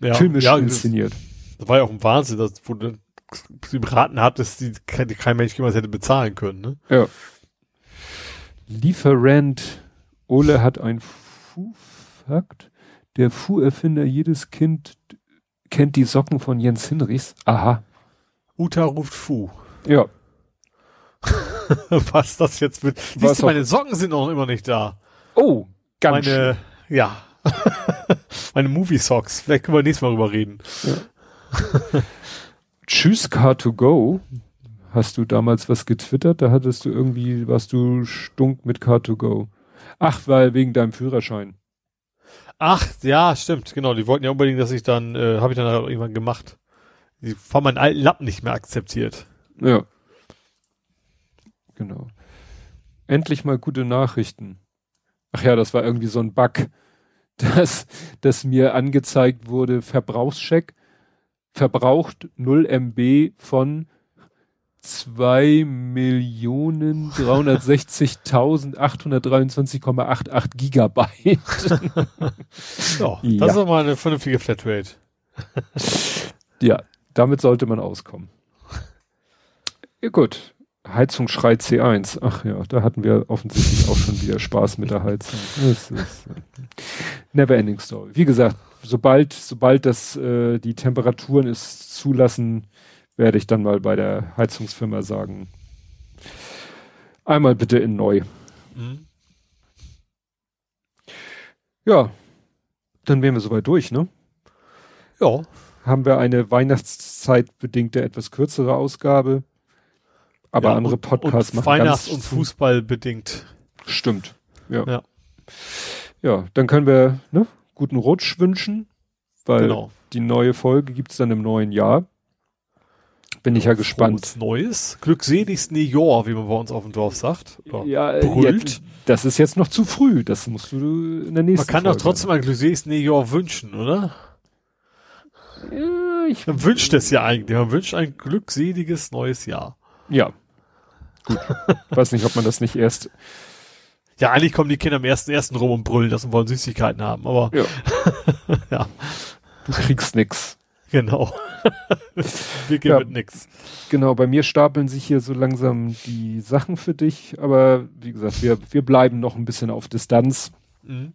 Ja, filmisch ja, das, inszeniert. das war ja auch ein Wahnsinn, dass, wo du sie beraten hat, dass die, kein, kein Mensch jemals hätte bezahlen können, ne? Ja. Lieferant, Ole hat ein Fu-Fakt. Der Fu-Erfinder jedes Kind kennt die Socken von Jens Hinrichs. Aha. Uta ruft Fu. Ja. Was das jetzt wird. Was Siehst du, meine Socken sind noch immer nicht da. Oh, ganz meine, ja. meine Movie Socks. Vielleicht können wir nächstes Mal drüber reden. Tschüss Car2Go. Hast du damals was getwittert? Da hattest du irgendwie, warst du stunk mit Car2Go. Ach, weil wegen deinem Führerschein. Ach, ja, stimmt, genau. Die wollten ja unbedingt, dass ich dann, äh, habe ich dann auch irgendwann gemacht. Die haben meinen alten Lappen nicht mehr akzeptiert. Ja. Genau. Endlich mal gute Nachrichten. Ach ja, das war irgendwie so ein Bug, dass, dass mir angezeigt wurde, Verbrauchscheck, verbraucht 0 MB von 2.360.823,88 Gigabyte. Ja, Ja. das ist doch mal eine vernünftige Flatrate. ja, damit sollte man auskommen. Ja, gut. Heizungsschrei C1. Ach ja, da hatten wir offensichtlich auch schon wieder Spaß mit der Heizung. Das ist äh, never ending story. Wie gesagt, sobald, sobald das, äh, die Temperaturen es zulassen, werde ich dann mal bei der Heizungsfirma sagen, einmal bitte in neu. Mhm. Ja, dann wären wir soweit durch, ne? Ja, Haben wir eine Weihnachtszeitbedingte etwas kürzere Ausgabe. Aber ja, andere und- Podcasts und machen Weihnachts- und Fußball bedingt. Stimmt. Ja. Ja. Ja, dann können wir ne, guten Rutsch wünschen, weil Genau. die neue Folge gibt's dann im neuen Jahr. Bin ich ja gespannt. Frohes Neues. Glückseligsten Jahr, wie man bei uns auf dem Dorf sagt. Oder Ja, äh, brüllt. das ist jetzt noch zu früh. Das musst du in der nächsten Man kann doch trotzdem ein glückseligsten Jahr wünschen, oder? Ja, ich, Man wünscht es ja eigentlich. Man wünscht ein glückseliges neues Jahr. ja. Gut. Weiß nicht, ob man das nicht erst. Ja, eigentlich kommen die Kinder am ersten ersten rum und brüllen, dass sie wollen Süßigkeiten haben, aber Ja. ja, Du kriegst nix. genau. Wir geben Ja. mit nix. Genau, bei mir stapeln sich hier so langsam die Sachen für dich, aber wie gesagt, wir, wir bleiben noch ein bisschen auf Distanz, Mhm.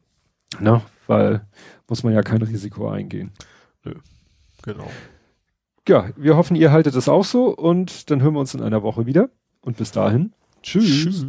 ne? weil muss man ja kein Risiko eingehen. Genau. Ja, wir hoffen, ihr haltet es auch so und dann hören wir uns in einer Woche wieder. Und bis dahin, tschüss. Tschüss.